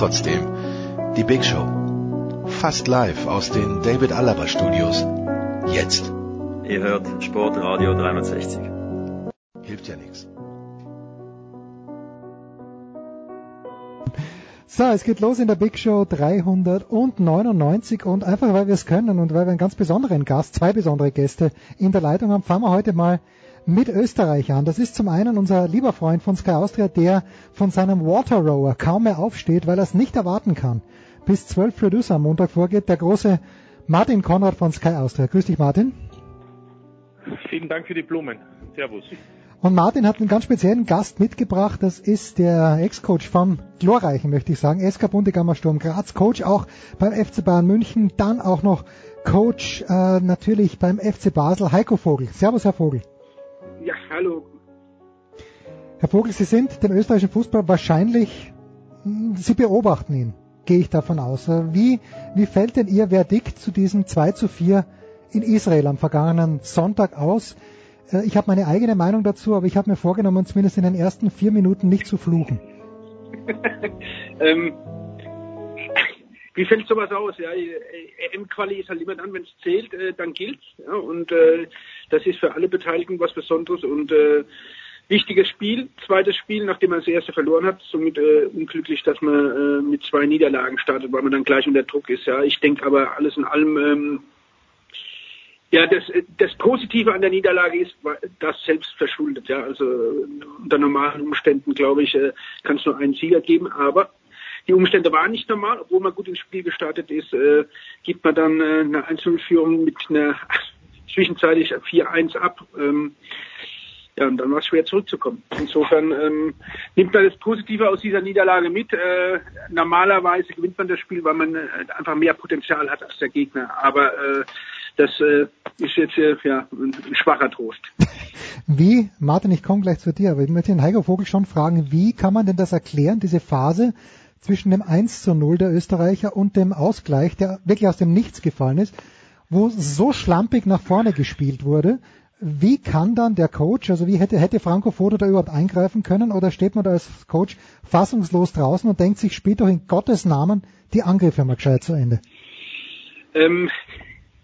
Trotzdem, die Big Show. Fast live aus den David Alaba Studios. Jetzt. Ihr hört Sportradio 360. Hilft ja nichts. So, es geht los in der Big Show 399 und einfach weil wir es können und weil wir einen ganz besonderen Gast, zwei besondere Gäste in der Leitung haben, fangen wir heute mal mit Österreich an. Das ist zum einen unser lieber Freund von Sky Austria, der von seinem Water Rower kaum mehr aufsteht, weil er es nicht erwarten kann. Bis 12 Producer am Montag vorgeht, der große Martin Konrad von Sky Austria. Grüß dich, Martin. Vielen Dank für die Blumen. Servus. Und Martin hat einen ganz speziellen Gast mitgebracht. Das ist der Ex-Coach vom glorreichen, möchte ich sagen, SK Bundegammer Sturm Graz. Coach auch beim FC Bayern München. Dann auch noch Coach äh, natürlich beim FC Basel, Heiko Vogel. Servus, Herr Vogel. Ja, hallo. Herr Vogel, Sie sind dem österreichischen Fußball wahrscheinlich, Sie beobachten ihn, gehe ich davon aus. Wie, wie fällt denn Ihr Verdikt zu diesem 2 zu 4 in Israel am vergangenen Sonntag aus? Ich habe meine eigene Meinung dazu, aber ich habe mir vorgenommen, zumindest in den ersten vier Minuten nicht zu fluchen. ähm, wie fällt sowas aus? Ja, EM-Quali ist halt immer dann, wenn es zählt, äh, dann gilt's. Ja, und äh, das ist für alle Beteiligten was Besonderes und äh, wichtiges Spiel, zweites Spiel, nachdem man das erste verloren hat. Somit äh, unglücklich, dass man äh, mit zwei Niederlagen startet, weil man dann gleich unter Druck ist. Ja, ich denke aber alles in allem. Ähm, ja, das, das Positive an der Niederlage ist, das selbst verschuldet. Ja, also unter normalen Umständen, glaube ich, äh, kann es nur einen Sieger geben. Aber die Umstände waren nicht normal, obwohl man gut ins Spiel gestartet ist, äh, gibt man dann äh, eine Einzelführung mit einer zwischenzeitlich 4-1 ab. Ähm, ja, und dann war es schwer zurückzukommen. Insofern ähm, nimmt man das Positive aus dieser Niederlage mit. Äh, normalerweise gewinnt man das Spiel, weil man äh, einfach mehr Potenzial hat als der Gegner. Aber äh, das äh, ist jetzt äh, ja, ein, ein schwacher Trost. Wie, Martin, ich komme gleich zu dir, aber ich möchte den Heiko Vogel schon fragen, wie kann man denn das erklären, diese Phase zwischen dem 1 zu 0 der Österreicher und dem Ausgleich, der wirklich aus dem Nichts gefallen ist, wo so schlampig nach vorne gespielt wurde, wie kann dann der Coach, also wie hätte, hätte Franco Foda da überhaupt eingreifen können oder steht man da als Coach fassungslos draußen und denkt sich, spielt doch in Gottes Namen die Angriffe mal gescheit zu Ende? Ähm,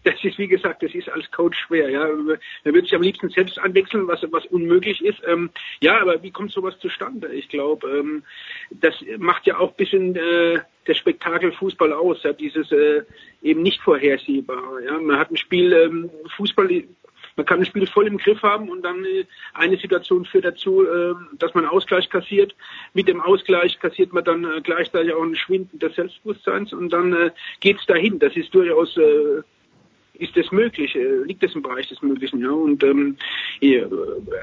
das ist, wie gesagt, das ist als Coach schwer. Ja, man würde sich am liebsten selbst anwechseln, was was unmöglich ist. Ähm, ja, aber wie kommt sowas zustande? Ich glaube, ähm, das macht ja auch ein bisschen äh, der Spektakel Fußball aus. Ja, dieses äh, eben nicht vorhersehbare. Ja, man hat ein Spiel ähm, Fußball man kann ein Spiel voll im Griff haben und dann äh, eine Situation führt dazu, äh, dass man Ausgleich kassiert. Mit dem Ausgleich kassiert man dann äh, gleichzeitig auch ein Schwinden des Selbstbewusstseins und dann äh, geht es dahin. Das ist durchaus ist das möglich, äh, liegt das im Bereich des Möglichen, ja. Und ähm, äh,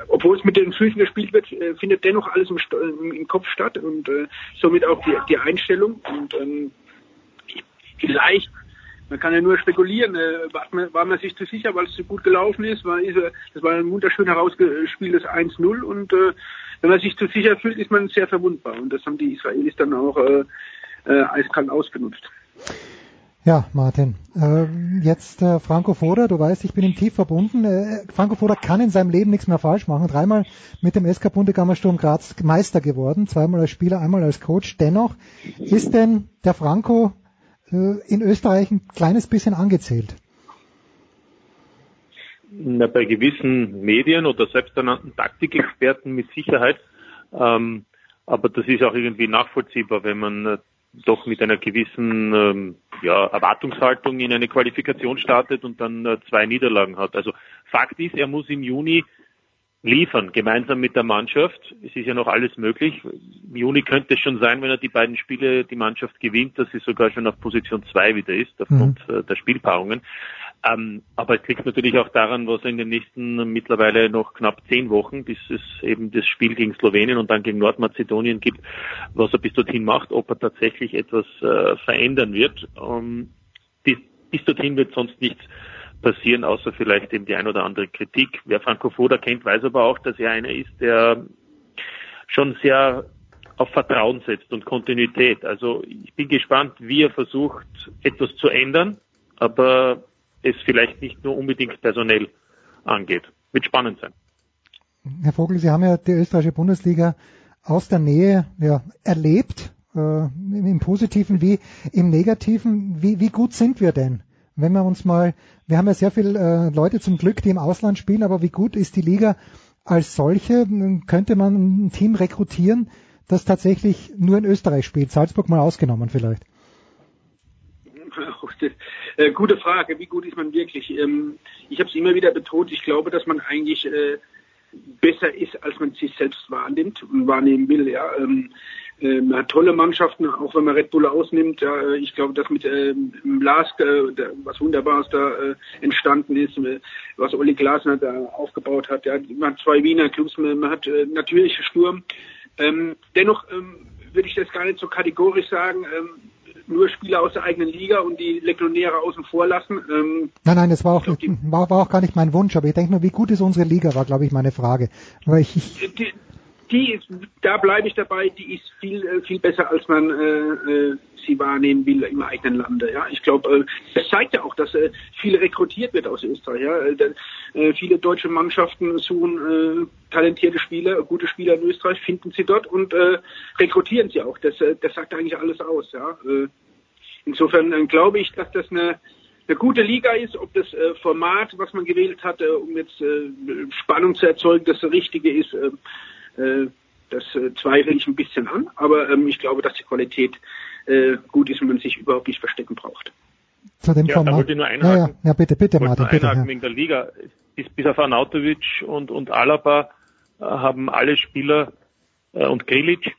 obwohl es mit den Füßen gespielt wird, äh, findet dennoch alles im, im Kopf statt und äh, somit auch die, die Einstellung. Und ähm, vielleicht man kann ja nur spekulieren, äh, war, man, war man sich zu sicher, weil es so gut gelaufen ist, war, ist das war ein wunderschön herausgespieltes 1-0 und äh, wenn man sich zu sicher fühlt, ist man sehr verwundbar und das haben die Israelis dann auch äh, äh, eiskalt ausgenutzt. Ja, Martin. Äh, jetzt äh, Franco Foda, du weißt, ich bin ihm tief verbunden. Äh, Franco Foda kann in seinem Leben nichts mehr falsch machen. Dreimal mit dem SK Bundegammer Sturm Graz Meister geworden, zweimal als Spieler, einmal als Coach. Dennoch ist denn der Franco äh, in Österreich ein kleines bisschen angezählt? Na, bei gewissen Medien oder selbsternannten Taktikexperten mit Sicherheit. Ähm, aber das ist auch irgendwie nachvollziehbar, wenn man doch mit einer gewissen ähm, ja, Erwartungshaltung in eine Qualifikation startet und dann äh, zwei Niederlagen hat. Also Fakt ist, er muss im Juni liefern, gemeinsam mit der Mannschaft. Es ist ja noch alles möglich. Im Juni könnte es schon sein, wenn er die beiden Spiele die Mannschaft gewinnt, dass sie sogar schon auf Position 2 wieder ist, aufgrund mhm. der Spielpaarungen. Ähm, aber es liegt natürlich auch daran, was in den nächsten mittlerweile noch knapp zehn Wochen, bis es eben das Spiel gegen Slowenien und dann gegen Nordmazedonien gibt, was er bis dorthin macht, ob er tatsächlich etwas äh, verändern wird. Ähm, bis, bis dorthin wird sonst nichts passieren, außer vielleicht eben die ein oder andere Kritik. Wer Franco Foda kennt, weiß aber auch, dass er einer ist, der schon sehr auf Vertrauen setzt und Kontinuität. Also ich bin gespannt, wie er versucht, etwas zu ändern, aber es vielleicht nicht nur unbedingt personell angeht. Wird spannend sein. Herr Vogel, Sie haben ja die österreichische Bundesliga aus der Nähe ja, erlebt, äh, im Positiven wie im Negativen. Wie, wie gut sind wir denn? wenn wir uns mal, wir haben ja sehr viele äh, Leute zum Glück, die im Ausland spielen, aber wie gut ist die Liga als solche? Könnte man ein Team rekrutieren, das tatsächlich nur in Österreich spielt? Salzburg mal ausgenommen vielleicht. Äh, gute Frage, wie gut ist man wirklich? Ähm, ich habe es immer wieder betont, ich glaube, dass man eigentlich äh, besser ist, als man sich selbst wahrnimmt und wahrnehmen will. Ja. Ähm, äh, man hat tolle Mannschaften, auch wenn man Red Bull ausnimmt. Ja, ich glaube, dass mit ähm, Lask äh, was Wunderbares da äh, entstanden ist, äh, was Olli Glasner da aufgebaut hat. Ja, man hat zwei Wiener Clubs, man, hat äh, natürliche Sturm. Ähm, dennoch ähm, würde ich das gar nicht so kategorisch sagen. Ähm, nur Spieler aus der eigenen Liga und die Legionäre außen vor lassen. Ähm, nein, nein, das war auch, war, war, auch gar nicht mein Wunsch, aber ich denke nur, wie gut ist unsere Liga, war, glaube ich, meine Frage. Weil ich, ich die, die ist, da bleibe ich dabei, die ist viel, äh, viel besser, als man äh, äh, sie wahrnehmen will im eigenen Lande. Ja, ich glaube, äh, das zeigt ja auch, dass äh, viel rekrutiert wird aus Österreich. Ja? Äh, äh, viele deutsche Mannschaften suchen äh, talentierte Spieler, gute Spieler in Österreich, finden sie dort und äh, rekrutieren sie auch. Das, äh, das sagt eigentlich alles aus. Ja? Äh, insofern äh, glaube ich, dass das eine eine gute Liga ist, ob das äh, Format, was man gewählt hat, äh, um jetzt äh, Spannung zu erzeugen, das Richtige ist, das äh, zweifle ich ein bisschen an, aber ähm, ich glaube, dass die Qualität äh, gut ist und man sich überhaupt nicht verstecken braucht. Zu dem ja, Format. da wollte ich nur einhaken. Ja, ja, ja bitte, bitte, Martin. Bitte, einhaken ja. wegen der Liga. Bis, bis auf Arnautovic und, und Alaba äh, haben alle Spieler äh, und Grilic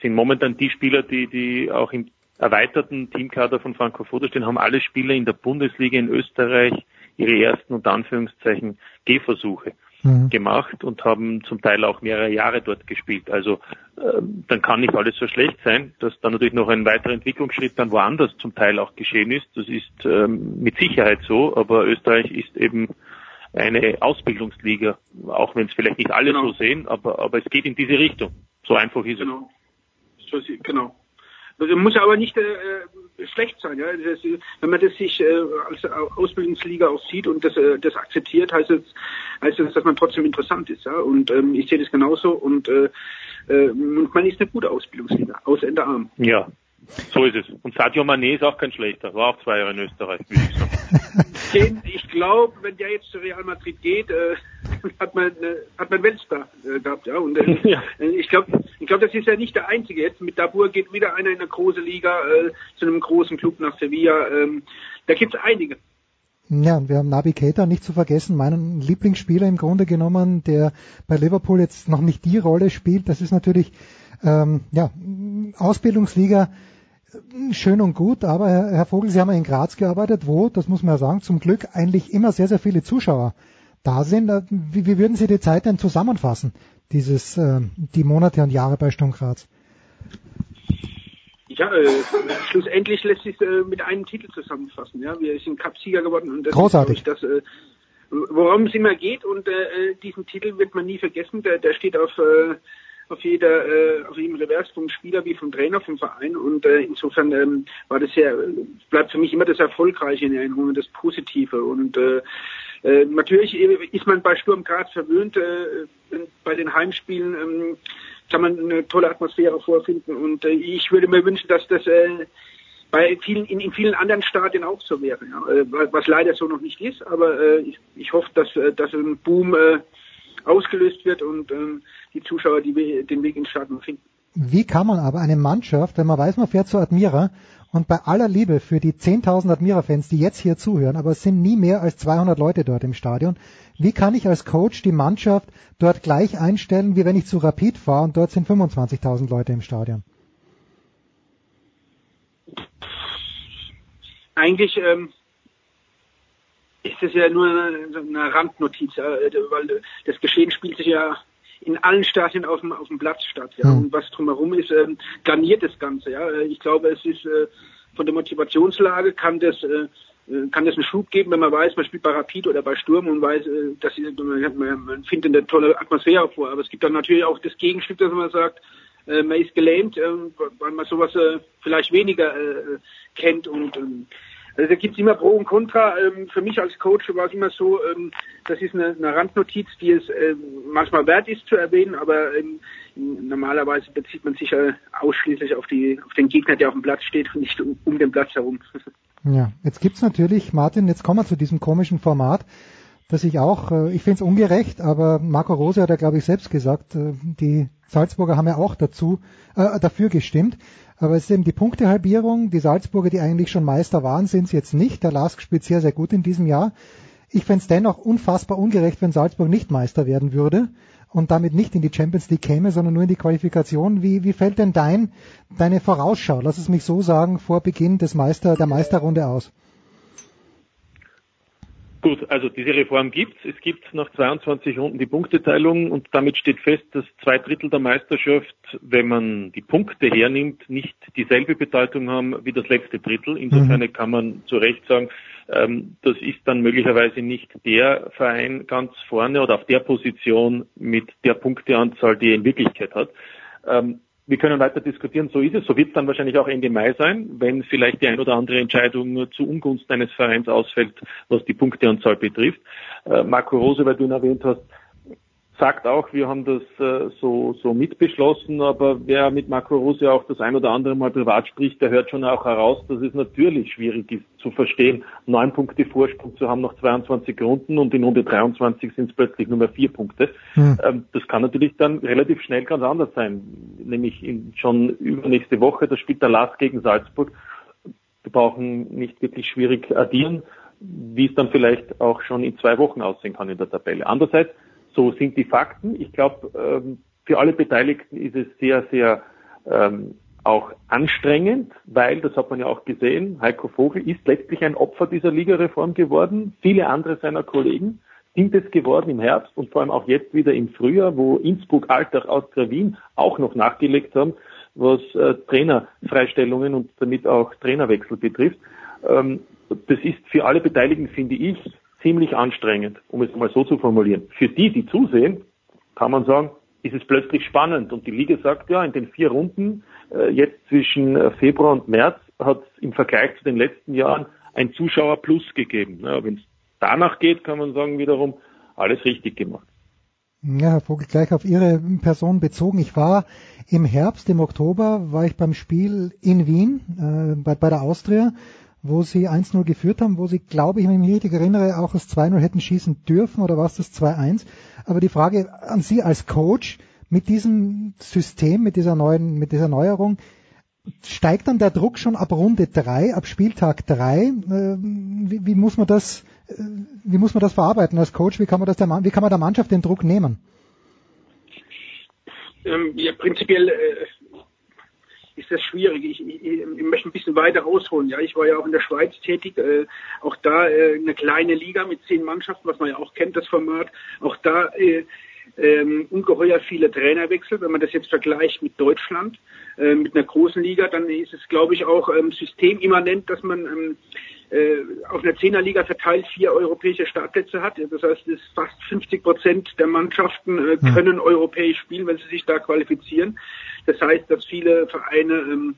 sind momentan die Spieler, die, die auch im erweiterten Teamkader von Franco Foda stehen, haben alle Spieler in der Bundesliga in Österreich ihre ersten unter Anführungszeichen Gehversuche mhm. gemacht und haben zum Teil auch mehrere Jahre dort gespielt. Also äh, dann kann nicht alles so schlecht sein, dass dann natürlich noch ein weiterer Entwicklungsschritt dann woanders zum Teil auch geschehen ist. Das ist ähm, mit Sicherheit so, aber Österreich ist eben eine Ausbildungsliga, auch wenn es vielleicht nicht alle genau. so sehen, aber, aber es geht in diese Richtung. So einfach ist genau. es. Genau. Muss aber nicht äh, schlecht sein. Ja? Das, wenn man das sich äh, als Ausbildungsliga auch sieht und das, äh, das akzeptiert, heißt es, heißt es, dass man trotzdem interessant ist. Ja? Und ähm, ich sehe das genauso und äh, äh, man ist eine gute Ausbildungsliga, aus Ende arm. Ja, so ist es. Und Sadio Mané ist auch kein schlechter, war auch zwei Jahre in Österreich, würde ich sagen. ich glaube, wenn der jetzt zu Real Madrid geht, äh, hat man äh, hat man Weltstar äh, gehabt, ja. Und äh, ja. ich glaube, ich glaube, das ist ja nicht der einzige. Jetzt mit Dabur geht wieder einer in eine große Liga äh, zu einem großen Club nach Sevilla. Ähm, da gibt es einige. Ja, und wir haben Nabi Keita nicht zu vergessen, meinen Lieblingsspieler im Grunde genommen, der bei Liverpool jetzt noch nicht die Rolle spielt. Das ist natürlich ähm, ja Ausbildungsliga schön und gut, aber Herr Vogel, Sie haben ja in Graz gearbeitet, wo, das muss man ja sagen, zum Glück eigentlich immer sehr, sehr viele Zuschauer da sind. Äh, wie, wie würden Sie die Zeit denn zusammenfassen, dieses, äh, die Monate und Jahre bei Sturm Graz? Ja, äh, schlussendlich lässt sich äh, mit einem Titel zusammenfassen. Ja, wir sind Cup-Sieger geworden und das Großartig. ist, das, äh, worum es immer geht und äh, diesen Titel wird man nie vergessen. Der, der steht auf äh, auf jeder, äh, auf jedem Revers vom Spieler wie vom Trainer vom Verein. Und äh, insofern ähm, war das ja, bleibt für mich immer das Erfolgreiche in Erinnerung und das Positive. Und äh, äh, natürlich ist man bei Sturm Graz verwöhnt, äh, bei den Heimspielen ähm, kann man eine tolle Atmosphäre vorfinden. Und äh, ich würde mir wünschen, dass das äh, bei vielen, in, in vielen anderen Stadien auch so wäre, ja, äh, was leider so noch nicht ist, aber äh, ich, ich hoffe, dass, äh, dass ein Boom äh, ausgelöst wird und ähm, die Zuschauer die, den Weg ins Stadion finden. Wie kann man aber eine Mannschaft, wenn man weiß, man fährt zu Admira und bei aller Liebe für die 10.000 Admira-Fans, die jetzt hier zuhören, aber es sind nie mehr als 200 Leute dort im Stadion, wie kann ich als Coach die Mannschaft dort gleich einstellen, wie wenn ich zu Rapid fahre und dort sind 25.000 Leute im Stadion? Eigentlich ähm, ist es ja nur eine, eine Randnotiz, ja, weil das Geschehen spielt sich ja in allen Stadien auf dem, auf dem Platz statt. Ja. Mhm. Und was drumherum ist, ähm, garniert das Ganze. Ja. Ich glaube, es ist äh, von der Motivationslage kann das äh, kann das einen Schub geben, wenn man weiß, man spielt bei Rapid oder bei Sturm und weiß, äh, dass man, man findet eine tolle Atmosphäre vor. Aber es gibt dann natürlich auch das Gegenstück, dass man sagt, äh, man ist gelähmt, äh, weil man sowas äh, vielleicht weniger äh, kennt und ähm, also da gibt es immer Pro und Contra. Ähm, für mich als Coach war es immer so, ähm, das ist eine, eine Randnotiz, die es äh, manchmal wert ist zu erwähnen, aber ähm, normalerweise bezieht man sich äh, ausschließlich auf, die, auf den Gegner, der auf dem Platz steht und nicht um, um den Platz herum. Ja, jetzt gibt's natürlich, Martin, jetzt kommen wir zu diesem komischen Format, das ich auch, äh, ich finde es ungerecht, aber Marco Rose hat ja, glaube ich, selbst gesagt, äh, die Salzburger haben ja auch dazu, äh, dafür gestimmt. Aber es ist eben die Punktehalbierung. Die Salzburger, die eigentlich schon Meister waren, sind es jetzt nicht. Der Lask spielt sehr, sehr gut in diesem Jahr. Ich fände es dennoch unfassbar ungerecht, wenn Salzburg nicht Meister werden würde und damit nicht in die Champions League käme, sondern nur in die Qualifikation. Wie, wie fällt denn dein, deine Vorausschau, lass es mich so sagen, vor Beginn des Meister, der Meisterrunde aus? Gut, also diese Reform gibt's. Es gibt nach 22 Runden die Punkteteilung und damit steht fest, dass zwei Drittel der Meisterschaft, wenn man die Punkte hernimmt, nicht dieselbe Bedeutung haben wie das letzte Drittel. Insofern mhm. kann man zu Recht sagen, ähm, das ist dann möglicherweise nicht der Verein ganz vorne oder auf der Position mit der Punkteanzahl, die er in Wirklichkeit hat. Ähm, wir können weiter diskutieren, so ist es. So wird es dann wahrscheinlich auch Ende Mai sein, wenn vielleicht die ein oder andere Entscheidung zu Ungunsten eines Vereins ausfällt, was die Punkteanzahl betrifft. Äh, Marco Rose, weil du ihn erwähnt hast, sagt auch, wir haben das äh, so, so mitbeschlossen, aber wer mit Marco Rose auch das ein oder andere Mal privat spricht, der hört schon auch heraus, dass es natürlich schwierig ist zu verstehen, neun Punkte Vorsprung zu haben nach 22 Runden und in Runde 23 sind es plötzlich nur mehr vier Punkte. Mhm. Ähm, das kann natürlich dann relativ schnell ganz anders sein, nämlich in, schon übernächste Woche, da spielt der Last gegen Salzburg. Wir brauchen nicht wirklich schwierig addieren, wie es dann vielleicht auch schon in zwei Wochen aussehen kann in der Tabelle. Andererseits so sind die Fakten. Ich glaube, ähm, für alle Beteiligten ist es sehr, sehr ähm, auch anstrengend, weil, das hat man ja auch gesehen, Heiko Vogel ist letztlich ein Opfer dieser Ligareform geworden. Viele andere seiner Kollegen sind es geworden im Herbst und vor allem auch jetzt wieder im Frühjahr, wo Innsbruck, Altach, Austria, Wien auch noch nachgelegt haben, was äh, Trainerfreistellungen und damit auch Trainerwechsel betrifft. Ähm, das ist für alle Beteiligten, finde ich, ziemlich anstrengend, um es mal so zu formulieren. Für die, die zusehen, kann man sagen, ist es plötzlich spannend. Und die Liga sagt ja, in den vier Runden, äh, jetzt zwischen äh, Februar und März, hat es im Vergleich zu den letzten Jahren ein Zuschauer plus gegeben. Wenn es danach geht, kann man sagen, wiederum alles richtig gemacht. Ja, Herr Vogel, gleich auf Ihre Person bezogen. Ich war im Herbst, im Oktober, war ich beim Spiel in Wien äh, bei, bei der Austria wo sie 1-0 geführt haben, wo sie, glaube ich, wenn ich mich richtig erinnere, auch das 2-0 hätten schießen dürfen oder war es das 2-1? Aber die Frage an Sie als Coach mit diesem System, mit dieser neuen, mit dieser Neuerung, steigt dann der Druck schon ab Runde 3, ab Spieltag 3? Äh, wie, wie, muss man das, äh, wie muss man das verarbeiten als Coach? Wie kann man das der, wie kann man der Mannschaft den Druck nehmen? Ähm, ja, prinzipiell äh, ist das schwierig. Ich, ich, ich, möchte ein bisschen weiter ausholen. Ja, ich war ja auch in der Schweiz tätig, äh, auch da äh, eine kleine Liga mit zehn Mannschaften, was man ja auch kennt, das Format. Auch da äh, ähm, ungeheuer viele Trainerwechsel. Wenn man das jetzt vergleicht mit Deutschland, äh, mit einer großen Liga, dann ist es, glaube ich, auch ähm, systemimmanent, dass man ähm, äh, auf einer Zehnerliga verteilt vier europäische Startplätze hat. Das heißt, es fast 50 Prozent der Mannschaften äh, hm. können europäisch spielen, wenn sie sich da qualifizieren. Das heißt, dass viele Vereine ähm,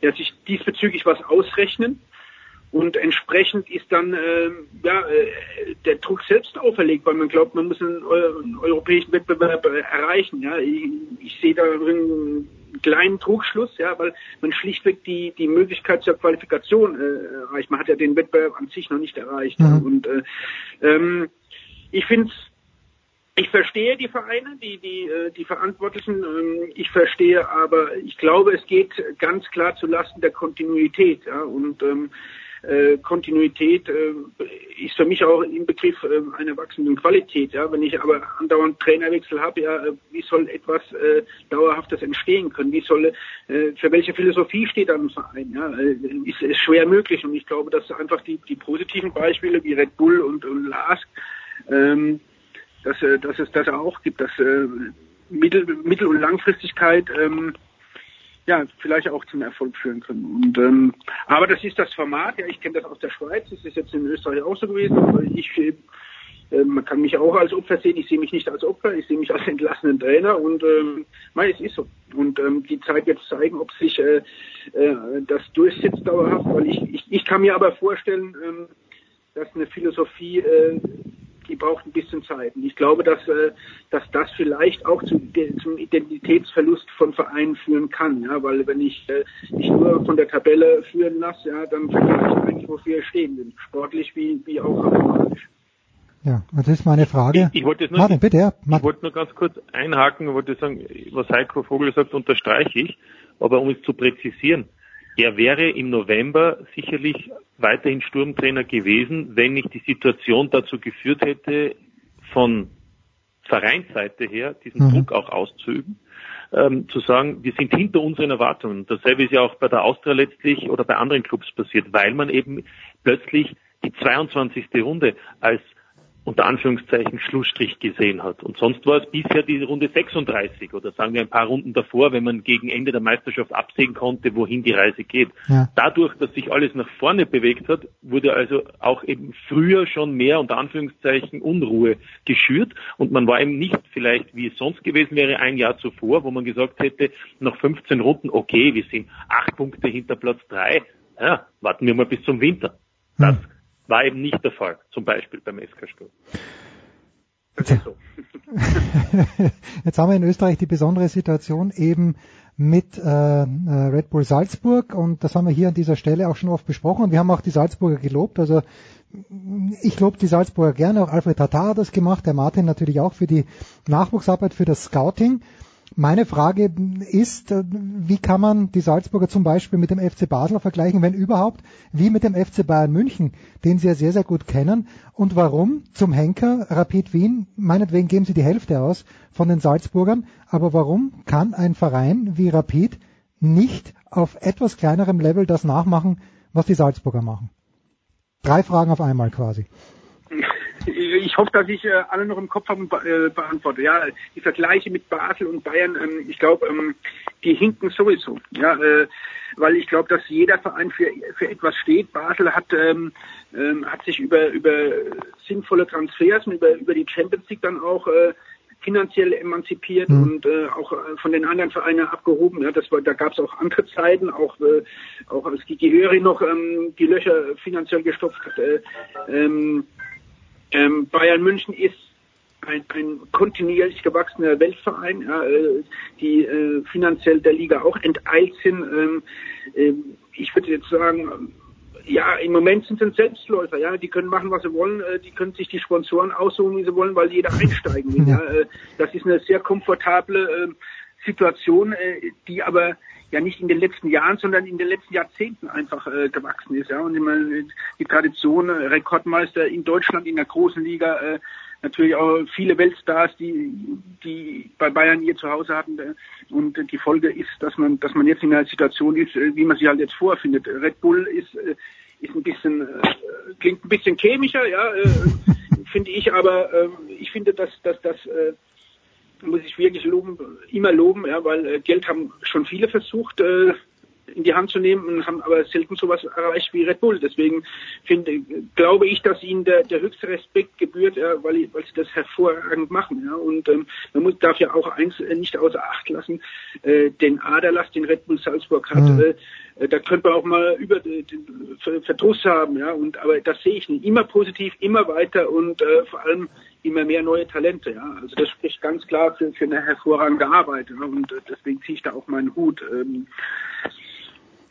ja, sich diesbezüglich was ausrechnen. Und entsprechend ist dann äh, ja, äh, der Druck selbst auferlegt, weil man glaubt, man muss einen, einen europäischen Wettbewerb äh, erreichen. Ja. Ich, ich sehe da einen kleinen Trugschluss, ja, weil man schlichtweg die, die Möglichkeit zur Qualifikation äh, erreicht. Man hat ja den Wettbewerb an sich noch nicht erreicht. Mhm. Und äh, ähm, ich finde ich verstehe die Vereine, die, die, äh, die Verantwortlichen. Ähm, ich verstehe aber, ich glaube, es geht ganz klar zu Lasten der Kontinuität. Ja, und ähm, äh, Kontinuität äh, ist für mich auch im Begriff äh, einer wachsenden Qualität. Ja, wenn ich aber andauernd Trainerwechsel habe, ja, äh, wie soll etwas äh, dauerhaftes entstehen können? Wie soll, äh, für welche Philosophie steht ein Verein? Ja, äh, ist, ist schwer möglich. Und ich glaube, dass einfach die, die positiven Beispiele wie Red Bull und, und Lask ähm, dass, äh, dass es das auch gibt, dass äh, Mittel, Mittel- und Langfristigkeit ähm, ja vielleicht auch zum Erfolg führen können. Und ähm, aber das ist das Format. Ja, ich kenne das aus der Schweiz. Das ist jetzt in Österreich auch so gewesen. Aber ich äh, man kann mich auch als Opfer sehen. Ich sehe mich nicht als Opfer. Ich sehe mich als entlassenen Trainer. Und ähm, nein, es ist so. Und ähm, die Zeit wird zeigen, ob sich äh, äh, das durchsetzt dauerhaft. Weil ich, ich ich kann mir aber vorstellen, ähm, dass eine Philosophie äh, die braucht ein bisschen Zeit. Und ich glaube, dass, äh, dass das vielleicht auch zu, zum Identitätsverlust von Vereinen führen kann. Ja, weil wenn ich äh, nicht nur von der Tabelle führen lasse, ja, dann vergleiche ich eigentlich, wofür wir stehen sind. Sportlich wie, wie auch automatisch. Ja, das ist meine Frage. Ich, ich wollte nur, Martin, bitte, ja. Ich wollte nur ganz kurz einhaken, wollte sagen, was Heiko Vogel sagt, unterstreiche ich. Aber um es zu präzisieren, er wäre im November sicherlich weiterhin Sturmtrainer gewesen, wenn nicht die Situation dazu geführt hätte, von Vereinsseite her diesen mhm. Druck auch auszuüben, ähm, zu sagen, wir sind hinter unseren Erwartungen. Dasselbe ist ja auch bei der Austria letztlich oder bei anderen Clubs passiert, weil man eben plötzlich die 22. Runde als unter Anführungszeichen Schlussstrich gesehen hat. Und sonst war es bisher die Runde 36 oder sagen wir ein paar Runden davor, wenn man gegen Ende der Meisterschaft absehen konnte, wohin die Reise geht. Ja. Dadurch, dass sich alles nach vorne bewegt hat, wurde also auch eben früher schon mehr unter Anführungszeichen Unruhe geschürt und man war eben nicht vielleicht, wie es sonst gewesen wäre, ein Jahr zuvor, wo man gesagt hätte, nach 15 Runden, okay, wir sind acht Punkte hinter Platz drei, ja, warten wir mal bis zum Winter. Das hm war eben nicht der Fall, zum Beispiel beim SK Sturm. Jetzt, Jetzt haben wir in Österreich die besondere Situation eben mit äh, äh, Red Bull Salzburg und das haben wir hier an dieser Stelle auch schon oft besprochen und wir haben auch die Salzburger gelobt. Also ich lobe die Salzburger gerne, auch Alfred Tatar hat das gemacht, der Martin natürlich auch für die Nachwuchsarbeit, für das Scouting. Meine Frage ist, äh, wie kann man die Salzburger zum Beispiel mit dem FC Basel vergleichen, wenn überhaupt, wie mit dem FC Bayern München, den Sie ja sehr, sehr gut kennen, und warum zum Henker Rapid Wien, meinetwegen geben Sie die Hälfte aus von den Salzburgern, aber warum kann ein Verein wie Rapid nicht auf etwas kleinerem Level das nachmachen, was die Salzburger machen? Drei Fragen auf einmal quasi ich hoffe, dass ich äh, alle noch im Kopf habe und äh, beantworte. Ja, die Vergleiche mit Basel und Bayern, ähm, ich glaube, ähm, die hinken sowieso. Ja, äh, weil ich glaube, dass jeder Verein für, für etwas steht. Basel hat, ähm, ähm, hat sich über, über sinnvolle Transfers und über, über die Champions League dann auch äh, finanziell emanzipiert mhm. und äh, auch äh, von den anderen Vereinen abgehoben. Ja, das war, da gab es auch andere Zeiten, auch äh, auch als Gigi Höri noch ähm, die Löcher finanziell gestopft hat. Äh, ähm, ähm, Bayern München ist ein, ein kontinuierlich gewachsener Weltverein, äh, die äh, finanziell der Liga auch enteilt sind. Ähm, äh, ich würde jetzt sagen, ja, im Moment sind es Selbstläufer, ja, die können machen, was sie wollen, äh, die können sich die Sponsoren aussuchen, wie sie wollen, weil jeder einsteigen will. Ja. Äh, das ist eine sehr komfortable äh, Situation, äh, die aber ja nicht in den letzten Jahren, sondern in den letzten Jahrzehnten einfach äh, gewachsen ist. Ja. Und meine, die Tradition, äh, Rekordmeister in Deutschland in der großen Liga, äh, natürlich auch viele Weltstars, die, die bei Bayern hier zu Hause hatten. Äh, und die Folge ist, dass man, dass man jetzt in einer Situation ist, äh, wie man sie halt jetzt vorfindet. Red Bull ist, ist ein bisschen, klingt ein bisschen chemischer, ja, finde ich, aber äh, ich finde, dass, dass, dass muss ich wirklich loben, immer loben, ja, weil äh, Geld haben schon viele versucht äh, in die Hand zu nehmen und haben aber selten sowas erreicht wie Red Bull. Deswegen finde, glaube ich, dass ihnen der, der höchste Respekt gebührt, ja, weil, weil sie das hervorragend machen. Ja. Und ähm, man muss, darf ja auch eins äh, nicht außer Acht lassen, äh, den Aderlass, den Red Bull Salzburg hat. Mhm. Äh, da könnte man auch mal über den Verdruss haben, ja. Und aber das sehe ich nicht. Immer positiv, immer weiter und äh, vor allem immer mehr neue Talente. Ja? Also das spricht ganz klar für, für eine hervorragende Arbeit. Ja? Und äh, deswegen ziehe ich da auch meinen Hut. Ähm,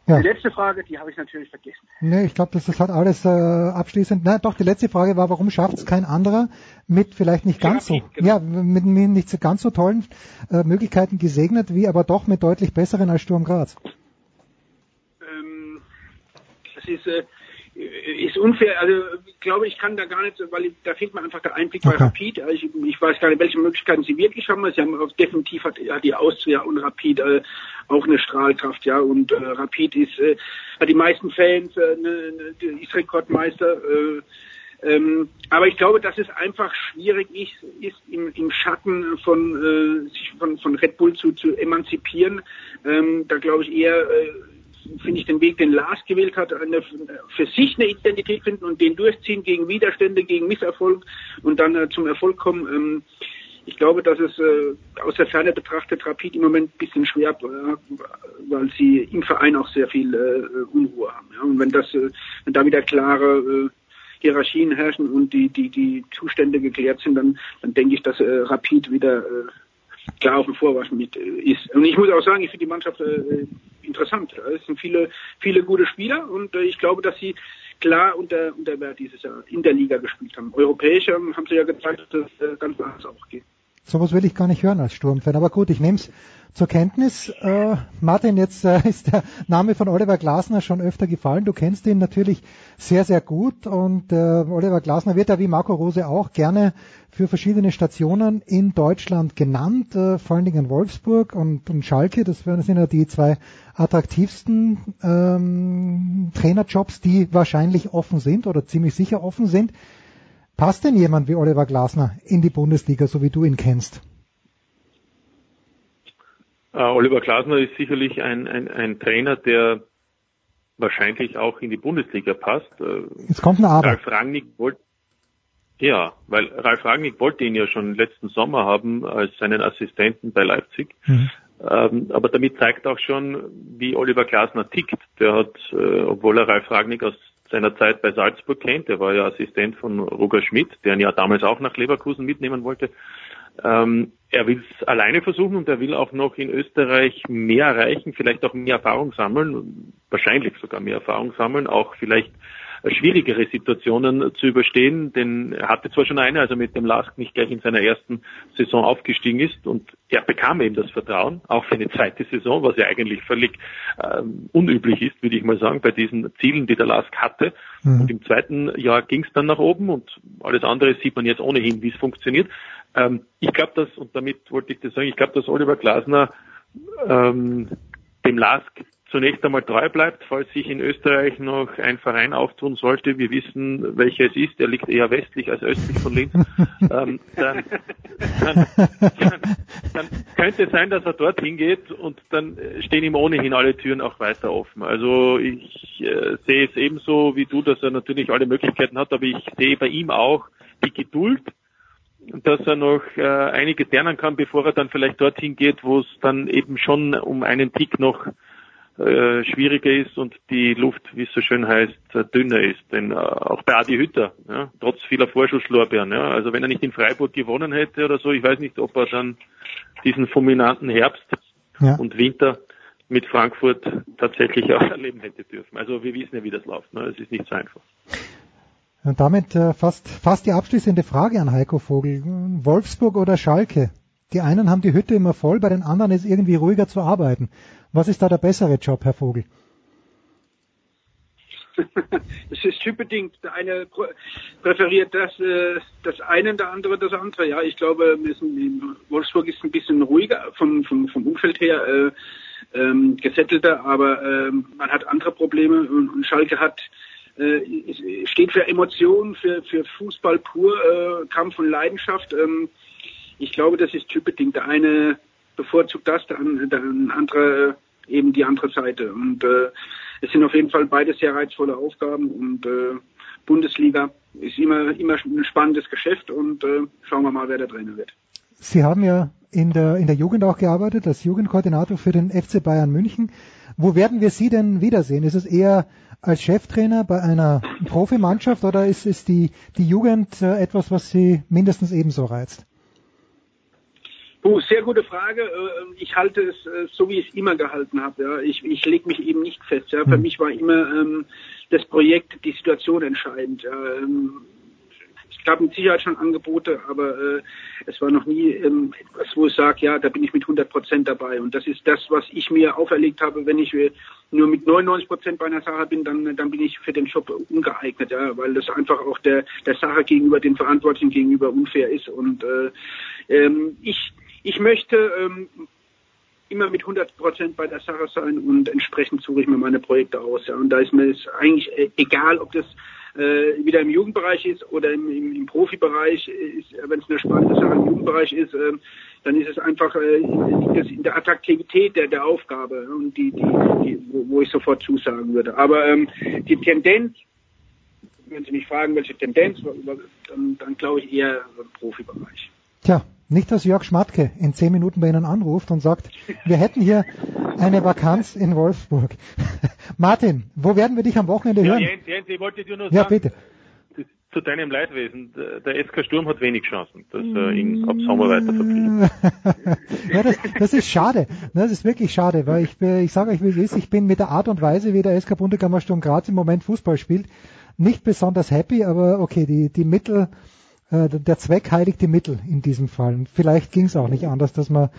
Ja. Die letzte Frage, die habe ich natürlich vergessen. Nee, ich glaube, das, das hat alles äh, abschließend. Na, doch, die letzte Frage war, warum schafft es kein anderer mit vielleicht nicht ganz so, Rapid, genau. ja, mit, mit nicht so ganz so tollen äh, Möglichkeiten gesegnet, wie aber doch mit deutlich besseren als Sturm Graz. Das ist, äh, ist unfair. Also ich glaube, ich kann da gar nicht, weil ich, da fehlt mir einfach der Einblick Okay. bei Rapid. Also ich, ich weiß gar nicht, welche Möglichkeiten sie wirklich haben. Sie haben auch definitiv hat, hat die Austria und Rapid äh, auch eine Strahlkraft, ja. Und äh, Rapid ist äh, hat die meisten Fans, äh, ne, ne, ist Rekordmeister. Äh, ähm, aber ich glaube, dass es einfach schwierig ist, ist im, im Schatten von, äh, sich von, von Red Bull zu, zu emanzipieren. Ähm, da glaube ich eher, äh, finde ich den Weg, den Lars gewählt hat, eine, für sich eine Identität finden und den durchziehen gegen Widerstände, gegen Misserfolg und dann äh, zum Erfolg kommen. Ähm, ich glaube, dass es äh, aus der Ferne betrachtet Rapid im Moment ein bisschen schwer, äh, weil sie im Verein auch sehr viel äh, Unruhe haben. Ja? Und wenn das, äh, wenn da wieder klare äh, Hierarchien herrschen und die, die, die Zustände geklärt sind, dann, dann denke ich, dass äh, Rapid wieder äh, klar auf dem Vorwasch mit äh, ist. Und ich muss auch sagen, ich finde die Mannschaft äh, interessant. Es sind viele, viele gute Spieler und äh, ich glaube, dass sie klar unter, unter Wert dieses Jahr in der Liga gespielt haben. Europäisch haben sie ja gezeigt, dass es äh, ganz anders auch geht. Sowas will ich gar nicht hören als Sturmfan. Aber gut, ich nehme es zur Kenntnis. Äh, Martin, jetzt äh, ist der Name von Oliver Glasner schon öfter gefallen. Du kennst ihn natürlich sehr, sehr gut. Und äh, Oliver Glasner wird ja wie Marco Rose auch gerne für verschiedene Stationen in Deutschland genannt, äh, vor allen Dingen Wolfsburg und, und Schalke. Das wären- sind ja die zwei attraktivsten ähm, Trainerjobs, die wahrscheinlich offen sind oder ziemlich sicher offen sind. Passt denn jemand wie Oliver Glasner in die Bundesliga, so wie du ihn kennst? Äh, Oliver Glasner ist sicherlich ein, ein, ein Trainer, der wahrscheinlich auch in die Bundesliga passt. Äh, Jetzt kommt ein Aber. Ralf Rangnick wollte ja, weil Ralf Rangnick wollte ihn ja schon letzten Sommer haben als seinen Assistenten bei Leipzig. Mhm. Ähm, aber damit zeigt auch schon, wie Oliver Glasner tickt. Der hat, äh, obwohl er Ralf Rangnick aus seiner Zeit bei Salzburg kennt, der war ja Assistent von Roger Schmidt, der ihn ja damals auch nach Leverkusen mitnehmen wollte. Ähm, er will es alleine versuchen und er will auch noch in Österreich mehr erreichen, vielleicht auch mehr Erfahrung sammeln, wahrscheinlich sogar mehr Erfahrung sammeln, auch vielleicht schwierigere Situationen zu überstehen, denn er hatte zwar schon eine, also mit dem Lask nicht gleich in seiner ersten Saison aufgestiegen ist und er bekam eben das Vertrauen, auch für eine zweite Saison, was ja eigentlich völlig ähm, unüblich ist, würde ich mal sagen, bei diesen Zielen, die der Lask hatte. Mhm. Und im zweiten Jahr ging es dann nach oben und alles andere sieht man jetzt ohnehin, wie es funktioniert. Ähm, ich glaube, dass, und damit wollte ich das sagen, ich glaube, dass Oliver Glasner ähm, dem Lask zunächst einmal treu bleibt, falls sich in Österreich noch ein Verein auftun sollte. Wir wissen, welcher es ist. Der liegt eher westlich als östlich von Linz. ähm, dann, dann, dann, dann könnte es sein, dass er dorthin geht und dann stehen ihm ohnehin alle Türen auch weiter offen. Also ich äh, sehe es ebenso wie du, dass er natürlich alle Möglichkeiten hat, aber ich sehe bei ihm auch die Geduld, dass er noch äh, einiges lernen kann, bevor er dann vielleicht dorthin geht, wo es dann eben schon um einen Tick noch äh, schwieriger ist und die Luft, wie es so schön heißt, äh, dünner ist. Denn äh, auch bei Adi Hütter, ja, trotz vieler Vorschusslorbeeren, ja, also wenn er nicht in Freiburg gewonnen hätte oder so, ich weiß nicht, ob er dann diesen fulminanten Herbst Ja. und Winter mit Frankfurt tatsächlich auch erleben hätte dürfen. Also wir wissen ja, wie das läuft. Ne? Es ist nicht so einfach. Und damit äh, fast, fast die abschließende Frage an Heiko Vogel. Wolfsburg oder Schalke? Die einen haben die Hütte immer voll, bei den anderen ist irgendwie ruhiger zu arbeiten. Was ist da der bessere Job, Herr Vogel? Es ist typbedingt. Der eine pr- präferiert das, äh, das eine, der andere das andere. Ja, ich glaube, Wolfsburg ist ein bisschen ruhiger vom, vom, vom Umfeld her, äh, ähm, gesettelter, aber ähm, man hat andere Probleme und, und Schalke hat äh, steht für Emotionen, für, für Fußball pur, äh, Kampf und Leidenschaft. Ähm, ich glaube, das ist typbedingt. Der eine bevorzugt das, der, der andere äh, eben die andere Seite. Und äh, es sind auf jeden Fall beides sehr reizvolle Aufgaben und äh, Bundesliga ist immer immer ein spannendes Geschäft und äh, schauen wir mal, wer der Trainer wird. Sie haben ja in der, in der Jugend auch gearbeitet, als Jugendkoordinator für den FC Bayern München. Wo werden wir Sie denn wiedersehen? Ist es eher als Cheftrainer bei einer Profimannschaft oder ist, ist die, die Jugend äh, etwas, was Sie mindestens ebenso reizt? Oh, sehr gute Frage. Äh, Ich halte es äh, so, wie ich es immer gehalten habe. Ja. Ich, ich lege mich eben nicht fest. Ja. Für Mhm. mich war immer ähm, das Projekt, die Situation entscheidend. Ähm, Es gab mit Sicherheit schon Angebote, aber äh, es war noch nie ähm, etwas, wo ich sage, ja, da bin ich mit 100 Prozent dabei. Und das ist das, was ich mir auferlegt habe. Wenn ich äh, nur mit 99 Prozent bei einer Sache bin, dann, dann bin ich für den Job ungeeignet, ja, weil das einfach auch der, der Sache gegenüber, den Verantwortlichen gegenüber unfair ist. Und äh, ähm, ich, ich möchte ähm, immer mit 100 Prozent bei der Sache sein und entsprechend suche ich mir meine Projekte aus. Ja. Und da ist mir eigentlich äh, egal, ob das äh, wieder im Jugendbereich ist oder im, im, im Profibereich. Ist, Wenn es eine spannende Sache im Jugendbereich ist, äh, dann ist es einfach äh, liegt es in der Attraktivität der, der Aufgabe und die, die, die wo, wo ich sofort zusagen würde. Aber ähm, die Tendenz, wenn Sie mich fragen, welche Tendenz, dann, dann glaube ich eher im Profibereich. Tja, nicht, dass Jörg Schmatke in zehn Minuten bei Ihnen anruft und sagt, wir hätten hier eine Vakanz in Wolfsburg. Martin, wo werden wir dich am Wochenende Ja, hören? Jens, Jens, ich wollte dir nur Ja, sagen, bitte. zu deinem Leidwesen, der, der SK Sturm hat wenig Chancen, dass er ihn ab Sommer weiter verpflichtet. ja, das, das ist schade. Ne, Das ist wirklich schade, weil ich, ich sage euch, wie es ist, ich bin mit der Art und Weise, wie der SK Bundekammer Sturm Graz im Moment Fußball spielt, nicht besonders happy, aber okay, die, die Mittel, äh, der Zweck heiligt die Mittel in diesem Fall. Und vielleicht ging es auch nicht anders, dass man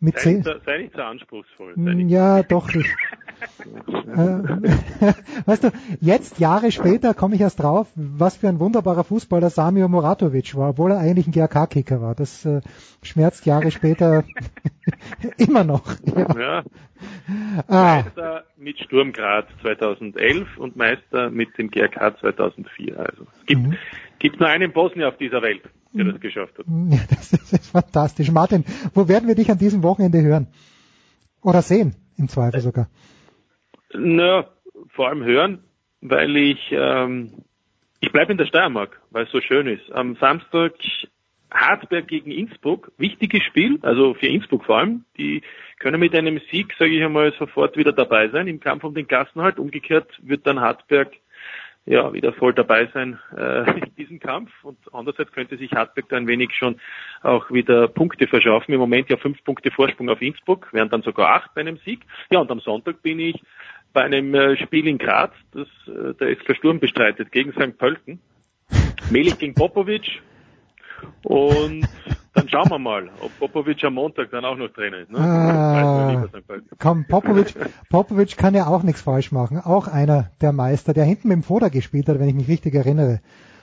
mit Sei zehn, sei nicht so anspruchsvoll. Mm, nicht Ja, doch. Ich, weißt du, jetzt Jahre später komme ich erst drauf, was für ein wunderbarer Fußballer Samio Moratovic war, obwohl er eigentlich ein GRK-Kicker war. Das äh, schmerzt Jahre später immer noch. Ja. Ja, Ah, Meister mit Sturm Graz 2011 und Meister mit dem GRK 2004. Also es gibt, Mhm. gibt nur einen Bosnier auf dieser Welt, der das geschafft hat. ja, das, ist, das ist fantastisch. Martin, wo werden wir dich an diesem Wochenende hören? Oder sehen, im Zweifel sogar. Na, vor allem hören, weil ich ähm, ich bleibe in der Steiermark, weil es so schön ist. Am Samstag Hartberg gegen Innsbruck, wichtiges Spiel, also für Innsbruck vor allem. Die können mit einem Sieg, sage ich einmal, sofort wieder dabei sein im Kampf um den Klassenhalt. Umgekehrt wird dann Hartberg ja wieder voll dabei sein äh, in diesem Kampf und andererseits könnte sich Hartberg da ein wenig schon auch wieder Punkte verschaffen. Im Moment ja fünf Punkte Vorsprung auf Innsbruck, wären dann sogar acht bei einem Sieg. Ja und am Sonntag bin ich bei einem äh, Spiel in Graz, das äh, der SK Sturm bestreitet, gegen St. Pölten. Melich gegen Popovic. Und dann schauen wir mal, ob Popovic am Montag dann auch noch drinnen ist. Ne? Pölten. Komm, Popovic, Popovic kann ja auch nichts falsch machen. Auch einer der Meister, der hinten mit dem Foda gespielt hat, wenn ich mich richtig erinnere.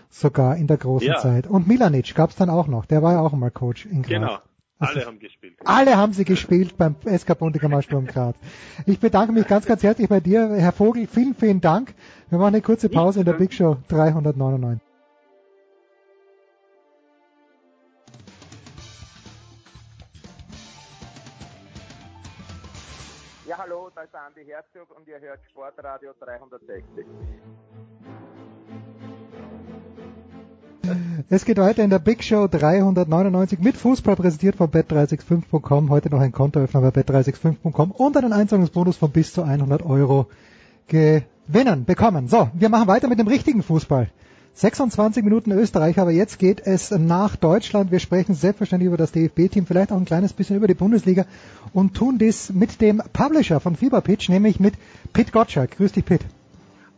Sogar in der großen Ja. Zeit. Und Milanic gab's dann auch noch. Der war ja auch mal Coach in Graz. Genau. Also- Alle haben gespielt. Alle haben sie gespielt beim SK Bundekammer Sturm Graz. Ich bedanke mich ganz, ganz herzlich bei dir, Herr Vogel. Vielen, vielen Dank. Wir machen eine kurze Pause in der Big Show 399. Ja, hallo, da ist der Andi Herzog und ihr hört Sportradio 360. Es geht weiter in der Big Show 399 mit Fußball präsentiert von bet365.com. Heute noch ein Kontoöffner bei bet365.com und einen Einzahlungsbonus von bis zu 100 Euro gewinnen, bekommen. So, wir machen weiter mit dem richtigen Fußball. 26 Minuten Österreich, aber jetzt geht es nach Deutschland. Wir sprechen selbstverständlich über das DFB-Team, vielleicht auch ein kleines bisschen über die Bundesliga und tun dies mit dem Publisher von Fieber Pitch, nämlich mit Pit Gottschalk. Grüß dich, Pit.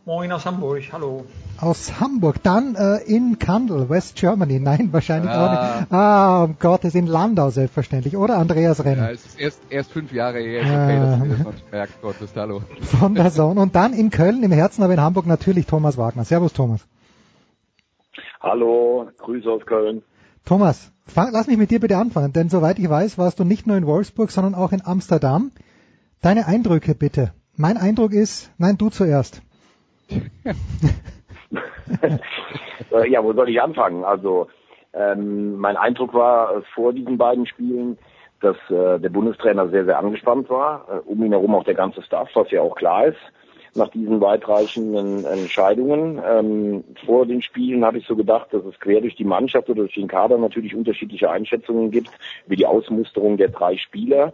Moin aus Hamburg, hallo. Aus Hamburg, dann äh, in Kandel, West Germany. Nein, wahrscheinlich Ah. auch nicht. Ah, um Gottes, in Landau selbstverständlich. Oder Andreas Renner Ja, es ist erst, erst fünf Jahre her, ist okay, Ah. ihr das merkt, Gottes, hallo. von der Zone. Und dann in Köln im Herzen, aber in Hamburg natürlich Thomas Wagner. Servus Thomas. Hallo, Grüße aus Köln. Thomas, fang, lass mich mit dir bitte anfangen, denn soweit ich weiß, warst du nicht nur in Wolfsburg, sondern auch in Amsterdam. Deine Eindrücke bitte. Mein Eindruck ist, nein, du zuerst. Äh, ja, wo soll ich anfangen? Also, ähm, mein Eindruck war äh, vor diesen beiden Spielen, dass äh, der Bundestrainer sehr, sehr angespannt war. Äh, um ihn herum auch der ganze Staff, was ja auch klar ist. Nach diesen weitreichenden Entscheidungen ähm, vor den Spielen habe ich so gedacht, dass es quer durch die Mannschaft oder durch den Kader natürlich unterschiedliche Einschätzungen gibt über die Ausmusterung der drei Spieler.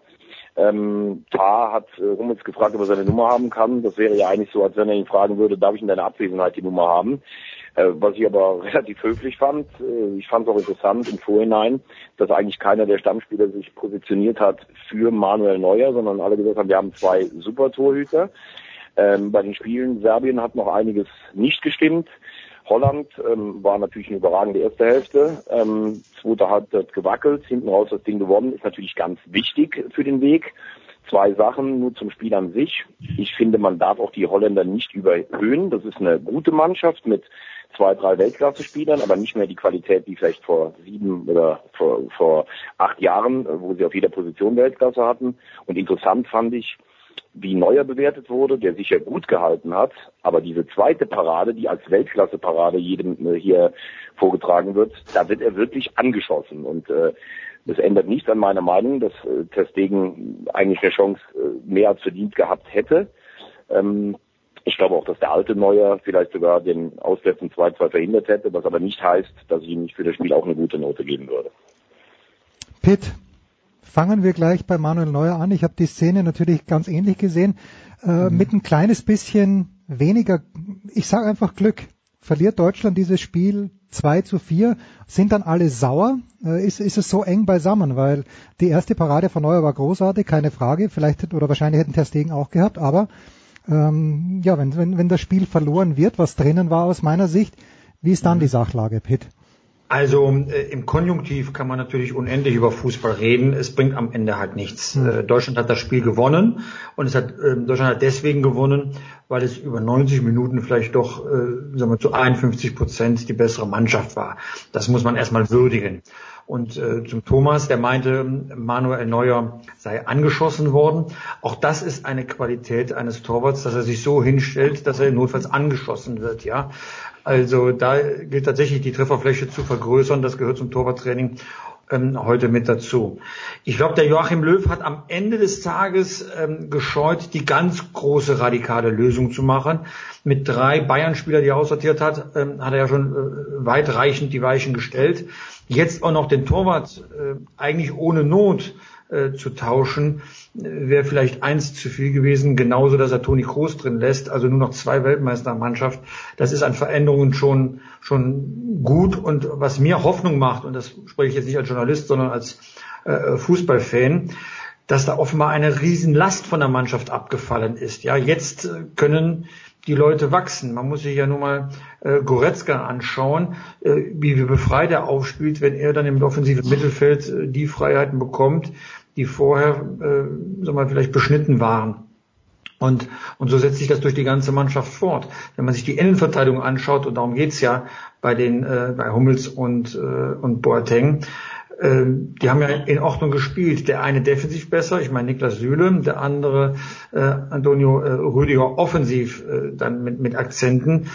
Ähm, Tar hat äh, Hummels gefragt, ob er seine Nummer haben kann. Das wäre ja eigentlich so, als wenn er ihn fragen würde, darf ich in deiner Abwesenheit die Nummer haben? Äh, was ich aber relativ höflich fand, äh, ich fand es auch interessant im Vorhinein, dass eigentlich keiner der Stammspieler sich positioniert hat für Manuel Neuer, sondern alle gesagt haben, wir haben zwei super Torhüter. Ähm, bei den Spielen Serbien hat noch einiges nicht gestimmt. Holland ähm, war natürlich eine überragende erste Hälfte. Ähm, zweite Halbzeit gewackelt, hinten raus das Ding gewonnen, ist natürlich ganz wichtig für den Weg. Zwei Sachen nur zum Spiel an sich. Ich finde, man darf auch die Holländer nicht überhöhen. Das ist eine gute Mannschaft mit zwei, drei Weltklasse-Spielern, aber nicht mehr die Qualität wie vielleicht vor sieben oder vor, vor acht Jahren, wo sie auf jeder Position Weltklasse hatten. Und interessant fand ich, wie Neuer bewertet wurde, der sich ja gut gehalten hat, aber diese zweite Parade, die als Weltklasse-Parade jedem äh, hier vorgetragen wird, da wird er wirklich angeschossen und äh, das ändert nichts an meiner Meinung, dass äh, Testegen eigentlich eine Chance äh, mehr als verdient gehabt hätte. Ähm, ich glaube auch, dass der alte Neuer vielleicht sogar den Auswärts 2-2 verhindert hätte, was aber nicht heißt, dass ich ihm nicht für das Spiel auch eine gute Note geben würde. Pitt, fangen wir gleich bei Manuel Neuer an. Ich habe die Szene natürlich ganz ähnlich gesehen, äh, mhm. mit ein kleines bisschen weniger, ich sage einfach Glück. Verliert Deutschland dieses Spiel 2 zu 4, sind dann alle sauer? Äh, ist, ist es so eng beisammen? Weil die erste Parade von Neuer war großartig, keine Frage. Vielleicht oder wahrscheinlich hätten Terstegen auch gehabt, aber ähm, ja, wenn, wenn, wenn das Spiel verloren wird, was drinnen war aus meiner Sicht, wie ist dann mhm. die Sachlage, Pitt? Also äh, im Konjunktiv kann man natürlich unendlich über Fußball reden. Es bringt am Ende halt nichts. Mhm. Äh, Deutschland hat das Spiel gewonnen und es hat äh, Deutschland hat deswegen gewonnen, weil es über 90 Minuten vielleicht doch äh, sagen wir, zu 51 Prozent die bessere Mannschaft war. Das muss man erstmal würdigen. Und äh, zum Thomas, der meinte, Manuel Neuer sei angeschossen worden. Auch das ist eine Qualität eines Torwarts, dass er sich so hinstellt, dass er notfalls angeschossen wird. Ja, also da gilt tatsächlich die Trefferfläche zu vergrößern. Das gehört zum Torwarttraining ähm, heute mit dazu. Ich glaube, der Joachim Löw hat am Ende des Tages ähm, gescheut, die ganz große radikale Lösung zu machen. Mit drei Bayern-Spieler, die er aussortiert hat, ähm, hat er ja schon äh, weitreichend die Weichen gestellt. Jetzt auch noch den Torwart äh, eigentlich ohne Not äh, zu tauschen, wäre vielleicht eins zu viel gewesen, genauso, dass er Toni Kroos drin lässt, also nur noch zwei Weltmeister Mannschaft. Das ist an Veränderungen schon, schon gut und was mir Hoffnung macht, und das spreche ich jetzt nicht als Journalist, sondern als äh, Fußballfan, dass da offenbar eine Riesenlast von der Mannschaft abgefallen ist. Ja, jetzt äh, können die Leute wachsen. Man muss sich ja nur mal äh, Goretzka anschauen, äh, wie, wie befreit er aufspielt, wenn er dann im offensiven Mittelfeld äh, die Freiheiten bekommt, die vorher, äh, sag mal, vielleicht beschnitten waren. Und, und so setzt sich das durch die ganze Mannschaft fort. Wenn man sich die Innenverteidigung anschaut, und darum geht's ja bei den äh, bei Hummels und, äh, und Boateng, äh, die haben ja in Ordnung gespielt. Der eine defensiv besser, ich meine Niklas Süle, der andere äh, Antonio äh, Rüdiger offensiv äh, dann mit, mit Akzenten.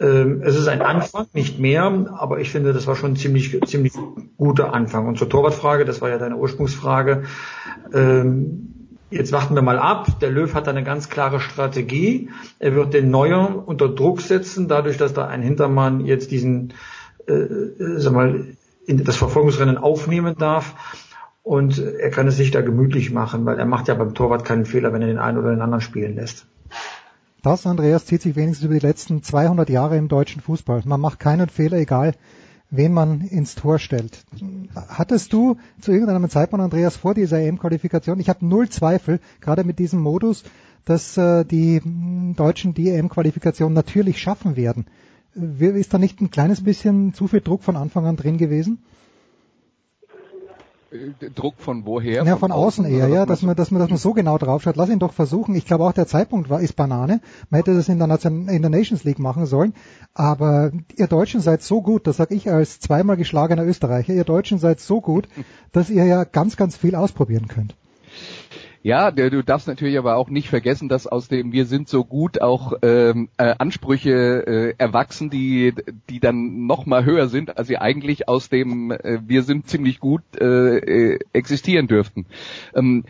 Ähm, es ist ein Anfang, nicht mehr, aber ich finde, das war schon ein ziemlich, ziemlich guter Anfang. Und zur Torwartfrage, das war ja deine Ursprungsfrage. Ähm, jetzt warten wir mal ab. Der Löw hat eine ganz klare Strategie. Er wird den Neuer unter Druck setzen, dadurch, dass da ein Hintermann jetzt diesen, äh, äh sag mal, in das Verfolgungsrennen aufnehmen darf. Und er kann es sich da gemütlich machen, weil er macht ja beim Torwart keinen Fehler, wenn er den einen oder den anderen spielen lässt. Das, Andreas, zieht sich wenigstens über die letzten 200 Jahre im deutschen Fußball. Man macht keinen Fehler, egal wen man ins Tor stellt. Hattest du zu irgendeinem Zeitpunkt, Andreas, vor dieser EM-Qualifikation, ich habe null Zweifel, gerade mit diesem Modus, dass äh, die Deutschen die EM-Qualifikation natürlich schaffen werden. Ist da nicht ein kleines bisschen zu viel Druck von Anfang an drin gewesen? Äh, Druck von woher? Ja, von, von außen, außen, eher, ja, dass man, dass man, dass man so genau draufschaut. Lass ihn doch versuchen. Ich glaube auch der Zeitpunkt war, ist Banane. Man hätte das in der, Nation, in der Nations League machen sollen. Aber ihr Deutschen seid so gut, das sage ich als zweimal geschlagener Österreicher, ihr Deutschen seid so gut, dass ihr ja ganz, ganz viel ausprobieren könnt. Ja, du darfst natürlich aber auch nicht vergessen, dass aus dem Wir sind so gut auch ähm, äh, Ansprüche äh, erwachsen, die die dann noch mal höher sind, als sie eigentlich aus dem äh, Wir sind ziemlich gut äh, äh existieren dürften. Ähm,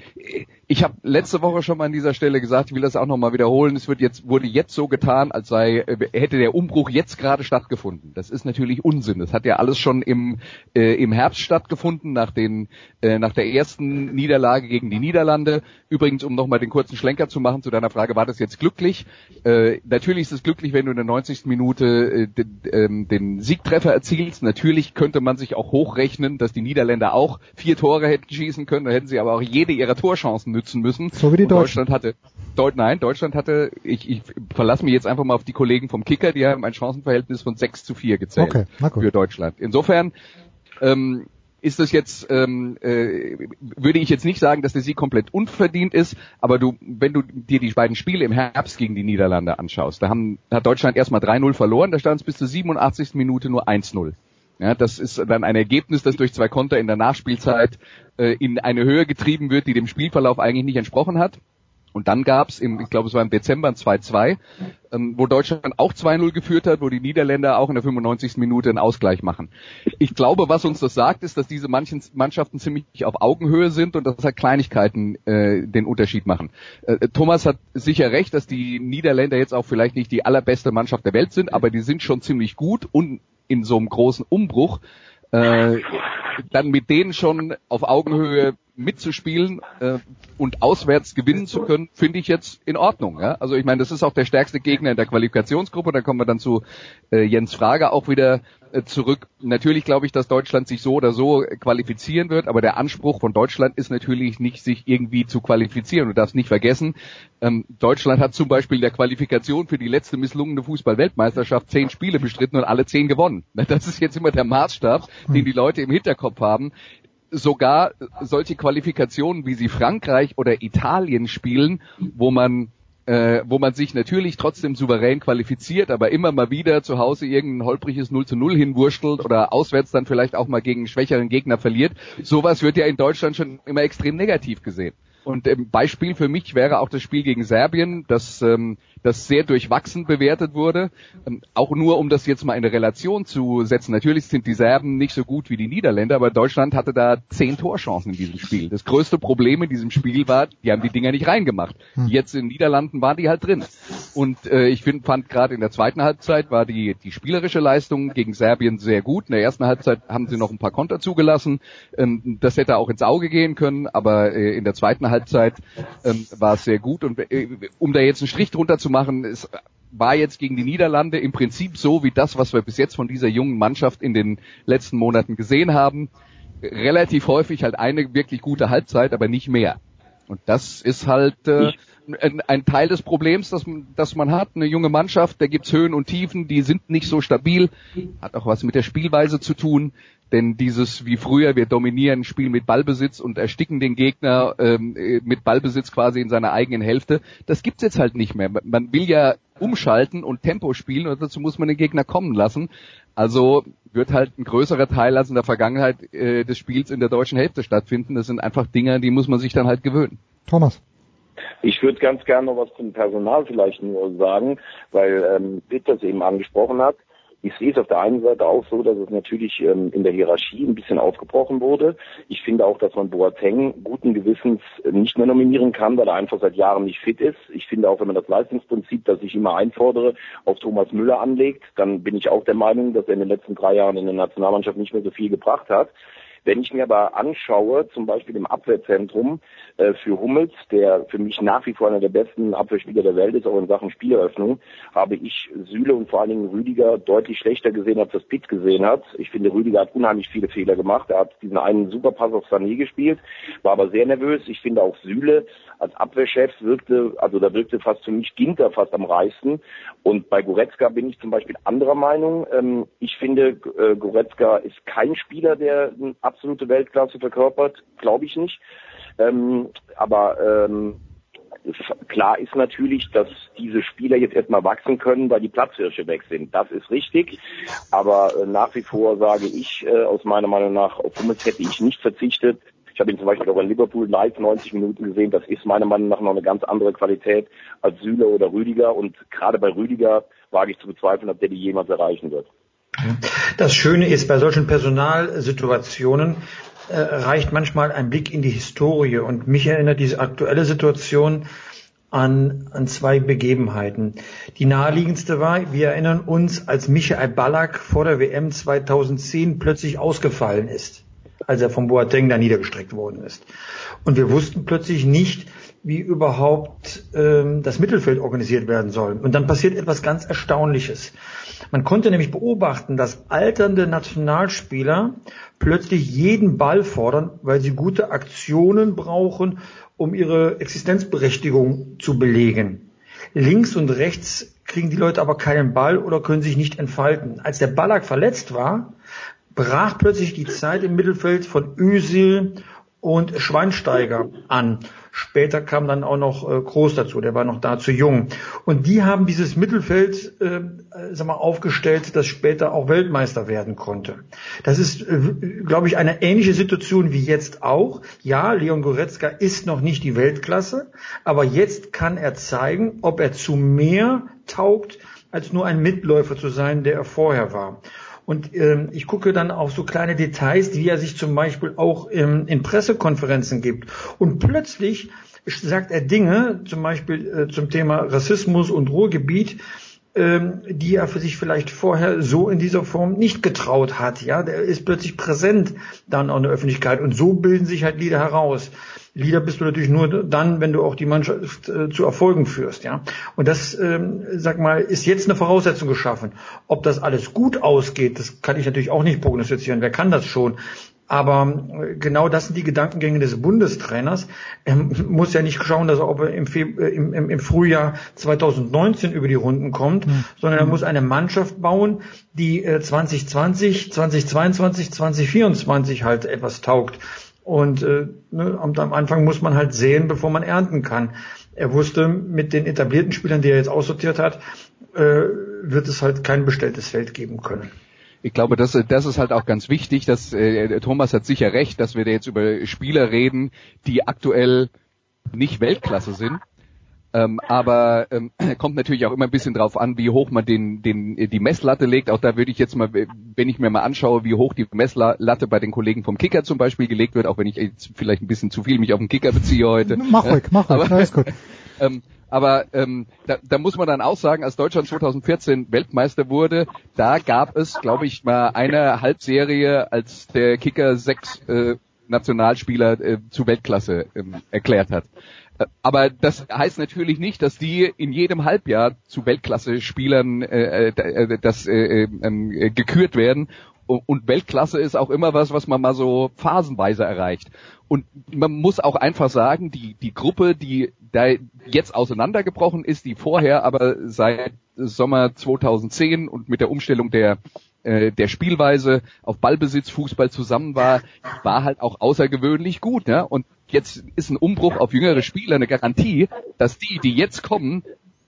ich habe letzte Woche schon mal an dieser Stelle gesagt, ich will das auch nochmal wiederholen. Es wird jetzt, wurde jetzt so getan, als sei, äh, hätte der Umbruch jetzt gerade stattgefunden. Das ist natürlich Unsinn. Das hat ja alles schon im, äh, im Herbst stattgefunden, nach, den, äh, nach der ersten Niederlage gegen die Niederlande. Übrigens, um nochmal den kurzen Schlenker zu machen zu deiner Frage, war das jetzt glücklich? Äh, natürlich ist es glücklich, wenn du in der 90. Minute äh, den, äh, den Siegtreffer erzielst. Natürlich könnte man sich auch hochrechnen, dass die Niederländer auch vier Tore hätten schießen können. Da hätten sie aber auch jede ihrer Torchancen nützen müssen. So wie die Deutschen. Deutschland hatte, Deut, nein, Deutschland hatte, ich, ich verlasse mich jetzt einfach mal auf die Kollegen vom Kicker, die haben ein Chancenverhältnis von 6 zu 4 gezählt Okay, na gut. für Deutschland. Insofern ähm, ist das jetzt, ähm, äh, würde ich jetzt nicht sagen, dass der Sieg komplett unverdient ist, aber du, wenn du dir die beiden Spiele im Herbst gegen die Niederlande anschaust, da haben, hat Deutschland erstmal 3-0 verloren, da stand es bis zur 87. Minute nur 1-0. Ja, das ist dann ein Ergebnis, das durch zwei Konter in der Nachspielzeit äh, in eine Höhe getrieben wird, die dem Spielverlauf eigentlich nicht entsprochen hat. Und dann gab's im, ich glaube es war im Dezember ein 2-2, ähm, wo Deutschland auch 2-0 geführt hat, wo die Niederländer auch in der 95. Minute einen Ausgleich machen. Ich glaube, was uns das sagt, ist, dass diese manchen Mannschaften ziemlich auf Augenhöhe sind und dass halt Kleinigkeiten äh, den Unterschied machen. Äh, Thomas hat sicher recht, dass die Niederländer jetzt auch vielleicht nicht die allerbeste Mannschaft der Welt sind, aber die sind schon ziemlich gut und in so einem großen Umbruch äh, dann mit denen schon auf Augenhöhe mitzuspielen äh, und auswärts gewinnen zu können, finde ich jetzt in Ordnung. Ja? Also ich meine, das ist auch der stärkste Gegner in der Qualifikationsgruppe. Da kommen wir dann zu äh, Jens Frage auch wieder äh, zurück. Natürlich glaube ich, dass Deutschland sich so oder so qualifizieren wird, aber der Anspruch von Deutschland ist natürlich nicht, sich irgendwie zu qualifizieren. Du darfst nicht vergessen, ähm, Deutschland hat zum Beispiel in der Qualifikation für die letzte misslungene Fußball-Weltmeisterschaft zehn Spiele bestritten und alle zehn gewonnen. Das ist jetzt immer der Maßstab, den die Leute im Hinterkopf haben sogar solche Qualifikationen, wie sie Frankreich oder Italien spielen, wo man äh, wo man sich natürlich trotzdem souverän qualifiziert, aber immer mal wieder zu Hause irgendein holpriges 0 zu 0 hinwurschtelt oder auswärts dann vielleicht auch mal gegen schwächeren Gegner verliert. Sowas wird ja in Deutschland schon immer extrem negativ gesehen. Und ähm, Beispiel für mich wäre auch das Spiel gegen Serbien, das, ähm, das sehr durchwachsen bewertet wurde. Ähm, auch nur, um das jetzt mal in eine Relation zu setzen. Natürlich sind die Serben nicht so gut wie die Niederländer, aber Deutschland hatte da zehn Torchancen in diesem Spiel. Das größte Problem in diesem Spiel war, die haben die Dinger nicht reingemacht. Hm. Jetzt in den Niederlanden waren die halt drin. Und äh, ich find, fand gerade in der zweiten Halbzeit war die, die spielerische Leistung gegen Serbien sehr gut. In der ersten Halbzeit haben sie noch ein paar Konter zugelassen. Ähm, das hätte auch ins Auge gehen können, aber äh, in der zweiten Halbzeit ähm, war es sehr gut. Und äh, um da jetzt einen Strich drunter zu machen, es war jetzt gegen die Niederlande im Prinzip so wie das, was wir bis jetzt von dieser jungen Mannschaft in den letzten Monaten gesehen haben. Relativ häufig halt eine wirklich gute Halbzeit, aber nicht mehr. Und das ist halt äh, ein, ein Teil des Problems, das, das man hat. Eine junge Mannschaft, da gibt's Höhen und Tiefen, die sind nicht so stabil. Hat auch was mit der Spielweise zu tun. Denn dieses wie früher, wir dominieren ein Spiel mit Ballbesitz und ersticken den Gegner ähm, äh, mit Ballbesitz quasi in seiner eigenen Hälfte, das gibt's jetzt halt nicht mehr. Man will ja umschalten und Tempo spielen und dazu muss man den Gegner kommen lassen. Also wird halt ein größerer Teil als in der Vergangenheit äh, des Spiels in der deutschen Hälfte stattfinden. Das sind einfach Dinge, die muss man sich dann halt gewöhnen. Thomas. Ich würde ganz gerne noch was zum Personal vielleicht nur sagen, weil ähm, Pitt das eben angesprochen hat. Ich sehe es auf der einen Seite auch so, dass es natürlich ähm, in der Hierarchie ein bisschen aufgebrochen wurde. Ich finde auch, dass man Boateng guten Gewissens nicht mehr nominieren kann, weil er einfach seit Jahren nicht fit ist. Ich finde auch, wenn man das Leistungsprinzip, das ich immer einfordere, auf Thomas Müller anlegt, dann bin ich auch der Meinung, dass er in den letzten drei Jahren in der Nationalmannschaft nicht mehr so viel gebracht hat. Wenn ich mir aber anschaue, zum Beispiel im Abwehrzentrum äh, für Hummels, der für mich nach wie vor einer der besten Abwehrspieler der Welt ist, auch in Sachen Spieleröffnung, habe ich Süle und vor allen Dingen Rüdiger deutlich schlechter gesehen, als das Pitt gesehen hat. Ich finde, Rüdiger hat unheimlich viele Fehler gemacht. Er hat diesen einen Superpass auf Sané gespielt, war aber sehr nervös. Ich finde auch Süle als Abwehrchef wirkte, also da wirkte fast für mich Ginter fast am reichsten. Und bei Goretzka bin ich zum Beispiel anderer Meinung. Ähm, ich finde, äh, Goretzka ist kein Spieler, der eine absolute Weltklasse verkörpert, glaube ich nicht. Ähm, aber ähm, klar ist natürlich, dass diese Spieler jetzt erstmal wachsen können, weil die Platzhirsche weg sind. Das ist richtig. Aber äh, nach wie vor sage ich, äh, aus meiner Meinung nach, auf Hummels hätte ich nicht verzichtet. Ich habe ihn zum Beispiel auch in Liverpool live 90 Minuten gesehen. Das ist meiner Meinung nach noch eine ganz andere Qualität als Süle oder Rüdiger. Und gerade bei Rüdiger wage ich zu bezweifeln, ob der die jemals erreichen wird. Das Schöne ist bei solchen Personalsituationen, äh, reicht manchmal ein Blick in die Historie und mich erinnert diese aktuelle Situation an, an zwei Begebenheiten. Die naheliegendste war, wir erinnern uns, als Michael Ballack vor der WM 2010 plötzlich ausgefallen ist, als er vom Boateng da niedergestreckt worden ist. Und wir wussten plötzlich nicht, wie überhaupt ähm, das Mittelfeld organisiert werden soll. Und dann passiert etwas ganz Erstaunliches. Man konnte nämlich beobachten, dass alternde Nationalspieler plötzlich jeden Ball fordern, weil sie gute Aktionen brauchen, um ihre Existenzberechtigung zu belegen. Links und rechts kriegen die Leute aber keinen Ball oder können sich nicht entfalten. Als der Ballack verletzt war, brach plötzlich die Zeit im Mittelfeld von Özil und Schweinsteiger an. Später kam dann auch noch äh, Groß dazu, der war noch da zu jung. Und die haben dieses Mittelfeld äh, sag mal, aufgestellt, das später auch Weltmeister werden konnte. Das ist, äh, glaube ich, eine ähnliche Situation wie jetzt auch. Ja, Leon Goretzka ist noch nicht die Weltklasse, aber jetzt kann er zeigen, ob er zu mehr taugt, als nur ein Mitläufer zu sein, der er vorher war. Und ähm, ich gucke dann auf so kleine Details, wie er sich zum Beispiel auch ähm, in Pressekonferenzen gibt. Und plötzlich sagt er Dinge, zum Beispiel äh, zum Thema Rassismus und Ruhrgebiet, ähm, die er für sich vielleicht vorher so in dieser Form nicht getraut hat. Ja, der ist plötzlich präsent dann auch in der Öffentlichkeit und so bilden sich halt Lieder heraus. Leader bist du natürlich nur dann, wenn du auch die Mannschaft äh, zu Erfolgen führst, ja. Und das, ähm, sag mal, ist jetzt eine Voraussetzung geschaffen. Ob das alles gut ausgeht, das kann ich natürlich auch nicht prognostizieren. Wer kann das schon? Aber äh, genau das sind die Gedankengänge des Bundestrainers. Er muss ja nicht schauen, dass er ob er im, äh, im, im, im Frühjahr 2019 über die Runden kommt, mhm. sondern er muss eine Mannschaft bauen, die 2020, 2022, 2024 halt etwas taugt. Und äh, ne, am Anfang muss man halt sehen, bevor man ernten kann. Er wusste, mit den etablierten Spielern, die er jetzt aussortiert hat, äh, wird es halt kein bestelltes Feld geben können. Ich glaube, das, das ist halt auch ganz wichtig, dass äh, Thomas hat sicher recht, dass wir da jetzt über Spieler reden, die aktuell nicht Weltklasse sind, ähm, aber ähm, kommt natürlich auch immer ein bisschen drauf an, wie hoch man den, den, die Messlatte legt. Auch da würde ich jetzt mal, wenn ich mir mal anschaue, wie hoch die Messlatte bei den Kollegen vom Kicker zum Beispiel gelegt wird, auch wenn ich jetzt vielleicht ein bisschen zu viel mich auf den Kicker beziehe heute. Mach ruhig, mach ruhig, alles gut. ähm, aber ähm, da, da muss man dann auch sagen, als Deutschland 2014 Weltmeister wurde, da gab es, glaube ich, mal eine Halbserie, als der Kicker sechs äh, Nationalspieler äh, zu Weltklasse ähm, erklärt hat. Aber das heißt natürlich nicht, dass die in jedem Halbjahr zu Weltklasse-Spielern äh, äh, äh das äh, äh, gekürt werden. Und Weltklasse ist auch immer was, was man mal so phasenweise erreicht. Und man muss auch einfach sagen, die, die Gruppe, die da jetzt auseinandergebrochen ist, die vorher aber seit Sommer 2010 und mit der Umstellung der äh, der Spielweise auf Ballbesitz Fußball zusammen war, war halt auch außergewöhnlich gut. Ja? Und jetzt ist ein Umbruch auf jüngere Spieler eine Garantie, dass die, die jetzt kommen,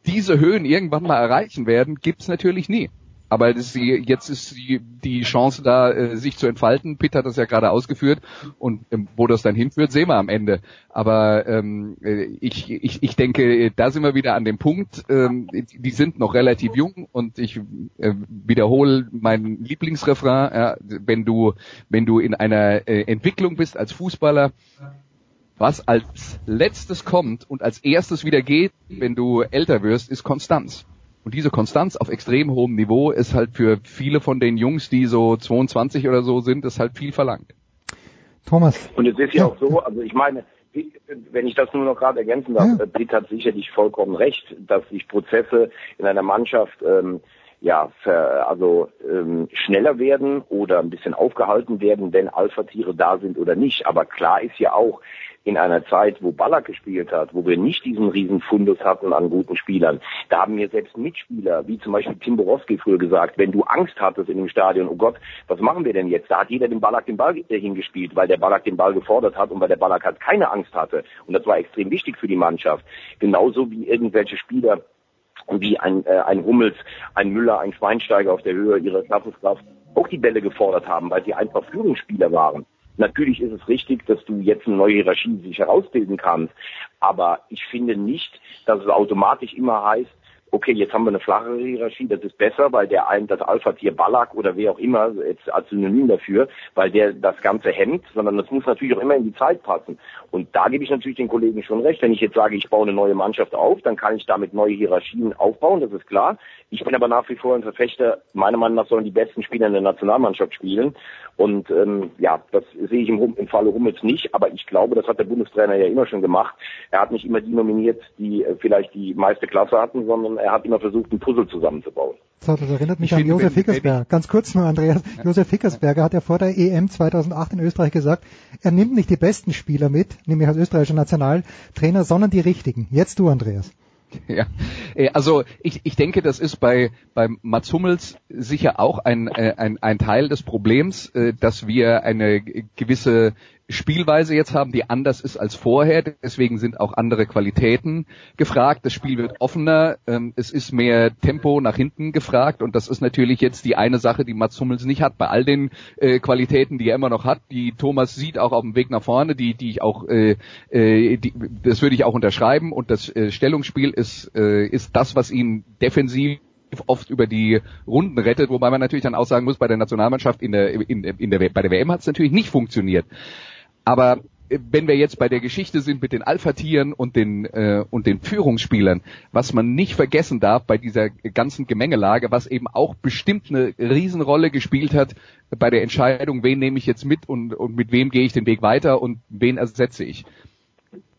diese Höhen irgendwann mal erreichen werden, gibt's natürlich nie. Aber das, jetzt ist die, Chance da, äh, sich zu entfalten. Pitt hat das ja gerade ausgeführt und ähm, wo das dann hinführt, sehen wir am Ende. Aber ähm, äh, ich, ich, ich denke, da sind wir wieder an dem Punkt. Ähm, die sind noch relativ jung und ich äh, wiederhole mein Lieblingsrefrain. Ja, wenn du wenn du in einer äh, Entwicklung bist als Fußballer, was als letztes kommt und als erstes wieder geht, wenn du älter wirst, ist Konstanz. Und diese Konstanz auf extrem hohem Niveau ist halt für viele von den Jungs, die so 22 oder so sind, ist halt viel verlangt. Thomas. Und es ist ja, ja. auch so, also ich meine, wenn ich das nur noch gerade ergänzen darf, ja. Britt hat sicherlich vollkommen recht, dass sich Prozesse in einer Mannschaft ähm, ja, ver, also ähm, schneller werden oder ein bisschen aufgehalten werden, wenn Alpha-Tiere da sind oder nicht. Aber klar ist ja auch, in einer Zeit, wo Ballack gespielt hat, wo wir nicht diesen riesen Fundus hatten an guten Spielern, da haben mir selbst Mitspieler, wie zum Beispiel Tim Borowski früher gesagt, wenn du Angst hattest in dem Stadion, oh Gott, was machen wir denn jetzt? Da hat jeder den Ballack den Ball hingespielt, weil der Ballack den Ball gefordert hat und weil der Ballack halt keine Angst hatte. Und das war extrem wichtig für die Mannschaft. Genauso wie irgendwelche Spieler wie ein, äh, ein Hummels, ein Müller, ein Schweinsteiger auf der Höhe ihrer Schaffenskraft auch die Bälle gefordert haben, weil sie einfach Führungsspieler waren. Natürlich ist es richtig, dass du jetzt eine neue Hierarchie sich herausbilden kannst, aber ich finde nicht, dass es automatisch immer heißt, okay, jetzt haben wir eine flachere Hierarchie, das ist besser, weil der ein, das Alpha-Tier Ballack oder wer auch immer, jetzt als Synonym dafür, weil der das Ganze hemmt, sondern das muss natürlich auch immer in die Zeit passen. Und da gebe ich natürlich den Kollegen schon recht. Wenn ich jetzt sage, ich baue eine neue Mannschaft auf, dann kann ich damit neue Hierarchien aufbauen, das ist klar. Ich bin aber nach wie vor ein Verfechter, meiner Meinung nach sollen die besten Spieler in der Nationalmannschaft spielen. Und ähm, ja, das sehe ich im, im Falle Hummels nicht, aber ich glaube, das hat der Bundestrainer ja immer schon gemacht. Er hat nicht immer die nominiert, die äh, vielleicht die meiste Klasse hatten, sondern er hat immer versucht, ein Puzzle zusammenzubauen. So, das erinnert mich ich an Josef Hickersberger. Ganz kurz nur, Andreas. Ja. Josef Hickersberger hat ja vor der EM 2008 in Österreich gesagt, er nimmt nicht die besten Spieler mit, nämlich als österreichischer Nationaltrainer, sondern die richtigen. Jetzt du, Andreas. Ja, äh, also ich, ich denke, das ist bei, bei Mats Hummels sicher auch ein, äh, ein, ein Teil des Problems, äh, dass wir eine gewisse Spielweise jetzt haben, die anders ist als vorher. Deswegen sind auch andere Qualitäten gefragt. Das Spiel wird offener. Ähm, es ist mehr Tempo nach hinten gefragt. Und das ist natürlich jetzt die eine Sache, die Mats Hummels nicht hat. Bei all den äh, Qualitäten, die er immer noch hat, die Thomas sieht auch auf dem Weg nach vorne, die, die ich auch, äh, äh, die, das würde ich auch unterschreiben. Und das äh, Stellungsspiel ist, äh, ist das, was ihn defensiv oft über die Runden rettet, wobei man natürlich dann auch sagen muss, bei der Nationalmannschaft in der, in, in der, bei der WM hat es natürlich nicht funktioniert. Aber äh, wenn wir jetzt bei der Geschichte sind mit den Alpha-Tieren und den äh, und den Führungsspielern, was man nicht vergessen darf bei dieser ganzen Gemengelage, was eben auch bestimmt eine Riesenrolle gespielt hat bei der Entscheidung, wen nehme ich jetzt mit und, und mit wem gehe ich den Weg weiter und wen ersetze ich.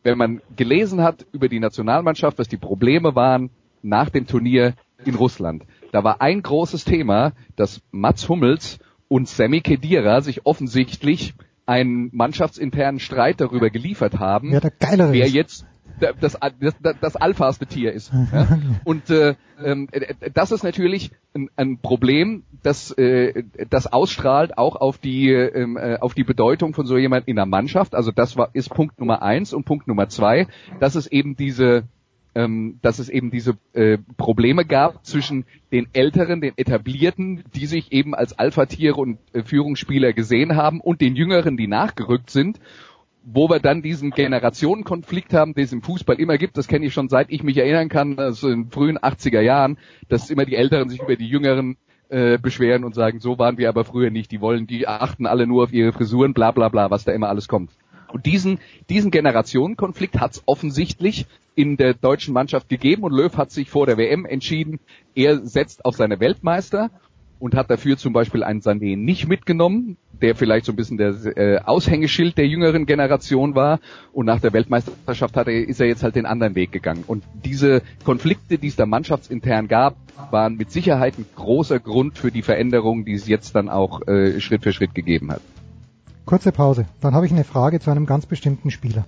Wenn man gelesen hat über die Nationalmannschaft, was die Probleme waren nach dem Turnier in Russland, da war ein großes Thema, dass Mats Hummels und Sammy Kedira sich offensichtlich einen mannschaftsinternen Streit darüber geliefert haben, ja, wer jetzt das, das, das alphaste Tier ist. Ja? Und äh, ähm, das ist natürlich ein, ein Problem, das, äh, das ausstrahlt auch auf die, ähm, äh, auf die Bedeutung von so jemand in der Mannschaft. Also das war, ist Punkt Nummer eins und Punkt Nummer zwei, dass es eben diese ähm, dass es eben diese äh, Probleme gab zwischen den Älteren, den Etablierten, die sich eben als Alpha-Tiere und äh, Führungsspieler gesehen haben und den Jüngeren, die nachgerückt sind wo wir dann diesen Generationenkonflikt haben, den es im Fußball immer gibt, das kenne ich schon seit ich mich erinnern kann, also in frühen 80er Jahren, dass immer die Älteren sich über die Jüngeren äh, beschweren und sagen, so waren wir aber früher nicht, die wollen, die achten alle nur auf ihre Frisuren, bla bla bla, was da immer alles kommt. Und diesen, diesen Generationenkonflikt hat es offensichtlich in der deutschen Mannschaft gegeben und Löw hat sich vor der WM entschieden, er setzt auf seine Weltmeister und hat dafür zum Beispiel einen Sané nicht mitgenommen, der vielleicht so ein bisschen der äh, Aushängeschild der jüngeren Generation war und nach der Weltmeisterschaft hat er, ist er jetzt halt den anderen Weg gegangen. Und diese Konflikte, die es da mannschaftsintern gab, waren mit Sicherheit ein großer Grund für die Veränderungen, die es jetzt dann auch äh, Schritt für Schritt gegeben hat. Kurze Pause. Dann habe ich eine Frage zu einem ganz bestimmten Spieler.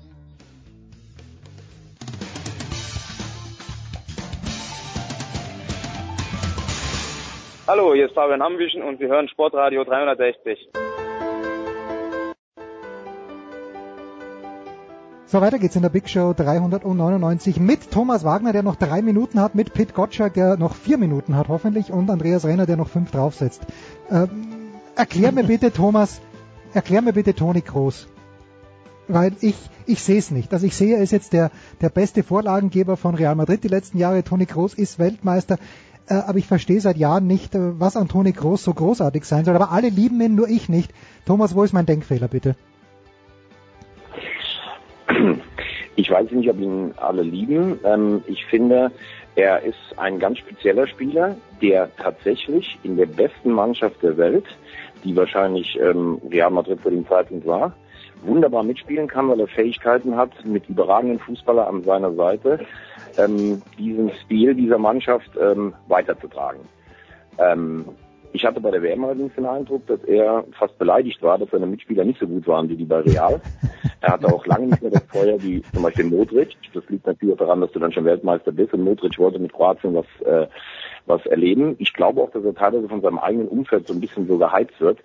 Hallo, hier ist Fabian Amwischen und Sie hören Sportradio 360. So, weiter geht's in der Big Show 399 mit Thomas Wagner, der noch drei Minuten hat, mit Pit Gottschalk, der noch vier Minuten hat hoffentlich und Andreas Renner, der noch fünf draufsetzt. Ähm, erklär mir bitte, Thomas, erklär mir bitte Toni Kroos. Weil ich, ich sehe es nicht. Also ich sehe, er ist jetzt der, der beste Vorlagengeber von Real Madrid die letzten Jahre. Toni Kroos ist Weltmeister. Äh, aber ich verstehe seit Jahren nicht, äh, was an Toni Kroos so großartig sein soll. Aber alle lieben ihn, nur ich nicht. Thomas, wo ist mein Denkfehler, bitte? Ich weiß nicht, ob ihn alle lieben. Ähm, ich finde, er ist ein ganz spezieller Spieler, der tatsächlich in der besten Mannschaft der Welt die wahrscheinlich ähm, Real Madrid für den Zeitpunkt war, wunderbar mitspielen kann, weil er Fähigkeiten hat, mit überragenden Fußballer an seiner Seite ähm, diesen Stil dieser Mannschaft ähm, weiterzutragen. Ähm, ich hatte bei der WM allerdings den Eindruck, dass er fast beleidigt war, dass seine Mitspieler nicht so gut waren wie die bei Real. Er hatte auch lange nicht mehr das Feuer wie zum Beispiel Modric. Das liegt natürlich daran, dass du dann schon Weltmeister bist und Modric wollte mit Kroatien was äh, was erleben. Ich glaube auch, dass er teilweise von seinem eigenen Umfeld so ein bisschen so geheizt wird.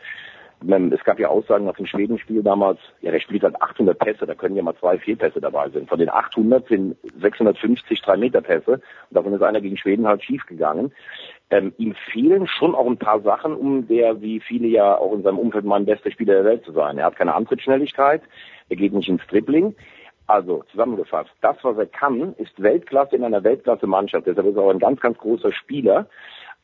Es gab ja Aussagen nach dem Schwedenspiel damals, ja, der spielt halt 800 Pässe, da können ja mal zwei Fehlpässe dabei sein. Von den 800 sind 650 3-Meter-Pässe und davon ist einer gegen Schweden halt schief gegangen. Ähm, ihm fehlen schon auch ein paar Sachen, um der, wie viele ja auch in seinem Umfeld, mein bester Spieler der Welt zu sein. Er hat keine Antrittsschnelligkeit, er geht nicht ins Dribbling, Also zusammengefasst, das, was er kann, ist Weltklasse in einer Weltklasse-Mannschaft. Deshalb ist er auch ein ganz, ganz großer Spieler.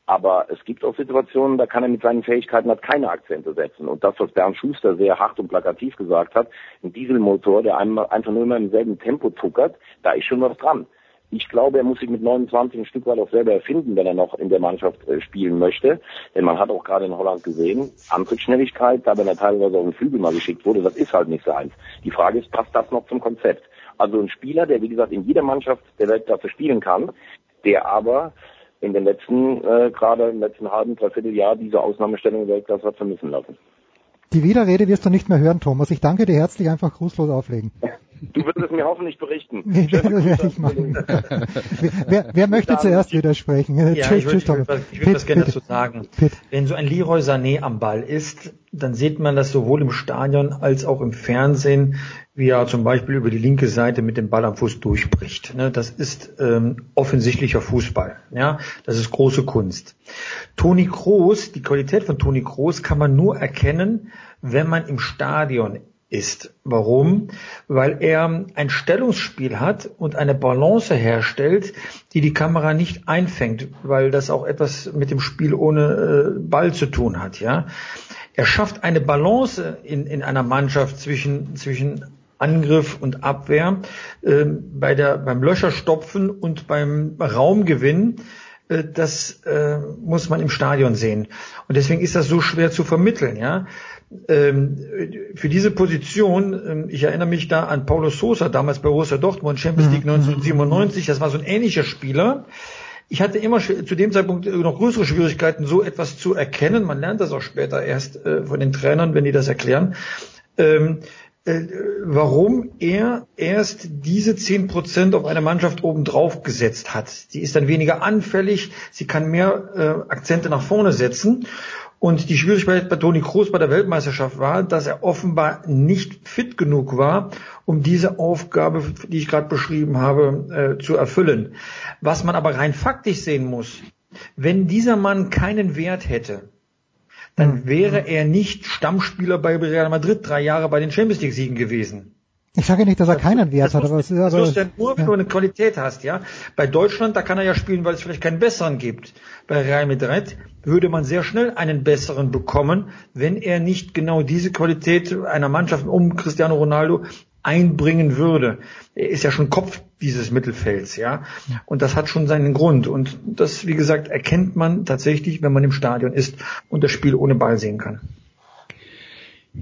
Aber es gibt auch Situationen, da kann er mit seinen Fähigkeiten halt keine Akzente setzen. Und das, was Bernd Schuster sehr hart und plakativ gesagt hat, ein Dieselmotor, der einfach nur immer im selben Tempo tuckert, da ist schon was dran. Ich glaube, er muss sich mit 29 ein Stück weit auch selber erfinden, wenn er noch in der Mannschaft äh, spielen möchte. Denn man hat auch gerade in Holland gesehen, Antrittsschnelligkeit, da wenn er teilweise auf den Flügel mal geschickt wurde, das ist halt nicht seins. Die Frage ist, passt das noch zum Konzept? Also ein Spieler, der wie gesagt in jeder Mannschaft der Weltklasse spielen kann, der aber in den letzten, äh, gerade im letzten halben, dreiviertel Jahr diese Ausnahmestellung der Weltklasse hat vermissen lassen. Die Widerrede wirst du nicht mehr hören, Thomas. Ich danke dir herzlich, einfach grußlos auflegen. Du wirst es mir hoffentlich berichten. Nee, das werde ich machen. wer, wer möchte zuerst widersprechen? Ja, tschüss, ich würde würd was, ich würd was gerne dazu sagen. Pitt. Wenn so ein Leroy Sané am Ball ist, dann sieht man das sowohl im Stadion als auch im Fernsehen, wie er zum Beispiel über die linke Seite mit dem Ball am Fuß durchbricht. Ne, das ist ähm, offensichtlicher Fußball. Ja, das ist große Kunst. Toni Kroos, die Qualität von Toni Kroos kann man nur erkennen, wenn man im Stadion ist. Warum? Weil er ein Stellungsspiel hat und eine Balance herstellt, die die Kamera nicht einfängt, weil das auch etwas mit dem Spiel ohne äh, Ball zu tun hat, ja. Er schafft eine Balance in, in einer Mannschaft zwischen, zwischen Angriff und Abwehr, äh, bei der, beim Löcherstopfen und beim Raumgewinn. Äh, das äh, muss man im Stadion sehen. Und deswegen ist das so schwer zu vermitteln, ja für diese Position, ähm, ich erinnere mich da an Paulo Sosa, damals bei Borussia Dortmund, Champions League 1997, mhm. das war so ein ähnlicher Spieler. Ich hatte immer zu dem Zeitpunkt noch größere Schwierigkeiten, so etwas zu erkennen. Man lernt das auch später erst äh, von den Trainern, wenn die das erklären. Ähm, äh, warum er erst diese zehn Prozent auf eine Mannschaft obendrauf gesetzt hat. Sie ist dann weniger anfällig, sie kann mehr äh, Akzente nach vorne setzen. Und die Schwierigkeit bei Toni Kroos bei der Weltmeisterschaft war, dass er offenbar nicht fit genug war, um diese Aufgabe, die ich gerade beschrieben habe, äh, zu erfüllen. Was man aber rein faktisch sehen muss, wenn dieser Mann keinen Wert hätte, dann hm. wäre er nicht Stammspieler bei Real Madrid drei Jahre bei den Champions League Siegen gewesen. Ich sage nicht, dass er keinen Wert hat, aber es ist aber. Das ja nur, wenn ja. du eine Qualität hast, ja. Bei Deutschland, da kann er ja spielen, weil es vielleicht keinen besseren gibt. Bei Real Madrid würde man sehr schnell einen besseren bekommen, wenn er nicht genau diese Qualität einer Mannschaft um Cristiano Ronaldo einbringen würde. Er ist ja schon Kopf dieses Mittelfelds, ja. Und das hat schon seinen Grund. Und das, wie gesagt, erkennt man tatsächlich, wenn man im Stadion ist und das Spiel ohne Ball sehen kann.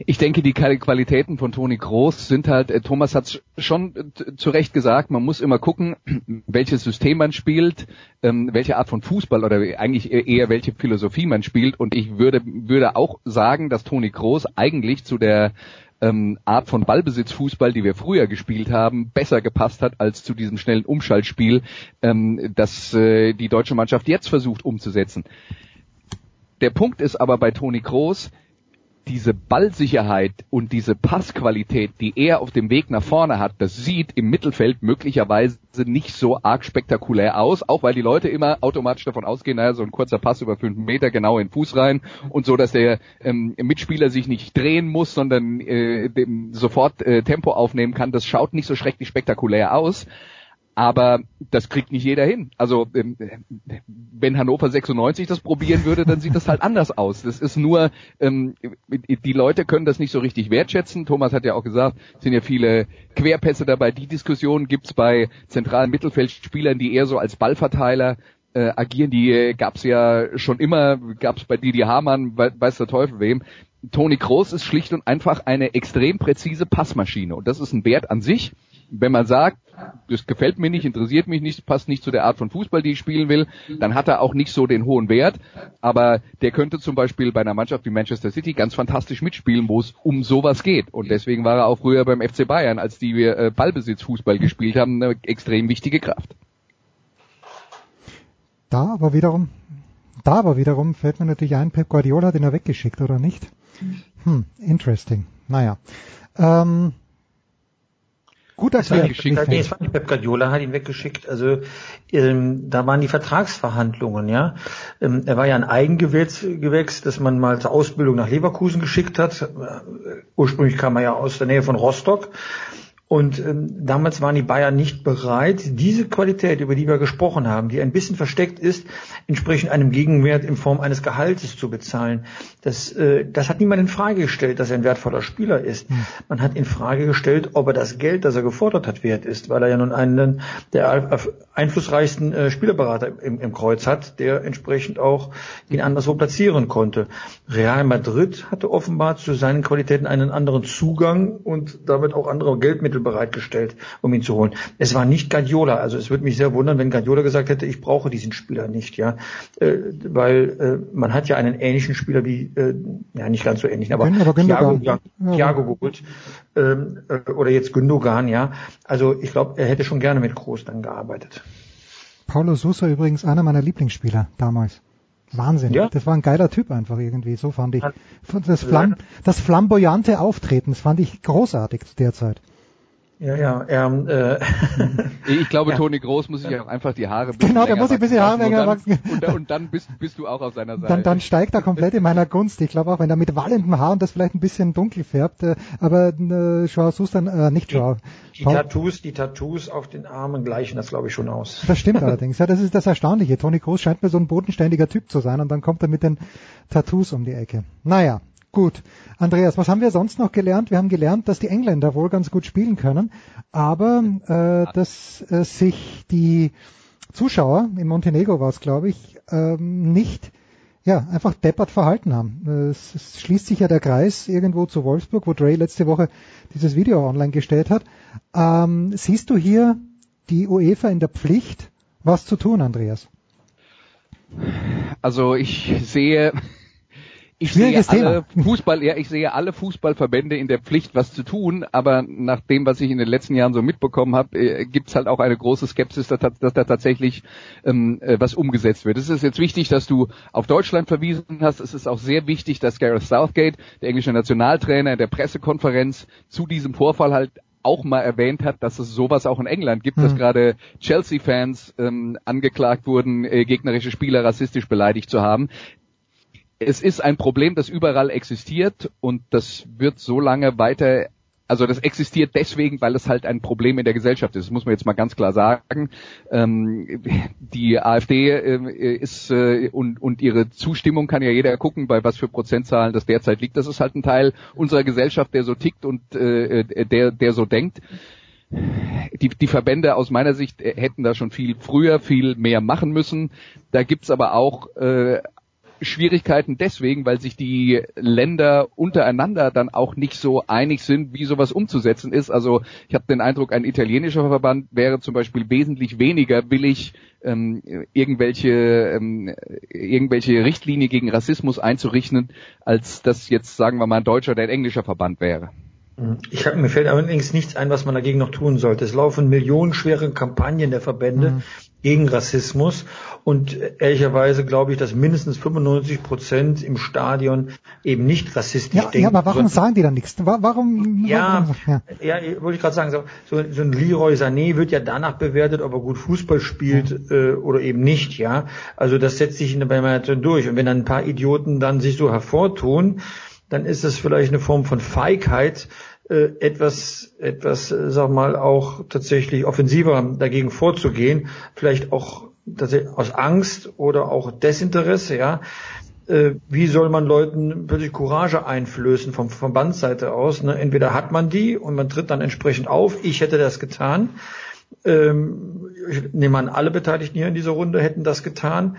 Ich denke, die Qualitäten von Toni Groß sind halt, äh, Thomas hat es schon äh, zu Recht gesagt, man muss immer gucken, welches System man spielt, ähm, welche Art von Fußball oder eigentlich eher welche Philosophie man spielt. Und ich würde, würde auch sagen, dass Toni Groß eigentlich zu der ähm, Art von Ballbesitzfußball, die wir früher gespielt haben, besser gepasst hat als zu diesem schnellen Umschaltspiel, ähm, das äh, die deutsche Mannschaft jetzt versucht umzusetzen. Der Punkt ist aber bei Toni Kroos, diese Ballsicherheit und diese Passqualität, die er auf dem Weg nach vorne hat, das sieht im Mittelfeld möglicherweise nicht so arg spektakulär aus, auch weil die Leute immer automatisch davon ausgehen, naja, so ein kurzer Pass über fünf Meter genau in den Fuß rein und so, dass der ähm, Mitspieler sich nicht drehen muss, sondern äh, sofort äh, Tempo aufnehmen kann. Das schaut nicht so schrecklich spektakulär aus. Aber das kriegt nicht jeder hin. Also ähm, wenn Hannover 96 das probieren würde, dann sieht das halt anders aus. Das ist nur, ähm, die Leute können das nicht so richtig wertschätzen. Thomas hat ja auch gesagt, es sind ja viele Querpässe dabei. Die Diskussion gibt's bei zentralen Mittelfeldspielern, die eher so als Ballverteiler äh, agieren. Die äh, gab's ja schon immer, gab's bei Didi Hamann, weiß der Teufel wem. Toni Kroos ist schlicht und einfach eine extrem präzise Passmaschine und das ist ein Wert an sich wenn man sagt, das gefällt mir nicht, interessiert mich nicht, passt nicht zu der Art von Fußball, die ich spielen will, dann hat er auch nicht so den hohen Wert. Aber der könnte zum Beispiel bei einer Mannschaft wie Manchester City ganz fantastisch mitspielen, wo es um sowas geht. Und deswegen war er auch früher beim FC Bayern, als die wir äh, Ballbesitzfußball gespielt haben, eine extrem wichtige Kraft. Da aber wiederum, da aber wiederum fällt mir natürlich ein, Pep Guardiola hat ihn ja weggeschickt, oder nicht? Hm, interesting. Naja. Ähm, Gut erklärt. Geschickt, nee, es war nicht Pep Guardiola hat ihn weggeschickt. Also ähm, da waren die Vertragsverhandlungen, ja. Ähm, er war ja ein Eigengewächs, Gewächs, das man mal zur Ausbildung nach Leverkusen geschickt hat. Äh, ursprünglich kam er ja aus der Nähe von Rostock. Und ähm, damals waren die Bayern nicht bereit, diese Qualität, über die wir gesprochen haben, die ein bisschen versteckt ist, entsprechend einem Gegenwert in Form eines Gehaltes zu bezahlen. Das, äh, das hat niemand in Frage gestellt, dass er ein wertvoller Spieler ist. Hm. Man hat in Frage gestellt, ob er das Geld, das er gefordert hat, wert ist, weil er ja nun einen der einflussreichsten äh, Spielerberater im, im Kreuz hat, der entsprechend auch ihn anderswo platzieren konnte. Real Madrid hatte offenbar zu seinen Qualitäten einen anderen Zugang und damit auch andere Geldmittel bereitgestellt, um ihn zu holen. Es war nicht Guardiola, also es würde mich sehr wundern, wenn Guardiola gesagt hätte, ich brauche diesen Spieler nicht, ja, äh, weil äh, man hat ja einen ähnlichen Spieler wie, äh, ja nicht ganz so ähnlich, aber, aber Thiago, ja, Thiago geholt ähm, äh, oder jetzt Gündogan, ja. Also ich glaube, er hätte schon gerne mit Groß dann gearbeitet. Paulo Sousa übrigens einer meiner Lieblingsspieler damals. Wahnsinn. Ja. Das war ein geiler Typ einfach irgendwie. So fand ich. Das, Flam das flamboyante Auftreten, das fand ich großartig zu der Zeit. Ja, ja, ähm, äh, Ich glaube, ja. Toni Groß muss sich auch einfach die Haare Genau, der muss sich ein bisschen Haare länger wachsen. Und, dann, und dann bist, bist du auch auf seiner Seite. Dann, dann steigt er komplett in meiner Gunst. Ich glaube auch, wenn er mit wallendem Haar und das vielleicht ein bisschen dunkel färbt, äh, aber äh, Joao Sustan, äh, nicht Joao. Die, die Tattoos, die Tattoos auf den Armen gleichen das, glaube ich, schon aus. Das stimmt allerdings. Ja, das ist das Erstaunliche. Toni Groß scheint mir so ein bodenständiger Typ zu sein und dann kommt er mit den Tattoos um die Ecke. Naja, Gut. Andreas, was haben wir sonst noch gelernt? Wir haben gelernt, dass die Engländer wohl ganz gut spielen können, aber äh, dass äh, sich die Zuschauer, in Montenegro war es, glaube ich, ähm, nicht ja, einfach deppert verhalten haben. Es, es, schließt sich ja der Kreis irgendwo zu Wolfsburg, wo Dre letzte Woche dieses Video online gestellt hat. Ähm, siehst du hier die UEFA in der Pflicht, was zu tun, Andreas? Also ich sehe ich sehe alle Fußball, ja, ich sehe alle Fußballverbände in der Pflicht, was zu tun, aber nach dem, was ich in den letzten Jahren so mitbekommen habe, äh, gibt's halt auch eine große Skepsis, dass, dass da tatsächlich ähm, äh, was umgesetzt wird. Es ist jetzt wichtig, dass du auf Deutschland verwiesen hast. Es ist auch sehr wichtig, dass Gareth Southgate, der englische Nationaltrainer, in der Pressekonferenz zu diesem Vorfall halt auch mal erwähnt hat, dass es sowas auch in England gibt, mhm. dass gerade Chelsea-Fans ähm, angeklagt wurden, äh, gegnerische Spieler rassistisch beleidigt zu haben es ist ein Problem, das überall existiert und das wird so lange weiter also das existiert deswegen, weil es halt ein Problem in der Gesellschaft ist. Das muss man jetzt mal ganz klar sagen. Ähm, die AfD äh, ist äh, und, und ihre Zustimmung kann ja jeder gucken, bei was für Prozentzahlen das derzeit liegt. Das ist halt ein Teil unserer Gesellschaft, der so tickt und äh, der, der so denkt. Die, die Verbände aus meiner Sicht hätten da schon viel früher, viel mehr machen müssen. Da gibt's aber auch äh, Schwierigkeiten deswegen, weil sich die Länder untereinander dann auch nicht so einig sind, wie sowas umzusetzen ist. Also ich habe den Eindruck, ein italienischer Verband wäre zum Beispiel wesentlich weniger willig, ähm, irgendwelche ähm, irgendwelche Richtlinie gegen Rassismus einzurichten, als das jetzt sagen wir mal ein deutscher oder ein englischer Verband wäre. Ich hab, mir fällt allerdings nichts ein, was man dagegen noch tun sollte. Es laufen millionenschwere Kampagnen der Verbände mhm. Gegen Rassismus und ehrlicherweise glaube ich, dass mindestens 95 Prozent im Stadion eben nicht rassistisch ja, denken. Ja, aber warum sagen die dann nichts? Warum? Ja, warum, ja. ja wollte ich gerade sagen, so, so ein Leroy Sané wird ja danach bewertet, ob er gut Fußball spielt ja. äh, oder eben nicht. Ja, also das setzt sich in der Bewertung durch. Und wenn dann ein paar Idioten dann sich so hervortun, dann ist es vielleicht eine Form von Feigheit, äh, etwas, etwas, äh, sag mal, auch tatsächlich offensiver dagegen vorzugehen, vielleicht auch aus Angst oder auch Desinteresse, ja. Äh, wie soll man Leuten plötzlich Courage einflößen vom Verbandsseite aus? Ne? Entweder hat man die und man tritt dann entsprechend auf, ich hätte das getan. Ähm, ich nehme an, alle Beteiligten hier in dieser Runde hätten das getan.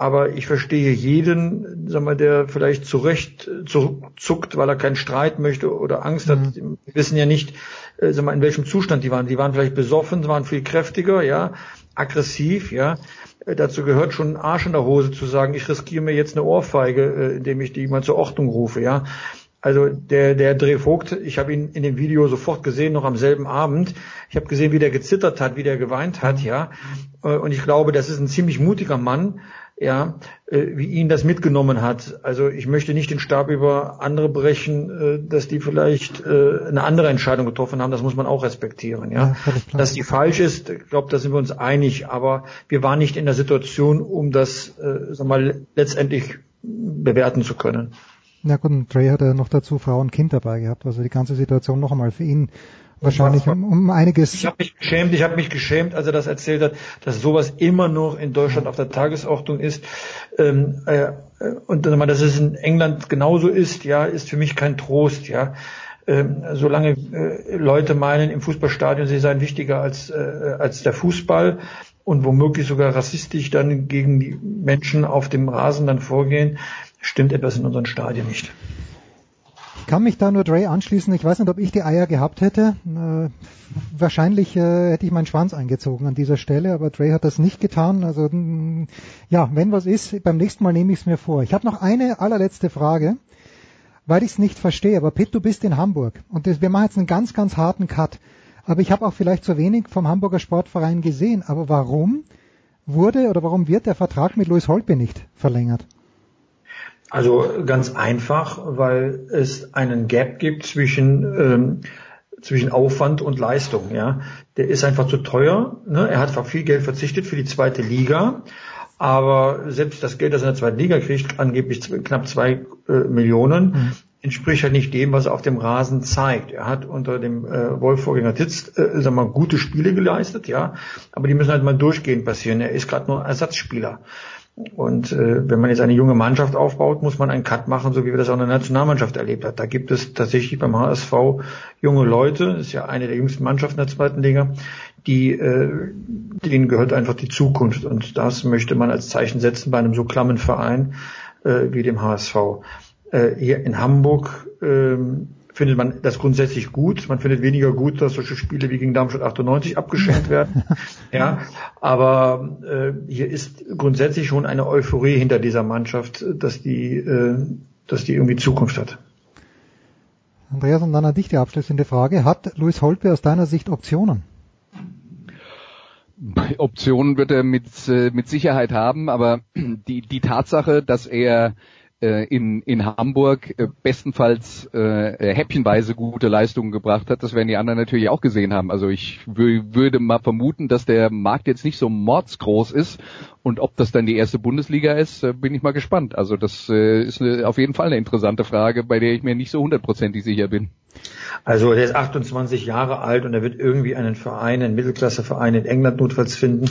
Aber ich verstehe jeden, sag mal, der vielleicht zurecht zuckt, weil er keinen Streit möchte oder Angst mhm. hat. Wir wissen ja nicht, äh, sag mal, in welchem Zustand die waren. Die waren vielleicht besoffen, waren viel kräftiger, ja, aggressiv, ja. Äh, dazu gehört schon ein Arsch in der Hose zu sagen, ich riskiere mir jetzt eine Ohrfeige, äh, indem ich die mal zur Ordnung rufe, ja. Also der, der Drehvogt, ich habe ihn in dem Video sofort gesehen, noch am selben Abend. Ich habe gesehen, wie der gezittert hat, wie der geweint hat, ja. Und ich glaube, das ist ein ziemlich mutiger Mann, ja, äh, wie ihn das mitgenommen hat. Also ich möchte nicht den Stab über andere brechen, äh, dass die vielleicht äh, eine andere Entscheidung getroffen haben. Das muss man auch respektieren, ja. ja dass die falsch ist, ich glaube, da sind wir uns einig. Aber wir waren nicht in der Situation, um das, äh, sag mal, letztendlich bewerten zu können. Na gut, und Dre hat ja noch dazu Frau und Kind dabei gehabt, also die ganze Situation noch einmal für ihn wahrscheinlich um, um einiges. Ich habe mich geschämt, ich habe mich geschämt, als er das erzählt hat, dass sowas immer noch in Deutschland auf der Tagesordnung ist. Ähm, äh, und dass es in England genauso ist, ja, ist für mich kein Trost, ja. Ähm, solange äh, Leute meinen, im Fußballstadion sie seien wichtiger als, äh, als der Fußball und womöglich sogar rassistisch dann gegen die Menschen auf dem Rasen dann vorgehen, stimmt etwas in unseren Stadien nicht. Ich kann mich da nur Dre anschließen. Ich weiß nicht, ob ich die Eier gehabt hätte. Äh, wahrscheinlich äh, hätte ich meinen Schwanz eingezogen an dieser Stelle, aber Dre hat das nicht getan. Also mm, ja, wenn was ist, beim nächsten Mal nehme ich es mir vor. Ich habe noch eine allerletzte Frage, weil ich es nicht verstehe. Aber Pitt, du bist in Hamburg und das, wir machen jetzt einen ganz, ganz harten Cut. Aber ich habe auch vielleicht zu wenig vom Hamburger Sportverein gesehen. Aber warum wurde oder warum wird der Vertrag mit Louis Holpe nicht verlängert? Also ganz einfach, weil es einen Gap gibt zwischen ähm, zwischen Aufwand und Leistung. Ja, der ist einfach zu teuer. Ne? Er hat viel Geld verzichtet für die zweite Liga, aber selbst das Geld, das er in der zweiten Liga kriegt, angeblich knapp zwei äh, Millionen, mhm. entspricht halt nicht dem, was er auf dem Rasen zeigt. Er hat unter dem äh, Wolf-Vorgänger Titz, äh, sagen wir mal, gute Spiele geleistet, ja, aber die müssen halt mal durchgehend passieren. Er ist gerade nur Ersatzspieler. Und äh, wenn man jetzt eine junge Mannschaft aufbaut, muss man einen Cut machen, so wie wir das auch in der Nationalmannschaft erlebt haben. Da gibt es tatsächlich beim HSV junge Leute, ist ja eine der jüngsten Mannschaften der zweiten Liga, die äh, denen gehört einfach die Zukunft. Und das möchte man als Zeichen setzen bei einem so klammen Verein äh, wie dem HSV. Äh, hier in Hamburg äh, findet man das grundsätzlich gut. Man findet weniger gut, dass solche Spiele wie gegen Darmstadt 98 abgeschenkt werden. ja, aber äh, hier ist grundsätzlich schon eine Euphorie hinter dieser Mannschaft, dass die, äh, dass die irgendwie Zukunft hat. Andreas, und dann an dich die abschließende Frage. Hat Luis Holpe aus deiner Sicht Optionen? Optionen wird er mit, äh, mit Sicherheit haben, aber die, die Tatsache, dass er äh, in, in Hamburg äh, bestenfalls äh, häppchenweise gute Leistungen gebracht hat. Das werden die anderen natürlich auch gesehen haben. Also ich würde mal vermuten, dass der Markt jetzt nicht so mordsgroß ist und ob das dann die erste Bundesliga ist, äh, bin ich mal gespannt. Also das äh, ist eine, auf jeden Fall eine interessante Frage, bei der ich mir nicht so hundertprozentig sicher bin. Also er ist 28 Jahre alt und er wird irgendwie einen Verein, einen Mittelklasseverein in England notfalls finden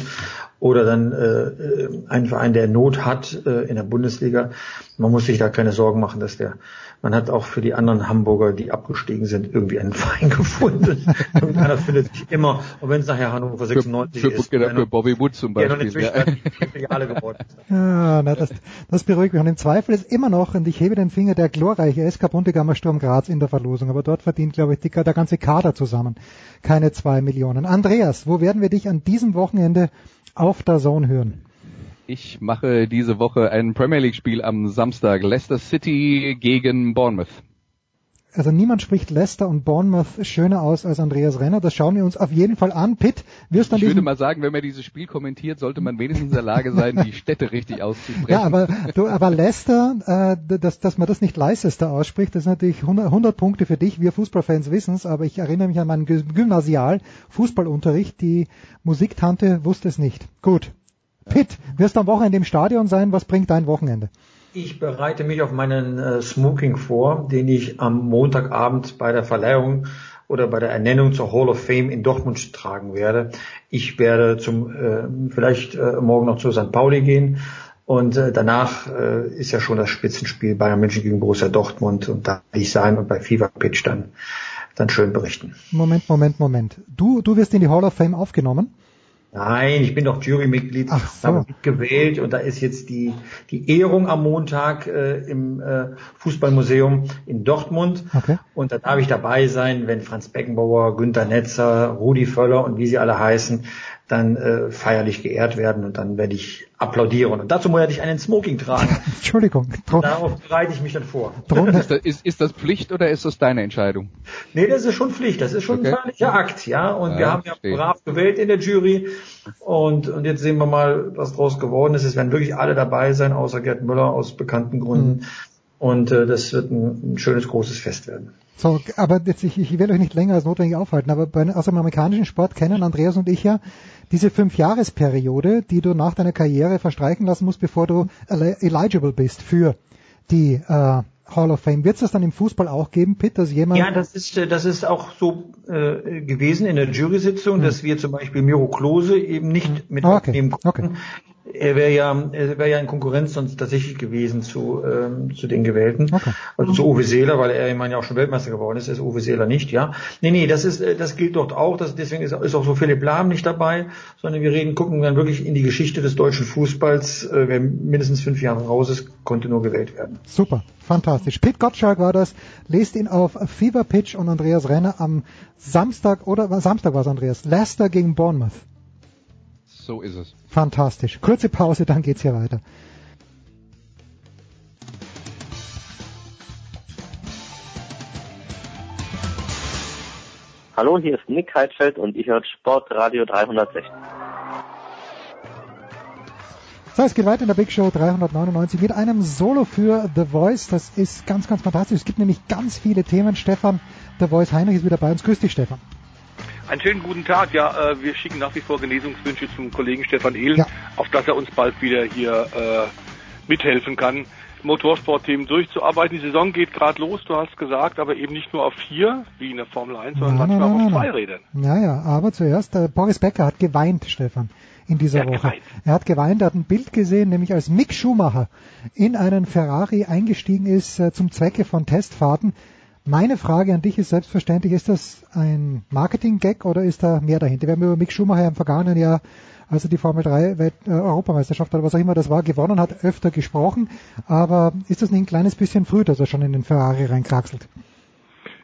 oder dann äh, einen Verein, der Not hat äh, in der Bundesliga. Man muss sich da keine Sorgen machen, dass der man hat auch für die anderen Hamburger, die abgestiegen sind, irgendwie einen Verein gefunden. Irgendeiner findet sich immer, und wenn es nachher Hannover 96 für, für, ist. Genau, für Bobby Wood zum Beispiel. Ja. Filiale geworden ist. Ja, na, das, das beruhigt mich. Und im Zweifel ist immer noch, und ich hebe den Finger, der glorreiche SK Bundegammer Sturm Graz in der Verlosung. Aber dort verdient, glaube ich, die, der ganze Kader zusammen keine zwei Millionen. Andreas, wo werden wir dich an diesem Wochenende auf der Zone hören? Ich mache diese Woche ein Premier League Spiel am Samstag. Leicester City gegen Bournemouth. Also niemand spricht Leicester und Bournemouth schöner aus als Andreas Renner. Das schauen wir uns auf jeden Fall an. Pitt, wirst du Ich würde mal sagen, wenn man dieses Spiel kommentiert, sollte man wenigstens in der Lage sein, die Städte richtig auszusprechen. Ja, aber, du, aber Leicester, äh, dass, dass man das nicht Leicester ausspricht, das ist natürlich 100, 100 Punkte für dich. Wir Fußballfans wissen es, aber ich erinnere mich an meinen Gymnasial-Fußballunterricht. Die Musiktante wusste es nicht. Gut, Pitt, wirst du am Wochenende im Stadion sein? Was bringt dein Wochenende? Ich bereite mich auf meinen äh, Smoking vor, den ich am Montagabend bei der Verleihung oder bei der Ernennung zur Hall of Fame in Dortmund tragen werde. Ich werde zum äh, vielleicht äh, morgen noch zu St. Pauli gehen und äh, danach äh, ist ja schon das Spitzenspiel Bayern München gegen Borussia Dortmund und da werde ich sein und bei Fever Pitch dann dann schön berichten. Moment, Moment, Moment. Du du wirst in die Hall of Fame aufgenommen? Nein, ich bin doch Jurymitglied, Ach so. habe gewählt und da ist jetzt die, die Ehrung am Montag äh, im äh, Fußballmuseum in Dortmund. Okay. Und da darf ich dabei sein, wenn Franz Beckenbauer, Günter Netzer, Rudi Völler und wie sie alle heißen, dann äh, feierlich geehrt werden und dann werde ich applaudieren. Und dazu werde ich einen Smoking tragen. Entschuldigung. Darauf bereite ich mich dann vor. ist, das, ist, ist das Pflicht oder ist das deine Entscheidung? Nee, das ist schon Pflicht. Das ist schon okay. ein feierlicher Akt, ja. Und ja, wir haben ja steht. brav gewählt in der Jury. Und, und jetzt sehen wir mal, was draus geworden ist. Es werden wirklich alle dabei sein, außer Gerd Müller aus bekannten Gründen. Mhm. Und äh, das wird ein, ein schönes, großes Fest werden. So, aber jetzt, ich, ich will euch nicht länger als notwendig aufhalten, aber bei, aus dem amerikanischen Sport kennen Andreas und ich ja diese Fünfjahresperiode, die du nach deiner Karriere verstreichen lassen musst, bevor du eligible bist für die äh, Hall of Fame. Wird es das dann im Fußball auch geben, Pitt, dass jemand... Ja, das ist, äh, das ist auch so äh, gewesen in der Jury-Sitzung, hm. dass wir zum Beispiel Miro Klose eben nicht hm. mit ah, okay. aufnehmen konnten. Okay er wäre ja, er wäre ja in Konkurrenz sonst tatsächlich gewesen zu, ähm, zu den Gewählten. Okay. Also zu Uwe Seeler, weil er, ich meine, ja auch schon Weltmeister geworden ist, ist Uwe Seeler nicht, ja. Nee, nee, das ist, äh, das gilt dort auch, das, deswegen ist, ist auch so Philipp Lahm nicht dabei, sondern wir reden, gucken dann wirklich in die Geschichte des deutschen Fußballs, äh, wer mindestens fünf Jahre raus ist, konnte nur gewählt werden. Super, fantastisch. Pete Gottschalk war das, lest ihn auf Fever Pitch und Andreas Renner am Samstag, oder Samstag war es Andreas, Leicester gegen Bournemouth. So ist es. Fantastisch. Kurze Pause, dann geht's hier weiter. Hallo, hier ist Nick Heidfeld und ich höre Sportradio 360. So, es geht weiter in der Big Show 399 mit einem Solo für The Voice. Das ist ganz, ganz fantastisch. Es gibt nämlich ganz viele Themen. Stefan, The Voice Heinrich ist wieder bei uns. Grüß dich, Stefan. Einen schönen guten Tag. Ja, äh, wir schicken nach wie vor Genesungswünsche zum Kollegen Stefan Ehlen, ja. auf dass er uns bald wieder hier äh, mithelfen kann, Motorsportthemen durchzuarbeiten. Die Saison geht gerade los, du hast gesagt, aber eben nicht nur auf vier, wie in der Formel 1, sondern nein, manchmal nein, auf zwei Rädern. Ja, ja, aber zuerst, äh, Boris Becker hat geweint, Stefan, in dieser Woche. Geweint. Er hat geweint, er hat ein Bild gesehen, nämlich als Mick Schumacher in einen Ferrari eingestiegen ist äh, zum Zwecke von Testfahrten. Meine Frage an dich ist selbstverständlich, ist das ein Marketing-Gag oder ist da mehr dahinter? Wir haben über Mick Schumacher im vergangenen Jahr, als er die Formel 3 Welt, äh, Europameisterschaft oder was auch immer das war, gewonnen hat, öfter gesprochen. Aber ist das nicht ein kleines bisschen früh, dass er schon in den Ferrari reinkraxelt?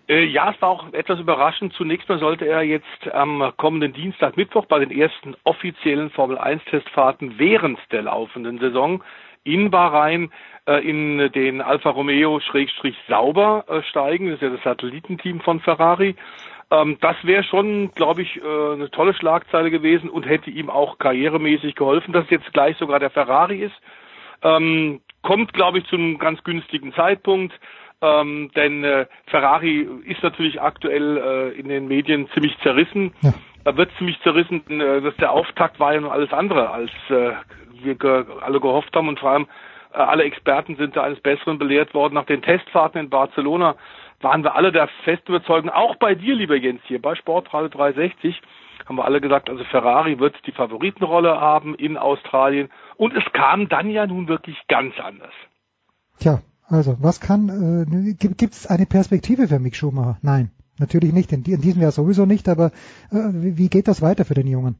Äh, ja, es war auch etwas überraschend. Zunächst mal sollte er jetzt am kommenden Dienstag, Mittwoch bei den ersten offiziellen Formel 1 Testfahrten während der laufenden Saison in Bahrain äh, in den Alfa Romeo Schrägstrich Sauber äh, steigen. Das ist ja das Satellitenteam von Ferrari. Ähm, das wäre schon, glaube ich, äh, eine tolle Schlagzeile gewesen und hätte ihm auch karrieremäßig geholfen, dass es jetzt gleich sogar der Ferrari ist. Ähm, kommt, glaube ich, zu einem ganz günstigen Zeitpunkt. Ähm, denn Ferrari ist natürlich aktuell in den Medien ziemlich zerrissen. Ja. Da wird ziemlich zerrissen, äh, dass der Auftakt war ja nun alles andere, als äh, wir alle gehofft haben und vor allem äh, alle Experten sind da eines Besseren belehrt worden. Nach den Testfahrten in Barcelona waren wir alle der festen Überzeugung, auch bei dir, lieber Jens, hier bei Sportradio 360, haben wir alle gesagt, also Ferrari wird die Favoritenrolle haben in Australien. Und es kam dann ja nun wirklich ganz anders. Tja, also was kann, äh, gibt es eine Perspektive für Mick Schumacher? Nein, natürlich nicht. In, in diesem Jahr sowieso nicht, aber äh, wie geht das weiter für den Jungen?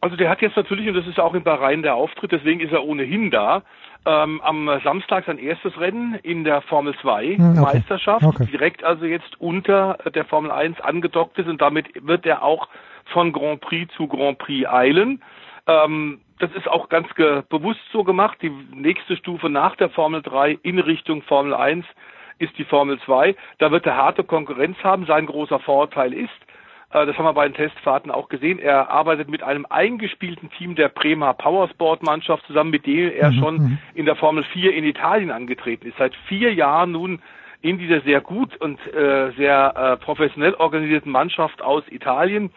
Also der hat jetzt natürlich, und das ist auch in Bahrain der Auftritt, deswegen ist er ohnehin da, ähm, am Samstag sein erstes Rennen in der Formel 2 hm, okay. Meisterschaft, okay. direkt also jetzt unter der Formel 1 angedockt ist und damit wird er auch von Grand Prix zu Grand Prix eilen. Ähm, das ist auch ganz bewusst so gemacht. Die nächste Stufe nach der Formel 3 in Richtung Formel 1 ist die Formel 2. Da wird er harte Konkurrenz haben. Sein großer Vorteil ist, äh, das haben wir bei den Testfahrten auch gesehen. Er arbeitet mit einem eingespielten Team der Bremer Powersport-Mannschaft zusammen, mit dem er mhm. schon mhm. in der Formel 4 in Italien angetreten ist. Seit vier Jahren nun in dieser sehr gut und äh, sehr äh, professionell organisierten Mannschaft aus Italien.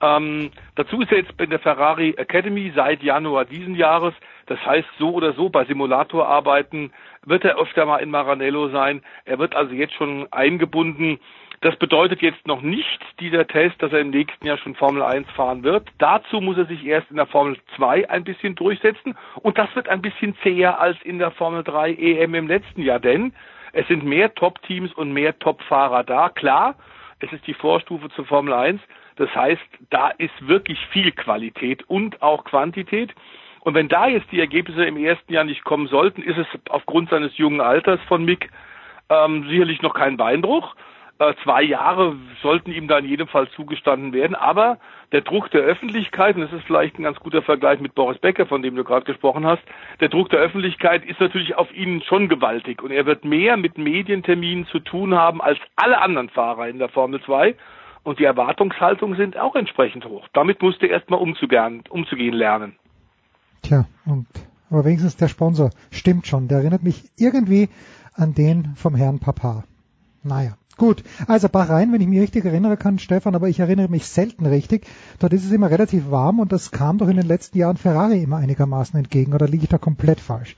Ähm, dazu ist er jetzt in der Ferrari Academy seit Januar diesen Jahres. Das heißt, so oder so bei Simulatorarbeiten wird er öfter mal in Maranello sein. Er wird also jetzt schon eingebunden das bedeutet jetzt noch nicht dieser Test, dass er im nächsten Jahr schon Formel 1 fahren wird. Dazu muss er sich erst in der Formel 2 ein bisschen durchsetzen und das wird ein bisschen zäher als in der Formel 3 EM im letzten Jahr, denn es sind mehr Top-Teams und mehr Top-Fahrer da. Klar, es ist die Vorstufe zur Formel 1. Das heißt, da ist wirklich viel Qualität und auch Quantität. Und wenn da jetzt die Ergebnisse im ersten Jahr nicht kommen sollten, ist es aufgrund seines jungen Alters von Mick ähm, sicherlich noch kein Beinbruch. Äh, zwei Jahre sollten ihm da in jedem Fall zugestanden werden. Aber der Druck der Öffentlichkeit, und das ist vielleicht ein ganz guter Vergleich mit Boris Becker, von dem du gerade gesprochen hast, der Druck der Öffentlichkeit ist natürlich auf ihn schon gewaltig. Und er wird mehr mit Medienterminen zu tun haben als alle anderen Fahrer in der Formel 2. Und die Erwartungshaltungen sind auch entsprechend hoch. Damit musste er erstmal umzugehen, umzugehen lernen. Tja, und aber wenigstens der Sponsor stimmt schon. Der erinnert mich irgendwie an den vom Herrn Papa. Naja. Gut, also Bahrain, wenn ich mich richtig erinnere kann, Stefan, aber ich erinnere mich selten richtig. Dort ist es immer relativ warm und das kam doch in den letzten Jahren Ferrari immer einigermaßen entgegen, oder liege ich da komplett falsch?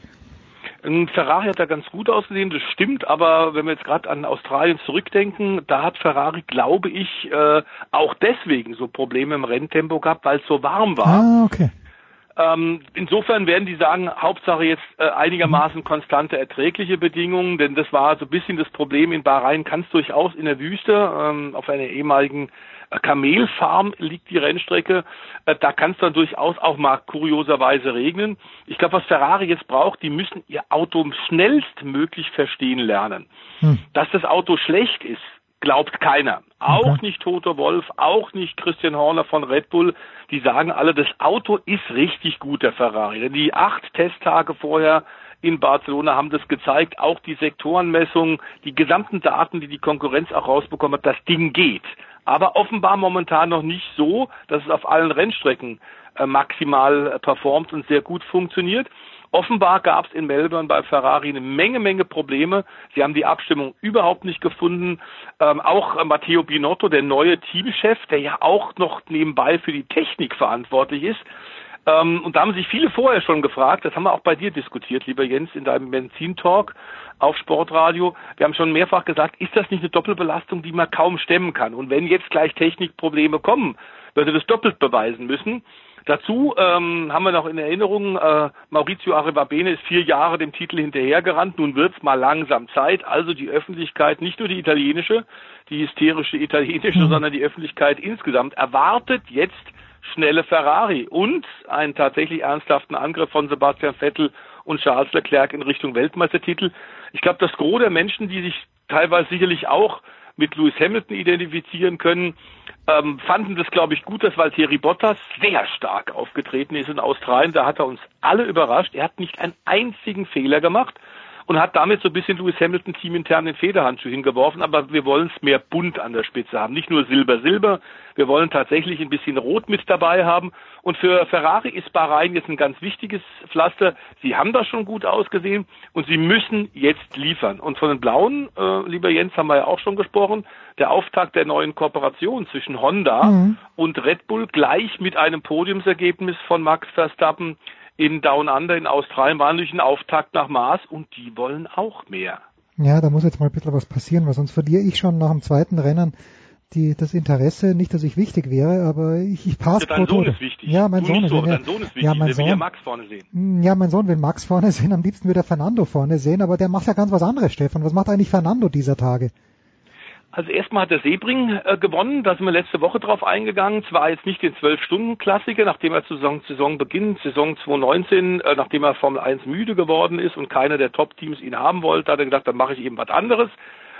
Ferrari hat da ganz gut ausgesehen, das stimmt, aber wenn wir jetzt gerade an Australien zurückdenken, da hat Ferrari, glaube ich, äh, auch deswegen so Probleme im Renntempo gehabt, weil es so warm war. Ah, okay. Ähm, insofern werden die sagen, Hauptsache jetzt äh, einigermaßen konstante, erträgliche Bedingungen, denn das war so ein bisschen das Problem in Bahrain, kann es durchaus in der Wüste ähm, auf einer ehemaligen Kamelfarm liegt die Rennstrecke. Äh, da kann es dann durchaus auch mal kurioserweise regnen. Ich glaube, was Ferrari jetzt braucht, die müssen ihr Auto schnellstmöglich verstehen lernen. Hm. Dass das Auto schlecht ist, glaubt keiner. Auch okay. nicht Toto Wolf, auch nicht Christian Horner von Red Bull. Die sagen alle, das Auto ist richtig gut, der Ferrari. Denn die acht Testtage vorher in Barcelona haben das gezeigt, auch die Sektorenmessungen, die gesamten Daten, die die Konkurrenz auch rausbekommen hat, das Ding geht aber offenbar momentan noch nicht so, dass es auf allen Rennstrecken äh, maximal äh, performt und sehr gut funktioniert. Offenbar gab es in Melbourne bei Ferrari eine Menge, Menge Probleme. Sie haben die Abstimmung überhaupt nicht gefunden. Ähm, auch äh, Matteo Binotto, der neue Teamchef, der ja auch noch nebenbei für die Technik verantwortlich ist, ähm, und da haben sich viele vorher schon gefragt, das haben wir auch bei dir diskutiert, lieber Jens, in deinem Benzin-Talk auf Sportradio. Wir haben schon mehrfach gesagt, ist das nicht eine Doppelbelastung, die man kaum stemmen kann? Und wenn jetzt gleich Technikprobleme kommen, wird er das doppelt beweisen müssen. Dazu ähm, haben wir noch in Erinnerung, äh, Maurizio Arrivabene ist vier Jahre dem Titel hinterhergerannt. Nun wird's mal langsam Zeit. Also die Öffentlichkeit, nicht nur die italienische, die hysterische italienische, mhm. sondern die Öffentlichkeit insgesamt erwartet jetzt schnelle Ferrari und einen tatsächlich ernsthaften Angriff von Sebastian Vettel und Charles Leclerc in Richtung Weltmeistertitel. Ich glaube, das Gros der Menschen, die sich teilweise sicherlich auch mit Lewis Hamilton identifizieren können, ähm, fanden das, glaube ich, gut, dass Valtteri Bottas sehr stark aufgetreten ist in Australien. Da hat er uns alle überrascht. Er hat nicht einen einzigen Fehler gemacht und hat damit so ein bisschen Lewis Hamilton teamintern den Federhandschuh hingeworfen, aber wir wollen es mehr bunt an der Spitze haben. Nicht nur Silber, Silber, wir wollen tatsächlich ein bisschen Rot mit dabei haben. Und für Ferrari ist Bahrain jetzt ein ganz wichtiges Pflaster. Sie haben das schon gut ausgesehen und sie müssen jetzt liefern. Und von den Blauen, äh, lieber Jens, haben wir ja auch schon gesprochen, der Auftakt der neuen Kooperation zwischen Honda mhm. und Red Bull gleich mit einem Podiumsergebnis von Max Verstappen in Down Under in Australien war natürlich ein Auftakt nach Mars und die wollen auch mehr. Ja, da muss jetzt mal ein bisschen was passieren, weil sonst verliere ich schon nach dem zweiten Rennen die, das Interesse, nicht, dass ich wichtig wäre, aber ich, ich passe ja, Dein Sohn ist wichtig. Ja, mein Sohn ist, so, ja, Sohn ist wichtig. Ja, mein Sohn, will ja Max vorne sehen. Hm, ja, mein Sohn will Max vorne sehen, am liebsten würde er Fernando vorne sehen, aber der macht ja ganz was anderes, Stefan. Was macht eigentlich Fernando dieser Tage? Also erstmal hat der Sebring äh, gewonnen, da sind wir letzte Woche drauf eingegangen. Zwar jetzt nicht den Zwölf-Stunden-Klassiker, nachdem er zu Saison, Saisonbeginn, Saison 2019, äh, nachdem er Formel 1 müde geworden ist und keiner der Top-Teams ihn haben wollte, hat er gesagt, dann mache ich eben was anderes.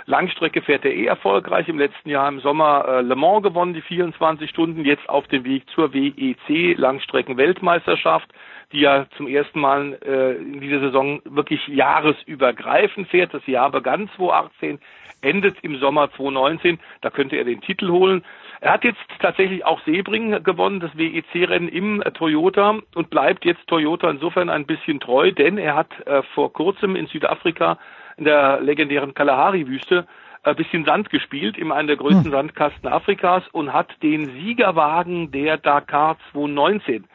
Langstrecke fährt er eh erfolgreich. Im letzten Jahr im Sommer äh, Le Mans gewonnen, die 24 Stunden, jetzt auf dem Weg zur WEC Langstrecken-Weltmeisterschaft die ja zum ersten Mal äh, in dieser Saison wirklich jahresübergreifend fährt. Das Jahr begann 2018, endet im Sommer 2019. Da könnte er den Titel holen. Er hat jetzt tatsächlich auch Sebring gewonnen, das WEC-Rennen im äh, Toyota und bleibt jetzt Toyota insofern ein bisschen treu, denn er hat äh, vor kurzem in Südafrika in der legendären Kalahari-Wüste ein bisschen Sand gespielt, in einem der größten hm. Sandkasten Afrikas und hat den Siegerwagen der Dakar 2019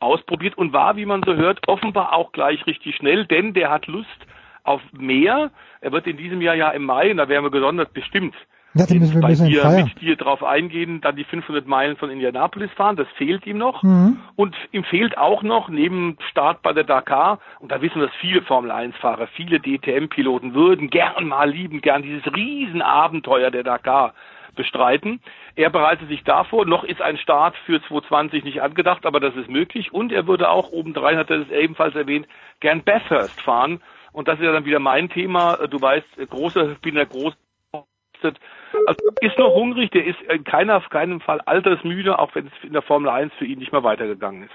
ausprobiert und war, wie man so hört, offenbar auch gleich richtig schnell, denn der hat Lust auf mehr. Er wird in diesem Jahr ja im Mai, und da werden wir gesondert bestimmt ja, müssen wir bei dir mit dir drauf eingehen, dann die 500 Meilen von Indianapolis fahren, das fehlt ihm noch. Mhm. Und ihm fehlt auch noch, neben Start bei der Dakar, und da wissen wir, dass viele Formel-1-Fahrer, viele DTM-Piloten würden gern mal lieben, gern dieses Riesenabenteuer der Dakar bestreiten. Er bereitet sich davor, noch ist ein Start für 2020 nicht angedacht, aber das ist möglich. Und er würde auch, obendrein hat er es ebenfalls erwähnt, gern Bathurst fahren. Und das ist ja dann wieder mein Thema. Du weißt, große, bin der große also ist noch hungrig, der ist in keiner, auf keinen Fall altersmüde, auch wenn es in der Formel 1 für ihn nicht mehr weitergegangen ist.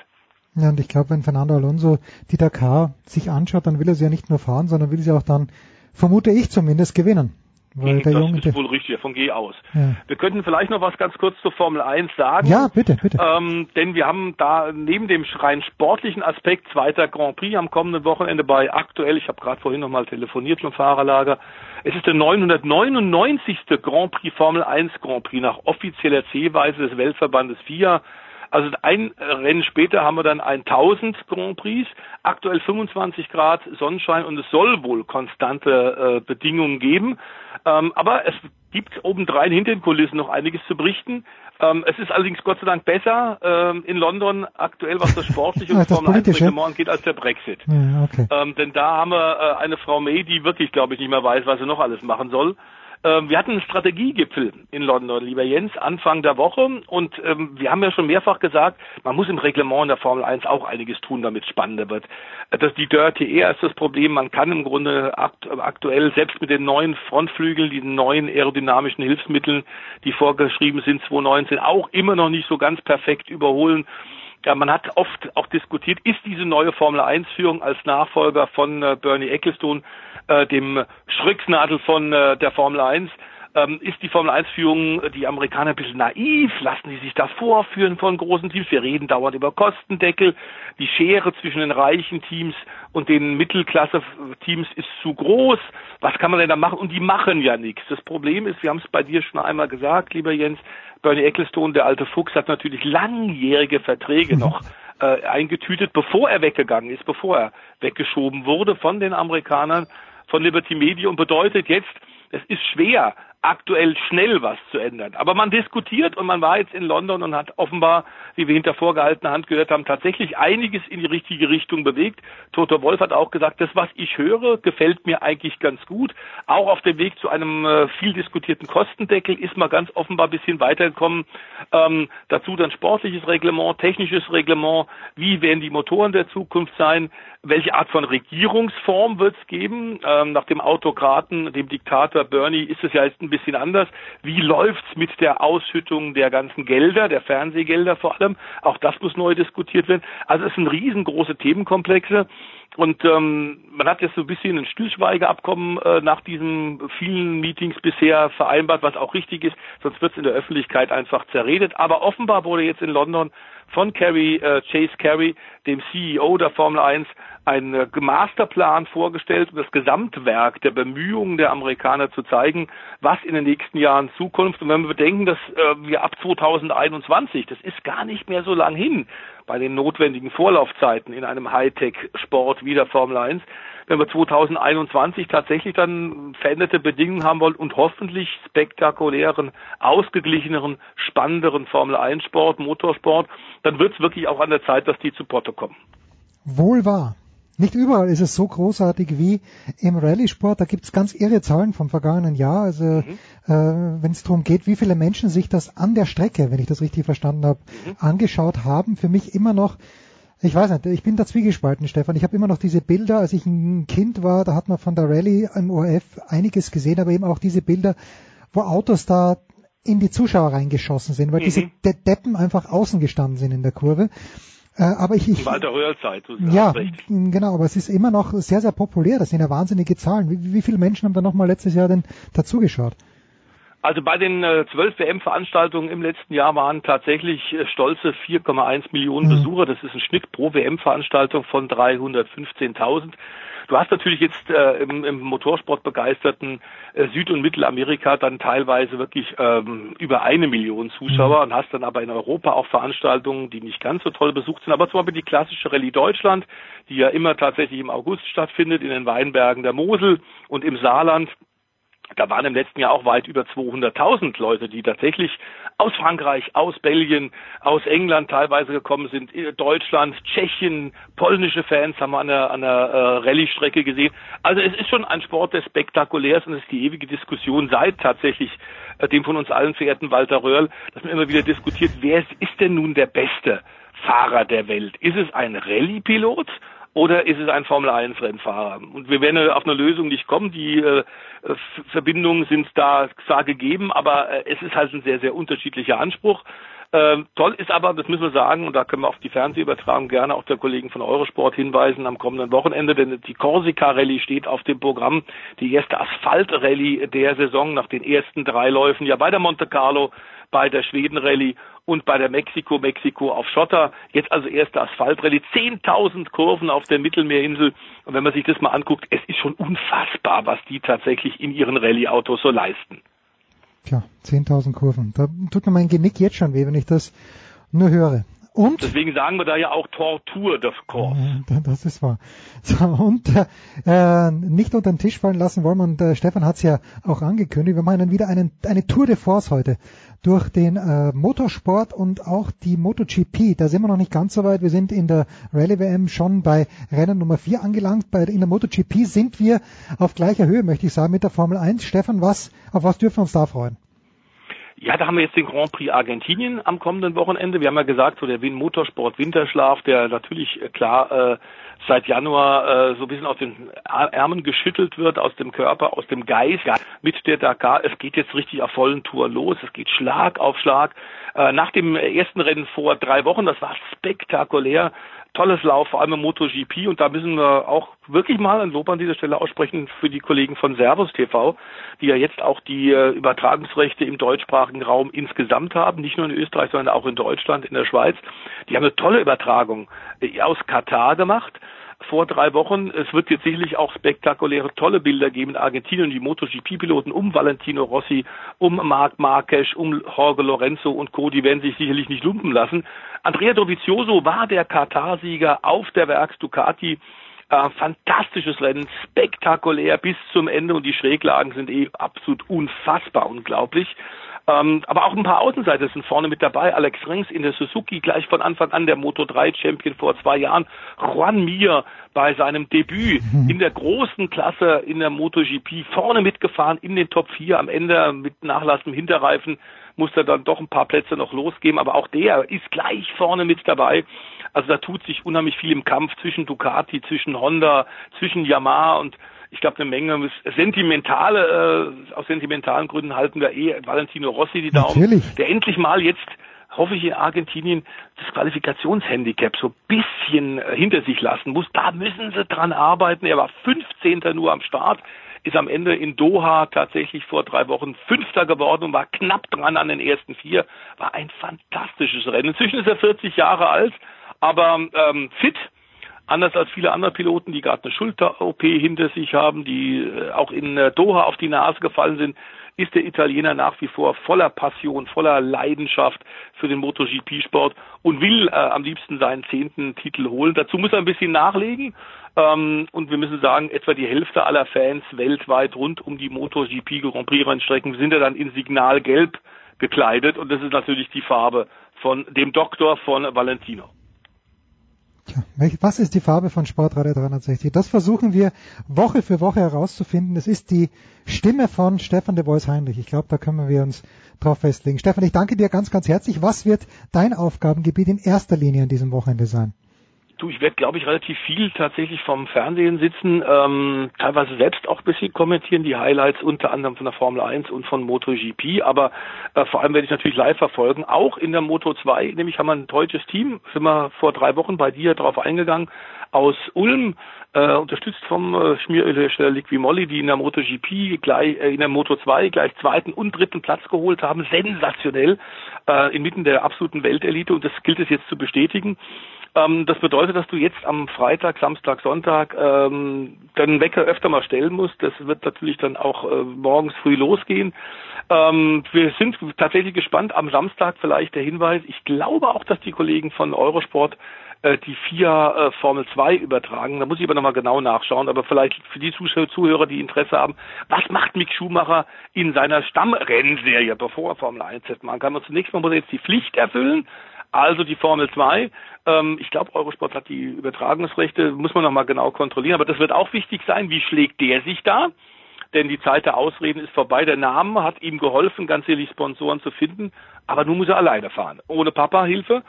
Ja, und ich glaube, wenn Fernando Alonso die Dakar sich anschaut, dann will er sie ja nicht nur fahren, sondern will sie auch dann, vermute ich zumindest, gewinnen. Weil mhm, der das Junge, ist wohl richtig, davon gehe aus. Ja. Wir könnten vielleicht noch was ganz kurz zur Formel 1 sagen. Ja, bitte, bitte. Ähm, denn wir haben da neben dem rein sportlichen Aspekt zweiter Grand Prix am kommenden Wochenende bei aktuell, ich habe gerade vorhin nochmal telefoniert vom Fahrerlager, es ist der 999. Grand Prix Formel 1 Grand Prix nach offizieller Zählweise des Weltverbandes FIA. Also ein Rennen später haben wir dann 1000 Grand Prix, aktuell 25 Grad Sonnenschein und es soll wohl konstante äh, Bedingungen geben. Ähm, aber es gibt obendrein hinter den Kulissen noch einiges zu berichten. Ähm, es ist allerdings Gott sei Dank besser ähm, in London aktuell, was das sportliche und Formel 1 Reglement angeht, als der Brexit. Ja, okay. ähm, denn da haben wir äh, eine Frau May, die wirklich, glaube ich, nicht mehr weiß, was sie noch alles machen soll. Ähm, wir hatten einen Strategiegipfel in London, lieber Jens, Anfang der Woche. Und ähm, wir haben ja schon mehrfach gesagt, man muss im Reglement der Formel 1 auch einiges tun, damit es spannender wird. Das, die Dirty Air ist das Problem. Man kann im Grunde akt aktuell, selbst mit den neuen Frontflügeln, diesen neuen aerodynamischen Hilfsmitteln, die vorgeschrieben sind, 2019, auch immer noch nicht so ganz perfekt überholen. Ja, man hat oft auch diskutiert, ist diese neue Formel 1 Führung als Nachfolger von äh, Bernie Ecclestone äh, dem Schröcksnadel von äh, der Formel 1. Ähm, ist die Formel 1 Führung die Amerikaner ein bisschen naiv? Lassen sie sich das vorführen von großen Teams? Wir reden dauernd über Kostendeckel. Die Schere zwischen den reichen Teams und den Mittelklasse-Teams ist zu groß. Was kann man denn da machen? Und die machen ja nichts. Das Problem ist, wir haben es bei dir schon einmal gesagt, lieber Jens, Bernie Ecclestone, der alte Fuchs, hat natürlich langjährige Verträge noch äh, eingetütet, bevor er weggegangen ist, bevor er weggeschoben wurde von den Amerikanern von Liberty Media und bedeutet jetzt, es ist schwer, aktuell schnell was zu ändern. Aber man diskutiert und man war jetzt in London und hat offenbar, wie wir hinter vorgehaltener Hand gehört haben, tatsächlich einiges in die richtige Richtung bewegt. Toto Wolf hat auch gesagt, das, was ich höre, gefällt mir eigentlich ganz gut. Auch auf dem Weg zu einem äh, viel diskutierten Kostendeckel ist man ganz offenbar ein bisschen weitergekommen. Ähm, dazu dann sportliches Reglement, technisches Reglement, wie werden die Motoren der Zukunft sein, welche Art von Regierungsform wird es geben. Ähm, nach dem Autokraten, dem Diktator Bernie ist es ja jetzt ein bisschen anders. Wie läuft's mit der Ausschüttung der ganzen Gelder, der Fernsehgelder vor allem? Auch das muss neu diskutiert werden. Also es sind riesengroße Themenkomplexe. Und ähm, man hat jetzt so ein bisschen ein Stillschweigeabkommen äh, nach diesen vielen Meetings bisher vereinbart, was auch richtig ist, sonst wird es in der Öffentlichkeit einfach zerredet. Aber offenbar wurde jetzt in London von Carey, äh, Chase Carey, dem CEO der Formel 1, ein äh, Masterplan vorgestellt, um das Gesamtwerk der Bemühungen der Amerikaner zu zeigen, was in den nächsten Jahren Zukunft. Und wenn wir bedenken, dass äh, wir ab 2021, das ist gar nicht mehr so lang hin, bei den notwendigen Vorlaufzeiten in einem Hightech-Sport wie der Formel 1, wenn wir 2021 tatsächlich dann veränderte Bedingungen haben wollen und hoffentlich spektakulären, ausgeglicheneren, spannenderen Formel 1 Sport, Motorsport, dann wird es wirklich auch an der Zeit, dass die zu Potte kommen. Wohl wahr. Nicht überall ist es so großartig wie im Rallye-Sport. Da gibt es ganz irre Zahlen vom vergangenen Jahr. Also mhm. äh, wenn es darum geht, wie viele Menschen sich das an der Strecke, wenn ich das richtig verstanden habe, mhm. angeschaut haben, für mich immer noch ich weiß nicht, ich bin da zwiegespalten, Stefan. Ich habe immer noch diese Bilder, als ich ein Kind war, da hat man von der Rallye im ORF einiges gesehen, aber eben auch diese Bilder, wo Autos da in die Zuschauer reingeschossen sind, weil mhm. diese De Deppen einfach außen gestanden sind in der Kurve. Äh, aber ich, ich Walter Röhrzeit, du ja, recht. genau, aber es ist immer noch sehr, sehr populär. Das sind ja wahnsinnige Zahlen. Wie, wie viele Menschen haben da nochmal letztes Jahr denn dazugeschaut? Also bei den äh, zwölf äh, WM-Veranstaltungen im letzten Jahr waren tatsächlich äh, stolze 4,1 Millionen mhm. Besucher. Das ist ein Schnitt pro WM-Veranstaltung von 315.000. Du hast natürlich jetzt äh, im, im Motorsport begeisterten äh, Süd- und Mittelamerika dann teilweise wirklich ähm, über eine Million Zuschauer mhm. und hast dann aber in Europa auch Veranstaltungen, die nicht ganz so toll besucht sind. Aber zum Beispiel die klassische Rallye Deutschland, die ja immer tatsächlich im August stattfindet, in den Weinbergen der Mosel und im Saarland da waren im letzten Jahr auch weit über 200.000 Leute, die tatsächlich aus Frankreich, aus Belgien, aus England teilweise gekommen sind, Deutschland, Tschechien, polnische Fans haben wir an der, an der äh, Rallye-Strecke gesehen. Also es ist schon ein Sport, der spektakulär ist und es ist die ewige Diskussion seit tatsächlich äh, dem von uns allen verehrten Walter Röhrl, dass man immer wieder diskutiert, wer ist denn nun der beste Fahrer der Welt? Ist es ein Rallye-Pilot oder ist es ein Formel-1-Rennfahrer? Und wir werden auf eine Lösung nicht kommen. Die äh, Verbindungen sind da zwar gegeben, aber äh, es ist halt ein sehr, sehr unterschiedlicher Anspruch. Ähm, toll ist aber, das müssen wir sagen, und da können wir auf die Fernsehübertragung gerne auch der Kollegen von Eurosport hinweisen am kommenden Wochenende, denn die Corsica Rallye steht auf dem Programm, die erste Asphalt-Rallye der Saison nach den ersten drei Läufen, ja bei der Monte Carlo, bei der Schweden Rallye und bei der Mexiko, Mexiko auf Schotter. Jetzt also erste Asphaltrallye, 10.000 Kurven auf der Mittelmeerinsel. Und wenn man sich das mal anguckt, es ist schon unfassbar, was die tatsächlich in ihren Rallye-Autos so leisten. Tja, 10.000 Kurven. Da tut mir mein Genick jetzt schon weh, wenn ich das nur höre. Und? Deswegen sagen wir da ja auch Tortur des Corps. Das ist wahr. So, und äh, nicht unter den Tisch fallen lassen wollen wir, und äh, Stefan hat es ja auch angekündigt, wir machen wieder einen, eine Tour de Force heute durch den äh, Motorsport und auch die MotoGP. Da sind wir noch nicht ganz so weit. Wir sind in der Rallye WM schon bei Rennen Nummer 4 angelangt. Bei, in der MotoGP sind wir auf gleicher Höhe, möchte ich sagen, mit der Formel 1. Stefan, was, auf was dürfen wir uns da freuen? Ja, da haben wir jetzt den Grand Prix Argentinien am kommenden Wochenende. Wir haben ja gesagt, so der Win Motorsport Winterschlaf, der natürlich äh, klar äh, seit Januar äh, so ein bisschen aus den Ärmeln geschüttelt wird, aus dem Körper, aus dem Geist mit der Dakar. Es geht jetzt richtig auf vollen Tour los. Es geht Schlag auf Schlag. Äh, nach dem ersten Rennen vor drei Wochen, das war spektakulär, tolles Lauf, vor allem im MotoGP. Und da müssen wir auch wirklich mal ein Lob an dieser Stelle aussprechen für die Kollegen von Servus TV, die ja jetzt auch die äh, Übertragungsrechte im deutschsprachigen Raum insgesamt haben, nicht nur in Österreich, sondern auch in Deutschland, in der Schweiz. Die haben eine tolle Übertragung äh, aus Katar gemacht vor drei Wochen. Es wird jetzt sicherlich auch spektakuläre, tolle Bilder geben in Argentinien. Die MotoGP-Piloten um Valentino Rossi, um Marc Marquez, um Jorge Lorenzo und Co., die werden sich sicherlich nicht lumpen lassen. Andrea Dovizioso war der Katar-Sieger auf der Werks Ducati. Äh, fantastisches Rennen, spektakulär bis zum Ende und die Schräglagen sind eh absolut unfassbar unglaublich. Ähm, aber auch ein paar Außenseiter sind vorne mit dabei. Alex Rings in der Suzuki gleich von Anfang an der Moto 3 Champion vor zwei Jahren. Juan Mir bei seinem Debüt in der großen Klasse in der MotoGP vorne mitgefahren in den Top 4 am Ende mit Nachlass im Hinterreifen musste dann doch ein paar Plätze noch losgeben, aber auch der ist gleich vorne mit dabei. Also da tut sich unheimlich viel im Kampf zwischen Ducati, zwischen Honda, zwischen Yamaha und ich glaube, eine Menge sentimentale, äh, aus sentimentalen Gründen halten wir eh Valentino Rossi die Daumen, Natürlich. der endlich mal jetzt hoffe ich in Argentinien das Qualifikationshandicap so ein bisschen äh, hinter sich lassen muss. Da müssen sie dran arbeiten. Er war 15. nur am Start, ist am Ende in Doha tatsächlich vor drei Wochen Fünfter geworden und war knapp dran an den ersten vier. War ein fantastisches Rennen. Inzwischen ist er 40 Jahre alt, aber ähm, fit anders als viele andere Piloten, die gerade eine Schulter-OP hinter sich haben, die äh, auch in äh, Doha auf die Nase gefallen sind, ist der Italiener nach wie vor voller Passion, voller Leidenschaft für den MotoGP-Sport und will äh, am liebsten seinen zehnten Titel holen. Dazu muss er ein bisschen nachlegen. Ähm, und wir müssen sagen, etwa die Hälfte aller Fans weltweit rund um die MotoGP Grand Prix Rennstrecken sind ja dann in Signalgelb gekleidet und das ist natürlich die Farbe von dem Doktor von Valentino. Was ist die Farbe von Sportradio 360? Das versuchen wir Woche für Woche herauszufinden. Es ist die Stimme von Stefan de Vois Heinrich. Ich glaube, da können wir uns drauf festlegen. Stefan, ich danke dir ganz, ganz herzlich. Was wird dein Aufgabengebiet in erster Linie an diesem Wochenende sein? Du, ich werde, glaube ich, relativ viel tatsächlich vom Fernsehen sitzen, ähm, teilweise selbst auch ein bisschen kommentieren, die Highlights unter anderem von der Formel 1 und von MotoGP, aber äh, vor allem werde ich natürlich live verfolgen, auch in der Moto 2, nämlich haben wir ein deutsches Team, sind wir vor drei Wochen bei dir drauf eingegangen, aus Ulm, äh, unterstützt vom äh, Schmierölhersteller Liquimolli, die in der MotoGP gleich, äh, in der Moto 2 gleich zweiten und dritten Platz geholt haben, sensationell, äh, inmitten der absoluten Weltelite und das gilt es jetzt zu bestätigen. Ähm, das bedeutet, dass du jetzt am Freitag, Samstag, Sonntag ähm, deinen Wecker öfter mal stellen musst. Das wird natürlich dann auch äh, morgens früh losgehen. Ähm, wir sind tatsächlich gespannt. Am Samstag vielleicht der Hinweis. Ich glaube auch, dass die Kollegen von Eurosport äh, die FIA äh, Formel 2 übertragen. Da muss ich aber nochmal genau nachschauen. Aber vielleicht für die Zuhörer, die Interesse haben, was macht Mick Schumacher in seiner Stammrennserie, bevor er Formel 1 jetzt machen kann? Und zunächst mal muss er jetzt die Pflicht erfüllen, also die Formel 2. Ähm, ich glaube, Eurosport hat die Übertragungsrechte, muss man nochmal genau kontrollieren, aber das wird auch wichtig sein. Wie schlägt der sich da? Denn die Zeit der Ausreden ist vorbei. Der Name hat ihm geholfen, ganz ehrlich Sponsoren zu finden, aber nun muss er alleine fahren. Ohne Papa-Hilfe.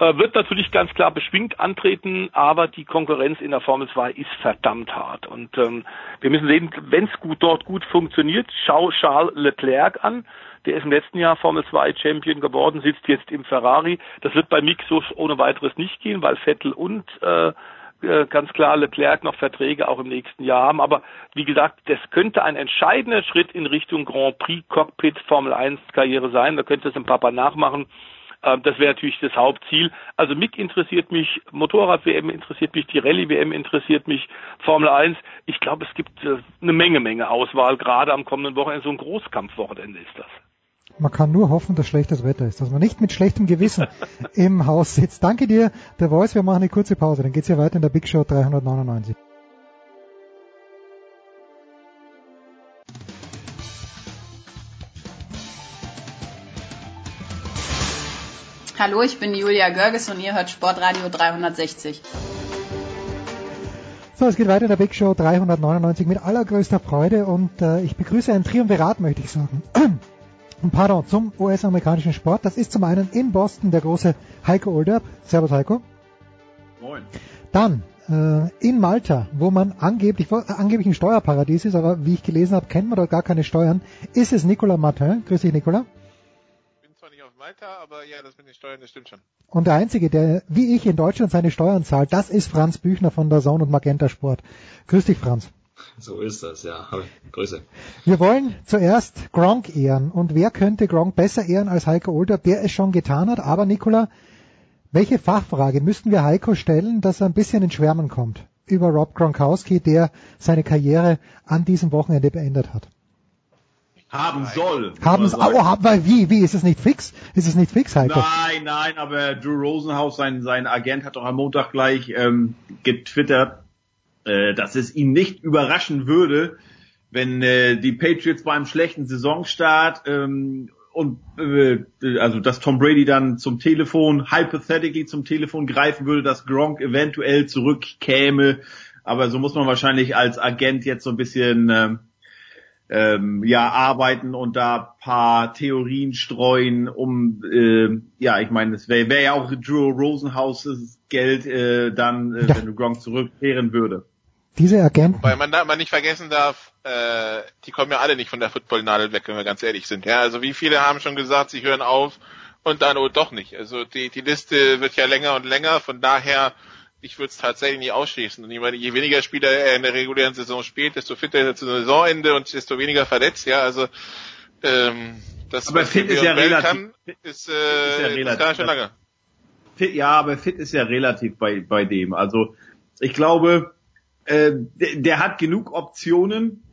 Äh, wird natürlich ganz klar beschwingt antreten, aber die Konkurrenz in der Formel 2 ist verdammt hart. Und ähm, wir müssen sehen, wenn es gut dort gut funktioniert, schau Charles Leclerc an. Der ist im letzten Jahr Formel 2 Champion geworden, sitzt jetzt im Ferrari. Das wird bei Mick so ohne weiteres nicht gehen, weil Vettel und äh, äh, ganz klar Leclerc noch Verträge auch im nächsten Jahr haben. Aber wie gesagt, das könnte ein entscheidender Schritt in Richtung Grand Prix Cockpit Formel 1 Karriere sein. Da könnte es ein Papa nachmachen. Ähm, das wäre natürlich das Hauptziel. Also Mick interessiert mich, Motorrad-WM interessiert mich, die Rallye-WM interessiert mich, Formel 1. Ich glaube, es gibt äh, eine Menge, Menge Auswahl, gerade am kommenden Wochenende. So ein Großkampfwochenende ist das. Man kann nur hoffen, dass schlechtes Wetter ist, dass man nicht mit schlechtem Gewissen im Haus sitzt. Danke dir, der Voice. Wir machen eine kurze Pause. Dann geht's hier weiter in der Big Show 399. Hallo, ich bin Julia Görges und ihr hört Sportradio 360. So, es geht weiter in der Big Show 399 mit allergrößter Freude und äh, ich begrüße ein Triumvirat, möchte ich sagen. Pardon, zum US-amerikanischen Sport. Das ist zum einen in Boston der große Heiko Olderb. Servus Heiko. Moin. Dann äh, in Malta, wo man angeblich, wo, äh, angeblich ein Steuerparadies ist, aber wie ich gelesen habe, kennt man dort gar keine Steuern, ist es Nicolas Martin. Grüß dich, Nicolas. Malta, aber ja, das mit den Steuern, das stimmt schon. Und der Einzige, der wie ich in Deutschland seine Steuern zahlt, das ist Franz Büchner von der Zone und Magenta Sport. Grüß dich, Franz. So ist das, ja. Grüße. Wir wollen zuerst Gronk ehren. Und wer könnte Gronk besser ehren als Heiko Older, der es schon getan hat? Aber Nicola, welche Fachfrage müssten wir Heiko stellen, dass er ein bisschen in Schwärmen kommt? Über Rob Gronkowski, der seine Karriere an diesem Wochenende beendet hat haben soll. Haben es, oh, haben, weil wie, wie, ist es nicht fix? Ist es nicht fix, Heiko? Nein, nein, aber Drew Rosenhaus, sein, sein Agent hat doch am Montag gleich ähm, getwittert, äh, dass es ihn nicht überraschen würde, wenn äh, die Patriots beim schlechten Saisonstart ähm, und äh, also dass Tom Brady dann zum Telefon, hypothetically zum Telefon greifen würde, dass Gronk eventuell zurückkäme. Aber so muss man wahrscheinlich als Agent jetzt so ein bisschen äh, ähm, ja arbeiten und da paar Theorien streuen, um äh, ja, ich meine, es wäre wär ja auch Drew Rosenhauses Geld äh, dann, äh, ja. wenn du Gronk zurückkehren würde. Diese Agenten. Weil man da man nicht vergessen darf, äh, die kommen ja alle nicht von der Footballnadel weg, wenn wir ganz ehrlich sind. Ja, also wie viele haben schon gesagt, sie hören auf und dann oh doch nicht. Also die die Liste wird ja länger und länger, von daher ich würde es tatsächlich nicht ausschließen. Und ich meine, je weniger Spieler er in der regulären Saison spielt, desto fitter ist er zu Saisonende und desto weniger verletzt. Ja, also ähm, das aber fit ist ja relativ. Kann, ist, äh, ist ja relativ. Ist schon lange. Fit, ja, aber fit ist ja relativ bei bei dem. Also ich glaube, äh, der, der hat genug Optionen.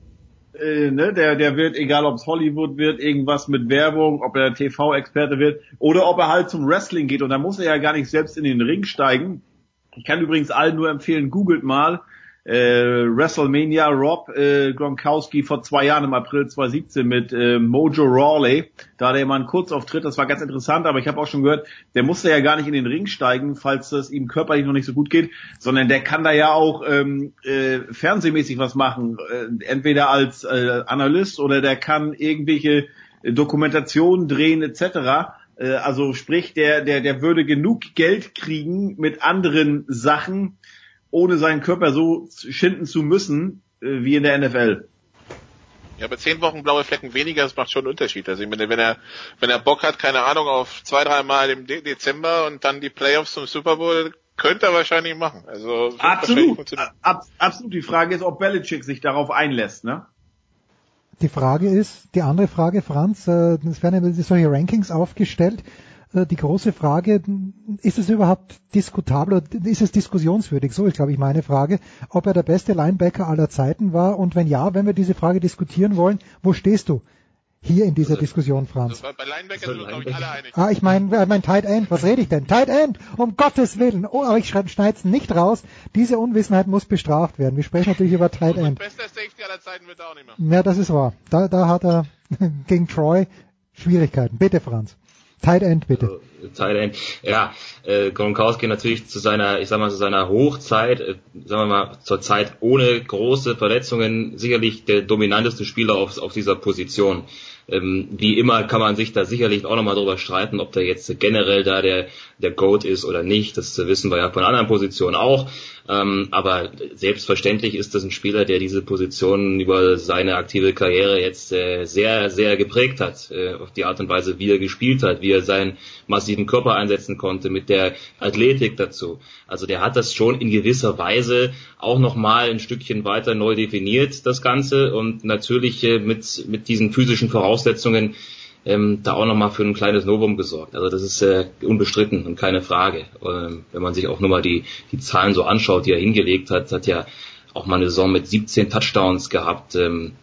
Äh, ne, der, der wird, egal ob es Hollywood wird, irgendwas mit Werbung, ob er TV-Experte wird oder ob er halt zum Wrestling geht und da muss er ja gar nicht selbst in den Ring steigen ich kann übrigens allen nur empfehlen, googelt mal äh, WrestleMania Rob äh, Gronkowski vor zwei Jahren im April 2017 mit äh, Mojo Rawley. Da hat er mal einen Kurzauftritt, das war ganz interessant, aber ich habe auch schon gehört, der musste ja gar nicht in den Ring steigen, falls das ihm körperlich noch nicht so gut geht, sondern der kann da ja auch ähm, äh, fernsehmäßig was machen, äh, entweder als äh, Analyst oder der kann irgendwelche Dokumentationen drehen etc. Äh, also sprich, der, der, der würde genug Geld kriegen mit anderen Sachen, ohne seinen Körper so schinden zu müssen, äh, wie in der NFL. Ja, aber zehn Wochen blaue Flecken weniger, das macht schon einen Unterschied. Also ich meine, wenn er, wenn er Bock hat, keine Ahnung, auf zwei, drei Mal im Dezember und dann die Playoffs zum Super Bowl, könnte er wahrscheinlich machen. Also absolut, ab, absolut. Die Frage ist, ob Belichick sich darauf einlässt, ne? Die Frage ist, die andere Frage, Franz, äh, es werden ja solche Rankings aufgestellt. Äh, die große Frage, ist es überhaupt diskutabel oder ist es diskussionswürdig? So ist, glaube ich, meine Frage, ob er der beste Linebacker aller Zeiten war und wenn ja, wenn wir diese Frage diskutieren wollen, wo stehst du? Hier in dieser also, Diskussion, Franz. bei Linebacker sind wir, glaube ich, alle einig. Ah, ich meine, äh, mein Tight End, was rede ich denn? Tight End, um Gottes Willen. Oh, aber ich schneide es nicht raus. Diese Unwissenheit muss bestraft werden. Wir sprechen natürlich über Tight End. Bester Safety aller Zeiten wird er auch nicht mehr. Ja, das ist wahr. Da, da hat er gegen Troy Schwierigkeiten. Bitte, Franz. Tight End, bitte. Also, Tight End. Ja, äh, Gronkowski natürlich zu seiner, ich sag mal, zu seiner Hochzeit, äh, sagen wir mal, zur Zeit ohne große Verletzungen sicherlich der dominanteste Spieler auf, auf dieser Position. Ähm, wie immer kann man sich da sicherlich auch nochmal drüber streiten, ob der jetzt generell da der, der Goat ist oder nicht. Das wissen wir ja von anderen Positionen auch. Ähm, aber selbstverständlich ist das ein Spieler, der diese Position über seine aktive Karriere jetzt äh, sehr, sehr geprägt hat. Äh, auf die Art und Weise, wie er gespielt hat, wie er seinen massiven Körper einsetzen konnte, mit der Athletik dazu. Also der hat das schon in gewisser Weise auch nochmal ein Stückchen weiter neu definiert, das Ganze. Und natürlich äh, mit, mit diesen physischen Voraussetzungen ähm, da auch nochmal für ein kleines Novum gesorgt. Also das ist äh, unbestritten und keine Frage. Ähm, wenn man sich auch nur mal die, die Zahlen so anschaut, die er hingelegt hat, hat ja auch mal eine Saison mit 17 Touchdowns gehabt. Ähm,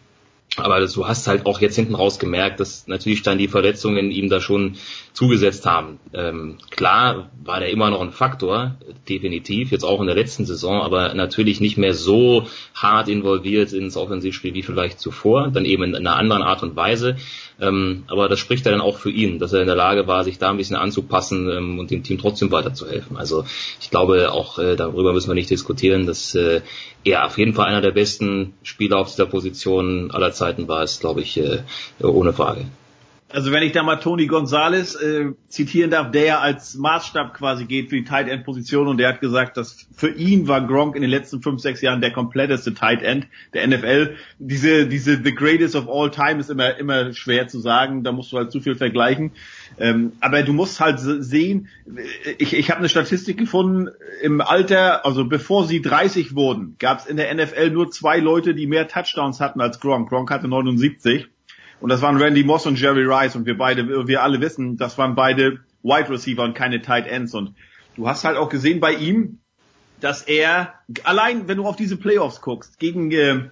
Aber das, du hast halt auch jetzt hinten raus gemerkt, dass natürlich dann die Verletzungen ihm da schon zugesetzt haben. Ähm, klar war der immer noch ein Faktor, definitiv, jetzt auch in der letzten Saison, aber natürlich nicht mehr so hart involviert ins Offensivspiel wie vielleicht zuvor, dann eben in einer anderen Art und Weise. Ähm, aber das spricht ja dann auch für ihn, dass er in der Lage war, sich da ein bisschen anzupassen ähm, und dem Team trotzdem weiterzuhelfen. Also ich glaube, auch äh, darüber müssen wir nicht diskutieren, dass äh, er auf jeden Fall einer der besten Spieler auf dieser Position aller Zeiten war, ist, glaube ich, äh, ohne Frage. Also wenn ich da mal Tony Gonzalez äh, zitieren darf, der ja als Maßstab quasi geht für die Tight End Position und der hat gesagt, dass für ihn war Gronk in den letzten fünf, sechs Jahren der kompletteste Tight End der NFL. Diese, diese The Greatest of All Time ist immer, immer schwer zu sagen, da musst du halt zu viel vergleichen. Ähm, aber du musst halt sehen, ich, ich habe eine Statistik gefunden, im Alter, also bevor sie 30 wurden, gab es in der NFL nur zwei Leute, die mehr Touchdowns hatten als Gronk. Gronk hatte 79 und das waren Randy Moss und Jerry Rice und wir beide, wir alle wissen, das waren beide Wide Receiver und keine Tight Ends und du hast halt auch gesehen bei ihm, dass er allein, wenn du auf diese Playoffs guckst, gegen äh,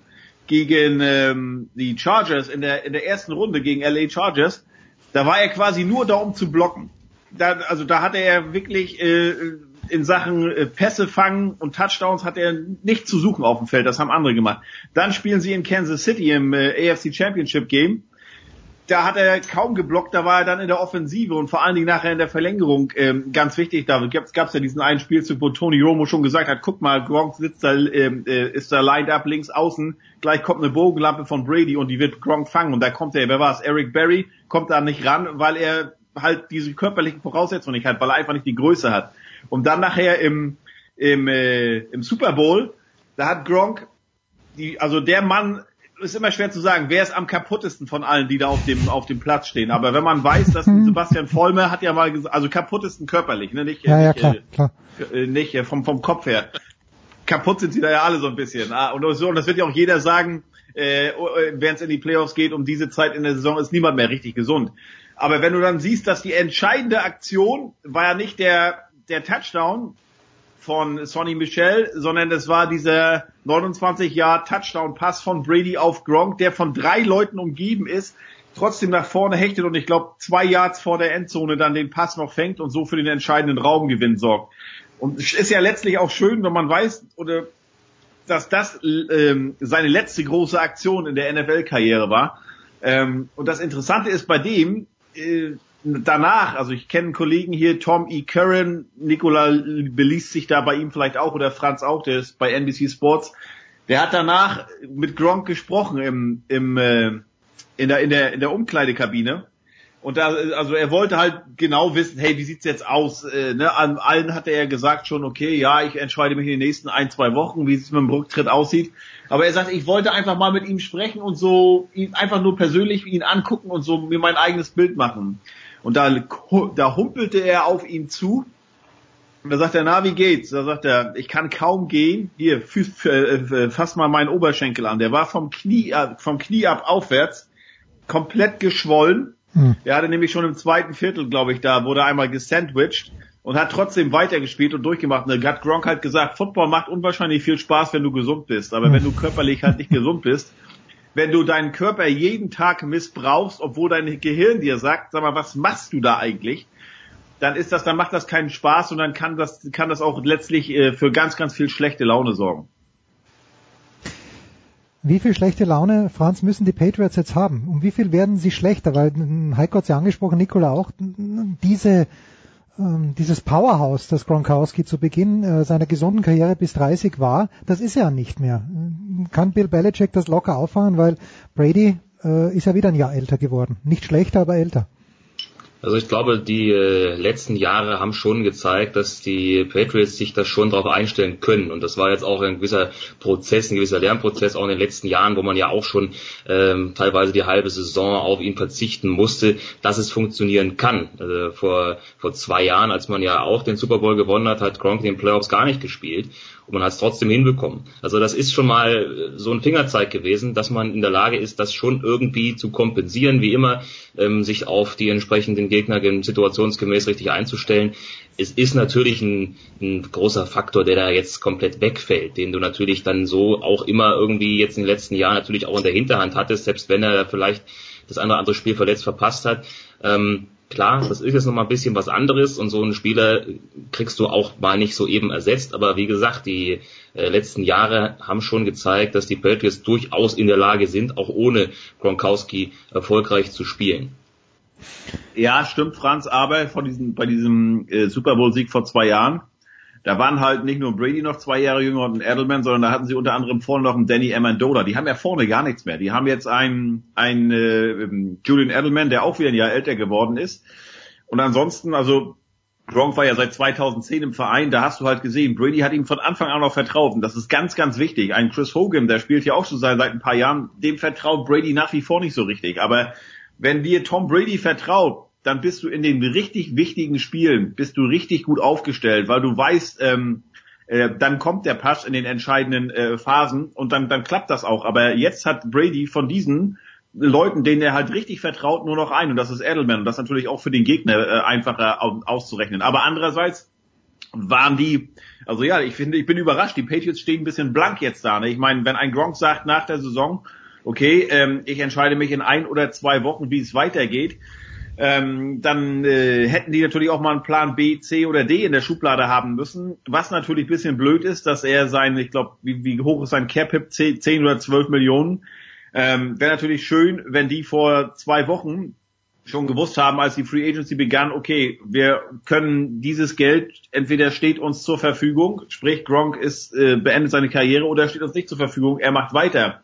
gegen ähm, die Chargers in der in der ersten Runde gegen LA Chargers, da war er quasi nur da, um zu blocken. Da, also da hatte er wirklich äh, in Sachen äh, Pässe fangen und Touchdowns hat er nicht zu suchen auf dem Feld. Das haben andere gemacht. Dann spielen sie in Kansas City im äh, AFC Championship Game da hat er kaum geblockt, da war er dann in der Offensive und vor allen Dingen nachher in der Verlängerung ähm, ganz wichtig. Da gab es ja diesen einen Spielzug, wo Tony Romo schon gesagt hat, guck mal, Gronk sitzt da, ähm, äh, ist da lined up links außen, gleich kommt eine Bogenlampe von Brady und die wird Gronk fangen und da kommt er, wer war es, Eric Berry, kommt da nicht ran, weil er halt diese körperlichen Voraussetzungen nicht hat, weil er einfach nicht die Größe hat. Und dann nachher im, im, äh, im Super Bowl, da hat Gronk die, also der Mann ist immer schwer zu sagen, wer ist am kaputtesten von allen, die da auf dem, auf dem Platz stehen. Aber wenn man weiß, dass mhm. Sebastian Vollmer hat ja mal gesagt, also kaputtesten körperlich, ne, nicht, ja, ja, nicht, klar, äh, klar. Äh, nicht äh, vom, vom Kopf her. Kaputt sind sie da ja alle so ein bisschen. Ah, und so, und das wird ja auch jeder sagen, äh, wenn es in die Playoffs geht, um diese Zeit in der Saison ist niemand mehr richtig gesund. Aber wenn du dann siehst, dass die entscheidende Aktion war ja nicht der, der Touchdown, von Sonny Michel, sondern es war dieser 29 Jahr Touchdown Pass von Brady auf Gronk, der von drei Leuten umgeben ist, trotzdem nach vorne hechtet und ich glaube zwei Yards vor der Endzone dann den Pass noch fängt und so für den entscheidenden Raumgewinn sorgt. Und es ist ja letztlich auch schön, wenn man weiß, oder dass das ähm, seine letzte große Aktion in der NFL-Karriere war. Ähm, und das Interessante ist bei dem, äh, danach, also ich kenne Kollegen hier, Tom E. Curran, Nicola beliest sich da bei ihm vielleicht auch oder Franz auch, der ist bei NBC Sports. Der hat danach mit Gronk gesprochen im, im äh, in der in der in der Umkleidekabine und da also er wollte halt genau wissen, hey, wie sieht's jetzt aus? Äh, ne? An allen hatte er gesagt schon, okay, ja, ich entscheide mich in den nächsten ein zwei Wochen, wie es mit dem Rücktritt aussieht. Aber er sagt, ich wollte einfach mal mit ihm sprechen und so ihn einfach nur persönlich ihn angucken und so mir mein eigenes Bild machen. Und da, da humpelte er auf ihn zu. Und da sagt er, na, wie geht's? Da sagt er, ich kann kaum gehen. Hier, äh, fass mal meinen Oberschenkel an. Der war vom Knie, vom Knie ab aufwärts komplett geschwollen. Hm. Er hatte nämlich schon im zweiten Viertel, glaube ich, da wurde einmal gesandwiched und hat trotzdem weitergespielt und durchgemacht. Und hat Gronk halt gesagt, Football macht unwahrscheinlich viel Spaß, wenn du gesund bist. Aber hm. wenn du körperlich halt nicht gesund bist, wenn du deinen Körper jeden Tag missbrauchst, obwohl dein Gehirn dir sagt, sag mal, was machst du da eigentlich? Dann ist das, dann macht das keinen Spaß und dann kann das, kann das auch letztlich äh, für ganz, ganz viel schlechte Laune sorgen. Wie viel schlechte Laune, Franz, müssen die Patriots jetzt haben? Und wie viel werden sie schlechter? Weil Heiko hat ja angesprochen, Nikola auch, diese ähm, dieses Powerhouse, das Gronkowski zu Beginn äh, seiner gesunden Karriere bis 30 war, das ist er nicht mehr. Kann Bill Belichick das locker auffahren, weil Brady äh, ist ja wieder ein Jahr älter geworden. Nicht schlechter, aber älter. Also ich glaube, die äh, letzten Jahre haben schon gezeigt, dass die Patriots sich da schon darauf einstellen können. Und das war jetzt auch ein gewisser Prozess, ein gewisser Lernprozess auch in den letzten Jahren, wo man ja auch schon ähm, teilweise die halbe Saison auf ihn verzichten musste, dass es funktionieren kann. Also vor, vor zwei Jahren, als man ja auch den Super Bowl gewonnen hat, hat Gronk den Playoffs gar nicht gespielt und man hat es trotzdem hinbekommen. Also das ist schon mal so ein Fingerzeig gewesen, dass man in der Lage ist, das schon irgendwie zu kompensieren, wie immer, ähm, sich auf die entsprechenden Gegner situationsgemäß richtig einzustellen. Es ist natürlich ein, ein großer Faktor, der da jetzt komplett wegfällt, den du natürlich dann so auch immer irgendwie jetzt in den letzten Jahren natürlich auch in der Hinterhand hattest, selbst wenn er vielleicht das eine oder andere Spiel verletzt verpasst hat. Ähm, klar, das ist jetzt nochmal ein bisschen was anderes und so einen Spieler kriegst du auch mal nicht so eben ersetzt, aber wie gesagt, die äh, letzten Jahre haben schon gezeigt, dass die Patriots durchaus in der Lage sind, auch ohne Gronkowski erfolgreich zu spielen. Ja, stimmt, Franz, aber von diesem, bei diesem äh, Super Bowl-Sieg vor zwei Jahren, da waren halt nicht nur Brady noch zwei Jahre jünger und ein Edelman, sondern da hatten sie unter anderem vorne noch einen Danny Amendola. Die haben ja vorne gar nichts mehr. Die haben jetzt einen, einen äh, Julian Edelman, der auch wieder ein Jahr älter geworden ist. Und ansonsten, also Gronk war ja seit 2010 im Verein, da hast du halt gesehen, Brady hat ihm von Anfang an auch vertraut und das ist ganz, ganz wichtig. Ein Chris Hogan, der spielt ja auch schon seit, seit ein paar Jahren, dem vertraut Brady nach wie vor nicht so richtig. Aber wenn dir Tom Brady vertraut, dann bist du in den richtig wichtigen Spielen, bist du richtig gut aufgestellt, weil du weißt, ähm, äh, dann kommt der Pass in den entscheidenden äh, Phasen und dann, dann klappt das auch. Aber jetzt hat Brady von diesen Leuten, denen er halt richtig vertraut, nur noch einen und das ist Edelman und das ist natürlich auch für den Gegner äh, einfacher auszurechnen. Aber andererseits waren die, also ja, ich finde, ich bin überrascht, die Patriots stehen ein bisschen blank jetzt da. Ne? Ich meine, wenn ein Gronk sagt nach der Saison, okay, ähm, ich entscheide mich in ein oder zwei Wochen, wie es weitergeht, ähm, dann äh, hätten die natürlich auch mal einen Plan B, C oder D in der Schublade haben müssen. Was natürlich bisschen blöd ist, dass er sein, ich glaube, wie, wie hoch ist sein Cap-Hip? 10 oder 12 Millionen. Ähm, Wäre natürlich schön, wenn die vor zwei Wochen schon gewusst haben, als die Free Agency begann, okay, wir können dieses Geld, entweder steht uns zur Verfügung, sprich Gronk ist, äh, beendet seine Karriere oder steht uns nicht zur Verfügung, er macht weiter.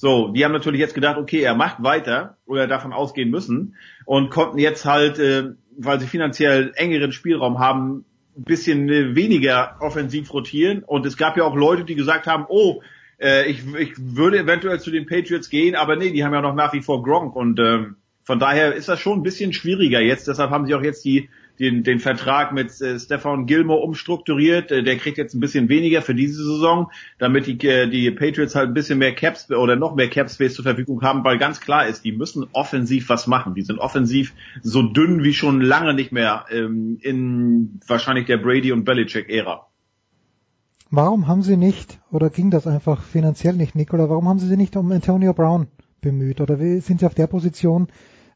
So, die haben natürlich jetzt gedacht, okay, er macht weiter oder davon ausgehen müssen und konnten jetzt halt, äh, weil sie finanziell engeren Spielraum haben, ein bisschen äh, weniger offensiv rotieren. Und es gab ja auch Leute, die gesagt haben, oh, äh, ich, ich würde eventuell zu den Patriots gehen, aber nee, die haben ja noch nach wie vor Gronk und ähm, von daher ist das schon ein bisschen schwieriger jetzt. Deshalb haben sie auch jetzt die den, den Vertrag mit äh, Stefan Gilmore umstrukturiert. Äh, der kriegt jetzt ein bisschen weniger für diese Saison, damit die, äh, die Patriots halt ein bisschen mehr Caps oder noch mehr Cap Space zur Verfügung haben, weil ganz klar ist, die müssen offensiv was machen. Die sind offensiv so dünn wie schon lange nicht mehr ähm, in wahrscheinlich der Brady und Belichick-Ära. Warum haben sie nicht, oder ging das einfach finanziell nicht, Nicola, warum haben sie sich nicht um Antonio Brown bemüht? Oder sind sie auf der Position,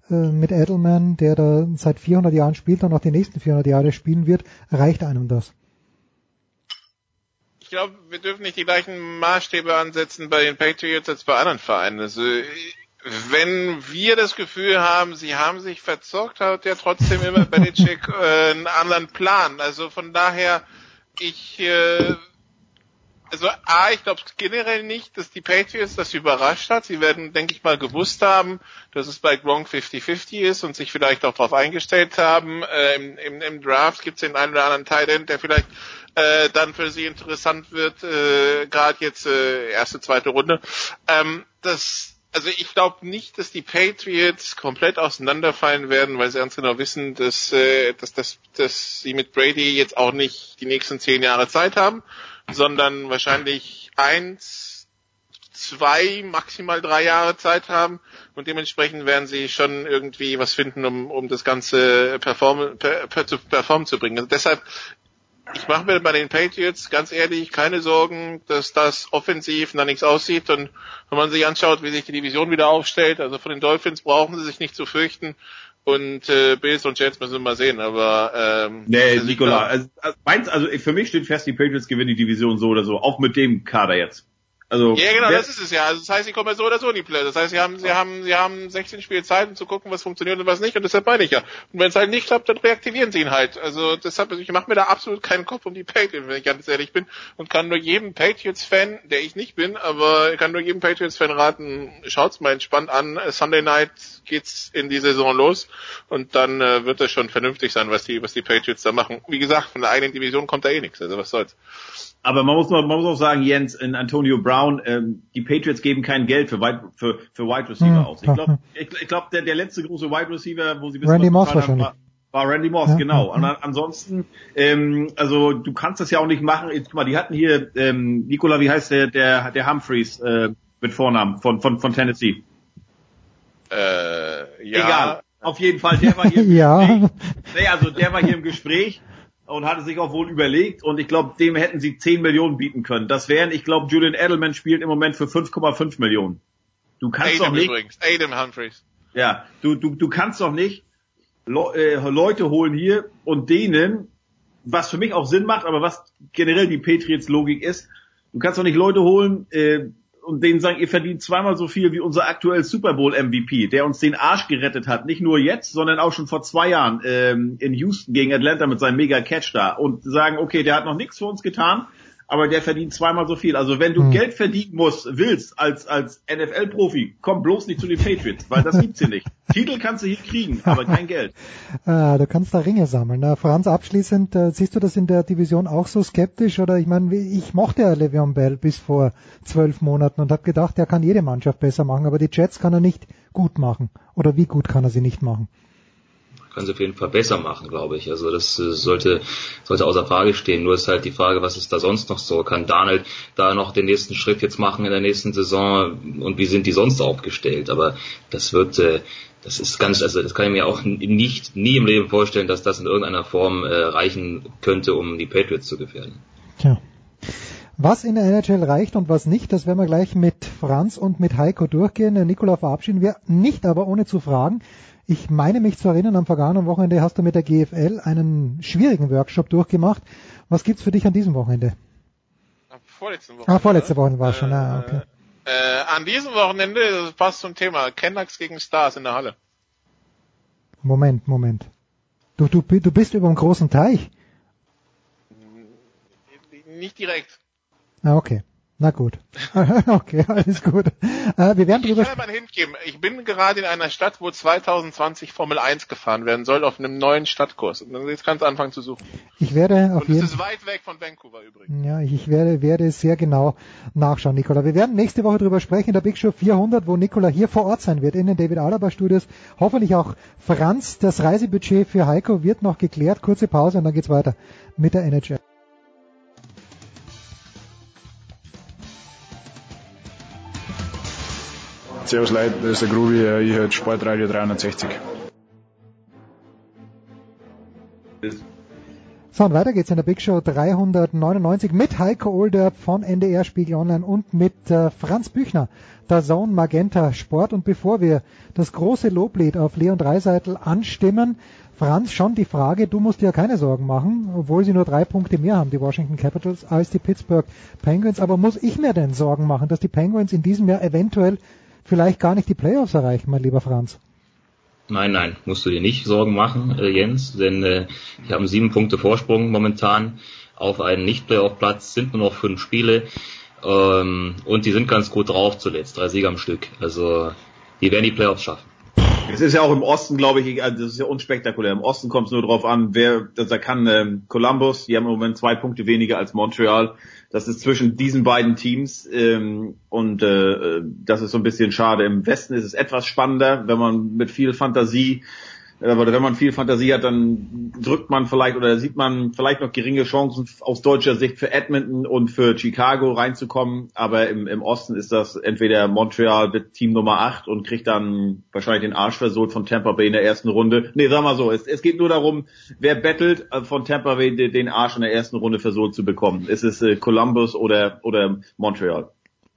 mit Edelman, der da seit 400 Jahren spielt und noch die nächsten 400 Jahre spielen wird, reicht einem das? Ich glaube, wir dürfen nicht die gleichen Maßstäbe ansetzen bei den Patriots als bei anderen Vereinen. Also, wenn wir das Gefühl haben, sie haben sich verzockt, hat ja trotzdem immer Belichick äh, einen anderen Plan. Also von daher, ich äh, also A, ich glaube generell nicht, dass die Patriots das überrascht hat. Sie werden, denke ich mal, gewusst haben, dass es bei Gronk 50-50 ist und sich vielleicht auch darauf eingestellt haben. Äh, im, im, Im Draft gibt es den einen oder anderen Tight der vielleicht äh, dann für sie interessant wird, äh, gerade jetzt äh, erste, zweite Runde. Ähm, das also ich glaube nicht, dass die Patriots komplett auseinanderfallen werden, weil sie ganz genau wissen, dass, äh, dass, dass, dass sie mit Brady jetzt auch nicht die nächsten zehn Jahre Zeit haben sondern wahrscheinlich eins, zwei, maximal drei Jahre Zeit haben. Und dementsprechend werden sie schon irgendwie was finden, um, um das Ganze perform, per, per, zu performen zu bringen. Also deshalb, ich mache mir bei den Patriots ganz ehrlich keine Sorgen, dass das offensiv nach nichts aussieht. Und wenn man sich anschaut, wie sich die Division wieder aufstellt, also von den Dolphins brauchen sie sich nicht zu fürchten und äh, Bills und Jets müssen wir mal sehen, aber ähm, Nee, Nikola, also, also, meins, also für mich steht fest, die Patriots gewinnen die Division so oder so, auch mit dem Kader jetzt. Also, ja, genau, das ist es ja. Also das heißt, sie kommen ja so oder so in die Playoffs. Das heißt, sie haben, sie haben, sie haben 16 Spiele Zeit, um zu gucken, was funktioniert und was nicht. Und deshalb meine ich ja. Und wenn es halt nicht klappt, dann reaktivieren sie ihn halt. Also deshalb, ich mache mir da absolut keinen Kopf um die Patriots, wenn ich ganz ehrlich bin. Und kann nur jedem Patriots-Fan, der ich nicht bin, aber kann nur jedem Patriots-Fan raten, schaut's mal entspannt an. Sunday Night geht's in die Saison los und dann äh, wird es schon vernünftig sein, was die, was die Patriots da machen. Wie gesagt, von der eigenen Division kommt da eh nichts. Also was soll's. Aber man muss, man muss auch sagen, Jens, in Antonio Brown, ähm, die Patriots geben kein Geld für Wide, für, für Wide Receiver hm, aus. Ich glaube, ich, ich glaub, der, der letzte große Wide Receiver, wo sie wissen, Randy Moss wahrscheinlich. War, war Randy Moss, ja, genau. Und ansonsten, ähm, also du kannst das ja auch nicht machen. Jetzt, guck mal, die hatten hier, ähm, Nicola, wie heißt der, der, der Humphreys äh, mit Vornamen von, von, von Tennessee? Äh, ja. Egal. Auf jeden Fall, der war hier im Ja. Gespräch. Nee, also der war hier im Gespräch und hatte sich auch wohl überlegt und ich glaube, dem hätten sie 10 Millionen bieten können. Das wären, ich glaube, Julian Edelman spielt im Moment für 5,5 Millionen. Du kannst doch Adam nicht, übrigens, Adam Humphreys. ja, du, du, du kannst doch nicht Le äh, Leute holen hier und denen, was für mich auch Sinn macht, aber was generell die Patriots Logik ist, du kannst doch nicht Leute holen äh, und denen sagen, ihr verdient zweimal so viel wie unser aktuell Super Bowl MVP, der uns den Arsch gerettet hat, nicht nur jetzt, sondern auch schon vor zwei Jahren ähm, in Houston gegen Atlanta mit seinem Mega Catch da. Und sagen, okay, der hat noch nichts für uns getan, aber der verdient zweimal so viel. Also wenn du Hm. Geld verdienen musst, willst als als NFL-Profi, komm bloß nicht zu den Patriots, weil das gibt's hier nicht. Titel kannst du hier kriegen, aber kein Geld. Äh, du kannst da Ringe sammeln. Äh, Franz, abschließend, äh, siehst du das in der Division auch so skeptisch? Oder ich meine, wie- ich mochte ja Le'Veon Bell bis vor zwölf Monaten und habe gedacht, er kann jede Mannschaft besser machen, aber die Jets kann er nicht gut machen. Oder wie gut kann er sie nicht machen? Kann sie auf jeden Fall besser machen, glaube ich. Also das äh, sollte, sollte außer Frage stehen. Nur ist halt die Frage, was ist da sonst noch so? Kann Darnold da noch den nächsten Schritt jetzt machen in der nächsten Saison und wie sind die sonst aufgestellt? Aber das wird, äh, das ist ganz, also das kann ich mir auch nicht, nie im Leben vorstellen, dass das in irgendeiner Form äh, reichen könnte, um die Patriots zu gefährden. Tja. Was in der NHL reicht und was nicht, das werden wir gleich mit Franz und mit Heiko durchgehen. Nikola verabschieden wir, nicht aber ohne zu fragen. Ich meine mich zu erinnern, am vergangenen Wochenende hast du mit der GFL einen schwierigen Workshop durchgemacht. Was gibt's für dich an diesem Wochenende? Vorletzte Woche. Ah, vorletzte Woche war es schon. Ah, okay. Äh, an diesem Wochenende, das passt zum Thema, Canucks gegen Stars in der Halle. Moment, Moment. Du, du, du bist über dem großen Teich. Nicht direkt. Ah, okay. Na gut. okay, alles gut. Äh, wir werden Ich drüber kann aber einen Hint geben. Ich bin gerade in einer Stadt, wo 2020 Formel 1 gefahren werden soll, auf einem neuen Stadtkurs. Und jetzt kannst du anfangen zu suchen. Ich werde auf Und es jeden ist weit weg von Vancouver übrigens. Ja, ich werde, werde sehr genau nachschauen, Nicola. Wir werden nächste Woche drüber sprechen, in der Big Show 400, wo Nicola hier vor Ort sein wird, in den David Alaba Studios. Hoffentlich auch Franz. Das Reisebudget für Heiko wird noch geklärt. Kurze Pause und dann geht's weiter mit der NHL. Servus Leute, das ist der Grubi, ich höre Sportradio 360. So, und weiter geht's in der Big Show 399 mit Heiko Olderb von NDR Spiegel Online und mit äh, Franz Büchner, der Zone Magenta Sport. Und bevor wir das große Loblied auf Leon Dreiseitel anstimmen, Franz, schon die Frage, du musst dir ja keine Sorgen machen, obwohl sie nur drei Punkte mehr haben, die Washington Capitals, als die Pittsburgh Penguins. Aber muss ich mir denn Sorgen machen, dass die Penguins in diesem Jahr eventuell vielleicht gar nicht die Playoffs erreichen, mein lieber Franz? Nein, nein, musst du dir nicht Sorgen machen, äh, Jens, denn äh, wir haben sieben Punkte Vorsprung momentan auf einen Nicht-Playoff-Platz, sind nur noch fünf Spiele ähm, und die sind ganz gut drauf zuletzt, drei Siege am Stück. Also die werden die Playoffs schaffen. Es ist ja auch im Osten, glaube ich, also das ist ja unspektakulär. Im Osten kommt es nur drauf an, wer, da kann ähm, Columbus, die haben im Moment zwei Punkte weniger als Montreal. Das ist zwischen diesen beiden Teams ähm, und äh, das ist so ein bisschen schade. Im Westen ist es etwas spannender, wenn man mit viel Fantasie aber wenn man viel Fantasie hat, dann drückt man vielleicht oder sieht man vielleicht noch geringe Chancen aus deutscher Sicht für Edmonton und für Chicago reinzukommen. Aber im, im Osten ist das entweder Montreal mit Team Nummer 8 und kriegt dann wahrscheinlich den Arsch versohlt von Tampa Bay in der ersten Runde. Nee, sag mal so, es, es geht nur darum, wer bettelt, äh, von Tampa Bay den- den Arsch in der ersten Runde versohlt zu bekommen. Ist es äh, Columbus oder, oder Montreal?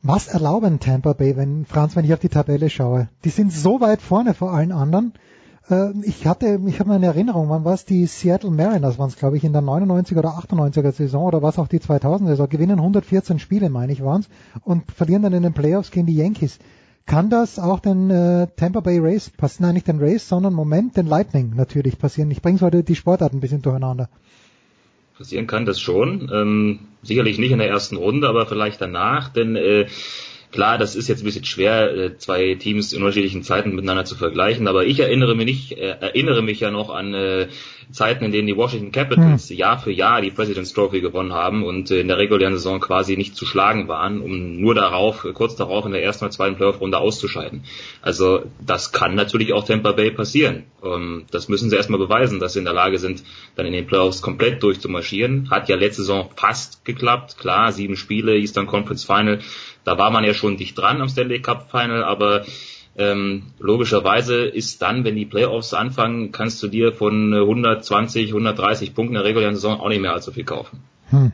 Was erlauben Tampa Bay, wenn Franz, wenn ich auf die Tabelle schaue? Die sind so weit vorne vor allen anderen. Äh, Ich hatte, ich habe eine Erinnerung, wann war es die Seattle Mariners, waren es glaube ich in der 99er oder 98er Saison oder was auch die 2000er Saison, gewinnen 114 Spiele, meine ich, waren es und verlieren dann in den Playoffs gegen die Yankees. Kann das auch den äh, Tampa Bay Rays passieren? Nein, nicht den Rays, sondern Moment, den Lightning natürlich passieren. Ich bringe heute die Sportarten ein bisschen durcheinander. Passieren kann das schon. Ähm, sicherlich nicht in der ersten Runde, aber vielleicht danach, denn äh, klar, das ist jetzt ein bisschen schwer, äh, zwei Teams in unterschiedlichen Zeiten miteinander zu vergleichen, aber ich erinnere mich nicht, äh, erinnere mich ja noch an äh, Zeiten, in denen die Washington Capitals Jahr für Jahr die President's Trophy gewonnen haben und äh, in der regulären Saison quasi nicht zu schlagen waren, um nur darauf, kurz darauf in der ersten oder zweiten Playoff-Runde auszuscheiden. Also das kann natürlich auch Tampa Bay passieren. Ähm, das müssen sie erstmal beweisen, dass sie in der Lage sind, dann in den Playoffs komplett durchzumarschieren. Hat ja letzte Saison fast geklappt, klar, sieben Spiele, Eastern Conference Final, da war man ja schon dicht dran am Stanley Cup Final, aber Ähm, logischerweise ist dann, wenn die Playoffs anfangen, kannst du dir von 120, 130 Punkten in der regulären Saison auch nicht mehr allzu viel kaufen. Hm.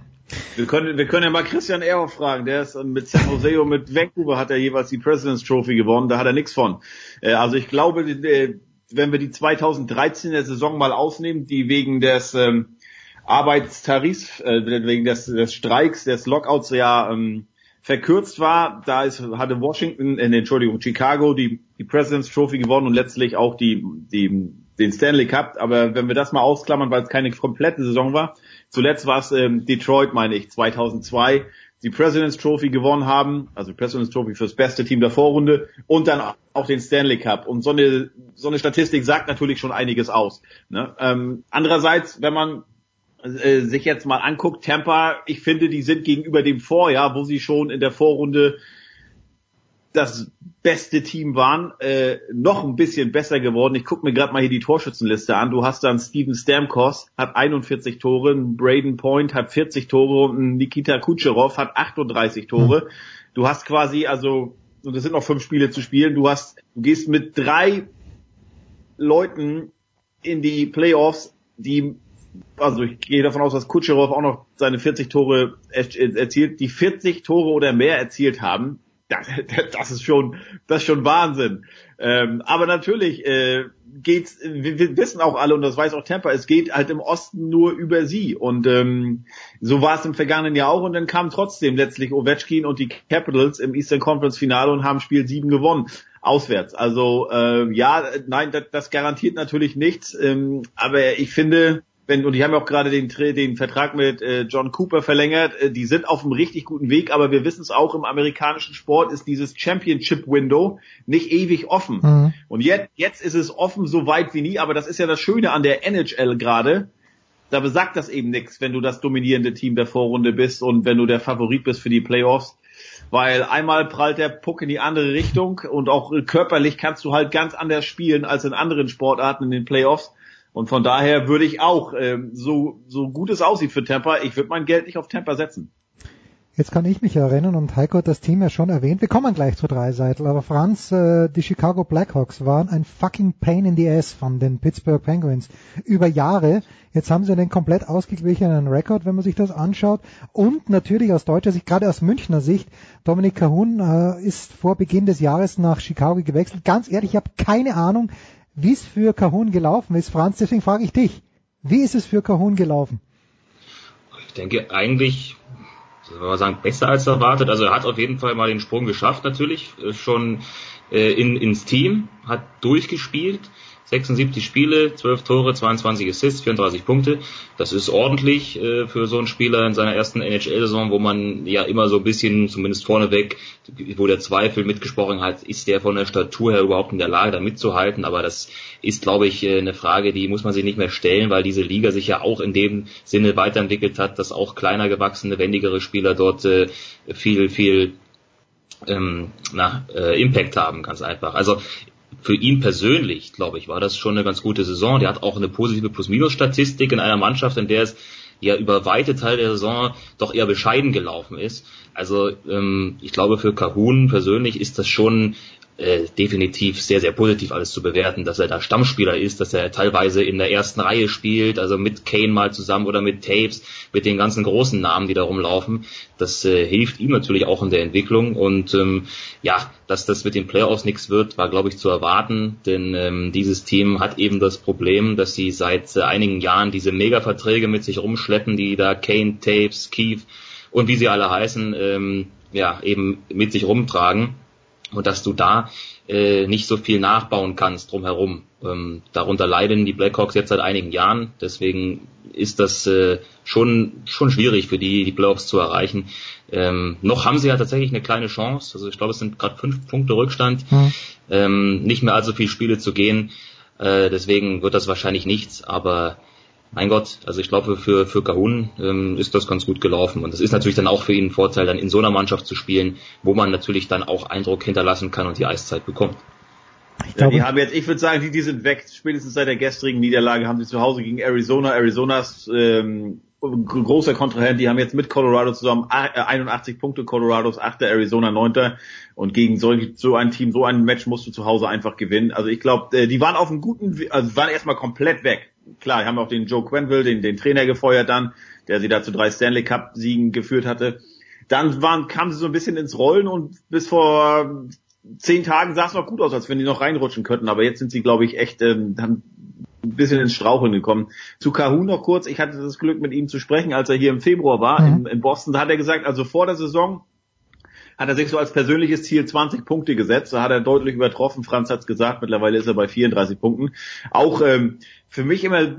Wir können, wir können ja mal Christian Ehrhoff fragen. Der ist mit San Jose und mit Vancouver hat er jeweils die President's Trophy gewonnen. Da hat er nichts von. Äh, also ich glaube, äh, wenn wir die 2013er Saison mal ausnehmen, die wegen des ähm, Arbeitstarifs, äh, wegen des, des Streiks, des Lockouts ja ähm, verkürzt war, da ist, hatte Washington, äh, Entschuldigung, Chicago die, die President's Trophy gewonnen und letztlich auch die, die, den Stanley Cup. Aber wenn wir das mal ausklammern, weil es keine komplette Saison war, zuletzt war es ähm, Detroit, meine ich, 2002, die President's Trophy gewonnen haben, also President's Trophy fürs beste Team der Vorrunde und dann auch den Stanley Cup. Und so eine, so eine Statistik sagt natürlich schon einiges aus. Ne? Ähm, andererseits, wenn man äh, sich jetzt mal anguckt, Tampa, ich finde, die sind gegenüber dem Vorjahr, wo sie schon in der Vorrunde das beste Team waren, äh, noch ein bisschen besser geworden. Ich gucke mir gerade mal hier die Torschützenliste an. Du hast dann Steven Stamkos, hat 41 Tore, Braden Point hat 40 Tore und Nikita Kucherov hat 38 Tore. Mhm. Du hast quasi, also, und es sind noch fünf Spiele zu spielen, du hast, du gehst mit drei Leuten in die Playoffs, die also ich gehe davon aus, dass Kutscherow auch noch seine 40 Tore erzielt, die 40 Tore oder mehr erzielt haben. Das, das ist schon, das ist schon Wahnsinn. Ähm, aber natürlich äh, geht's, wir, wir wissen auch alle und das weiß auch Tampa, es geht halt im Osten nur über sie und ähm, so war es im vergangenen Jahr auch und dann kam trotzdem letztlich Ovechkin und die Capitals im Eastern Conference Finale und haben Spiel 7 gewonnen auswärts. Also äh, ja, nein, das, das garantiert natürlich nichts, ähm, aber ich finde wenn, und die haben ja auch gerade den, den Vertrag mit äh, John Cooper verlängert, äh, die sind auf einem richtig guten Weg, aber wir wissen es auch, im amerikanischen Sport ist dieses Championship-Window nicht ewig offen. Mhm. Und jetzt, jetzt ist es offen so weit wie nie, aber das ist ja das Schöne an der NHL gerade. Da besagt das eben nichts, wenn du das dominierende Team der Vorrunde bist und wenn du der Favorit bist für die Playoffs. Weil einmal prallt der Puck in die andere Richtung und auch körperlich kannst du halt ganz anders spielen als in anderen Sportarten in den Playoffs. Und von daher würde ich auch, ähm, so, so gut es aussieht für Tampa, ich würde mein Geld nicht auf Tampa setzen. Jetzt kann ich mich erinnern und Heiko hat das Team ja schon erwähnt. Wir kommen gleich zu Dreiseitel, aber Franz, äh, die Chicago Blackhawks waren ein fucking Pain in the Ass von den Pittsburgh Penguins über Jahre. Jetzt haben sie einen komplett ausgeglichenen Rekord, wenn man sich das anschaut. Und natürlich aus deutscher Sicht, gerade aus Münchner Sicht, Dominik Cahun äh, ist vor Beginn des Jahres nach Chicago gewechselt. Ganz ehrlich, ich habe keine Ahnung, wie es für Cahun gelaufen ist. Franz, deswegen frage ich dich, wie ist es für Cahun gelaufen? Ich denke eigentlich, soll man sagen, besser als erwartet. Also er hat auf jeden Fall mal den Sprung geschafft natürlich, äh, schon äh, in, ins Team, hat durchgespielt 76 Spiele, 12 Tore, 22 Assists, 34 Punkte. Das ist ordentlich äh, für so einen Spieler in seiner ersten NHL-Saison, wo man ja immer so ein bisschen, zumindest vorneweg, wo der Zweifel mitgesprochen hat, ist der von der Statur her überhaupt in der Lage, da mitzuhalten. Aber das ist, glaube ich, äh, eine Frage, die muss man sich nicht mehr stellen, weil diese Liga sich ja auch in dem Sinne weiterentwickelt hat, dass auch kleiner gewachsene, wendigere Spieler dort äh, viel, viel ähm, na, äh, Impact haben, ganz einfach. Also für ihn persönlich, glaube ich, war das schon eine ganz gute Saison. Der hat auch eine positive Plus-Minus-Statistik in einer Mannschaft, in der es ja über weite Teile der Saison doch eher bescheiden gelaufen ist. Also ähm, ich glaube, für Kahun persönlich ist das schon äh, definitiv sehr, sehr positiv alles zu bewerten, dass er da Stammspieler ist, dass er teilweise in der ersten Reihe spielt, also mit Kane mal zusammen oder mit Tapes, mit den ganzen großen Namen, die da rumlaufen. Das äh, hilft ihm natürlich auch in der Entwicklung. Und ähm, ja, dass das mit den Playoffs nichts wird, war glaube ich zu erwarten, denn ähm, dieses Team hat eben das Problem, dass sie seit äh, einigen Jahren diese Mega-Verträge mit sich rumschleppen, die da Kane, Tapes, Keith und wie sie alle heißen, ähm, ja, eben mit sich rumtragen und dass du da äh, nicht so viel nachbauen kannst drumherum. Ähm, darunter leiden die Blackhawks jetzt seit einigen Jahren, deswegen ist das äh, schon schon schwierig für die die Playoffs zu erreichen. Ähm, noch haben sie ja tatsächlich eine kleine Chance, also ich glaube es sind gerade fünf Punkte Rückstand, mhm. ähm, nicht mehr allzu viele Spiele zu gehen, äh, deswegen wird das wahrscheinlich nichts, aber mein Gott, also ich glaube, für, für Kahun ähm, ist das ganz gut gelaufen. Und das ist natürlich dann auch für ihn ein Vorteil, dann in so einer Mannschaft zu spielen, wo man natürlich dann auch Eindruck hinterlassen kann und die Eiszeit bekommt. Ich ja, die haben jetzt, ich würde sagen, die, die sind weg. Spätestens seit der gestrigen Niederlage haben sie zu Hause gegen Arizona. Arizonas ähm, großer Kontrahent, die haben jetzt mit Colorado zusammen 81 Punkte, Colorados 8. Arizona 9. Und gegen solch, so ein Team, so ein Match musst du zu Hause einfach gewinnen. Also ich glaube, die waren auf einem guten, also waren erstmal komplett weg. Klar, haben auch den Joe Quenville, den, den Trainer gefeuert dann, der sie da zu drei Stanley Cup Siegen geführt hatte. Dann waren, kamen sie so ein bisschen ins Rollen und bis vor zehn Tagen sah es noch gut aus, als wenn die noch reinrutschen könnten. Aber jetzt sind sie, glaube ich, echt, ähm, haben ein bisschen ins Straucheln gekommen. Zu Kahun noch kurz. Ich hatte das Glück, mit ihm zu sprechen, als er hier im Februar war, mhm. in, in Boston. Da hat er gesagt, also vor der Saison hat er sich so als persönliches Ziel 20 Punkte gesetzt. Da hat er deutlich übertroffen. Franz hat es gesagt, mittlerweile ist er bei 34 Punkten. Auch ähm, für mich immer,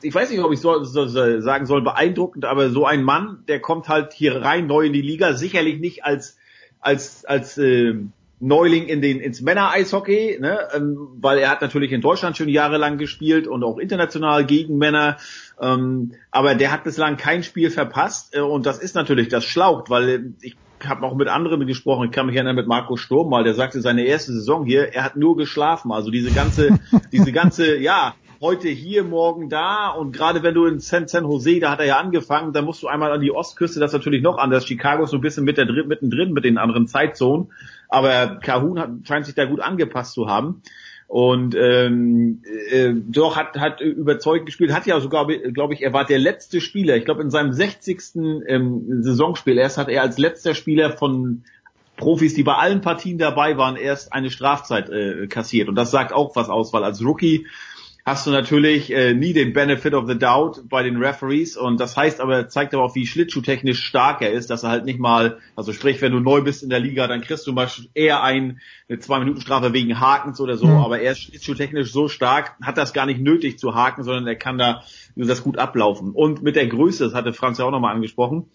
ich weiß nicht, ob ich so, so, so sagen soll, beeindruckend, aber so ein Mann, der kommt halt hier rein neu in die Liga, sicherlich nicht als als als äh, Neuling in den ins Männer-Eishockey, ne? ähm, weil er hat natürlich in Deutschland schon jahrelang gespielt und auch international gegen Männer, ähm, aber der hat bislang kein Spiel verpasst äh, und das ist natürlich, das schlaucht, weil äh, ich habe auch mit anderen gesprochen, ich kann mich erinnern mit Marco Sturm mal, der sagte seine erste Saison hier, er hat nur geschlafen, also diese ganze, diese ganze, ja, heute hier, morgen da und gerade wenn du in San, San Jose, da hat er ja angefangen, da musst du einmal an die Ostküste, das ist natürlich noch anders. Chicago ist so ein bisschen mit der, mittendrin mit den anderen Zeitzonen, aber Kahun hat, scheint sich da gut angepasst zu haben und ähm, äh, doch hat hat überzeugend gespielt, hat ja sogar, glaube ich, er war der letzte Spieler. Ich glaube in seinem 60. Ähm, Saisonspiel erst hat er als letzter Spieler von Profis, die bei allen Partien dabei waren, erst eine Strafzeit äh, kassiert. Und das sagt auch was aus, weil als Rookie hast du natürlich äh, nie den Benefit of the Doubt bei den Referees und das heißt aber, zeigt aber auch, wie schlittschuhtechnisch stark er ist, dass er halt nicht mal, also sprich, wenn du neu bist in der Liga, dann kriegst du mal eher ein, eine Zwei-Minuten-Strafe wegen Hakens oder so, mhm. aber er ist schlittschuhtechnisch so stark, hat das gar nicht nötig zu haken, sondern er kann da das gut ablaufen. Und mit der Größe, das hatte Franz ja auch nochmal angesprochen,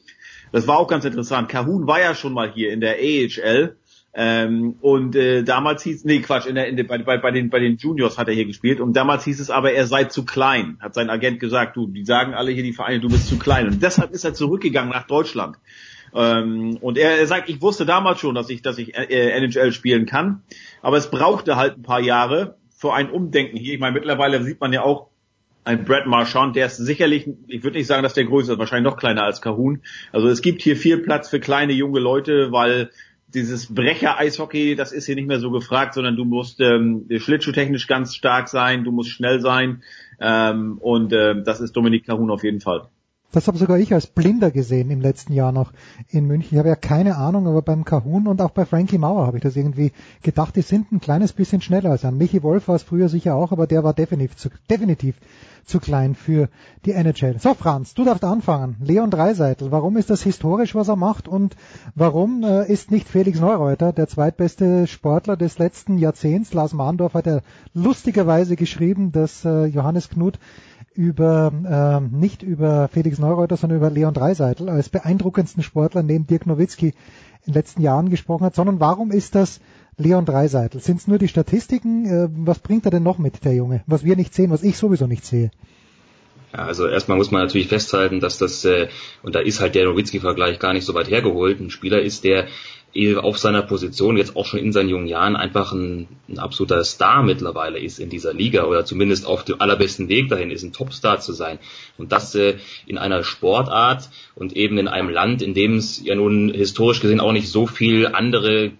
das war auch ganz interessant. Kahun war ja schon mal hier in der AHL ähm, und äh, damals hieß, nee Quatsch, in der, in der, bei, bei, bei, den, bei den Juniors hat er hier gespielt und damals hieß es aber, er sei zu klein, hat sein Agent gesagt, du, die sagen alle hier die Vereine, du bist zu klein und deshalb ist er zurückgegangen nach Deutschland. Ähm, und er, er sagt, ich wusste damals schon, dass ich, dass ich äh, NHL spielen kann, aber es brauchte halt ein paar Jahre für ein Umdenken hier. Ich meine, mittlerweile sieht man ja auch, ein Brad Marchand, der ist sicherlich, ich würde nicht sagen, dass der größer ist, wahrscheinlich noch kleiner als Kahun. Also es gibt hier viel Platz für kleine junge Leute, weil dieses Brecher-Eishockey, das ist hier nicht mehr so gefragt, sondern du musst ähm, schlittschuhtechnisch ganz stark sein, du musst schnell sein ähm, und äh, das ist Dominik Kahun auf jeden Fall. Das habe sogar ich als Blinder gesehen im letzten Jahr noch in München. Ich habe ja keine Ahnung, aber beim Kahun und auch bei Frankie Mauer habe ich das irgendwie gedacht, die sind ein kleines bisschen schneller als an. Michi Wolf war es früher sicher auch, aber der war definitiv definitiv zu klein für die NHL. So Franz, du darfst anfangen. Leon Dreiseitel, warum ist das historisch, was er macht und warum äh, ist nicht Felix Neureuter der zweitbeste Sportler des letzten Jahrzehnts? Lars Mahndorf hat ja lustigerweise geschrieben, dass äh, Johannes Knut über äh, nicht über Felix Neureuter, sondern über Leon Dreiseitel als beeindruckendsten Sportler neben Dirk Nowitzki in den letzten Jahren gesprochen hat, sondern warum ist das Leon Dreiseitel? Sind es nur die Statistiken? Äh, was bringt er denn noch mit, der Junge? Was wir nicht sehen, was ich sowieso nicht sehe. Ja, also erstmal muss man natürlich festhalten, dass das, äh, und da ist halt der Nowitzki-Vergleich gar nicht so weit hergeholt, ein Spieler ist, der auf seiner Position jetzt auch schon in seinen jungen Jahren einfach ein, ein, absoluter Star mittlerweile ist in dieser Liga oder zumindest auf dem allerbesten Weg dahin ist, ein Topstar zu sein. Und das äh, in einer Sportart und eben in einem Land, in dem es ja nun historisch gesehen auch nicht so viel andere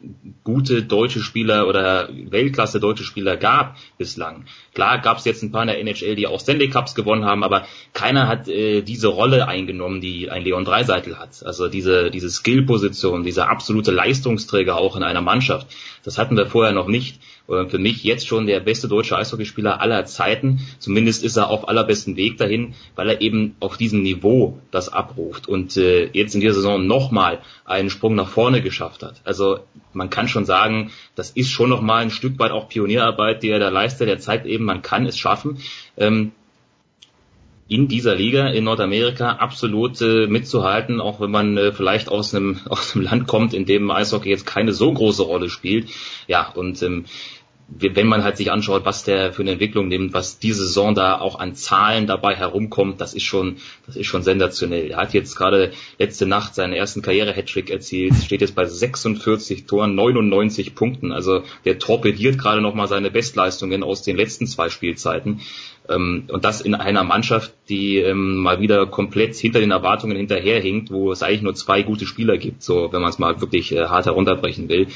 gute deutsche Spieler oder Weltklasse deutsche Spieler gab bislang. Klar gab es jetzt ein paar in der NHL, die auch Stanley Cups gewonnen haben, aber keiner hat äh, diese Rolle eingenommen, die ein Leon Dreiseitel hat. Also diese, diese Skill-Position, dieser absolute Leistungsträger auch in einer Mannschaft. Das hatten wir vorher noch nicht. Für mich jetzt schon der beste deutsche Eishockeyspieler aller Zeiten. Zumindest ist er auf allerbesten Weg dahin, weil er eben auf diesem Niveau das abruft und äh, jetzt in dieser Saison nochmal einen Sprung nach vorne geschafft hat. Also man kann schon sagen, das ist schon nochmal ein Stück weit auch Pionierarbeit, die er da leistet. Er zeigt eben, man kann es schaffen. Ähm, in dieser Liga in Nordamerika absolut äh, mitzuhalten, auch wenn man äh, vielleicht aus einem aus einem Land kommt, in dem Eishockey jetzt keine so große Rolle spielt. Ja, und ähm, wenn man halt sich anschaut, was der für eine Entwicklung nimmt, was diese Saison da auch an Zahlen dabei herumkommt, das ist schon, das ist schon sensationell. Er hat jetzt gerade letzte Nacht seinen ersten Karriere-Hattrick erzielt, steht jetzt bei 46 Toren, 99 Punkten. Also der torpediert gerade nochmal seine Bestleistungen aus den letzten zwei Spielzeiten. Ähm, und das in einer Mannschaft, die ähm, mal wieder komplett hinter den Erwartungen hinterherhinkt, wo es eigentlich nur zwei gute Spieler gibt, so wenn man es mal wirklich äh, hart herunterbrechen will.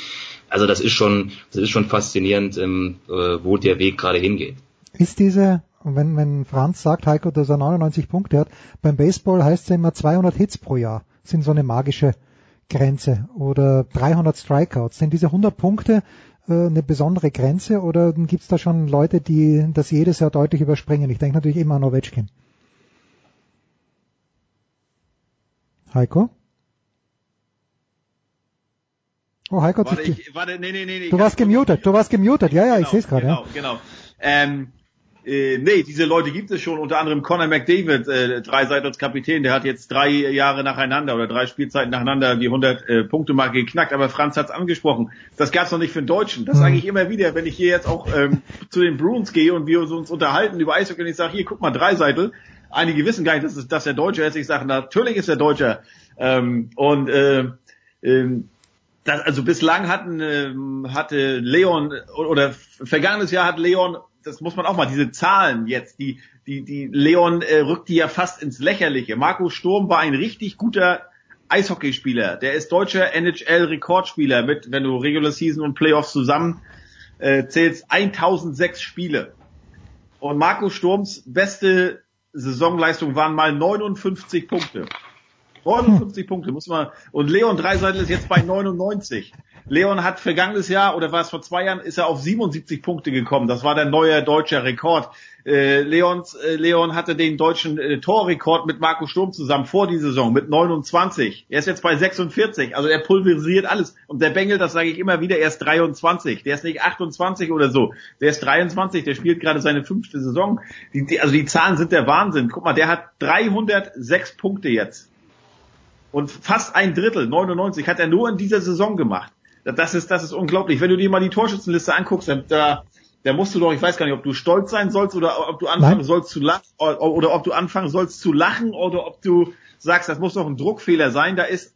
Also das ist schon, das ist schon faszinierend, ähm, äh, wo der Weg gerade hingeht. Ist diese, wenn, wenn Franz sagt, Heiko, dass er 99 Punkte hat, beim Baseball heißt es ja immer 200 Hits pro Jahr, sind so eine magische Grenze oder 300 Strikeouts. Sind diese 100 Punkte äh, eine besondere Grenze oder gibt es da schon Leute, die das jedes Jahr deutlich überspringen? Ich denke natürlich immer an Ovechkin. Heiko? Oh, Heiko hat warte, sich... ich, warte, nee, nee, nee, du warst gemutet, du warst gemutet, ja, ja, genau, ich sehe es gerade. Genau, ja. genau. Ähm, äh, nee, diese Leute gibt es schon, unter anderem Conor McDavid, äh, drei Seiten als Kapitän, der hat jetzt drei Jahre nacheinander oder drei Spielzeiten nacheinander die 100 äh, Punkte Marke geknackt, aber Franz hat es angesprochen, das gab's noch nicht für den Deutschen. Das Mhm. sage ich immer wieder, wenn ich hier jetzt auch ähm, zu den Bruins gehe und wir uns unterhalten über Eishockey und ich sage, hier, guck mal, drei Seiten. Einige wissen gar nicht, dass, es, dass der Deutsche ist. Ich sage, natürlich ist der Deutscher. Ähm, und äh, ähm, das, also bislang hatten, ähm, hatte Leon oder vergangenes Jahr hat Leon, das muss man auch mal, diese Zahlen jetzt, die, die, die Leon äh, rückt die ja fast ins Lächerliche. Marco Sturm war ein richtig guter Eishockeyspieler. Der ist deutscher NHL-Rekordspieler mit, wenn du Regular Season und Playoffs zusammen äh, zählst, 1006 Spiele. Und Marco Sturms beste Saisonleistung waren mal 59 Punkte. 59 Punkte, muss man. Und Leon Dreiseitel ist jetzt bei 99. Leon hat vergangenes Jahr, oder war es vor zwei Jahren, ist er auf 77 Punkte gekommen. Das war der neue deutsche Rekord. Äh, Leons, äh, Leon hatte den deutschen äh, Torrekord mit Marco Sturm zusammen vor die Saison mit 29. Er ist jetzt bei 46. Also er pulverisiert alles. Und der Bengel, das sage ich immer wieder, er ist 23. Der ist nicht 28 oder so. Der ist 23. Der spielt gerade seine fünfte Saison. Die, die, also die Zahlen sind der Wahnsinn. Guck mal, der hat 306 Punkte jetzt. Und fast ein Drittel, 99, hat er nur in dieser Saison gemacht. Das ist, das ist unglaublich. Wenn du dir mal die Torschützenliste anguckst, da, da musst du doch, ich weiß gar nicht, ob du stolz sein sollst oder ob du anfangen Nein. sollst zu lachen, oder ob du anfangen sollst zu lachen oder ob du sagst, das muss doch ein Druckfehler sein. Da ist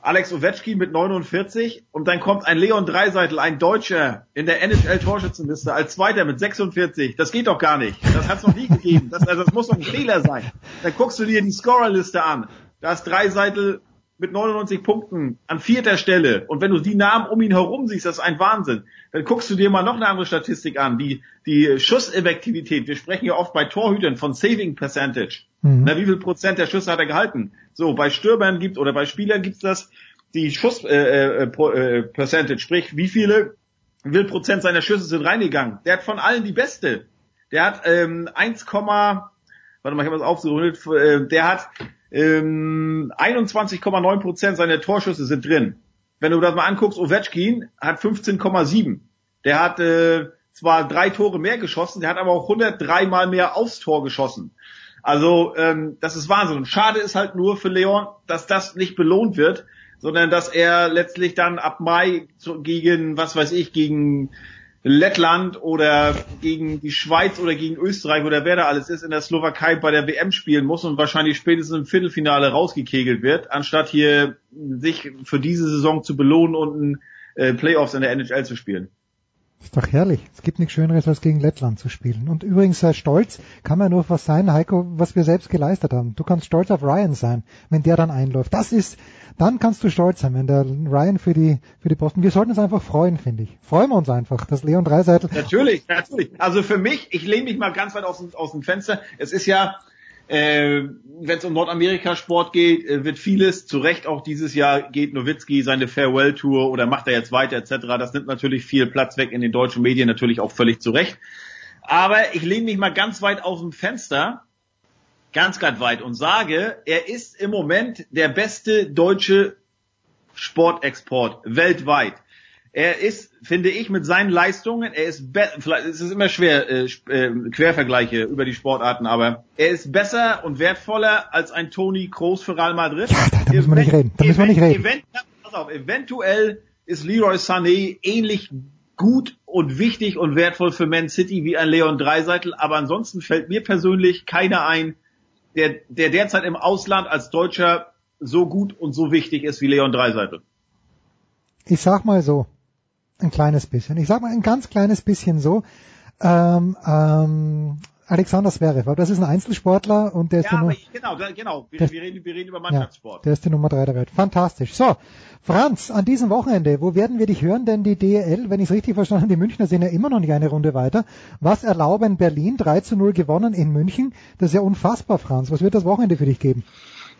Alex Ovechkin mit 49 und dann kommt ein Leon Dreiseitel, ein Deutscher in der NHL Torschützenliste als Zweiter mit 46. Das geht doch gar nicht. Das hat es noch nie gegeben. Das, also das muss doch ein Fehler sein. Dann guckst du dir die Scorerliste an. Da ist Dreiseitel mit 99 Punkten an vierter Stelle. Und wenn du die Namen um ihn herum siehst, das ist ein Wahnsinn. Dann guckst du dir mal noch eine andere Statistik an, die, die Schusseffektivität. Wir sprechen ja oft bei Torhütern von Saving Percentage. Mhm. Na, wie viel Prozent der Schüsse hat er gehalten? So, bei Stürmern gibt oder bei Spielern gibt's das, die Schuss äh, äh, äh, Percentage, sprich, wie viele, wie viel Prozent seiner Schüsse sind reingegangen. Der hat von allen die beste. Der hat ähm, 1, warte mal, ich habe das aufgerundet, äh, der hat ähm, 21,9 Prozent seiner Torschüsse sind drin. Wenn du das mal anguckst, Ovechkin hat 15,7. Der hat äh, zwar drei Tore mehr geschossen, der hat aber auch 103 Mal mehr aufs Tor geschossen. Also ähm, das ist Wahnsinn. Schade ist halt nur für Leon, dass das nicht belohnt wird, sondern dass er letztlich dann ab Mai gegen, was weiß ich, gegen Lettland oder gegen die Schweiz oder gegen Österreich oder wer da alles ist, in der Slowakei bei der WM spielen muss und wahrscheinlich spätestens im Viertelfinale rausgekegelt wird, anstatt hier sich für diese Saison zu belohnen und äh, Playoffs in der NHL zu spielen. Ist doch herrlich. Es gibt nichts Schöneres, als gegen Lettland zu spielen. Und übrigens, sei stolz kann man nur auf was sein, Heiko, was wir selbst geleistet haben. Du kannst stolz auf Ryan sein, wenn der dann einläuft. Das ist, dann kannst du stolz sein, wenn der Ryan für die, für die Boston, wir sollten uns einfach freuen, finde ich. Freuen wir uns einfach, dass Leon Dreiseitel. Natürlich, natürlich. Also für mich, ich lehne mich mal ganz weit aus, aus dem Fenster. Es ist ja, äh, wenn es um Nordamerika-Sport geht, äh, wird vieles, zu Recht auch dieses Jahr geht Nowitzki seine Farewell-Tour oder macht er jetzt weiter etc. Das nimmt natürlich viel Platz weg in den deutschen Medien, natürlich auch völlig zu Recht. Aber ich lehne mich mal ganz weit aus dem Fenster, ganz, ganz weit und sage, er ist im Moment der beste deutsche Sportexport weltweit. Er ist, finde ich, mit seinen Leistungen, er ist, vielleicht es ist immer schwer, äh, Sp- äh, Quervergleiche über die Sportarten, aber er ist besser und wertvoller als ein Toni Kroos für Real Madrid. Da müssen wir nicht reden. Da müssen wir nicht reden. Event, pass auf, eventuell ist Leroy Sané ähnlich gut und wichtig und wertvoll für Man City wie ein Leon Dreiseitel, aber ansonsten fällt mir persönlich keiner ein, der, der derzeit im Ausland als Deutscher so gut und so wichtig ist wie Leon Dreiseitel. Ich sag mal so, ein kleines bisschen. Ich sag mal ein ganz kleines bisschen so. Ähm, ähm, Alexander Zverev, aber das ist ein Einzelsportler und der ist ja, der aber genau, genau. Wir, wir, reden, wir reden über Mannschaftssport. Ja, der ist die Nummer drei der Welt. Fantastisch. So, Franz, an diesem Wochenende, wo werden wir dich hören? Denn die DEL, wenn ich es richtig verstanden habe, die Münchner sind ja immer noch nicht eine Runde weiter. Was erlauben Berlin? 3 zu 0 gewonnen in München. Das ist ja unfassbar, Franz. Was wird das Wochenende für dich geben?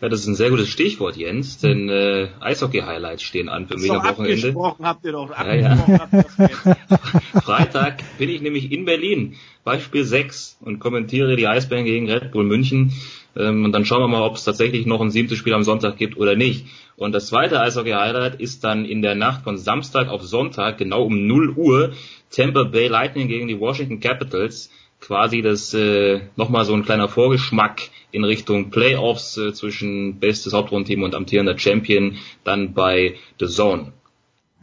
Ja, das ist ein sehr gutes Stichwort, Jens, denn äh, Eishockey-Highlights stehen an für mich am Wochenende. abgesprochen habt ihr doch. Ja, ja. Freitag bin ich nämlich in Berlin bei Spiel 6 und kommentiere die Eisbären gegen Red Bull München. Ähm, und dann schauen wir mal, ob es tatsächlich noch ein siebtes Spiel am Sonntag gibt oder nicht. Und das zweite Eishockey-Highlight ist dann in der Nacht von Samstag auf Sonntag, genau um 0 Uhr, Tampa Bay Lightning gegen die Washington Capitals. Quasi das äh, nochmal so ein kleiner Vorgeschmack in Richtung Playoffs äh, zwischen bestes Hauptrundenteam und amtierender Champion dann bei The Zone.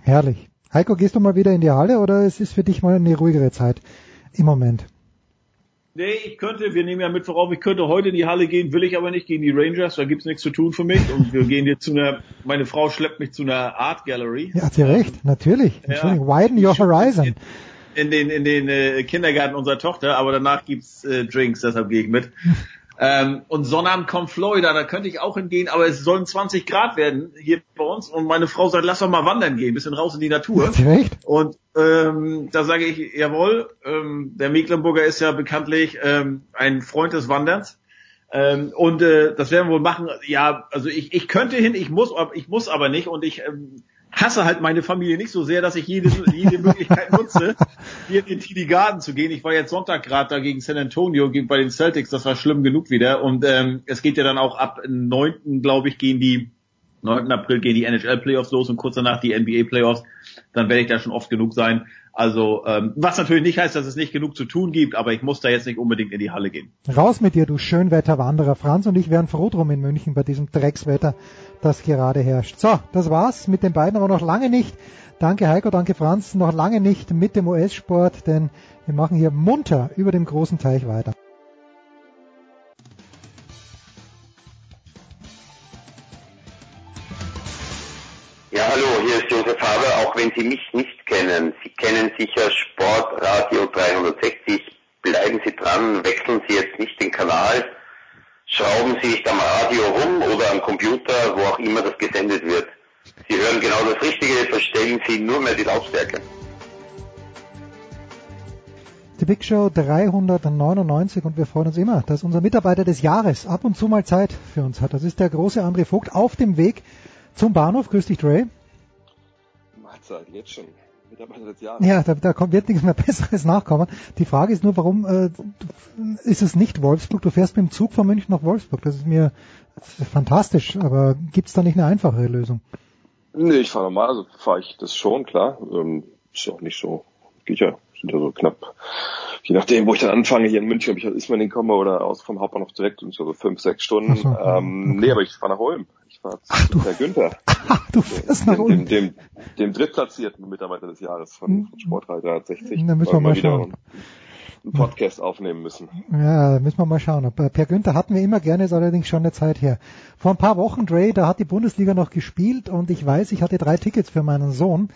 Herrlich. Heiko, gehst du mal wieder in die Halle oder es ist für dich mal eine ruhigere Zeit im Moment? Nee, ich könnte, wir nehmen ja Mittwoch auf, ich könnte heute in die Halle gehen, will ich aber nicht gegen die Rangers, da gibt's nichts zu tun für mich. Und wir gehen jetzt zu einer, meine Frau schleppt mich zu einer Art Gallery. Ja, hat sie recht, natürlich. Ja. Entschuldigung, widen your horizon. In den, in den äh, Kindergarten unserer Tochter, aber danach gibt's äh, Drinks, deshalb gehe ich mit. ähm, und Sonnabend kommt Florida, da könnte ich auch hingehen, aber es sollen 20 Grad werden hier bei uns und meine Frau sagt, lass doch mal wandern gehen, bisschen raus in die Natur. Und ähm, da sage ich, jawohl, ähm, der Mecklenburger ist ja bekanntlich ähm, ein Freund des Wanderns. Ähm, und äh, das werden wir wohl machen. Ja, also ich, ich könnte hin, ich muss, aber ich muss aber nicht und ich ähm, hasse halt meine Familie nicht so sehr, dass ich jede, jede Möglichkeit nutze, hier in TD Garden zu gehen. Ich war jetzt Sonntag gerade da gegen San Antonio gegen, bei den Celtics, das war schlimm genug wieder. Und ähm, es geht ja dann auch ab 9. glaube ich, gehen die 9. April gehen die NHL Playoffs los und kurz danach die NBA Playoffs. Dann werde ich da schon oft genug sein. Also ähm, was natürlich nicht heißt, dass es nicht genug zu tun gibt, aber ich muss da jetzt nicht unbedingt in die Halle gehen. Raus mit dir, du Schönwetterwanderer. Franz und ich wären froh drum in München bei diesem Dreckswetter, das gerade herrscht. So, das war's mit den beiden, aber noch lange nicht. Danke Heiko, danke Franz, noch lange nicht mit dem US-Sport, denn wir machen hier munter über dem großen Teich weiter. Ja, hallo, hier ist Josef Haber, auch wenn Sie mich nicht kennen. Sie kennen sicher Sportradio 360. Bleiben Sie dran, wechseln Sie jetzt nicht den Kanal, schrauben Sie nicht am Radio rum oder am Computer, wo auch immer das gesendet wird. Sie hören genau das Richtige, verstellen Sie nur mehr die Lautstärke. Die Big Show 399 und wir freuen uns immer, dass unser Mitarbeiter des Jahres ab und zu mal Zeit für uns hat. Das ist der große André Vogt auf dem Weg zum Bahnhof. Grüß dich, Dre. Mahlzeit, jetzt schon. Mitarbeiter des Jahres. Ja, da, da kommt, wird nichts mehr Besseres nachkommen. Die Frage ist nur, warum äh, ist es nicht Wolfsburg? Du fährst mit dem Zug von München nach Wolfsburg. Das ist mir fantastisch, aber gibt's da nicht eine einfachere Lösung? Nee, ich fahre normal, also fahre ich das schon, klar. Ähm, ist auch nicht so, geht ja, sind ja so knapp, je nachdem, wo ich dann anfange, hier in München, ob ich aus Ismaning komme oder aus vom Hauptbahnhof direkt, sind so fünf, sechs Stunden. So, ähm, okay. Nee, aber ich fahre nach Ulm. Ich fahre zu Herr Günther. Du fährst nach dem, Ulm. dem, dem, dem drittplatzierten Mitarbeiter des Jahres von, von Sportrei 360. Da müssen wir mal wieder schauen. Einen Podcast aufnehmen müssen. Ja, müssen wir mal schauen. Per Günther hatten wir immer gerne, ist allerdings schon eine Zeit her. Vor ein paar Wochen, Dre, da hat die Bundesliga noch gespielt und ich weiß, ich hatte drei Tickets für meinen Sohn,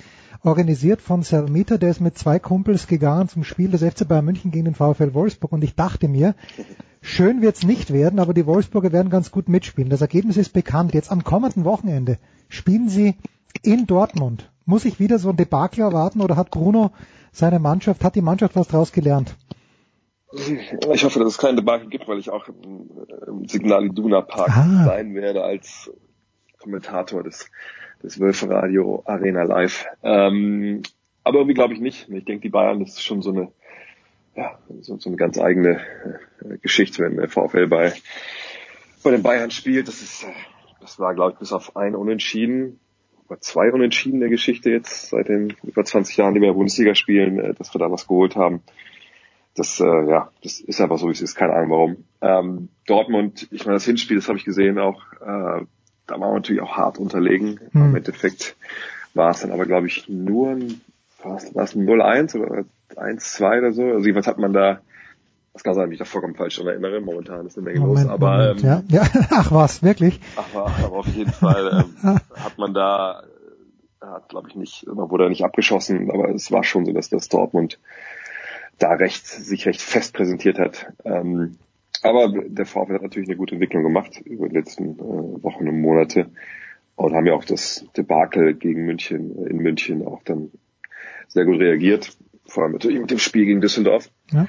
organisiert von Salmita, der ist mit zwei Kumpels gegangen zum Spiel des FC Bayern München gegen den VfL Wolfsburg und ich dachte mir, schön wird's nicht werden, aber die Wolfsburger werden ganz gut mitspielen. Das Ergebnis ist bekannt. Jetzt am kommenden Wochenende spielen sie in Dortmund. Muss ich wieder so ein Debakel erwarten oder hat Bruno seine Mannschaft, hat die Mannschaft was draus gelernt? Ich hoffe, dass es kein Debakel gibt, weil ich auch im, Signal Iduna Park Ah. sein werde als Kommentator des, des Wölfe-Radio Arena Live. Ähm, aber irgendwie glaube ich nicht. Ich denke, die Bayern, das ist schon so eine, ja, so, so eine ganz eigene äh, Geschichte, wenn der VfL bei, bei den Bayern spielt. Das ist, äh, das war, glaube ich, bis auf ein Unentschieden, oder zwei Unentschieden der Geschichte jetzt, seit den über 20 Jahren, die wir in der Bundesliga spielen, äh, dass wir da was geholt haben. Das, äh, ja, das ist einfach so, wie es ist, keine Ahnung warum. Ähm, Dortmund, ich meine, das Hinspiel, das habe ich gesehen auch, äh, da waren wir natürlich auch hart unterlegen. Hm. Im Endeffekt war es dann aber, glaube ich, nur ein, war es, war es ein 0-1 oder 1-2 oder so. Also jedenfalls hat man da, das kann sein, dass ich da vollkommen falsch daran erinnere, momentan ist eine Menge Moment, los, aber Moment, ähm, ja, ja, ach was, wirklich? aber, aber auf jeden Fall ähm, hat man da, äh, hat glaube ich nicht, man wurde nicht abgeschossen, aber es war schon so, dass das Dortmund da recht, sich recht fest präsentiert hat. Ähm, aber der VfL hat natürlich eine gute Entwicklung gemacht über die letzten äh, Wochen und Monate und haben ja auch das Debakel gegen München, in München auch dann sehr gut reagiert. Vor allem natürlich mit dem Spiel gegen Düsseldorf. Ja.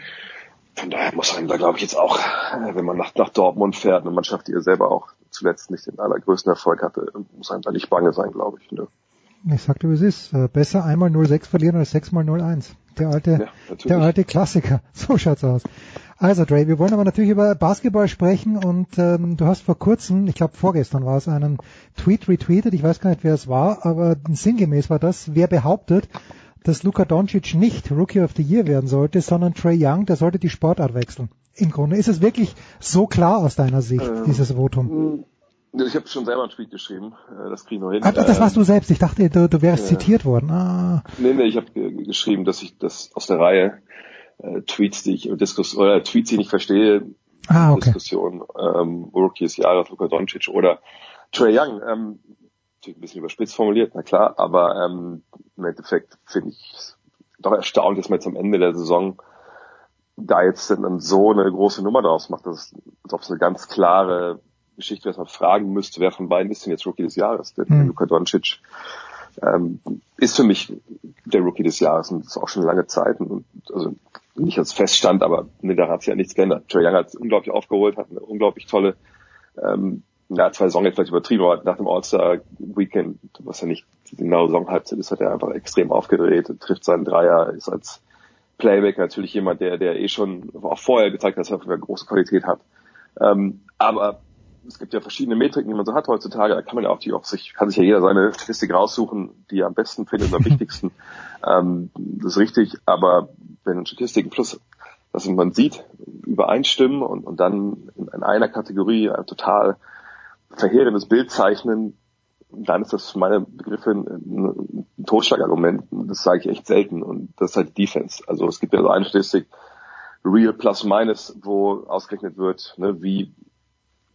Von daher muss man da, glaube ich, jetzt auch, äh, wenn man nach, nach Dortmund fährt, eine Mannschaft, die er selber auch zuletzt nicht den allergrößten Erfolg hatte, muss einem da nicht bange sein, glaube ich. Ne? Ich sagte, wie es ist. Äh, besser einmal 0-6 verlieren als 6 mal 0-1. Der alte, ja, der alte Klassiker. So schaut's aus. Also Dre, wir wollen aber natürlich über Basketball sprechen und ähm, du hast vor kurzem, ich glaube vorgestern war es, einen Tweet retweetet, ich weiß gar nicht, wer es war, aber sinngemäß war das, wer behauptet, dass Luka Doncic nicht Rookie of the Year werden sollte, sondern Trey Young, der sollte die Sportart wechseln. Im Grunde ist es wirklich so klar aus deiner Sicht, ähm, dieses Votum. Ich habe schon selber einen Tweet geschrieben, äh, das kriege ich noch hin. Ah, das warst du selbst, ich dachte, du, du wärst äh, zitiert worden. Ah. Nee, nee, ich habe geschrieben, dass ich das aus der Reihe äh, Tweets, die ich Diskus oder Tweets, die ich nicht verstehe, ah, okay. Diskussion, ähm, Rookie des Jahres, Luka Doncic oder Trey Young, ähm, ein bisschen überspitzt formuliert, na klar, aber ähm, im Endeffekt finde ich doch erstaunt, dass man jetzt am Ende der Saison da jetzt dann so eine große Nummer draus macht, dass es, als ob es eine ganz klare Geschichte, dass man fragen müsste, wer von beiden ist denn jetzt Rookie des Jahres? Denn mhm. Luka Doncic ähm, ist für mich der Rookie des Jahres und das ist auch schon lange Zeit. Und, also nicht als Feststand, aber nee, da hat sich ja nichts geändert. Trey Young hat es unglaublich aufgeholt, hat eine unglaublich tolle, ähm, ja, zwei Saison jetzt vielleicht übertrieben, aber nach dem All-Star-Weekend, was ja nicht die genaue Saisonhalbzeit ist, hat er einfach extrem aufgedreht, trifft seinen Dreier, ist als Playback natürlich jemand, der, der eh schon auch vorher gezeigt hat, dass er eine große Qualität hat. Ähm, aber es gibt ja verschiedene Metriken, die man so hat heutzutage. Da kann man ja auch die auf sich, kann sich ja jeder seine Statistik raussuchen, die er am besten findet, am wichtigsten. Ähm, das ist richtig. Aber wenn Statistiken plus, dass man sieht, übereinstimmen und, und dann in einer Kategorie ein total verheerendes Bild zeichnen, dann ist das für meine Begriffe ein, ein Totschlagargument. Das sage ich echt selten. Und das ist halt Defense. Also es gibt ja so Statistik, Real Plus Minus, wo ausgerechnet wird, ne, wie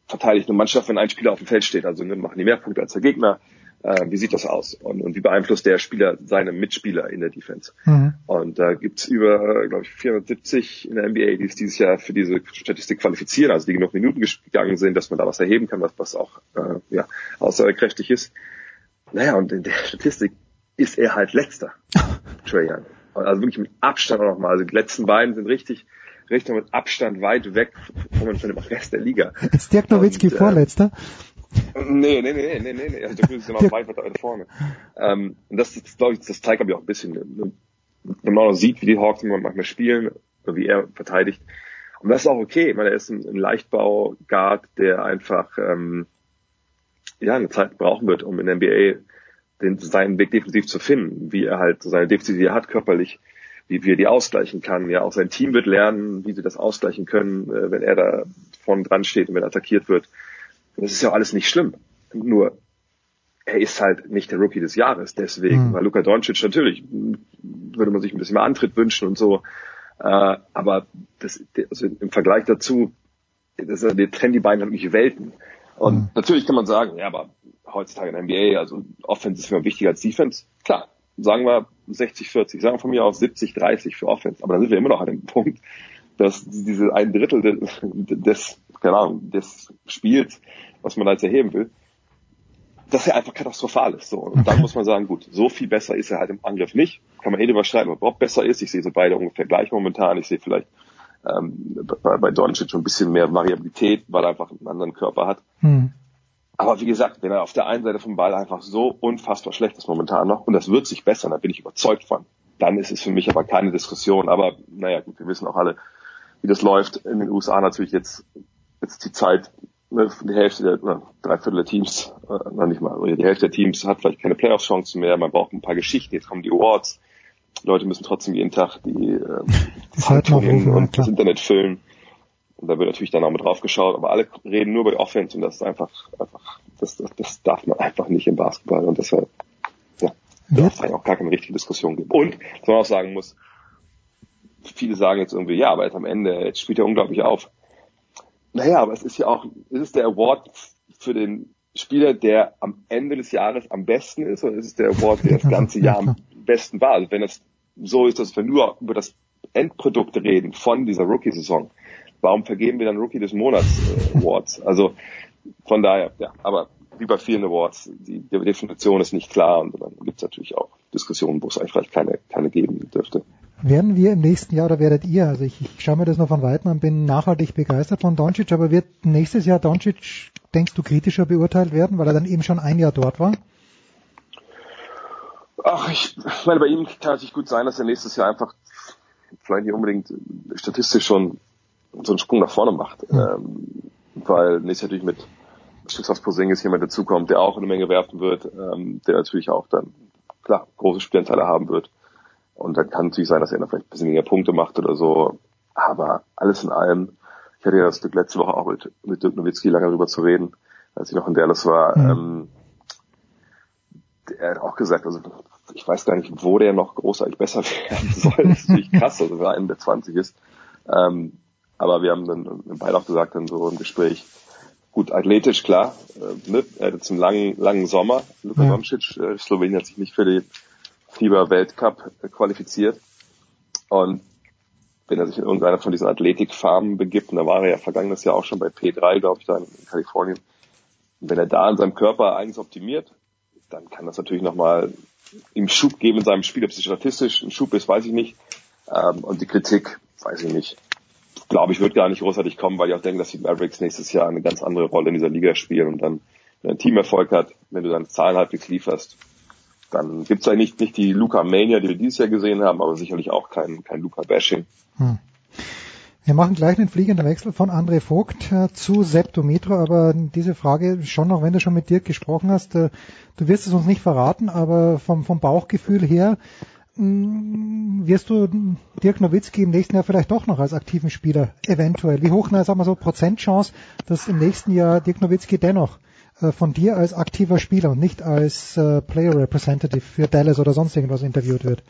verteidigt eine Mannschaft, wenn ein Spieler auf dem Feld steht? Also ne, machen die mehr Punkte als der Gegner? Äh, wie sieht das aus? Und, und wie beeinflusst der Spieler seine Mitspieler in der Defense? Mhm. Und da äh, gibt's über, glaube ich, 470 in der NBA, die es dieses Jahr für diese Statistik qualifizieren, also die genug Minuten gegangen sind, dass man da was erheben kann, was, was auch äh, ja, aussagekräftig ist. Naja, und in der Statistik ist er halt letzter, Trey Young. Also wirklich mit Abstand auch nochmal. Also die letzten beiden sind richtig Richter mit Abstand weit weg von, von dem Rest der Liga. Ist Dirk Nowitzki und, äh, Vorletzter? Nee, nee, nee, nee, nee, nee. Also Dirk Nowitzki ist noch weit weiter vorne. Ähm, und das, das glaube ich, das zeigt glaube ich auch ein bisschen, ne, wenn man auch sieht, wie die Hawks manchmal spielen, wie er verteidigt. Und das ist auch okay. Ich meine, er ist ein, ein Leichtbau-Guard, der einfach ähm, ja eine Zeit brauchen wird, um in der NBA den, seinen Weg defensiv zu finden, wie er halt seine Defensive hat körperlich wie, wie er die ausgleichen kann. Ja, auch sein Team wird lernen, wie sie das ausgleichen können, äh, wenn er da vorne dran steht und wenn er attackiert wird. Und das ist ja alles nicht schlimm. Nur, er ist halt nicht der Rookie des Jahres. Deswegen, mhm. weil Luka Doncic natürlich würde man sich ein bisschen mehr Antritt wünschen und so. Äh, aber das, also im Vergleich dazu, das, die trennen die beiden nämlich Welten. Und mhm. natürlich kann man sagen, ja, aber heutzutage in der NBA, also Offense ist immer wichtiger als Defense. Klar, sagen wir 60, 40, sagen wir von mir aus 70, 30 für Offense. Aber dann sind wir immer noch an dem Punkt, dass diese ein Drittel des, des keine Ahnung, des Spiels, was man da jetzt erheben will, dass er einfach katastrophal ist. So. Und dann muss man sagen, gut, so viel besser ist er halt im Angriff nicht. Kann man eh drüber streiten, ob Bob besser ist. Ich sehe sie beide ungefähr gleich momentan. Ich sehe vielleicht ähm, bei, bei Doncic schon ein bisschen mehr Variabilität, weil er einfach einen anderen Körper hat. Hm. Aber wie gesagt, wenn er auf der einen Seite vom Ball einfach so unfassbar schlecht ist momentan noch, und das wird sich bessern, da bin ich überzeugt von, dann ist es für mich aber keine Diskussion. Aber naja, gut, wir wissen auch alle, wie das läuft. In den USA natürlich jetzt, jetzt die Zeit, ne, die Hälfte der, oder drei Viertel der Teams, äh, noch nicht mal, oder die Hälfte der Teams hat vielleicht keine Playoff-Chancen mehr, man braucht ein paar Geschichten, jetzt kommen die Awards. Leute müssen trotzdem jeden Tag die, äh, die Zeitungen und das Internet füllen. Und da wird natürlich dann auch mit drauf geschaut, aber alle reden nur über Offense und das ist einfach, einfach, das, das, das darf man einfach nicht im Basketball und deshalb, ja, darf es eigentlich auch gar keine richtige Diskussion geben. Und, was man auch sagen muss, viele sagen jetzt irgendwie, ja, aber jetzt am Ende, jetzt spielt er unglaublich auf. Naja, aber es ist ja auch, ist es der Award für den Spieler, der am Ende des Jahres am besten ist, oder ist es der Award, der das ganze Jahr am besten war? Also wenn es so ist, dass wir nur über das Endprodukt reden von dieser Rookie-Saison, warum vergeben wir dann Rookie des Monats äh, Awards? Also von daher, ja, aber wie bei vielen Awards, die, die Definition ist nicht klar und dann gibt es natürlich auch Diskussionen, wo es eigentlich vielleicht keine, keine geben dürfte. Werden wir im nächsten Jahr oder werdet ihr, also ich, ich schaue mir das noch von Weitem an, bin nachhaltig begeistert von Doncic, aber wird nächstes Jahr Doncic, denkst du, kritischer beurteilt werden, weil er dann eben schon ein Jahr dort war? Ach, ich meine, bei ihm kann es sich gut sein, dass er nächstes Jahr einfach vielleicht nicht unbedingt statistisch schon so einen Sprung nach vorne macht. Mhm. Ähm, weil nächstes Jahr natürlich mit Stückshaus Posingis jemand dazukommt, der auch eine Menge werfen wird, ähm, der natürlich auch dann, klar, große Spielanteile haben wird. Und dann kann natürlich sein, dass er dann vielleicht ein bisschen weniger Punkte macht oder so. Aber alles in allem, ich hatte ja das Glück letzte Woche auch mit, mit Dirk Nowitzki lange darüber zu reden, als ich noch in Dallas war. Mhm. Ähm, er hat auch gesagt, also ich weiß gar nicht, wo der noch großartig besser werden soll. Das ist natürlich krass, also wer einen der 20 ist. Ähm, aber wir haben dann beide auch gesagt, dann so im Gespräch, gut, athletisch, klar, äh, ne? er hatte zum langen, langen Sommer, Luka ja. Doncic, äh, Slowenien hat sich nicht für den FIBA-Weltcup äh, qualifiziert. Und wenn er sich in irgendeiner von diesen Athletikfarmen begibt, und da war er ja vergangenes Jahr auch schon bei P3, glaube ich, da in, in Kalifornien, wenn er da an seinem Körper einiges optimiert, dann kann das natürlich nochmal ihm Schub geben in seinem Spiel. Ob es statistisch ein Schub ist, weiß ich nicht. Ähm, und die Kritik, weiß ich nicht. Glaube ich, wird gar nicht großartig kommen, weil ich auch denke, dass die Mavericks nächstes Jahr eine ganz andere Rolle in dieser Liga spielen und dann, wenn ein Team Erfolg hat, wenn du dann Zahlen halbwegs lieferst, dann gibt's es nicht, nicht die Luca Mania, die wir dieses Jahr gesehen haben, aber sicherlich auch kein, kein Luca Bashing. Hm. Wir machen gleich einen fliegenden Wechsel von André Vogt äh, zu Septometro, aber diese Frage schon noch, wenn du schon mit Dirk gesprochen hast, äh, du wirst es uns nicht verraten, aber vom, vom Bauchgefühl her wirst du Dirk Nowitzki im nächsten Jahr vielleicht doch noch als aktiven Spieler eventuell. Wie hoch, na, sagen wir so, Prozentchance, dass im nächsten Jahr Dirk Nowitzki dennoch äh, von dir als aktiver Spieler und nicht als äh, Player Representative für Dallas oder sonst irgendwas interviewt wird?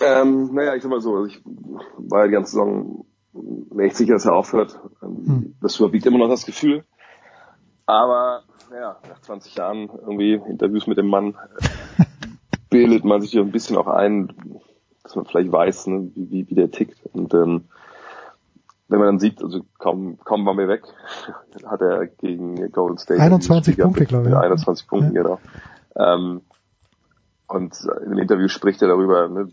Ähm, naja, ich sag mal so, ich war ja die ganze Saison echt sicher, dass er aufhört. Hm. Das überwiegt immer noch das Gefühl. Aber ja, nach 20 Jahren irgendwie Interviews mit dem Mann bildet man sich hier ein bisschen auch ein, dass man vielleicht weiß, ne, wie, wie der tickt. Und ähm, wenn man dann sieht, also kaum, kaum war mir weg, hat er gegen Golden State 21 Punkte, glaube ich. 21 Punkte, ja. genau. Ähm, und in dem Interview spricht er darüber, ne,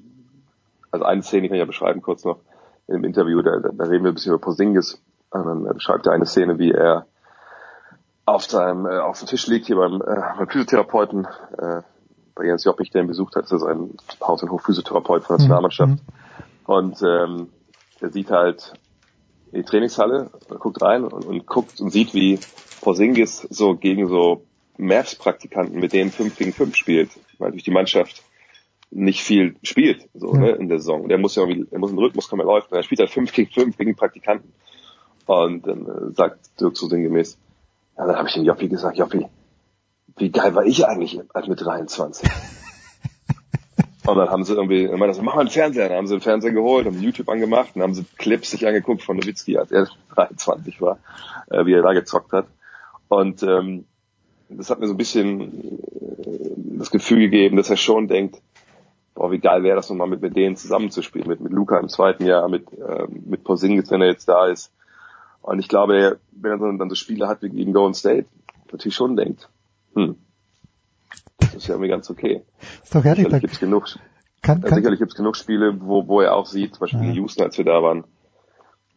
also eine Szene kann ich ja beschreiben kurz noch, im Interview, da, da reden wir ein bisschen über Porzingis. Und dann beschreibt er eine Szene, wie er auf seinem äh, auf dem Tisch liegt hier beim, äh, beim Physiotherapeuten, äh, bei Jens Joppich, der ihn besucht hat, das ist ein Haus- und Hofphysiotherapeut von der mhm. Nationalmannschaft. Mhm. Und ähm, er sieht halt in die Trainingshalle, guckt rein und, und guckt und sieht, wie Porzingis so gegen so Mavs-Praktikanten mit denen 5 gegen 5 spielt, weil durch die Mannschaft nicht viel spielt so, ja. ne, in der Saison. Der muss ja irgendwie, er muss in den Rhythmus kommen, er läuft. Und er spielt halt 5 gegen 5 gegen Praktikanten. Und dann äh, sagt Dirk so sinngemäß, ja, dann habe ich dem Joppi gesagt, Joppi, wie geil war ich eigentlich als mit 23? und dann haben sie irgendwie, dann meinte so, mach mal einen Fernseher. Dann haben sie einen Fernseher geholt, haben YouTube angemacht und haben sie Clips sich angeguckt von Nowitzki, als er 23 war, äh, wie er da gezockt hat. Und ähm, das hat mir so ein bisschen äh, das Gefühl gegeben, dass er schon denkt, boah, wie geil wäre das nochmal mit, mit denen zusammenzuspielen, mit, mit Luca im zweiten Jahr, mit, äh, mit Porzingis, wenn er jetzt da ist. Und ich glaube, wenn er dann, dann so Spiele hat wie gegen Golden State, natürlich schon denkt, hm, das ist ja irgendwie ganz okay. Ist doch herrlich. Sicherlich gibt's genug, kann, kann, sicherlich gibt's genug Spiele, wo, wo er auch sieht, zum Beispiel ja. in Houston, als wir da waren,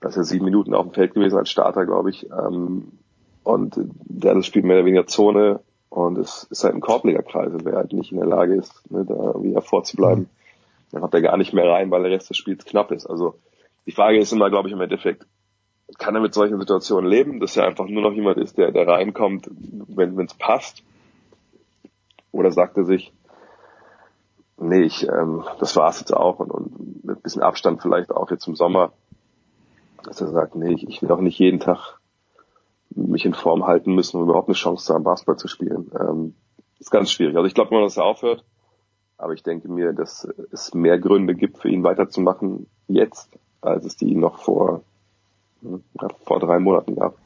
dass er sieben Minuten auf dem Feld gewesen als Starter, glaube ich. Ähm, und der das Spiel mehr oder weniger Zone und es ist halt ein Korblegerkreis. Wer halt nicht in der Lage ist, ne, da wieder vorzubleiben, dann hat er gar nicht mehr rein, weil der Rest des Spiels knapp ist. Also die Frage ist immer, glaube ich, im Endeffekt, kann er mit solchen Situationen leben, dass er einfach nur noch jemand ist, der, der reinkommt, wenn es passt? Oder sagt er sich, nee, ich, ähm, das war's jetzt auch und, und mit ein bisschen Abstand vielleicht auch jetzt im Sommer, dass er sagt, nee, ich, ich will auch nicht jeden Tag mich in Form halten müssen, um überhaupt eine Chance zu haben, Basketball zu spielen. Ähm, ist ganz schwierig. Also ich glaube immer, dass er aufhört. Aber ich denke mir, dass es mehr Gründe gibt, für ihn weiterzumachen jetzt, als es die noch vor, vor drei Monaten gab.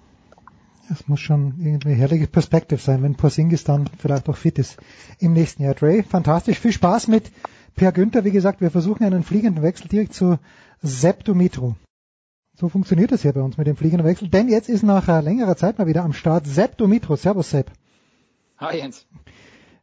Das muss schon irgendwie herrliche Perspektive sein, wenn Porzingis dann vielleicht auch fit ist im nächsten Jahr. Dre, fantastisch, viel Spaß mit Per Günther, wie gesagt, wir versuchen einen fliegenden Wechsel direkt zu Sepp Dumitru. So funktioniert das hier bei uns mit dem fliegenden Wechsel. Denn jetzt ist nach äh, längerer Zeit mal wieder am Start Sepp Dumitru. Servus Sepp. Hi Jens.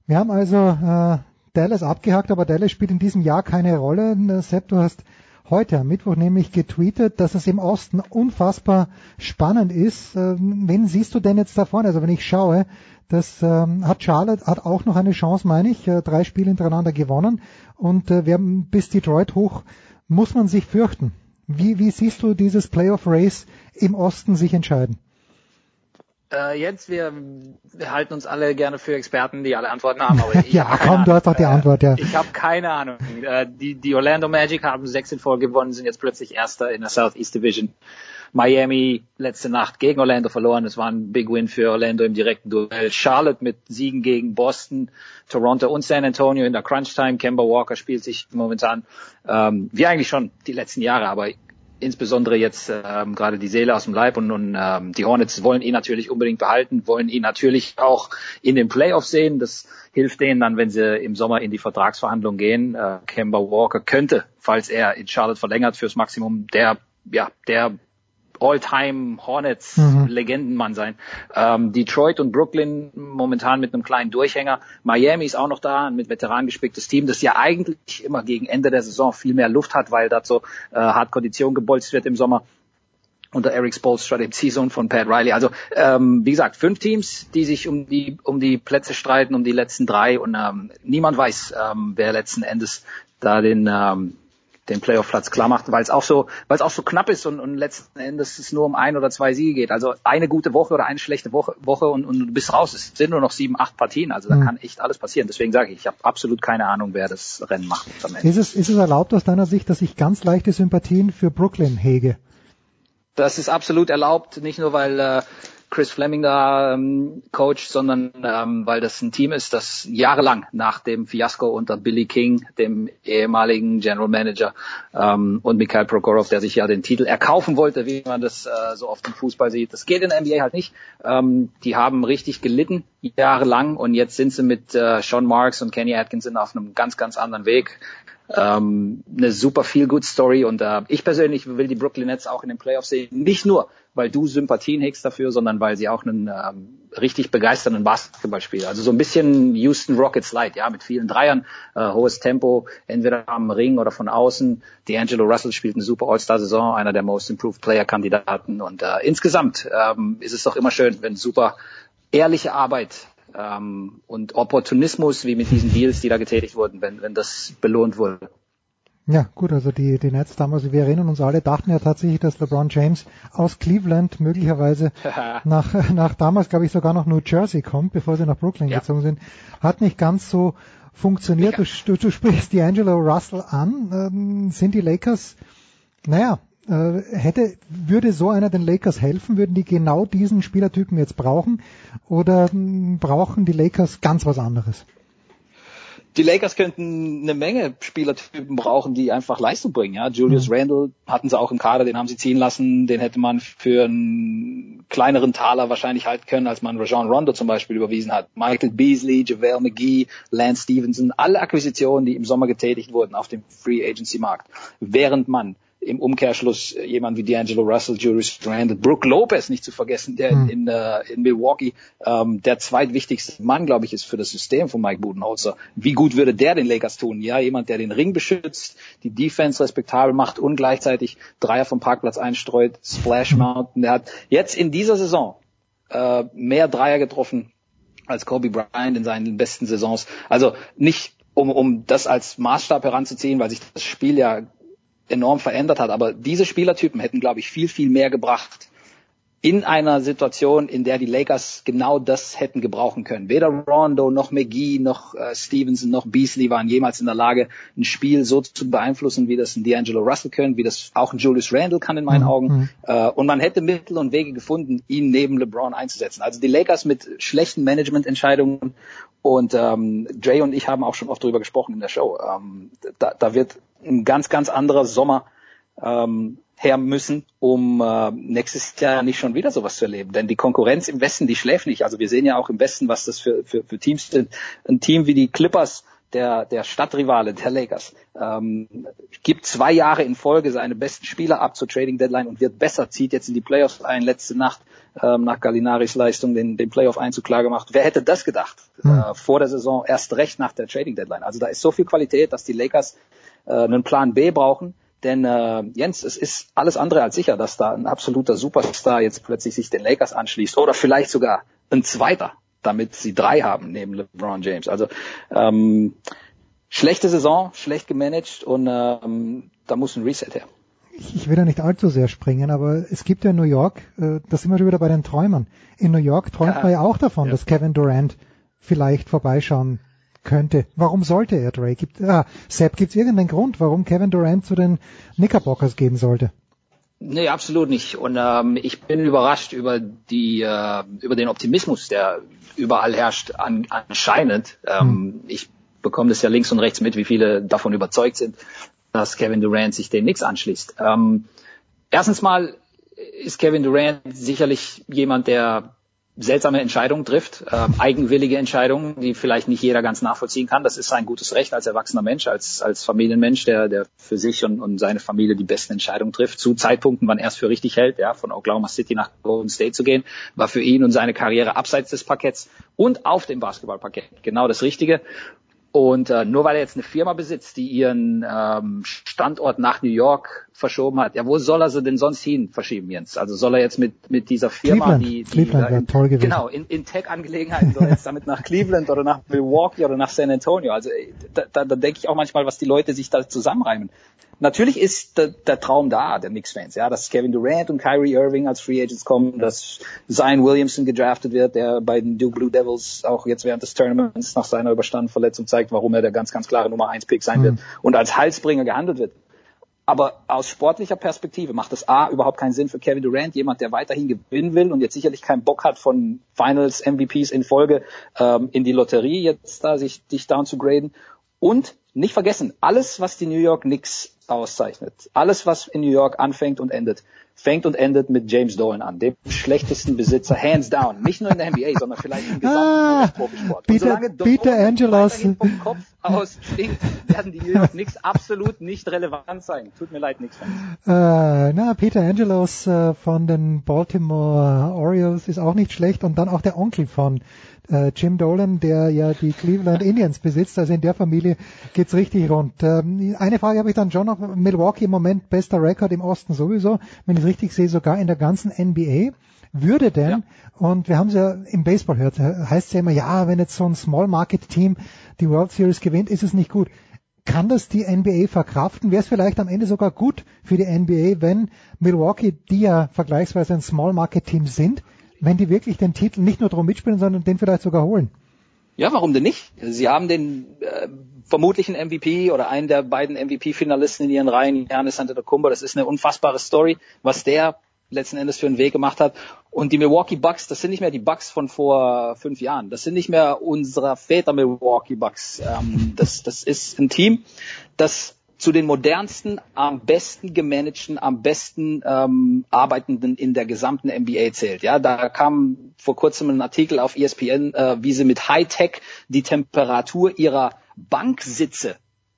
Wir haben also äh, Dallas abgehakt, aber Dallas spielt in diesem Jahr keine Rolle. Äh, Sepp, du hast heute am Mittwoch nämlich getweetet, dass es im Osten unfassbar spannend ist. Ähm, wen siehst du denn jetzt da vorne? Also wenn ich schaue, das ähm, hat Charlotte hat auch noch eine Chance, meine ich, äh, drei Spiele hintereinander gewonnen und äh, wir haben bis Detroit hoch muss man sich fürchten. Wie, wie siehst du dieses Playoff Race im Osten sich entscheiden? Äh, jetzt, wir, wir halten uns alle gerne für Experten, die alle Antworten haben. Aber ich ja, komm, du hast doch die Antwort, ja. Ich habe keine Ahnung. Äh, die, die Orlando Magic haben sechs in Folge gewonnen, sind jetzt plötzlich Erster in der Southeast Division. Miami letzte Nacht gegen Orlando verloren. Es war ein Big Win für Orlando im direkten Duell. Charlotte mit Siegen gegen Boston, Toronto und San Antonio in der Crunch Time. Kemba Walker spielt sich momentan ähm, wie eigentlich schon die letzten Jahre, aber insbesondere jetzt ähm, gerade die Seele aus dem Leib und, und ähm, die Hornets wollen ihn natürlich unbedingt behalten, wollen ihn natürlich auch in den Playoffs sehen. Das hilft denen dann, wenn sie im Sommer in die Vertragsverhandlungen gehen. Äh, Kemba Walker könnte, falls er in Charlotte verlängert fürs Maximum, der ja der All-Time Hornets mhm. Legendenmann sein. Ähm, Detroit und Brooklyn momentan mit einem kleinen Durchhänger. Miami ist auch noch da, ein mit Veteranen gespicktes Team, das ja eigentlich immer gegen Ende der Saison viel mehr Luft hat, weil dazu äh, hart Kondition gebolzt wird im Sommer unter Eric Spolstra, dem Season von Pat Riley. Also ähm, wie gesagt, fünf Teams, die sich um die um die Plätze streiten, um die letzten drei und ähm, niemand weiß, ähm, wer letzten Endes da den ähm, den Playoff-Platz klar macht, weil es auch so, weil es auch so knapp ist und, und letzten Endes es nur um ein oder zwei Siege geht. Also eine gute Woche oder eine schlechte Woche, Woche und, und du bist raus. Es sind nur noch sieben, acht Partien. Also da mhm. kann echt alles passieren. Deswegen sage ich, ich habe absolut keine Ahnung, wer das Rennen macht. Ist es, ist es erlaubt aus deiner Sicht, dass ich ganz leichte Sympathien für Brooklyn hege? Das ist absolut erlaubt, nicht nur weil äh, Chris Fleming da ähm, coacht, sondern ähm, weil das ein Team ist, das jahrelang nach dem Fiasko unter Billy King, dem ehemaligen General Manager, ähm, und Mikhail Prokhorov, der sich ja den Titel erkaufen wollte, wie man das äh, so oft im Fußball sieht. Das geht in der NBA halt nicht. Ähm, die haben richtig gelitten jahrelang und jetzt sind sie mit äh, Sean Marks und Kenny Atkinson auf einem ganz, ganz anderen Weg. Ähm, eine super feel good Story und äh, ich persönlich will die Brooklyn Nets auch in den Playoffs sehen. Nicht nur, weil du Sympathien hegst dafür, sondern weil sie auch einen ähm, richtig begeisternden Basketball spielen. Also so ein bisschen Houston Rockets Light, ja, mit vielen Dreiern, äh, hohes Tempo, entweder am Ring oder von außen. D'Angelo Russell spielt eine super All-Star-Saison, einer der Most Improved Player-Kandidaten und äh, insgesamt ähm, ist es doch immer schön, wenn super ehrliche Arbeit ähm, und Opportunismus, wie mit diesen Deals, die da getätigt wurden, wenn, wenn das belohnt wurde. Ja, gut, also die, die Nets damals, wir erinnern uns alle, dachten ja tatsächlich, dass LeBron James aus Cleveland möglicherweise nach, nach damals, glaube ich, sogar noch New Jersey kommt, bevor sie nach Brooklyn ja. gezogen sind. Hat nicht ganz so funktioniert. Du, du, du sprichst D'Angelo Russell an. Ähm, sind die Lakers, naja, hätte, würde so einer den Lakers helfen? Würden die genau diesen Spielertypen jetzt brauchen? Oder hm, brauchen die Lakers ganz was anderes? die Lakers könnten eine Menge Spielertypen brauchen, die einfach Leistung bringen. Ja, Julius mhm. Randle hatten sie auch im Kader, den haben sie ziehen lassen, den hätte man für einen kleineren Taler wahrscheinlich halten können, als man Rajon Rondo zum Beispiel überwiesen hat. Michael Beasley, JaVale McGee, Lance Stevenson, alle Akquisitionen, die im Sommer getätigt wurden auf dem Free Agency Markt, während man im Umkehrschluss jemand wie D'Angelo Russell, Julius Randle, Brooke Lopez nicht zu vergessen, der mhm. in, in, in Milwaukee ähm, der zweitwichtigste Mann, glaube ich, ist für das System von Mike Budenholzer. Wie gut würde der den Lakers tun? Ja, jemand, der den Ring beschützt, die Defense respektabel macht und gleichzeitig Dreier vom Parkplatz einstreut, Splash mhm. Mountain. Der hat jetzt in dieser Saison äh, mehr Dreier getroffen als Kobe Bryant in seinen besten Saisons. Also nicht um, um das als Maßstab heranzuziehen, weil sich das Spiel ja enorm verändert hat. Aber diese Spielertypen hätten, glaube ich, viel, viel mehr gebracht in einer Situation, in der die Lakers genau das hätten gebrauchen können. Weder Rondo noch McGee noch äh, Stevenson noch Beasley waren jemals in der Lage, ein Spiel so zu beeinflussen, wie das ein D'Angelo Russell können, wie das auch ein Julius Randle kann in meinen mhm. Augen. Mhm. Äh, und man hätte Mittel und Wege gefunden, ihn neben LeBron einzusetzen. Also die Lakers mit schlechten Managemententscheidungen und ähm, Jay und ich haben auch schon oft darüber gesprochen in der Show. Ähm, da, da wird ein ganz, ganz anderer Sommer ähm, her müssen, um äh, nächstes Jahr nicht schon wieder sowas zu erleben. Denn die Konkurrenz im Westen, die schläft nicht. Also wir sehen ja auch im Westen, was das für, für, für Teams sind. Ein Team wie die Clippers, der, der Stadtrivale der Lakers, ähm, gibt zwei Jahre in Folge seine besten Spieler ab zur Trading Deadline und wird besser, zieht jetzt in die Playoffs ein, letzte Nacht ähm, nach Gallinaris Leistung den, den Playoff-Einzug klar gemacht. Wer hätte das gedacht? Hm. Äh, vor der Saison, erst recht nach der Trading Deadline. Also da ist so viel Qualität, dass die Lakers äh, einen Plan B brauchen. Denn äh, Jens, es ist alles andere als sicher, dass da ein absoluter Superstar jetzt plötzlich sich den Lakers anschließt oder vielleicht sogar ein zweiter, damit sie drei haben neben LeBron James. Also ähm, schlechte Saison, schlecht gemanagt und ähm, da muss ein Reset her. Ich will da nicht allzu sehr springen, aber es gibt ja in New York, äh, da sind wir schon wieder bei den Träumern. In New York träumt ja. man ja auch davon, ja. dass Kevin Durant vielleicht vorbeischauen könnte. Warum sollte er Drake? Gibt, ah, Sepp, gibt es irgendeinen Grund, warum Kevin Durant zu den Knickerbockers gehen sollte? Nee, absolut nicht. Und ähm, ich bin überrascht über die äh, über den Optimismus, der überall herrscht, an, anscheinend. Ähm, hm. Ich bekomme das ja links und rechts mit, wie viele davon überzeugt sind, dass Kevin Durant sich dem nichts anschließt. Ähm, erstens mal ist Kevin Durant sicherlich jemand, der seltsame Entscheidungen trifft, äh, eigenwillige Entscheidungen, die vielleicht nicht jeder ganz nachvollziehen kann. Das ist sein gutes Recht als erwachsener Mensch, als, als Familienmensch, der, der für sich und, und seine Familie die besten Entscheidungen trifft, zu Zeitpunkten, wann er es für richtig hält, ja, von Oklahoma City nach Golden State zu gehen, war für ihn und seine Karriere abseits des Parketts und auf dem Basketballparkett genau das Richtige. Und äh, nur weil er jetzt eine Firma besitzt, die ihren ähm, Standort nach New York verschoben hat, ja, wo soll er sie denn sonst hin verschieben, Jens? Also soll er jetzt mit mit dieser Firma, Cleveland. die, die Cleveland in, toll gewesen. genau in, in Tech-Angelegenheiten, soll er jetzt damit nach Cleveland oder nach Milwaukee oder nach San Antonio? Also da, da, da denke ich auch manchmal, was die Leute sich da zusammenreimen. Natürlich ist der, der Traum da, der Knicks-Fans, ja, dass Kevin Durant und Kyrie Irving als Free Agents kommen, dass Zion Williamson gedraftet wird, der bei den Duke Blue Devils auch jetzt während des Tournaments nach seiner überstandenen Verletzung zeigt, warum er der ganz, ganz klare Nummer 1 Pick sein mhm. wird und als Halsbringer gehandelt wird. Aber aus sportlicher Perspektive macht es A überhaupt keinen Sinn für Kevin Durant, jemand, der weiterhin gewinnen will und jetzt sicherlich keinen Bock hat, von Finals MVPs in Folge ähm, in die Lotterie jetzt da sich, sich down zu graden. Und nicht vergessen, alles, was die New York Knicks auszeichnet. Alles, was in New York anfängt und endet, fängt und endet mit James Dolan an, dem schlechtesten Besitzer, hands down. Nicht nur in der NBA, sondern vielleicht im gesamten ah, Profisport. Peter, Peter Angelos. vom Kopf aus stinkt, werden die New York Knicks absolut nicht relevant sein. Tut mir leid, nichts. Äh, na, Peter Angelos äh, von den Baltimore Orioles ist auch nicht schlecht und dann auch der Onkel von äh, Jim Dolan, der ja die Cleveland Indians besitzt. Also in der Familie geht's richtig rund. Ähm, eine Frage habe ich dann schon noch. Milwaukee im Moment bester Rekord im Osten sowieso. Wenn ich es richtig sehe, sogar in der ganzen NBA. Würde denn, ja. und wir haben es ja im Baseball gehört, heißt es ja immer, ja, wenn jetzt so ein Small Market Team die World Series gewinnt, ist es nicht gut. Kann das die NBA verkraften? Wäre es vielleicht am Ende sogar gut für die NBA, wenn Milwaukee, die ja vergleichsweise ein Small Market Team sind, wenn die wirklich den Titel nicht nur drum mitspielen, sondern den vielleicht sogar holen. Ja, warum denn nicht? Sie haben den äh, vermutlichen MVP oder einen der beiden MVP-Finalisten in ihren Reihen, Giannis Antetokounmpo. Das ist eine unfassbare Story, was der letzten Endes für einen Weg gemacht hat. Und die Milwaukee Bucks, das sind nicht mehr die Bucks von vor fünf Jahren. Das sind nicht mehr unserer Väter Milwaukee Bucks. Ähm, das, das ist ein Team, das zu den modernsten, am besten gemanagten, am besten ähm, arbeitenden in der gesamten NBA zählt. Ja, da kam vor kurzem ein Artikel auf ESPN, äh, wie sie mit Hightech die Temperatur ihrer Banksitze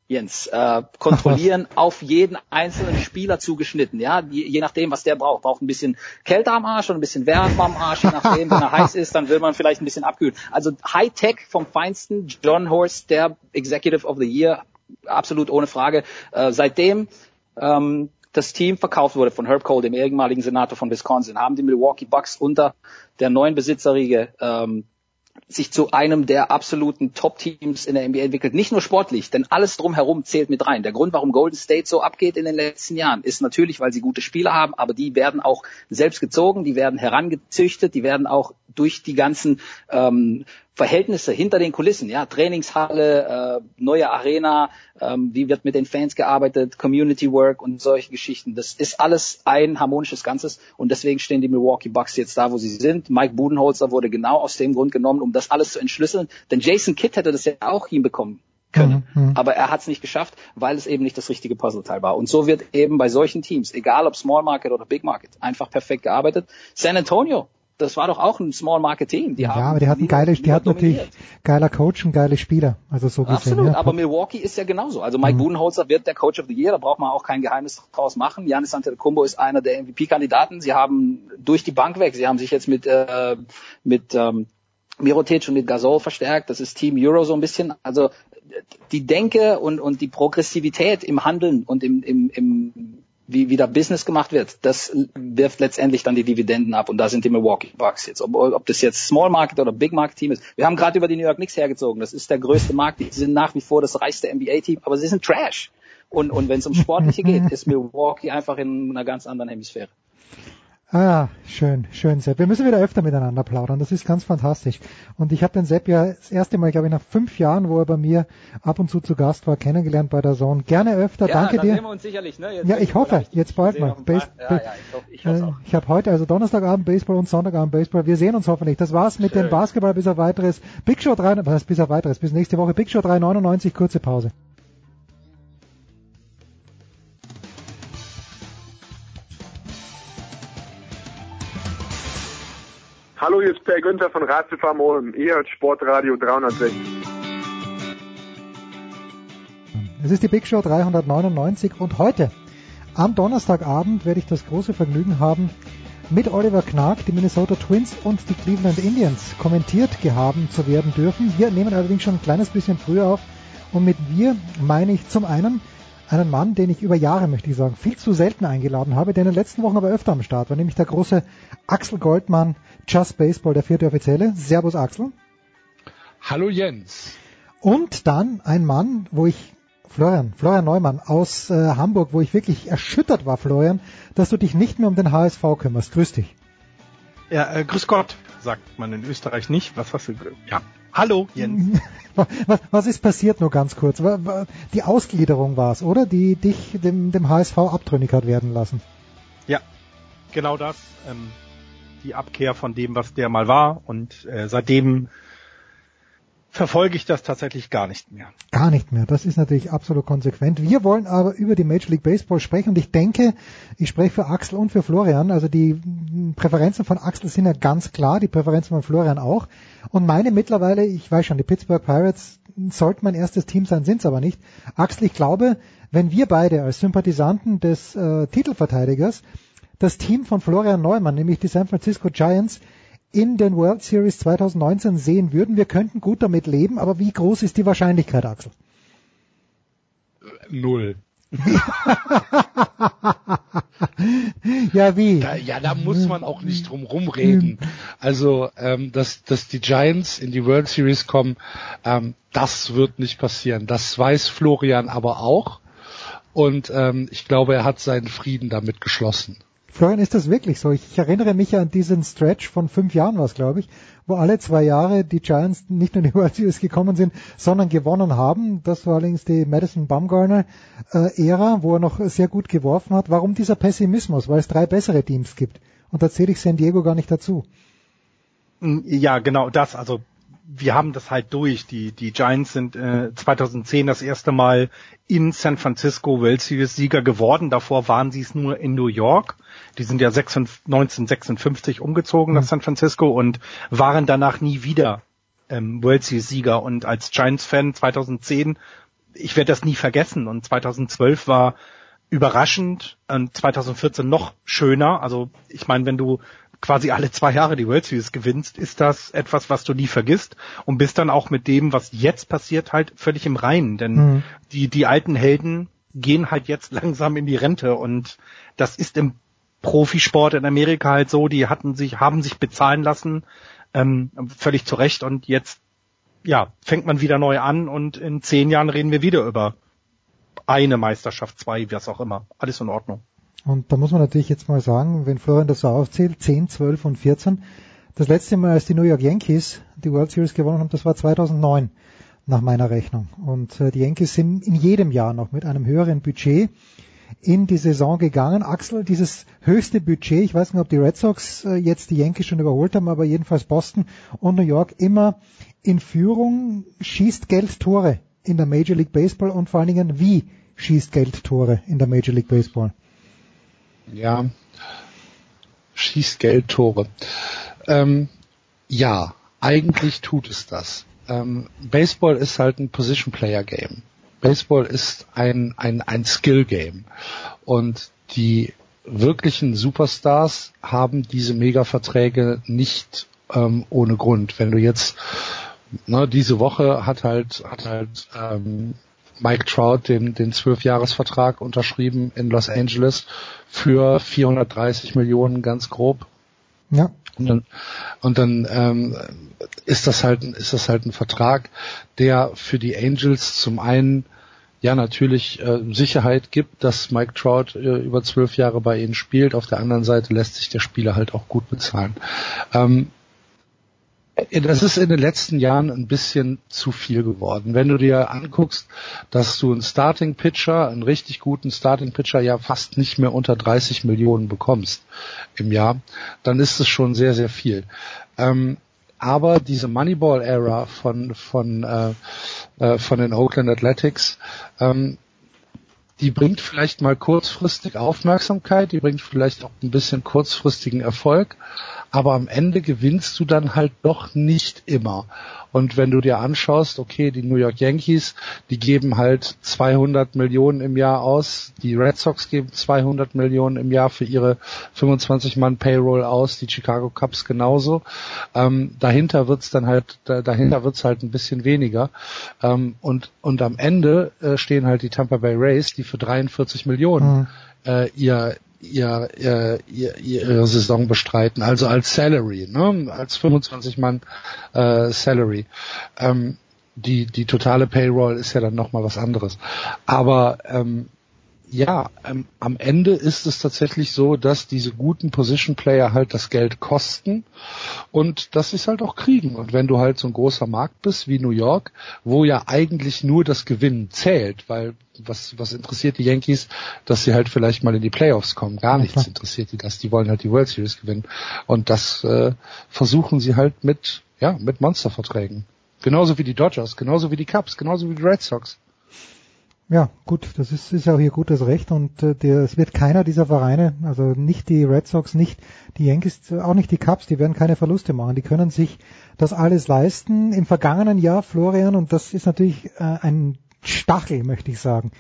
Jens, äh, kontrollieren auf jeden einzelnen Spieler zugeschnitten, ja, je, je nachdem, was der braucht. Braucht ein bisschen Kälte am Arsch und ein bisschen Wärme am Arsch, je nachdem, wenn er heiß ist, dann will man vielleicht ein bisschen abkühlen. Also Hightech vom Feinsten, John Horst, der Executive of the Year, absolut ohne Frage. Äh, seitdem ähm, das Team verkauft wurde von Herb Cole, dem ehemaligen Senator von Wisconsin, haben die Milwaukee Bucks unter der neuen Besitzerriege ähm, sich zu einem der absoluten Top-Teams in der NBA entwickelt. Nicht nur sportlich, denn alles drumherum zählt mit rein. Der Grund, warum Golden State so abgeht in den letzten Jahren, ist natürlich, weil sie gute Spieler haben, aber die werden auch selbst gezogen, die werden herangezüchtet, die werden auch durch die ganzen ähm, Verhältnisse hinter den Kulissen, ja, Trainingshalle, äh, neue Arena, ähm, wie wird mit den Fans gearbeitet, Community Work und solche Geschichten. Das ist alles ein harmonisches Ganzes und deswegen stehen die Milwaukee Bucks jetzt da, wo sie sind. Mike Budenholzer wurde genau aus dem Grund genommen, um das alles zu entschlüsseln, denn Jason Kidd hätte das ja auch hinbekommen können. Mhm, mhm. Aber er hat es nicht geschafft, weil es eben nicht das richtige Puzzleteil war. Und so wird eben bei solchen Teams, egal ob Small Market oder Big Market, einfach perfekt gearbeitet. San Antonio das war doch auch ein Small Market Team. Die ja, haben aber die hatten geile, die hatten natürlich geiler Coach und geile Spieler. Also so gesehen. Absolut, ja. aber Milwaukee ist ja genauso. Also Mike mhm. Budenholzer wird der Coach of the Year, da braucht man auch kein Geheimnis draus machen. Giannis Antetokounmpo ist einer der MVP-Kandidaten. Sie haben durch die Bank weg, sie haben sich jetzt mit äh, mit ähm, Mirotic und mit Gasol verstärkt. Das ist Team Euro so ein bisschen. Also die Denke und und die Progressivität im Handeln und im im, im wie, wie da Business gemacht wird, das wirft letztendlich dann die Dividenden ab und da sind die Milwaukee Bucks jetzt. Ob, ob das jetzt Small Market oder Big Market Team ist. Wir haben gerade über die New York Knicks hergezogen. Das ist der größte Markt. Die sind nach wie vor das reichste NBA-Team, aber sie sind Trash. Und, und wenn es um Sportliche geht, ist Milwaukee einfach in einer ganz anderen Hemisphäre. Ah, schön, schön, Sepp. Wir müssen wieder öfter miteinander plaudern. Das ist ganz fantastisch. Und ich habe den Sepp ja das erste Mal, glaube ich, nach fünf Jahren, wo er bei mir ab und zu zu Gast war, kennengelernt bei der Zone. Gerne öfter. Ja, Danke dann dir. Sehen wir uns sicherlich, ne? Jetzt ja, ich hoffe, jetzt bald mal. Base, ja, ja, ich, ich, äh, ich habe heute, also Donnerstagabend Baseball und Sonntagabend Baseball. Wir sehen uns hoffentlich. Das war's mit Schön. dem Basketball bis auf weiteres. Big Show 3, was heißt bis auf weiteres? Bis nächste Woche. Big Show 399, kurze Pause. Hallo, hier ist Per Günther von Ratzefarm Ulm. Ihr hört Sportradio 360. Es ist die Big Show 399 und heute, am Donnerstagabend, werde ich das große Vergnügen haben, mit Oliver Knark die Minnesota Twins und die Cleveland Indians kommentiert gehaben zu werden dürfen. Wir nehmen allerdings schon ein kleines bisschen früher auf und mit wir meine ich zum einen einen Mann, den ich über Jahre, möchte ich sagen, viel zu selten eingeladen habe, der in den letzten Wochen aber öfter am Start war, nämlich der große Axel Goldmann, Just Baseball, der vierte Offizielle. Servus Axel. Hallo Jens. Und dann ein Mann, wo ich Florian, Florian Neumann aus äh, Hamburg, wo ich wirklich erschüttert war, Florian, dass du dich nicht mehr um den HSV kümmerst. Grüß dich. Ja, äh, grüß Gott, sagt man in Österreich nicht. Was hast du? Ja. Hallo, Jens. was, was ist passiert, nur ganz kurz? Die Ausgliederung war es, oder? Die dich dem, dem HSV abtrünnig hat werden lassen. Ja, genau das. Ähm, die Abkehr von dem, was der mal war. Und äh, seitdem verfolge ich das tatsächlich gar nicht mehr. Gar nicht mehr. Das ist natürlich absolut konsequent. Wir wollen aber über die Major League Baseball sprechen und ich denke, ich spreche für Axel und für Florian. Also die Präferenzen von Axel sind ja ganz klar, die Präferenzen von Florian auch. Und meine mittlerweile, ich weiß schon, die Pittsburgh Pirates sollten mein erstes Team sein, sind es aber nicht. Axel, ich glaube, wenn wir beide als Sympathisanten des äh, Titelverteidigers das Team von Florian Neumann, nämlich die San Francisco Giants, in den World Series 2019 sehen würden. Wir könnten gut damit leben, aber wie groß ist die Wahrscheinlichkeit, Axel? Null. ja, wie? Da, ja, da muss man auch nicht drum rumreden. Also, ähm, dass, dass die Giants in die World Series kommen, ähm, das wird nicht passieren. Das weiß Florian aber auch. Und ähm, ich glaube, er hat seinen Frieden damit geschlossen. Florian, ist das wirklich so? Ich erinnere mich an diesen Stretch von fünf Jahren, was glaube ich, wo alle zwei Jahre die Giants nicht nur in die World Series gekommen sind, sondern gewonnen haben. Das war allerdings die Madison Bumgarner äh, Ära, wo er noch sehr gut geworfen hat. Warum dieser Pessimismus? Weil es drei bessere Teams gibt. Und da zähle ich San Diego gar nicht dazu. Ja, genau das. Also wir haben das halt durch. Die, die Giants sind äh, 2010 das erste Mal in San Francisco World Series Sieger geworden. Davor waren sie es nur in New York. Die sind ja 1956 umgezogen mhm. nach San Francisco und waren danach nie wieder ähm, World Series Sieger. Und als Giants-Fan 2010, ich werde das nie vergessen. Und 2012 war überraschend und 2014 noch schöner. Also ich meine, wenn du quasi alle zwei Jahre die World Series gewinnst, ist das etwas, was du nie vergisst und bist dann auch mit dem, was jetzt passiert, halt völlig im Reinen. Denn mhm. die, die alten Helden gehen halt jetzt langsam in die Rente und das ist im Profisport in Amerika halt so, die hatten sich, haben sich bezahlen lassen, ähm, völlig zu Recht und jetzt, ja, fängt man wieder neu an und in zehn Jahren reden wir wieder über eine Meisterschaft, zwei, was auch immer. Alles in Ordnung. Und da muss man natürlich jetzt mal sagen, wenn Florian das so aufzählt, 10, 12 und 14, das letzte Mal, als die New York Yankees die World Series gewonnen haben, das war 2009 nach meiner Rechnung. Und äh, die Yankees sind in jedem Jahr noch mit einem höheren Budget in die Saison gegangen. Axel, dieses höchste Budget, ich weiß nicht, ob die Red Sox äh, jetzt die Yankees schon überholt haben, aber jedenfalls Boston und New York immer in Führung, schießt Geld Tore in der Major League Baseball und vor allen Dingen wie schießt Geld Tore in der Major League Baseball? Ja, schießt Geldtore. Ähm, ja, eigentlich tut es das. Ähm, Baseball ist halt ein Position Player Game. Baseball ist ein, ein, ein Skill Game. Und die wirklichen Superstars haben diese Mega-Verträge nicht ähm, ohne Grund. Wenn du jetzt ne, diese Woche hat halt hat halt ähm, Mike Trout den den Zwölfjahresvertrag unterschrieben in Los Angeles für 430 Millionen ganz grob. Ja. Und dann, und dann ähm, ist das halt ist das halt ein Vertrag, der für die Angels zum einen ja natürlich äh, Sicherheit gibt, dass Mike Trout äh, über zwölf Jahre bei ihnen spielt. Auf der anderen Seite lässt sich der Spieler halt auch gut bezahlen. Ähm, äh, das ist in den letzten Jahren ein bisschen zu viel geworden. Wenn du dir anguckst, dass du einen Starting Pitcher, einen richtig guten Starting Pitcher ja fast nicht mehr unter 30 Millionen bekommst im Jahr, dann ist es schon sehr, sehr viel. Ähm, aber diese Moneyball-Ära von von äh, äh, von den Oakland Athletics, ähm, die bringt vielleicht mal kurzfristig Aufmerksamkeit, die bringt vielleicht auch ein bisschen kurzfristigen Erfolg, aber am Ende gewinnst du dann halt doch nicht immer. Und wenn du dir anschaust, okay, die New York Yankees, die geben halt 200 Millionen im Jahr aus, die Red Sox geben 200 Millionen im Jahr für ihre 25 Mann Payroll aus, die Chicago Cubs genauso. Ähm, dahinter wird's dann halt, da, dahinter wird's halt ein bisschen weniger. Ähm, und und am Ende äh, stehen halt die Tampa Bay Rays, die für 43 Millionen mhm. äh, ihr ihr, ihr, ihr, ihre Saison bestreiten, also als Salary, ne? als 25 Mann äh, Salary. Ähm, die, die totale Payroll ist ja dann nochmal was anderes. Aber ähm, ja, ähm, am Ende ist es tatsächlich so, dass diese guten Position Player halt das Geld kosten und dass sie es halt auch kriegen. Und wenn du halt so ein großer Markt bist wie New York, wo ja eigentlich nur das Gewinnen zählt, weil was, was interessiert die Yankees, dass sie halt vielleicht mal in die Playoffs kommen? Gar nichts interessiert die das. Die wollen halt die World Series gewinnen. Und das äh, versuchen sie halt mit, ja, mit Monsterverträgen. Genauso wie die Dodgers, genauso wie die Cubs, genauso wie die Red Sox. Ja, gut, das ist, ist ja auch ihr gutes Recht und äh, der, es wird keiner dieser Vereine, also nicht die Red Sox, nicht die Yankees, auch nicht die Cubs, die werden keine Verluste machen. Die können sich das alles leisten. Im vergangenen Jahr, Florian, und das ist natürlich äh, ein Stachel, möchte ich sagen,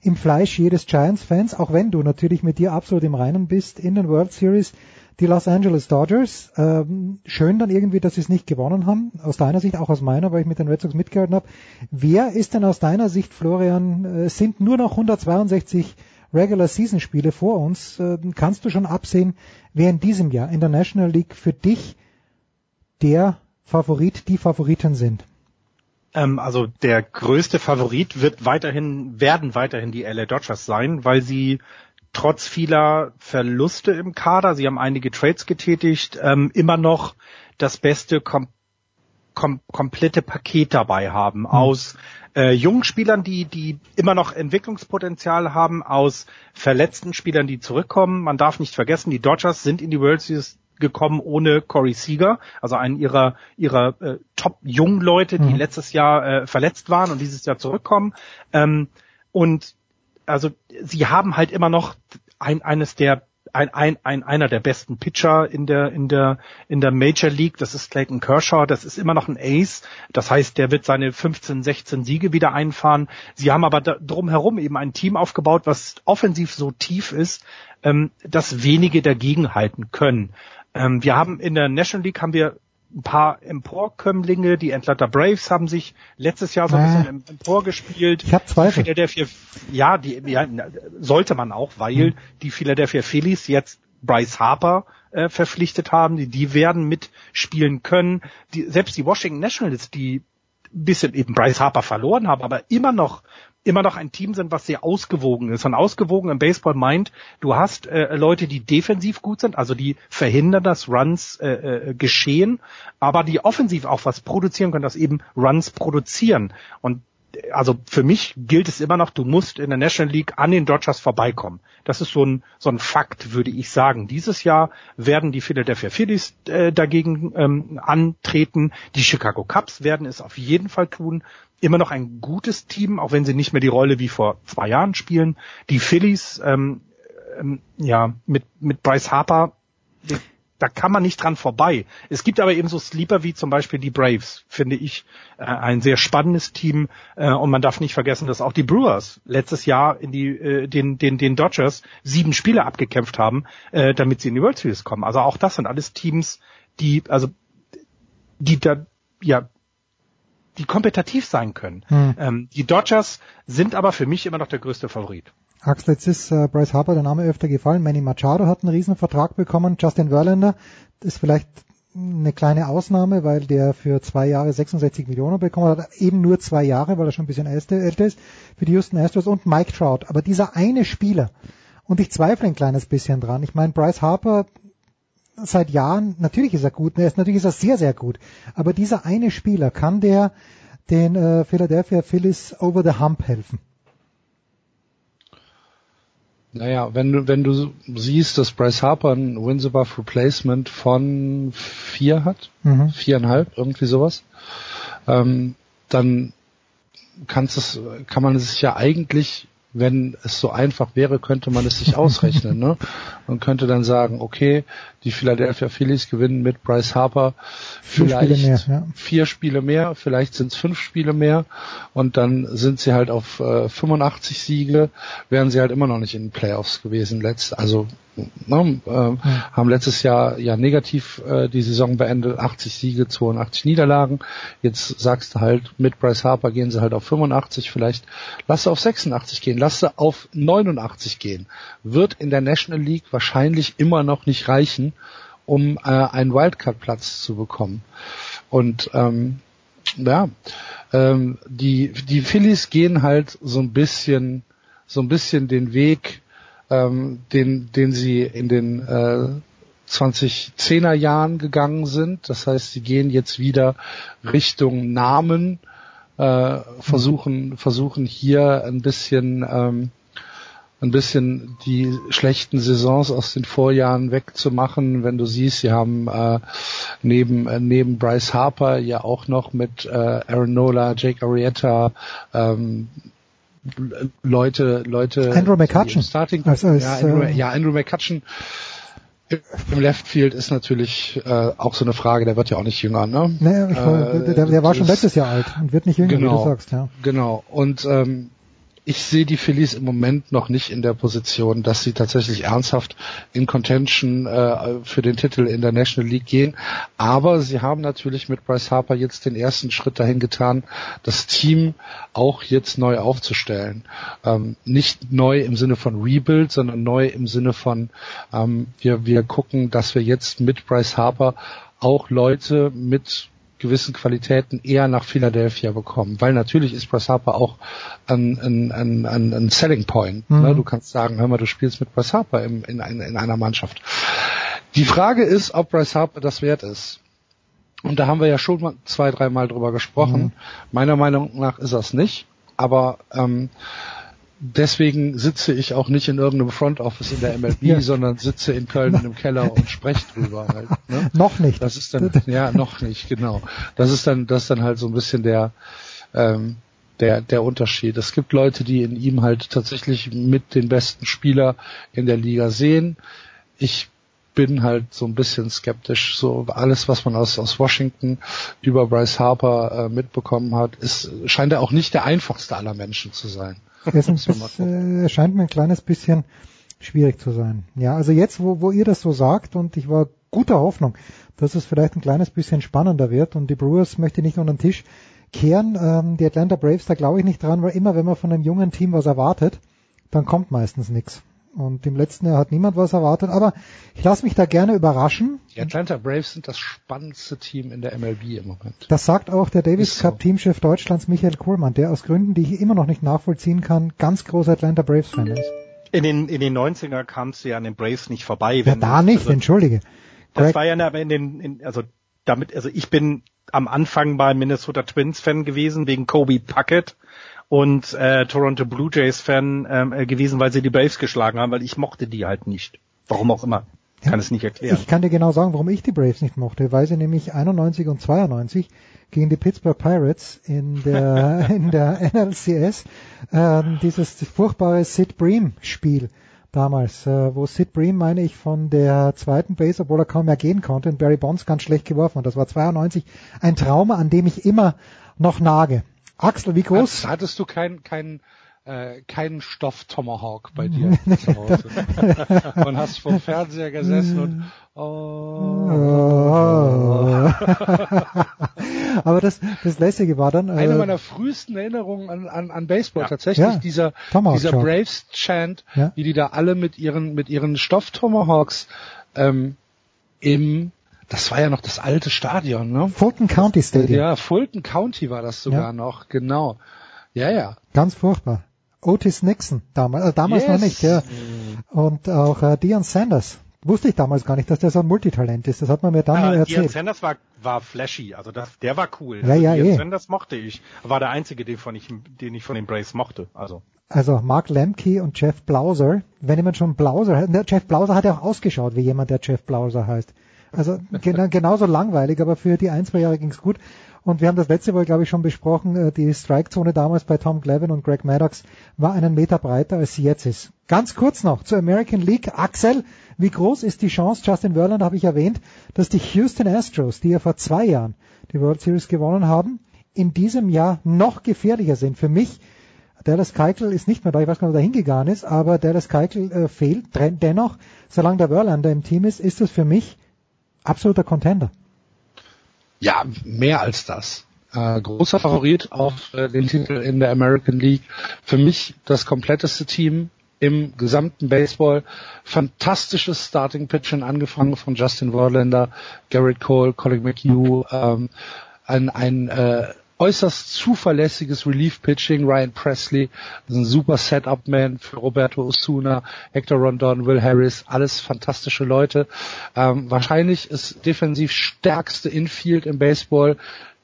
im Fleisch jedes Giants-Fans, auch wenn du natürlich mit dir absolut im Reinen bist in den World Series, die Los Angeles Dodgers, ähm, schön dann irgendwie, dass sie es nicht gewonnen haben, aus deiner Sicht, auch aus meiner, weil ich mit den Red Sox mitgehalten habe. Wer ist denn aus deiner Sicht, Florian, äh, sind nur noch 162 Regular Season Spiele vor uns, äh, kannst du schon absehen, wer in diesem Jahr in der National League für dich der Favorit, die Favoriten sind? Ähm, also der größte Favorit wird weiterhin, werden weiterhin die LA Dodgers sein, weil sie trotz vieler Verluste im Kader, sie haben einige Trades getätigt, ähm, immer noch das beste kom kom komplette Paket dabei haben mhm. aus äh, jungen Spielern, die die immer noch Entwicklungspotenzial haben, aus verletzten Spielern, die zurückkommen. Man darf nicht vergessen, die Dodgers sind in die World Series gekommen ohne Corey Seager, also einen ihrer ihrer äh, Top jungen Leute, die mhm. letztes Jahr äh, verletzt waren und dieses Jahr zurückkommen. Ähm, und also sie haben halt immer noch ein, eines der ein, ein, ein, einer der besten Pitcher in der, in der, in der Major League. Das ist Clayton Kershaw. Das ist immer noch ein Ace. Das heißt, der wird seine 15, 16 Siege wieder einfahren. Sie haben aber drumherum eben ein Team aufgebaut, was offensiv so tief ist, ähm, dass wenige dagegenhalten können. Ähm, wir haben in der National League haben wir ein paar Emporkömmlinge, die Atlanta Braves haben sich letztes Jahr so ein äh, bisschen emporgespielt. Ich habe Zweifel. Die Philadelphia, ja, die ja, sollte man auch, weil hm. die Philadelphia Phillies jetzt Bryce Harper äh, verpflichtet haben, die, die werden mitspielen können. Die, selbst die Washington Nationals, die ein bisschen eben Bryce Harper verloren haben, aber immer noch immer noch ein Team sind, was sehr ausgewogen ist. Und ausgewogen im Baseball meint, du hast äh, Leute, die defensiv gut sind, also die verhindern, dass Runs äh, äh, geschehen, aber die offensiv auch was produzieren können, dass eben Runs produzieren. Und also für mich gilt es immer noch, du musst in der National League an den Dodgers vorbeikommen. Das ist so ein, so ein Fakt, würde ich sagen. Dieses Jahr werden die Philadelphia Phillies äh, dagegen ähm, antreten. Die Chicago Cubs werden es auf jeden Fall tun. Immer noch ein gutes Team, auch wenn sie nicht mehr die Rolle wie vor zwei Jahren spielen. Die Phillies, ähm, ähm, ja, mit, mit Bryce Harper, da kann man nicht dran vorbei. Es gibt aber eben so Sleeper wie zum Beispiel die Braves, finde ich, äh, ein sehr spannendes Team. Äh, und man darf nicht vergessen, dass auch die Brewers letztes Jahr in die, äh, den, den, den Dodgers sieben Spiele abgekämpft haben, äh, damit sie in die World Series kommen. Also auch das sind alles Teams, die, also, die da, ja, die kompetitiv sein können. Hm. Ähm, die Dodgers sind aber für mich immer noch der größte Favorit. Axel, jetzt ist äh, Bryce Harper der Name öfter gefallen. Manny Machado hat einen riesen Vertrag bekommen. Justin Verlander ist vielleicht eine kleine Ausnahme, weil der für zwei Jahre 66 Millionen bekommen hat. Eben nur zwei Jahre, weil er schon ein bisschen älter ist für die Houston Astros und Mike Trout. Aber dieser eine Spieler, und ich zweifle ein kleines bisschen dran. Ich meine, Bryce Harper seit Jahren, natürlich ist er gut, natürlich ist er sehr, sehr gut. Aber dieser eine Spieler, kann der den äh, Philadelphia Phillies over the hump helfen? Naja, wenn du, wenn du siehst, dass Bryce Harper ein Wins above Replacement von vier hat, mhm. viereinhalb, irgendwie sowas, ähm, dann kannst es, kann man es sich ja eigentlich wenn es so einfach wäre, könnte man es sich ausrechnen. Ne? Man könnte dann sagen, okay, die Philadelphia Phillies gewinnen mit Bryce Harper vielleicht Spiele mehr, ja. vier Spiele mehr, vielleicht sind es fünf Spiele mehr und dann sind sie halt auf äh, 85 Siege, wären sie halt immer noch nicht in den Playoffs gewesen. Letzt, also ne, äh, haben letztes Jahr ja negativ äh, die Saison beendet, 80 Siege, 82 Niederlagen. Jetzt sagst du halt, mit Bryce Harper gehen sie halt auf 85, vielleicht lass sie auf 86 gehen, lass sie auf 89 gehen. Wird in der National League wahrscheinlich immer noch nicht reichen, um äh, einen Wildcard-Platz zu bekommen. Und ähm, ja, ähm, die die Phillies gehen halt so ein bisschen so ein bisschen den Weg ähm, den, den sie in den äh, 2010er Jahren gegangen sind. Das heißt, sie gehen jetzt wieder Richtung Namen, äh, versuchen, versuchen hier ein bisschen, ähm, ein bisschen die schlechten Saisons aus den Vorjahren wegzumachen. Wenn du siehst, sie haben äh, neben äh, neben Bryce Harper ja auch noch mit äh, Aaron Nola, Jake Arrieta, ähm, Leute, Leute. Andrew McCutcheon. Starting, also ist, ja, Andrew, äh, ja, Andrew McCutcheon im Left Field ist natürlich äh, auch so eine Frage, der wird ja auch nicht jünger, ne? Nee, äh, der, der war schon letztes Jahr alt und wird nicht jünger, genau, wie du sagst, ja. Genau. Und ähm, ich sehe die Phillies im Moment noch nicht in der Position, dass sie tatsächlich ernsthaft in Contention äh, für den Titel in der National League gehen. Aber sie haben natürlich mit Bryce Harper jetzt den ersten Schritt dahin getan, das Team auch jetzt neu aufzustellen. Ähm, nicht neu im Sinne von Rebuild, sondern neu im Sinne von ähm, wir, wir gucken, dass wir jetzt mit Bryce Harper auch Leute mit gewissen Qualitäten eher nach Philadelphia bekommen, weil natürlich ist Bryce Harper auch ein, ein, ein, ein, ein Selling Point. Mhm. Ne? Du kannst sagen, hör mal, du spielst mit Bryce Harper im, in, in, in einer Mannschaft. Die Frage ist, ob Bryce Harper das wert ist. Und da haben wir ja schon mal zwei, dreimal drüber gesprochen. Mhm. Meiner Meinung nach ist das nicht. Aber ähm, deswegen sitze ich auch nicht in irgendeinem Front Office in der MLB, ja. sondern sitze in Köln in einem Keller und spreche drüber halt. Ne? noch nicht. Das ist dann, ja, noch nicht, genau. Das ist dann, das ist dann halt so ein bisschen der, ähm, der, der Unterschied. Es gibt Leute, die in ihm halt tatsächlich mit den besten Spieler in der Liga sehen. Ich bin halt so ein bisschen skeptisch. So alles, was man aus, aus Washington über Bryce Harper äh, mitbekommen hat, ist, scheint er auch nicht der einfachste aller Menschen zu sein. Es äh, scheint mir ein kleines bisschen schwierig zu sein. Ja, also jetzt, wo, wo ihr das so sagt und ich war guter Hoffnung, dass es vielleicht ein kleines bisschen spannender wird und die Brewers möchte nicht unter den Tisch kehren. Ähm, die Atlanta Braves, da glaube ich nicht dran, weil immer wenn man von einem jungen Team was erwartet, dann kommt meistens nichts. Und im letzten Jahr hat niemand was erwartet, aber ich lasse mich da gerne überraschen. Die Atlanta Braves sind das spannendste Team in der MLB im Moment. Das sagt auch der Davis Cup Teamchef Deutschlands Michael Kohlmann, der aus Gründen, die ich immer noch nicht nachvollziehen kann, ganz großer Atlanta Braves Fan ist. In den, in den 90er kamst du ja an den Braves nicht vorbei. Ja, da nicht, also, entschuldige. Das Greg. war ja in den, in, also damit, also ich bin am Anfang bei Minnesota Twins Fan gewesen wegen Kobe Puckett und äh, Toronto Blue Jays Fan ähm, äh, gewesen, weil sie die Braves geschlagen haben, weil ich mochte die halt nicht. Warum auch immer. Kann ja, es nicht erklären. Ich kann dir genau sagen, warum ich die Braves nicht mochte, weil sie nämlich 91 und 92 gegen die Pittsburgh Pirates in der in der NLCS äh, dieses furchtbare Sid Bream Spiel damals, äh, wo Sid Bream, meine ich, von der zweiten Base, obwohl er kaum mehr gehen konnte, und Barry Bonds ganz schlecht geworfen hat. Das war 92 ein Trauma, an dem ich immer noch nage. Axel, wie groß? Hattest, hattest du keinen kein, äh, keinen Stoff Tomahawk bei dir zu Hause und hast vom Fernseher gesessen und oh. Aber das, das Lässige war dann. Äh, Eine meiner frühesten Erinnerungen an, an, an Baseball ja. tatsächlich, ja, dieser, dieser Braves Chant, ja. wie die da alle mit ihren, mit ihren Stoff Tomahawks ähm, im das war ja noch das alte Stadion, ne? Fulton County Stadium. Ja, Fulton County war das sogar noch, genau. Ja, ja. Ganz furchtbar. Otis Nixon damals, äh, damals yes. noch nicht, ja. Und auch äh, Dion Sanders. Wusste ich damals gar nicht, dass der so ein Multitalent ist. Das hat man mir dann ja, erzählt. Dion Sanders war, war flashy, also das, der war cool. Ja, ja, Dion eh. Sanders mochte ich. War der einzige, den, von ich, den ich von den Braves mochte. Also. Also Mark Lemke und Jeff Blauser. Wenn jemand schon Blauser, ne, Jeff Blauser hat ja auch ausgeschaut wie jemand, der Jeff Blauser heißt. Also gen genauso langweilig, aber für die ein, zwei Jahre ging's gut. Und wir haben das letzte Mal, glaube ich, schon besprochen, äh, die Strikezone damals bei Tom Glavin und Greg Maddox war einen Meter breiter, als sie jetzt ist. Ganz kurz noch zur American League. Axel, wie groß ist die Chance, Justin Verlander habe ich erwähnt, dass die Houston Astros, die ja vor zwei Jahren die World Series gewonnen haben, in diesem Jahr noch gefährlicher sind. Für mich, Dallas Keuchel ist nicht mehr da, ich weiß gar nicht, ob er hingegangen ist, aber Dallas Keuchel äh, fehlt. Dennoch, solange der Verlander im Team ist, ist das für mich absoluter Contender. Ja, mehr als das. Äh, großer Favorit auf äh, den Titel in der American League. Für mich das kompletteste Team im gesamten Baseball. Fantastisches Starting Pitching, angefangen von Justin Verlander, Garrett Cole, Colin McHugh, ähm, ein, ein äh, äußerst zuverlässiges Relief-Pitching. Ryan Presley ein super Setup-Man für Roberto Osuna, Hector Rondon, Will Harris, alles fantastische Leute. Ähm, wahrscheinlich ist defensiv stärkste Infield im Baseball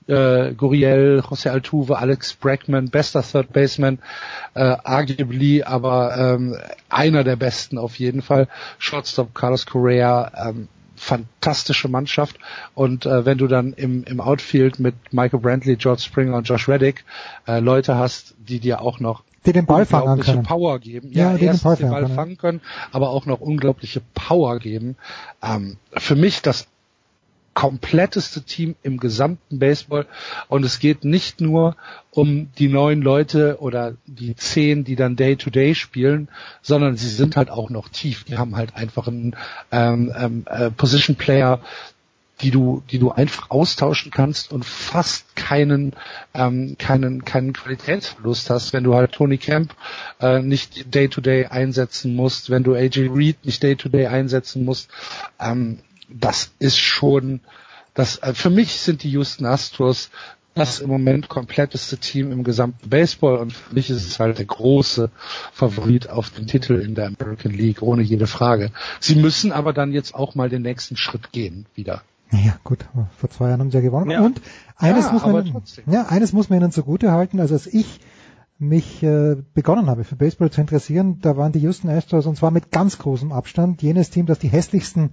äh, Guriel, José Altuve, Alex Bregman, bester Third Baseman, äh, arguably, aber ähm, einer der besten auf jeden Fall. Shortstop Carlos Correa, ähm, fantastische Mannschaft. Und äh, wenn du dann im, im Outfield mit Michael Brantley, George Springer und Josh Reddick äh, Leute hast, die dir auch noch die den Ball fangen können. Power geben. Ja, ja die den Ball, den Ball fangen können, aber auch noch unglaubliche Power geben. Ähm, für mich das kompletteste Team im gesamten Baseball und es geht nicht nur um die neun Leute oder die zehn, die dann Day to Day spielen, sondern sie sind halt auch noch tief. Die haben halt einfach einen ähm, ähm, äh, Position Player, die du, die du einfach austauschen kannst und fast keinen, ähm, keinen, keinen Qualitätsverlust hast, wenn du halt Tony Camp äh, nicht Day to Day einsetzen musst, wenn du AJ Reed nicht Day to Day einsetzen musst. Ähm, das ist schon, das, äh, für mich sind die Houston Astros das im Moment kompletteste Team im gesamten Baseball und für mich ist es halt der große Favorit auf den Titel in der American League, ohne jede Frage. Sie müssen aber dann jetzt auch mal den nächsten Schritt gehen, wieder. Ja, gut, vor zwei Jahren haben sie ja gewonnen. Ja. Und eines ja, muss man, ja, eines muss man ihnen zugute halten, also als ich mich äh, begonnen habe, für Baseball zu interessieren, da waren die Houston Astros und zwar mit ganz großem Abstand jenes Team, das die hässlichsten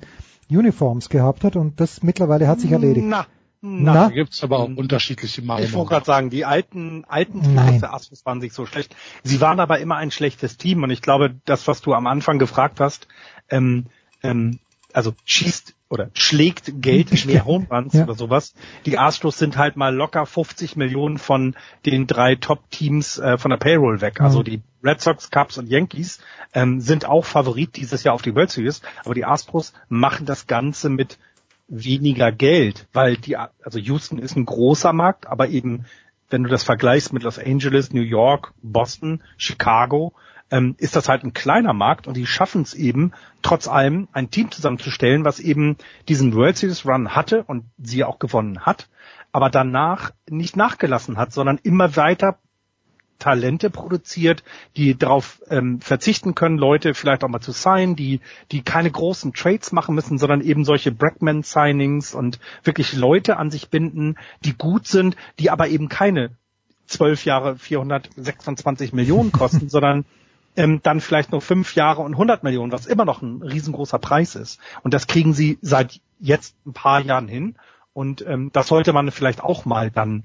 Uniforms gehabt hat und das mittlerweile hat sich erledigt. Na, na, na? Da gibt's aber auch unterschiedliche Meinungen. Ich wollte gerade sagen, die alten, alten Teams der Astros waren sich so schlecht. Sie waren aber immer ein schlechtes Team und ich glaube, das, was du am Anfang gefragt hast, ähm, ähm, also schießt oder schlägt Geld mehr Home Runs ja. oder sowas. Die Astros sind halt mal locker 50 Millionen von den drei Top-Teams äh, von der Payroll weg. Also die Red Sox, Cubs und Yankees ähm, sind auch Favorit dieses Jahr auf die World Series, aber die Astros machen das Ganze mit weniger Geld, weil die, also Houston ist ein großer Markt, aber eben, wenn du das vergleichst mit Los Angeles, New York, Boston, Chicago, ähm, ist das halt ein kleiner Markt und die schaffen es eben, trotz allem ein Team zusammenzustellen, was eben diesen World Series Run hatte und sie auch gewonnen hat, aber danach nicht nachgelassen hat, sondern immer weiter Talente produziert, die darauf ähm, verzichten können, Leute vielleicht auch mal zu signen, die, die keine großen Trades machen müssen, sondern eben solche Brackman-Signings und wirklich Leute an sich binden, die gut sind, die aber eben keine zwölf Jahre 426 Millionen kosten, sondern ähm, dann vielleicht nur fünf Jahre und 100 Millionen, was immer noch ein riesengroßer Preis ist. Und das kriegen sie seit jetzt ein paar Jahren hin. Und ähm, das sollte man vielleicht auch mal dann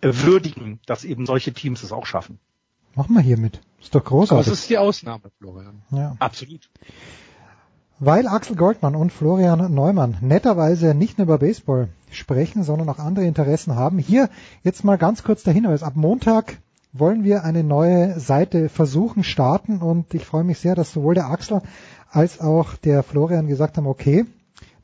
äh, würdigen, dass eben solche Teams es auch schaffen. Machen wir hiermit. Ist doch großartig. Aber es ist die Ausnahme, Florian. Ja. Absolut. Weil Axel Goldmann und Florian Neumann netterweise nicht nur über Baseball sprechen, sondern auch andere Interessen haben. Hier jetzt mal ganz kurz der Hinweis. Ab Montag wollen wir eine neue Seite versuchen, starten und ich freue mich sehr, dass sowohl der Axel als auch der Florian gesagt haben, okay,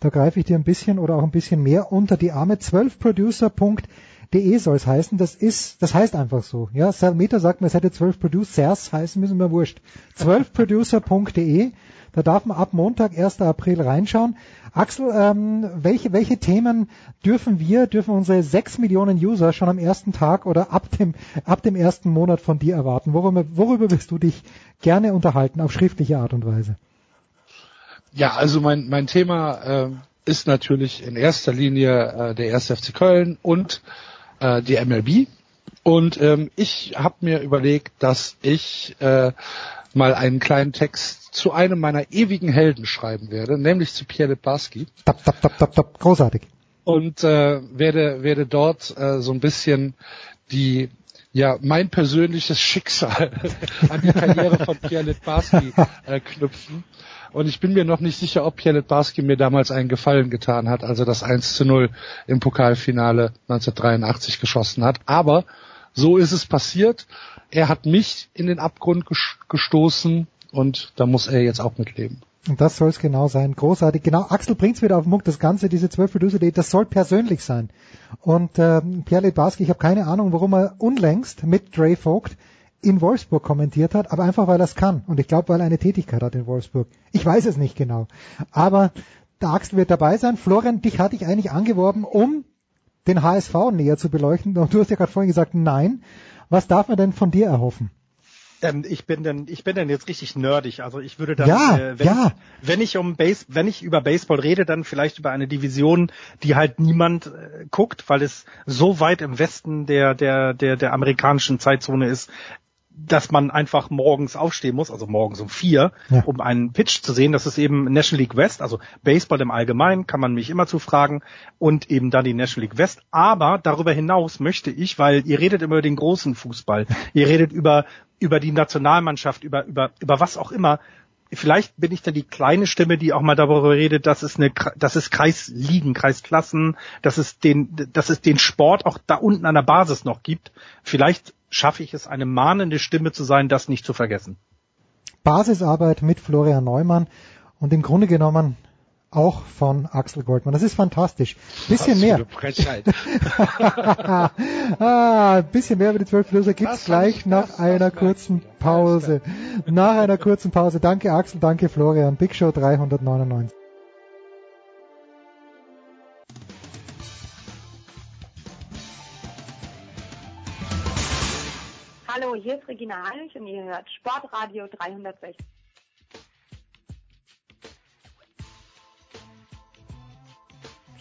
da greife ich dir ein bisschen oder auch ein bisschen mehr unter die Arme. 12producer.de soll es heißen. Das ist, das heißt einfach so. Ja, Salmeter sagt mir, es hätte 12 Producers heißen müssen, mir wurscht. 12producer.de. Da darf man ab Montag, 1. April reinschauen. Axel, ähm, welche, welche Themen dürfen wir, dürfen unsere sechs Millionen User schon am ersten Tag oder ab dem, ab dem ersten Monat von dir erwarten? Worüber, worüber wirst du dich gerne unterhalten, auf schriftliche Art und Weise? Ja, also mein, mein Thema äh, ist natürlich in erster Linie äh, der 1. FC Köln und äh, die MLB. Und ähm, ich habe mir überlegt, dass ich äh, mal einen kleinen Text zu einem meiner ewigen Helden schreiben werde, nämlich zu Pierre Litbarski. Tap, tap, tap, tap, tap. Großartig. Und äh, werde, werde dort äh, so ein bisschen die ja, mein persönliches Schicksal an die Karriere von Pierre Litbarski äh, knüpfen. Und ich bin mir noch nicht sicher, ob Pierre Litbarski mir damals einen Gefallen getan hat, als er das 1 zu 0 im Pokalfinale 1983 geschossen hat. Aber so ist es passiert. Er hat mich in den Abgrund gestoßen und da muss er jetzt auch mitleben. Und das soll es genau sein. Großartig. Genau, Axel bringt's wieder auf den Muck. Das Ganze, diese 12 Producer das soll persönlich sein. Und äh, Pierre Litbarski, ich habe keine Ahnung, warum er unlängst mit Dre Vogt in Wolfsburg kommentiert hat, aber einfach weil er es kann. Und ich glaube, weil er eine Tätigkeit hat in Wolfsburg. Ich weiß es nicht genau. Aber der Axel wird dabei sein. Florian, dich hatte ich eigentlich angeworben, um den HSV näher zu beleuchten. Und du hast ja gerade vorhin gesagt, nein. Was darf man denn von dir erhoffen? Ähm, ich bin denn, ich bin denn jetzt richtig nerdig. Also ich würde dann, ja, äh, wenn, ja. ich, wenn ich um Base, wenn ich über Baseball rede, dann vielleicht über eine Division, die halt niemand äh, guckt, weil es so weit im Westen der der der der amerikanischen Zeitzone ist, dass man einfach morgens aufstehen muss, also morgens um vier, ja. um einen Pitch zu sehen. Das ist eben National League West, also Baseball im Allgemeinen, kann man mich immer zu fragen und eben dann die National League West. Aber darüber hinaus möchte ich, weil ihr redet immer über den großen Fußball, ihr redet über, über die Nationalmannschaft, über, über, über was auch immer. Vielleicht bin ich dann die kleine Stimme, die auch mal darüber redet, dass es eine, dass es Kreisligen, Kreisklassen, dass es den, dass es den Sport auch da unten an der Basis noch gibt. Vielleicht schaffe ich es, eine mahnende Stimme zu sein, das nicht zu vergessen. Basisarbeit mit Florian Neumann und im Grunde genommen auch von Axel Goldmann. Das ist fantastisch. Bisschen mehr. ah, ein bisschen mehr über die 12 Löser gibt's gleich nach einer kurzen Pause. Nach einer kurzen Pause. Danke Axel, danke Florian. Big Show 399. Hallo, hier ist Regina Heinrich und ihr hört Sportradio 360.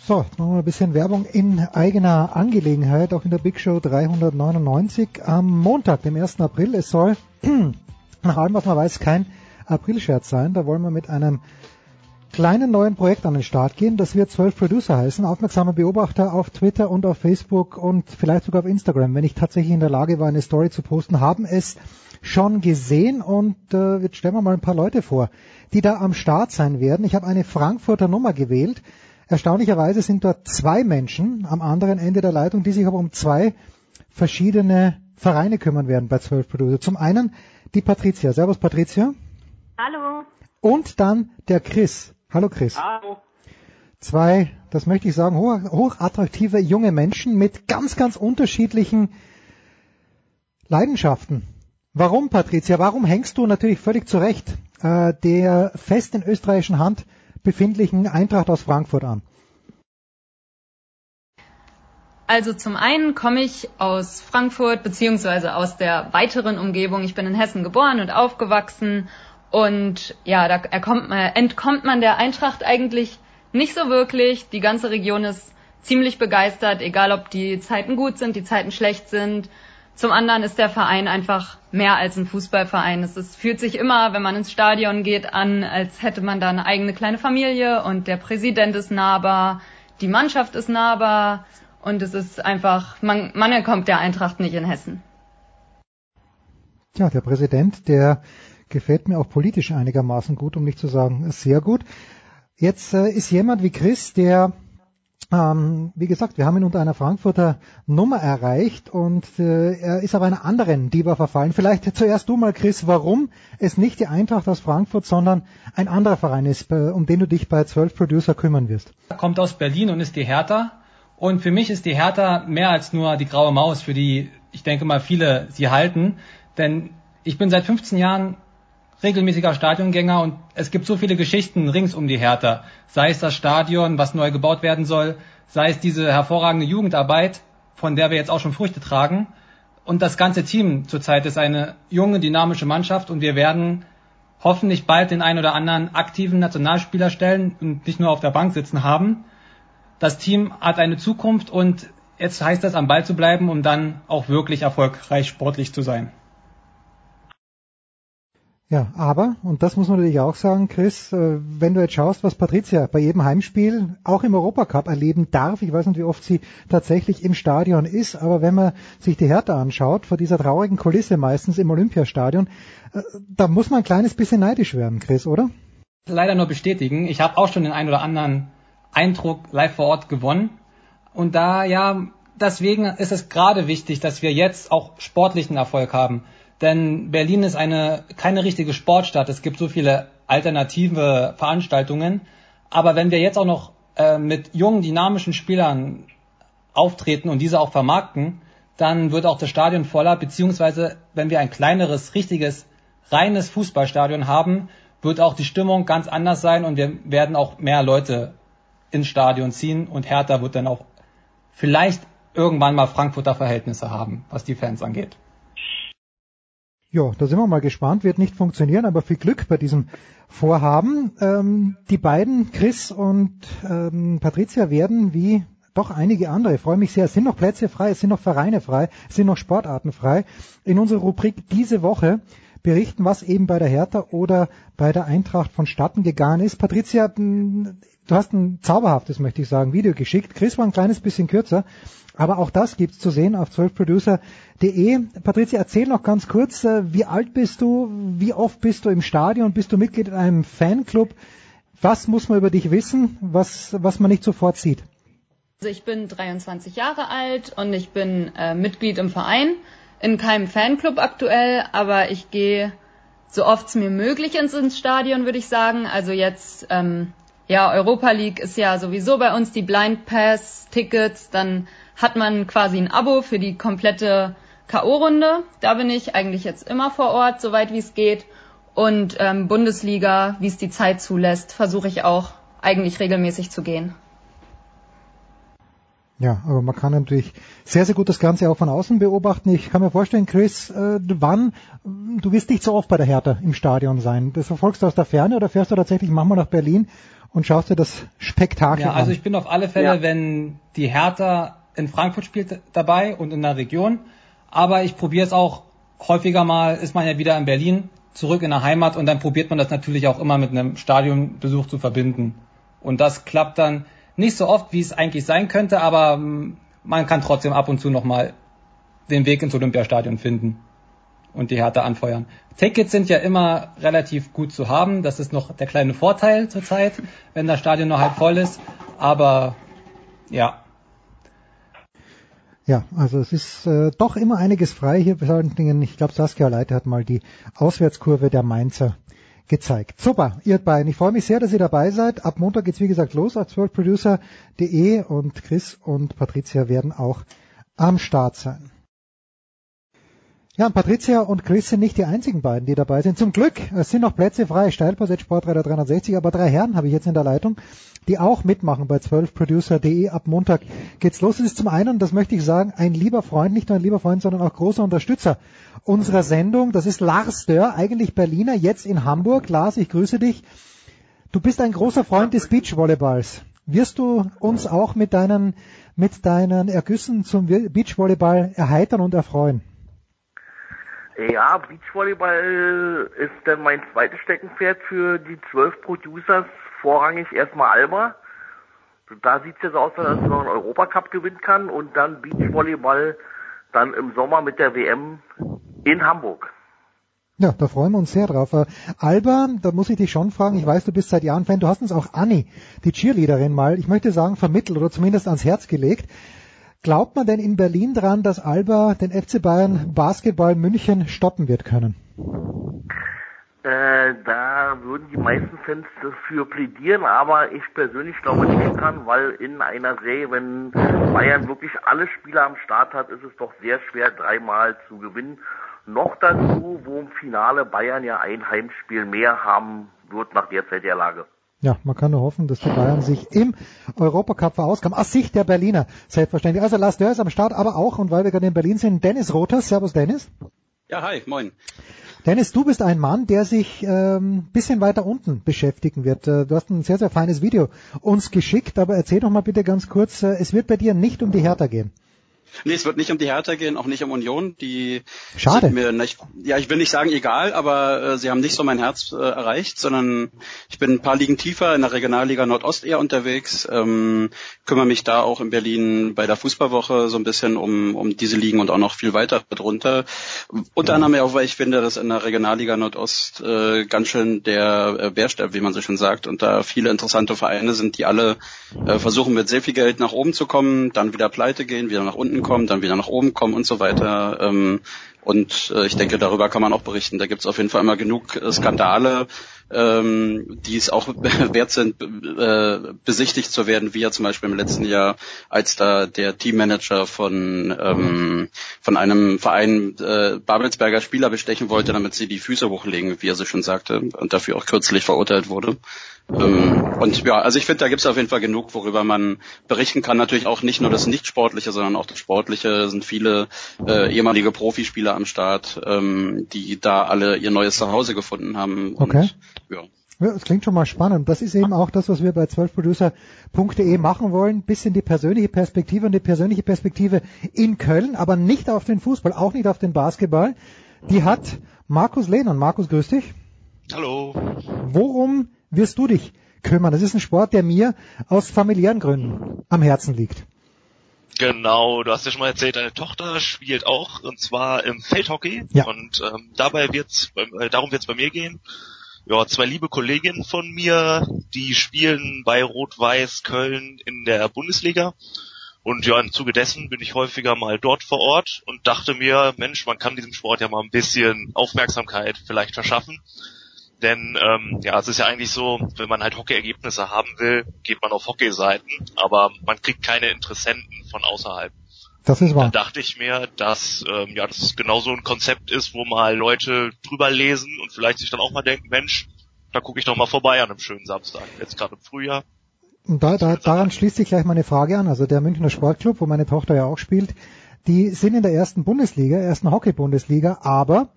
So, noch ein bisschen Werbung in eigener Angelegenheit, auch in der Big Show 399 am Montag, dem 1. April. Es soll, nach allem, was man weiß, kein April-Scherz sein. Da wollen wir mit einem kleinen neuen Projekt an den Start gehen. Das wird 12 Producer heißen. Aufmerksame Beobachter auf Twitter und auf Facebook und vielleicht sogar auf Instagram, wenn ich tatsächlich in der Lage war, eine Story zu posten, haben es schon gesehen und äh, jetzt stellen wir mal ein paar Leute vor, die da am Start sein werden. Ich habe eine Frankfurter Nummer gewählt. Erstaunlicherweise sind dort zwei Menschen am anderen Ende der Leitung, die sich aber um zwei verschiedene Vereine kümmern werden bei 12 Producer. Zum einen die Patricia. Servus Patricia. Hallo. Und dann der Chris. Hallo Chris. Hallo. Zwei, das möchte ich sagen, hoch, hochattraktive junge Menschen mit ganz, ganz unterschiedlichen Leidenschaften. Warum, Patricia? Warum hängst du natürlich völlig zu Recht äh, der fest in österreichischen Hand befindlichen Eintracht aus Frankfurt an? Also zum einen komme ich aus Frankfurt beziehungsweise aus der weiteren Umgebung. Ich bin in Hessen geboren und aufgewachsen und ja, da äh, entkommt man der Eintracht eigentlich nicht so wirklich. Die ganze Region ist ziemlich begeistert, egal ob die Zeiten gut sind, die Zeiten schlecht sind. Zum anderen ist der Verein einfach mehr als ein Fußballverein. Es ist, fühlt sich immer, wenn man ins Stadion geht, an, als hätte man da eine eigene kleine Familie und der Präsident ist nahbar, die Mannschaft ist nahbar und es ist einfach, man, man entkommt der Eintracht nicht in Hessen. Ja, der Präsident, der gefällt mir auch politisch einigermaßen gut, um nicht zu sagen sehr gut. Jetzt äh, ist jemand wie Chris, der ähm, wie gesagt, wir haben ihn unter einer Frankfurter Nummer erreicht und äh, er ist aber einer anderen Diva verfallen. Vielleicht zuerst du mal, Chris, warum es nicht die Eintracht aus Frankfurt, sondern ein anderer Verein ist, bei, um den du dich bei 12 Producer kümmern wirst. Er kommt aus Berlin und ist die Hertha. Und für mich ist die Hertha mehr als nur die graue Maus, für die ich denke mal viele sie halten. Denn ich bin seit 15 Jahren regelmäßiger Stadiongänger und es gibt so viele Geschichten rings um die Hertha. Sei es das Stadion, was neu gebaut werden soll, sei es diese hervorragende Jugendarbeit, von der wir jetzt auch schon Früchte tragen. Und das ganze Team zurzeit ist eine junge, dynamische Mannschaft und wir werden hoffentlich bald den ein oder anderen aktiven Nationalspieler stellen und nicht nur auf der Bank sitzen haben. Das Team hat eine Zukunft und jetzt heißt es, am Ball zu bleiben, um dann auch wirklich erfolgreich sportlich zu sein. Ja, aber, und das muss man natürlich auch sagen, Chris, äh, wenn du jetzt schaust, was Patricia bei jedem Heimspiel auch im Europacup erleben darf, ich weiß nicht, wie oft sie tatsächlich im Stadion ist, aber wenn man sich die Härte anschaut, vor dieser traurigen Kulisse meistens im Olympiastadion, äh, da muss man ein kleines bisschen neidisch werden, Chris, oder? Leider nur bestätigen. Ich habe auch schon den einen oder anderen Eindruck live vor Ort gewonnen. Und da, ja, deswegen ist es gerade wichtig, dass wir jetzt auch sportlichen Erfolg haben. Denn Berlin ist eine, keine richtige Sportstadt. Es gibt so viele alternative Veranstaltungen. Aber wenn wir jetzt auch noch äh, mit jungen, dynamischen Spielern auftreten und diese auch vermarkten, dann wird auch das Stadion voller, beziehungsweise wenn wir ein kleineres, richtiges, reines Fußballstadion haben, wird auch die Stimmung ganz anders sein und wir werden auch mehr Leute ins Stadion ziehen und Hertha wird dann auch vielleicht irgendwann mal Frankfurter Verhältnisse haben, was die Fans angeht. Ja, da sind wir mal gespannt. Wird nicht funktionieren, aber viel Glück bei diesem Vorhaben. Ähm, die beiden, Chris und ähm, Patricia, werden wie doch einige andere, ich freue mich sehr, es sind noch Plätze frei, es sind noch Vereine frei, es sind noch Sportarten frei. In unserer Rubrik diese Woche berichten, was eben bei der Hertha oder bei der Eintracht vonstatten gegangen ist. Patricia, du hast ein zauberhaftes, möchte ich sagen, Video geschickt. Chris war ein kleines bisschen kürzer. Aber auch das gibt's zu sehen auf 12producer.de. Patricia, erzähl noch ganz kurz, äh, wie alt bist du, wie oft bist du im Stadion, bist du Mitglied in einem Fanclub? Was muss man über dich wissen, was, was man nicht sofort sieht? Also ich bin 23 Jahre alt und ich bin äh, Mitglied im Verein, in keinem Fanclub aktuell, aber ich gehe so oft es mir möglich ins, ins Stadion, würde ich sagen. Also jetzt, ähm, ja, Europa League ist ja sowieso bei uns die Blind Pass Tickets, dann hat man quasi ein Abo für die komplette K.O.-Runde. Da bin ich eigentlich jetzt immer vor Ort, soweit wie es geht. Und ähm, Bundesliga, wie es die Zeit zulässt, versuche ich auch eigentlich regelmäßig zu gehen. Ja, aber man kann natürlich sehr, sehr gut das Ganze auch von außen beobachten. Ich kann mir vorstellen, Chris, äh, wann, du wirst nicht so oft bei der Hertha im Stadion sein. Das verfolgst du aus der Ferne oder fährst du tatsächlich manchmal nach Berlin und schaust dir das Spektakel ja, an? Also ich bin auf alle Fälle, ja. wenn die Hertha in Frankfurt spielt dabei und in der Region. Aber ich probiere es auch häufiger mal, ist man ja wieder in Berlin, zurück in der Heimat und dann probiert man das natürlich auch immer mit einem Stadionbesuch zu verbinden. Und das klappt dann nicht so oft, wie es eigentlich sein könnte, aber hm, man kann trotzdem ab und zu nochmal den Weg ins Olympiastadion finden und die Härte anfeuern. Tickets sind ja immer relativ gut zu haben. Das ist noch der kleine Vorteil zurzeit, wenn das Stadion noch halb voll ist. Aber ja, ja, also es ist äh, doch immer einiges frei hier. Ich glaube, Saskia Leite hat mal die Auswärtskurve der Mainzer gezeigt. Super, ihr beiden. Ich freue mich sehr, dass ihr dabei seid. Ab Montag geht's wie gesagt los auf 12producer.de und Chris und Patricia werden auch am Start sein. Ja, und Patricia und Chris sind nicht die einzigen beiden, die dabei sind. Zum Glück, es sind noch Plätze frei. Steilpass Sportreiter 360, aber drei Herren habe ich jetzt in der Leitung, die auch mitmachen bei 12producer.de. Ab Montag geht's los. Es ist zum einen, das möchte ich sagen, ein lieber Freund, nicht nur ein lieber Freund, sondern auch großer Unterstützer unserer Sendung. Das ist Lars Dörr, eigentlich Berliner, jetzt in Hamburg. Lars, ich grüße dich. Du bist ein großer Freund des Beachvolleyballs. Wirst du uns auch mit deinen, mit deinen Ergüssen zum Beachvolleyball erheitern und erfreuen? Ja, Beachvolleyball ist dann mein zweites Steckenpferd für die zwölf Producers, vorrangig erstmal Alba. Da sieht es jetzt aus, dass man einen Europacup gewinnen kann und dann Beachvolleyball dann im Sommer mit der WM in Hamburg. Ja, da freuen wir uns sehr drauf. Äh, Alba, da muss ich dich schon fragen, ich weiß, du bist seit Jahren Fan, du hast uns auch Anni, die Cheerleaderin, mal, ich möchte sagen, vermittelt oder zumindest ans Herz gelegt. Glaubt man denn in Berlin dran, dass Alba den FC Bayern Basketball München stoppen wird können? Äh, da würden die meisten Fans dafür plädieren, aber ich persönlich glaube nicht dran, weil in einer Serie, wenn Bayern wirklich alle Spieler am Start hat, ist es doch sehr schwer, dreimal zu gewinnen. Noch dazu, wo im Finale Bayern ja ein Heimspiel mehr haben wird nach der Zeit der Lage. Ja, man kann nur hoffen, dass die Bayern sich im Europacup verausgaben. Aus Sicht der Berliner, selbstverständlich. Also Lars Dörr ist am Start, aber auch, und weil wir gerade in Berlin sind, Dennis Rothers. Servus Dennis. Ja, hi, moin. Dennis, du bist ein Mann, der sich ähm, bisschen weiter unten beschäftigen wird. Äh, du hast ein sehr, sehr feines Video uns geschickt, aber erzähl doch mal bitte ganz kurz, äh, es wird bei dir nicht um die Hertha gehen. Nee, es wird nicht um die Hertha gehen, auch nicht um Union. Die Schade. mir nicht, ja, ich will nicht sagen egal, aber äh, sie haben nicht so mein Herz äh, erreicht, sondern ich bin ein paar Ligen tiefer in der Regionalliga Nordost eher unterwegs, ähm, kümmere mich da auch in Berlin bei der Fußballwoche so ein bisschen um, um diese Ligen und auch noch viel weiter drunter. Unter ja. anderem auch, weil ich finde, dass in der Regionalliga Nordost äh, ganz schön der äh, Bärstein, wie man so schön sagt, und da viele interessante Vereine sind, die alle äh, versuchen mit sehr viel Geld nach oben zu kommen, dann wieder pleite gehen, wieder nach unten kommen, dann wieder nach oben kommen und so weiter. Ähm, und äh, ich denke, darüber kann man auch berichten. Da gibt es auf jeden Fall immer genug äh, Skandale, ähm, die es auch wert sind, äh, besichtigt zu werden, wie ja zum Beispiel im letzten Jahr, als da der Teammanager von, ähm, von einem Verein äh, Babelsberger Spieler bestechen wollte, damit sie die Füße hochlegen, wie er so schon sagte, und dafür auch kürzlich verurteilt wurde. Ähm, und ja, also ich finde, da gibt es auf jeden Fall genug, worüber man berichten kann. Natürlich auch nicht nur das Nicht-Sportliche, sondern auch das Sportliche. sind viele äh, ehemalige Profispieler am Start, ähm, die da alle ihr neues Zuhause gefunden haben. Okay. Und, ja. Ja, das klingt schon mal spannend. Das ist eben auch das, was wir bei 12producer.de machen wollen. Bisschen die persönliche Perspektive und die persönliche Perspektive in Köln, aber nicht auf den Fußball, auch nicht auf den Basketball. Die hat Markus Lehmann. Markus, grüß dich. Hallo. Worum wirst du dich kümmern? Das ist ein Sport, der mir aus familiären Gründen am Herzen liegt. Genau, du hast ja schon mal erzählt, deine Tochter spielt auch und zwar im Feldhockey ja. und ähm, dabei wird's äh, darum wird's bei mir gehen. Ja, zwei liebe Kolleginnen von mir, die spielen bei Rot-Weiß Köln in der Bundesliga. Und ja, im Zuge dessen bin ich häufiger mal dort vor Ort und dachte mir, Mensch, man kann diesem Sport ja mal ein bisschen Aufmerksamkeit vielleicht verschaffen. Denn ähm, ja, es ist ja eigentlich so, wenn man halt Hockey-Ergebnisse haben will, geht man auf Hockey-Seiten, aber man kriegt keine Interessenten von außerhalb. Das ist wahr. Da dachte ich mir, dass ähm, ja, das genau so ein Konzept ist, wo mal Leute drüber lesen und vielleicht sich dann auch mal denken, Mensch, da gucke ich doch mal vorbei an einem schönen Samstag. Jetzt gerade im Frühjahr. Und da, da, daran schließt sich gleich meine Frage an. Also der Münchner Sportclub, wo meine Tochter ja auch spielt, die sind in der ersten Bundesliga, ersten Hockey-Bundesliga, aber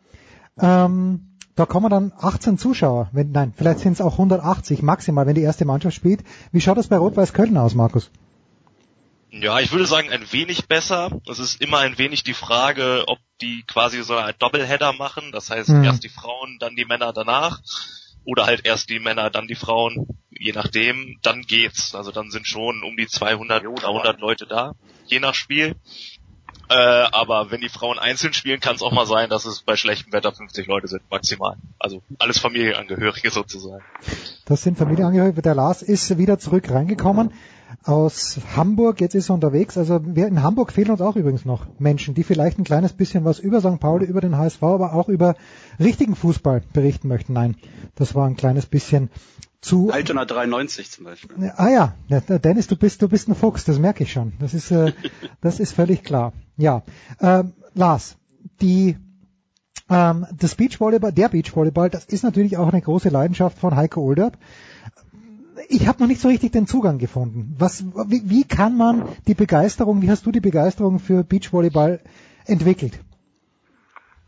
ähm, da kommen dann 18 Zuschauer, wenn, nein, vielleicht sind es auch 180 maximal, wenn die erste Mannschaft spielt. Wie schaut das bei Rot-Weiß Köln aus, Markus? Ja, ich würde sagen, ein wenig besser. Es ist immer ein wenig die Frage, ob die quasi so ein Doubleheader machen. Das heißt, mhm. erst die Frauen, dann die Männer danach. Oder halt erst die Männer, dann die Frauen. Je nachdem, dann geht's. Also dann sind schon um die 200, 300 Leute da. Je nach Spiel. Äh, aber wenn die Frauen einzeln spielen, kann es auch mal sein, dass es bei schlechtem Wetter 50 Leute sind, maximal. Also alles Familienangehörige sozusagen. Das sind Familienangehörige. Der Lars ist wieder zurück reingekommen aus Hamburg. Jetzt ist er unterwegs. Also wir in Hamburg fehlen uns auch übrigens noch Menschen, die vielleicht ein kleines bisschen was über St. Pauli, über den HSV, aber auch über richtigen Fußball berichten möchten. Nein, das war ein kleines bisschen zu Altona 93 zum Beispiel. Ah ja, Dennis, du bist du bist ein Fuchs, das merke ich schon. Das ist äh, das ist völlig klar. Ja, ähm, Lars, die ähm, das Beachvolleyball, der Beachvolleyball, das ist natürlich auch eine große Leidenschaft von Heiko Olderb. Ich habe noch nicht so richtig den Zugang gefunden. Was, wie, wie kann man die Begeisterung, wie hast du die Begeisterung für Beachvolleyball entwickelt?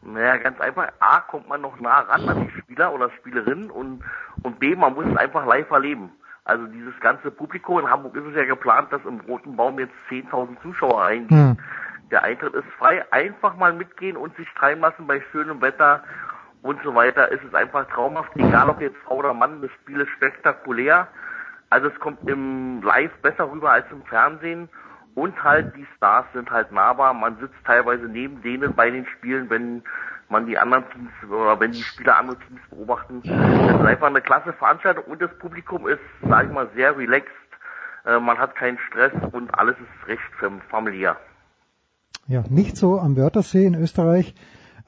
Naja, ganz einfach, A, kommt man noch nah ran an die Spieler oder Spielerinnen und, und B, man muss es einfach live erleben. Also dieses ganze Publikum, in Hamburg ist es ja geplant, dass im Roten Baum jetzt 10.000 Zuschauer eingehen. Hm. Der Eintritt ist frei, einfach mal mitgehen und sich treiben lassen bei schönem Wetter und so weiter. Es ist einfach traumhaft, egal ob jetzt Frau oder Mann, das Spiel ist spektakulär. Also es kommt im Live besser rüber als im Fernsehen und halt die Stars sind halt nahbar. Man sitzt teilweise neben denen bei den Spielen, wenn man die anderen Teams oder wenn die Spieler andere Teams beobachten. Es ist einfach eine klasse Veranstaltung und das Publikum ist, sag ich mal, sehr relaxed. Äh, man hat keinen Stress und alles ist recht familiär. Ja, nicht so am Wörthersee in Österreich,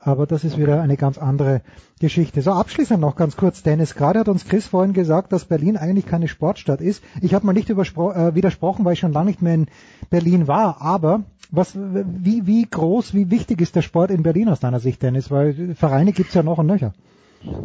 aber das ist wieder eine ganz andere Geschichte. So, abschließend noch ganz kurz, Dennis. Gerade hat uns Chris vorhin gesagt, dass Berlin eigentlich keine Sportstadt ist. Ich habe mal nicht äh, widersprochen, weil ich schon lange nicht mehr in Berlin war. Aber was, wie, wie groß, wie wichtig ist der Sport in Berlin aus deiner Sicht, Dennis? Weil Vereine gibt's ja noch und nöcher. Ja,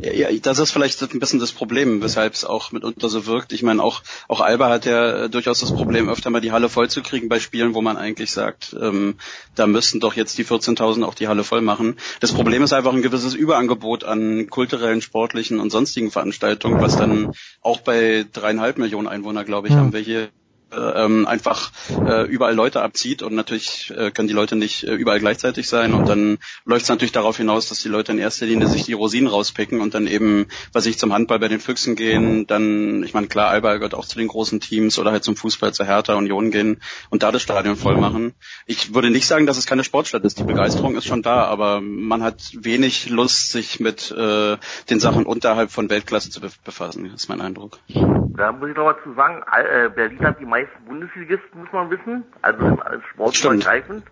ja, das ist vielleicht ein bisschen das Problem, weshalb es auch mitunter so wirkt. Ich meine, auch, auch Alba hat ja äh, durchaus das Problem, öfter mal die Halle voll zu kriegen bei Spielen, wo man eigentlich sagt, ähm, da müssten doch jetzt die 14.000 auch die Halle voll machen. Das Problem ist einfach ein gewisses Überangebot an kulturellen, sportlichen und sonstigen Veranstaltungen, was dann auch bei dreieinhalb Millionen Einwohner, glaube ich, haben wir hier ähm, einfach äh, überall Leute abzieht und natürlich äh, können die Leute nicht äh, überall gleichzeitig sein und dann läuft es natürlich darauf hinaus, dass die Leute in erster Linie sich die Rosinen rauspicken und dann eben, was ich zum Handball bei den Füchsen gehen, dann, ich meine klar, Alba gehört auch zu den großen Teams oder halt zum Fußball zur Hertha Union gehen und da das Stadion voll machen. Ich würde nicht sagen, dass es keine Sportstadt ist. Die Begeisterung ist schon da, aber man hat wenig Lust, sich mit äh, den Sachen unterhalb von Weltklasse zu befassen, ist mein Eindruck. Da muss ich noch mal zu sagen, äh, Berlin hat die meisten Bundesligisten, muss man wissen, also im Sportübergreifend.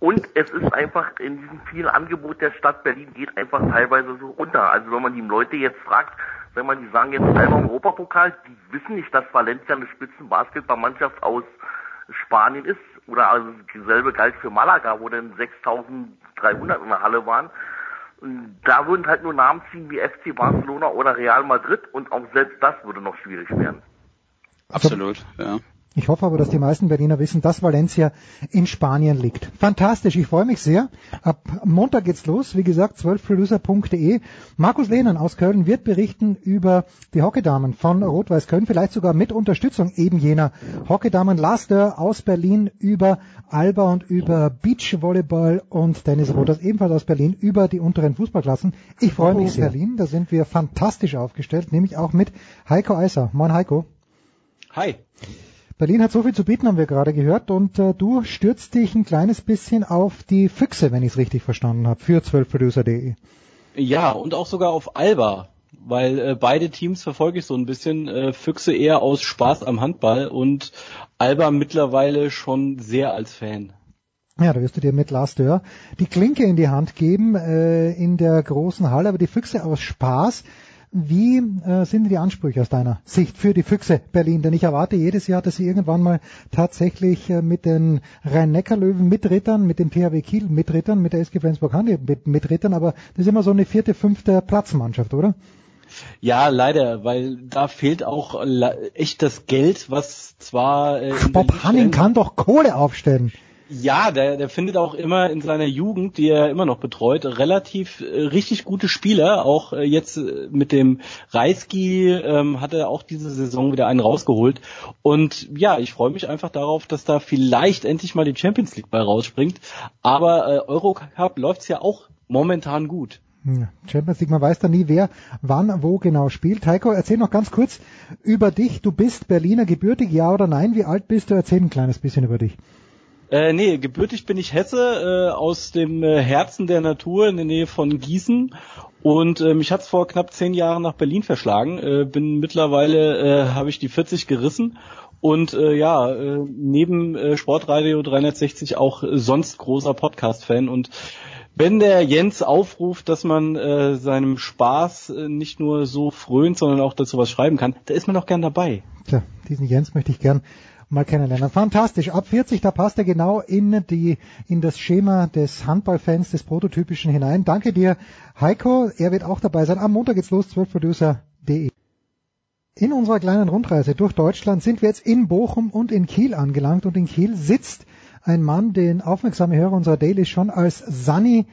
Und es ist einfach in diesem vielen Angebot der Stadt Berlin geht einfach teilweise so unter. Also wenn man die Leute jetzt fragt, wenn man die sagen jetzt einmal im Europapokal, die wissen nicht, dass Valencia eine Spitzenbasketballmannschaft aus Spanien ist. Oder also dieselbe galt für Malaga, wo dann 6300 in der Halle waren. Da würden halt nur Namen ziehen wie FC Barcelona oder Real Madrid und auch selbst das würde noch schwierig werden. Absolut, ja. Ich hoffe aber, dass die meisten Berliner wissen, dass Valencia in Spanien liegt. Fantastisch, ich freue mich sehr. Ab Montag geht's los, wie gesagt, 12producer.de. Markus Lehnen aus Köln wird berichten über die Hockeydamen von Rot-Weiß Köln, vielleicht sogar mit Unterstützung eben jener Hockeydamen. Lars Dörr aus Berlin über Alba und über Beachvolleyball und Dennis Rothers ebenfalls aus Berlin über die unteren Fußballklassen. Ich freue mich sehr. Berlin, da sind wir fantastisch aufgestellt, nämlich auch mit Heiko Eiser. Moin Heiko. Hi. Berlin hat so viel zu bieten, haben wir gerade gehört, und äh, du stürzt dich ein kleines bisschen auf die Füchse, wenn ich es richtig verstanden habe, für 12producer.de. Ja, und auch sogar auf Alba, weil äh, beide Teams verfolge ich so ein bisschen. Äh, Füchse eher aus Spaß am Handball und Alba mittlerweile schon sehr als Fan. Ja, da wirst du dir mit Lars Dörr die Klinke in die Hand geben äh, in der großen Halle, aber die Füchse aus Spaß wie äh, sind die Ansprüche aus deiner Sicht für die Füchse Berlin? Denn ich erwarte jedes Jahr, dass sie irgendwann mal tatsächlich äh, mit den Rhein-Neckar-Löwen mitrittern, mit dem THW Kiel mitrittern, mit der SG Flensburg-Handy mitrittern, aber das ist immer so eine vierte, fünfte Platzmannschaft, oder? Ja, leider, weil da fehlt auch echt das Geld, was zwar... Äh, Bob Hanning kann doch Kohle aufstellen. Ja, der, der findet auch immer in seiner Jugend, die er immer noch betreut, relativ äh, richtig gute Spieler. Auch äh, jetzt äh, mit dem Reisky ähm, hat er auch diese Saison wieder einen rausgeholt. Und ja, ich freue mich einfach darauf, dass da vielleicht endlich mal die Champions League bei rausspringt. Aber äh, Eurocup läuft's ja auch momentan gut. Champions League, man weiß da nie, wer wann wo genau spielt. Heiko, erzähl noch ganz kurz über dich. Du bist Berliner gebürtig, ja oder nein? Wie alt bist du? Erzähl ein kleines bisschen über dich. Äh, nee, gebürtig bin ich Hesse, äh, aus dem äh, Herzen der Natur in der Nähe von Gießen. Und äh, mich hat's vor knapp zehn Jahren nach Berlin verschlagen. Äh, bin mittlerweile, äh, habe ich die 40 gerissen. Und äh, ja, äh, neben äh, Sportradio 360 auch sonst großer Podcast-Fan. Und wenn der Jens aufruft, dass man äh, seinem Spaß äh, nicht nur so frönt, sondern auch dazu was schreiben kann, da ist man auch gern dabei. Tja, diesen Jens möchte ich gern mal kennenlernen. Fantastisch. Ab 40, da passt er genau in die, in das Schema des Handballfans, des Prototypischen hinein. Danke dir, Heiko. Er wird auch dabei sein. Am Montag geht's los, 12producer.de. In unserer kleinen Rundreise durch Deutschland sind wir jetzt in Bochum und in Kiel angelangt und in Kiel sitzt ein Mann, den aufmerksame Hörer unserer Daily schon als Sani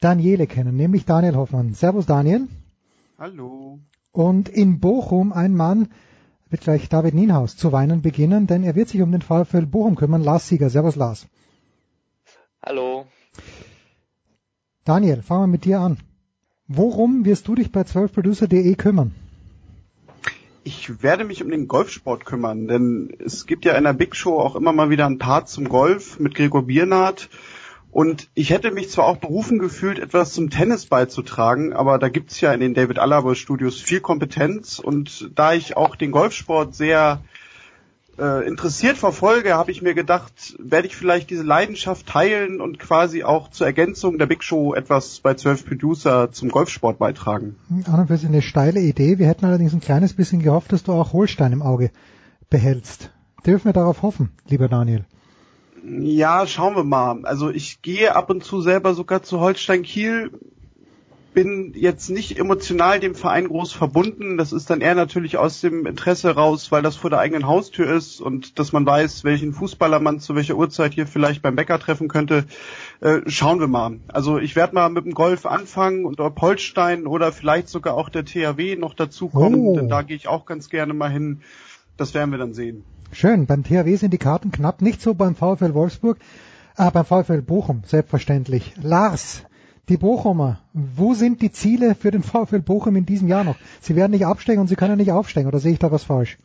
Daniele kennen, nämlich Daniel Hoffmann. Servus Daniel. Hallo. Und in Bochum ein Mann, wird gleich David Nienhaus zu weinen beginnen, denn er wird sich um den VfL Bochum kümmern. Lars Sieger. Servus Lars. Hallo. Daniel, fangen wir mit dir an. Worum wirst du dich bei 12producer.de kümmern? Ich werde mich um den Golfsport kümmern, denn es gibt ja in der Big Show auch immer mal wieder ein Part zum Golf mit Gregor Biernat Und ich hätte mich zwar auch berufen gefühlt, etwas zum Tennis beizutragen, aber da gibt's ja in den David Alaba Studios viel Kompetenz und da ich auch den Golfsport sehr äh, interessiert verfolge, habe ich mir gedacht, werde ich vielleicht diese Leidenschaft teilen und quasi auch zur Ergänzung der Big Show etwas bei 12 Producer zum Golfsport beitragen. An und für sich eine steile Idee. Wir hätten allerdings ein kleines bisschen gehofft, dass du auch Holstein im Auge behältst. Dürfen wir darauf hoffen, lieber Daniel? Ja, schauen wir mal. Also ich gehe ab und zu selber sogar zu Holstein Kiel, bin jetzt nicht emotional dem Verein groß verbunden. Das ist dann eher natürlich aus dem Interesse raus, weil das vor der eigenen Haustür ist und dass man weiß, welchen Fußballer man zu welcher Uhrzeit hier vielleicht beim Bäcker treffen könnte. Äh, schauen wir mal. Also ich werde mal mit dem Golf anfangen und ob Holstein oder vielleicht sogar auch der THW noch dazukommen, Oh. denn da gehe ich auch ganz gerne mal hin. Das werden wir dann sehen. Schön, beim THW sind die Karten knapp, nicht so beim VfL Wolfsburg, ah, beim VfL Bochum, selbstverständlich. Lars, die Bochumer, wo sind die Ziele für den VfL Bochum in diesem Jahr noch? Sie werden nicht absteigen und sie können nicht aufsteigen, oder sehe ich da was falsch?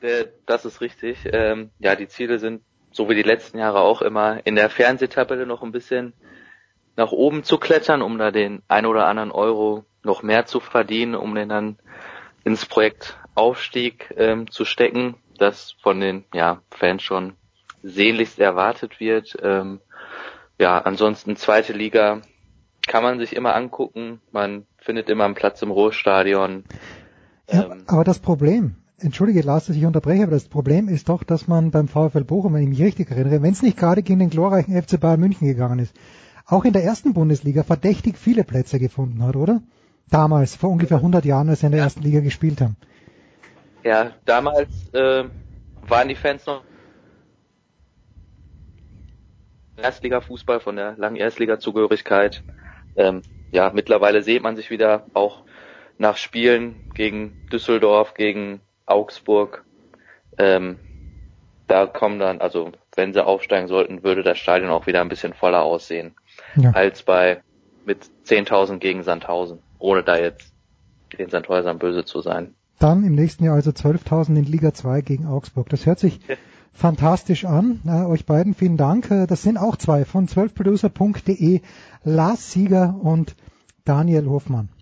Äh, Das ist richtig. Ähm, ja, die Ziele sind, so wie die letzten Jahre auch immer, in der Fernsehtabelle noch ein bisschen nach oben zu klettern, um da den ein oder anderen Euro noch mehr zu verdienen, um den dann ins Projekt Aufstieg ähm, zu stecken, das von den ja, Fans schon sehnlichst erwartet wird. Ähm, ja, ansonsten zweite Liga kann man sich immer angucken. Man findet immer einen Platz im Ruhrstadion. Ja, aber das Problem, entschuldige Lars, dass ich unterbreche, aber das Problem ist doch, dass man beim VfL Bochum, wenn ich mich richtig erinnere, wenn es nicht gerade gegen den glorreichen FC Bayern München gegangen ist, auch in der ersten Bundesliga verdächtig viele Plätze gefunden hat, oder? Damals, vor ungefähr 100 Jahren, als sie in der ersten Liga gespielt haben. Ja, damals äh, waren die Fans noch Erstliga-Fußball von der langen Erstliga-Zugehörigkeit. Ähm, ja, mittlerweile sieht man sich wieder auch nach Spielen gegen Düsseldorf, gegen Augsburg. Ähm, da kommen dann, also wenn sie aufsteigen sollten, würde das Stadion auch wieder ein bisschen voller aussehen Ja. als bei mit 10.000 gegen Sandhausen, ohne da jetzt den Sandhäusern böse zu sein. Dann im nächsten Jahr also 12.000 in Liga 2 gegen Augsburg. Das hört sich fantastisch an. Äh, euch beiden vielen Dank. Äh, das sind auch zwei von 12producer.de. Lars Sieger und Daniel Hofmann.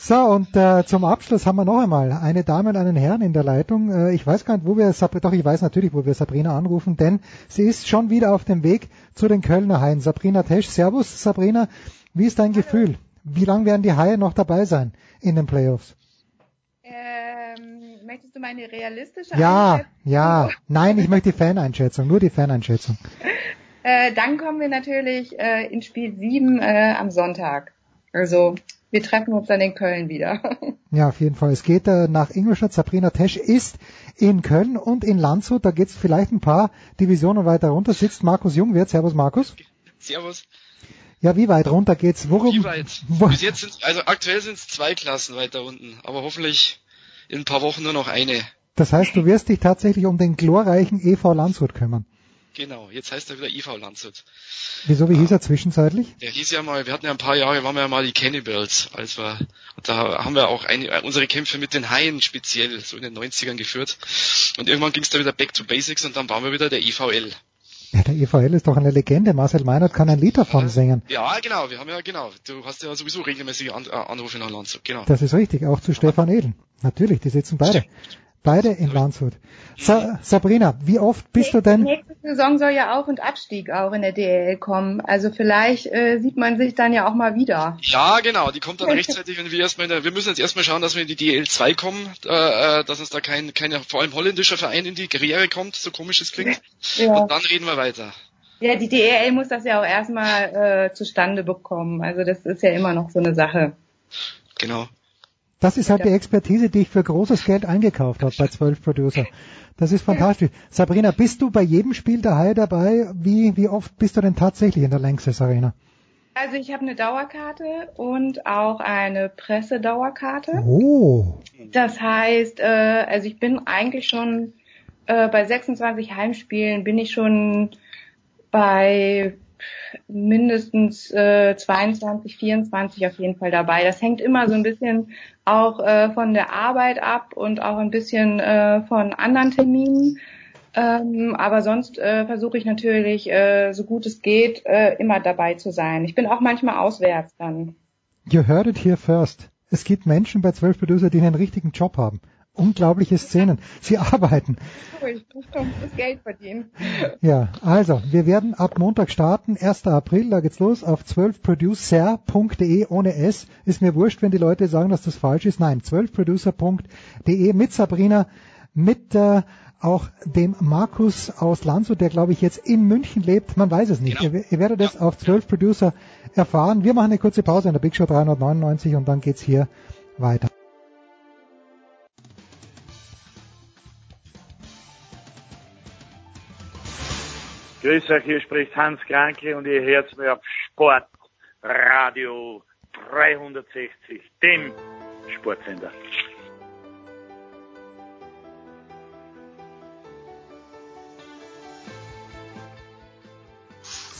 So, und äh, zum Abschluss haben wir noch einmal eine Dame und einen Herrn in der Leitung. Äh, ich weiß gar nicht, wo wir Sabrina, doch ich weiß natürlich, wo wir Sabrina anrufen, denn sie ist schon wieder auf dem Weg zu den Kölner Haien. Sabrina Tesch, Servus Sabrina, wie ist dein Gefühl? Wie lange werden die Haie noch dabei sein in den Playoffs? Du meine realistische Ja, Einschätzung? ja, nein, ich möchte die Faneinschätzung, nur die Faneinschätzung. Äh, dann kommen wir natürlich äh, in Spiel 7 äh, am Sonntag. Also wir treffen uns dann in Köln wieder. Ja, auf jeden Fall. Es geht äh, nach Ingolstadt. Sabrina Tesch ist in Köln und in Landshut. Da geht's vielleicht ein paar Divisionen weiter runter. Sitzt Markus Jungwirth. Servus Markus. Servus. Ja, wie weit runter geht's? Worum? Wie weit? Wo, Bis jetzt sind, also aktuell sind es zwei Klassen weiter unten, aber hoffentlich in ein paar Wochen nur noch eine. das heißt, du wirst dich tatsächlich um den glorreichen EV Landshut kümmern. Genau, jetzt heißt er wieder IV Landshut. Wieso, wie hieß er zwischenzeitlich? Der hieß ja mal, wir hatten ja ein paar Jahre, waren wir ja mal die Cannibals, als wir, da haben wir auch eine, unsere Kämpfe mit den Haien speziell, so in den 90ern geführt. Und irgendwann ging es da wieder back to basics und dann waren wir wieder der IVL. Ja, der EVL ist doch eine Legende. Marcel Meinert kann ein Lied davon singen. Ja, genau, wir haben ja, genau, du hast ja sowieso regelmäßige An äh, Anrufe nach Landshut, genau. Das ist richtig, auch zu Stefan Edel. Natürlich, die sitzen beide. Beide in Landshut. Sa Sabrina, wie oft bist du denn? Nächste Saison soll ja Auf- und Abstieg auch in der DL kommen. Also vielleicht äh, sieht man sich dann ja auch mal wieder. Ja, genau, die kommt dann rechtzeitig, wenn wir erstmal in der, wir müssen jetzt erstmal schauen, dass wir in die DL2 kommen, äh, äh, dass uns da kein, kein, vor allem holländischer Verein in die Karriere kommt, so komisch es klingt. Ja. Und dann reden wir weiter. Ja, die DEL muss das ja auch erstmal äh, zustande bekommen. Also das ist ja immer noch so eine Sache. Genau. Das ist halt die Expertise, die ich für großes Geld eingekauft habe bei 12 Producer. Das ist fantastisch. Sabrina, bist du bei jedem Spiel der Haie dabei? Wie, wie oft bist du denn tatsächlich in der Lanxess Arena? Also ich habe eine Dauerkarte und auch eine Pressedauerkarte. Oh. Das heißt, äh, also ich bin eigentlich schon äh, bei 26 Heimspielen bin ich schon bei mindestens äh, 22, 24 auf jeden Fall dabei. Das hängt immer so ein bisschen auch äh, von der Arbeit ab und auch ein bisschen äh, von anderen Terminen. Ähm, aber sonst äh, versuche ich natürlich, äh, so gut es geht, äh, immer dabei zu sein. Ich bin auch manchmal auswärts dann. You heard it here first. Es gibt Menschen bei 12 Producer, die einen richtigen Job haben. Unglaubliche Szenen. Sie arbeiten. Doch das Geld verdienen. Ja, also, wir werden ab Montag starten, 1. April, da geht's los, auf 12producer.de ohne S. Ist mir wurscht, wenn die Leute sagen, dass das falsch ist. Nein, 12producer.de mit Sabrina, mit äh, auch dem Markus aus Landshut, der glaube ich jetzt in München lebt. Man weiß es nicht. Ihr, ihr werdet es auf 12 Producer erfahren. Wir machen eine kurze Pause in der Big Show 399 und dann geht's hier weiter. Grüß euch, hier spricht Hans Kranke und ihr hört mir auf Sportradio 360, dem Sportsender.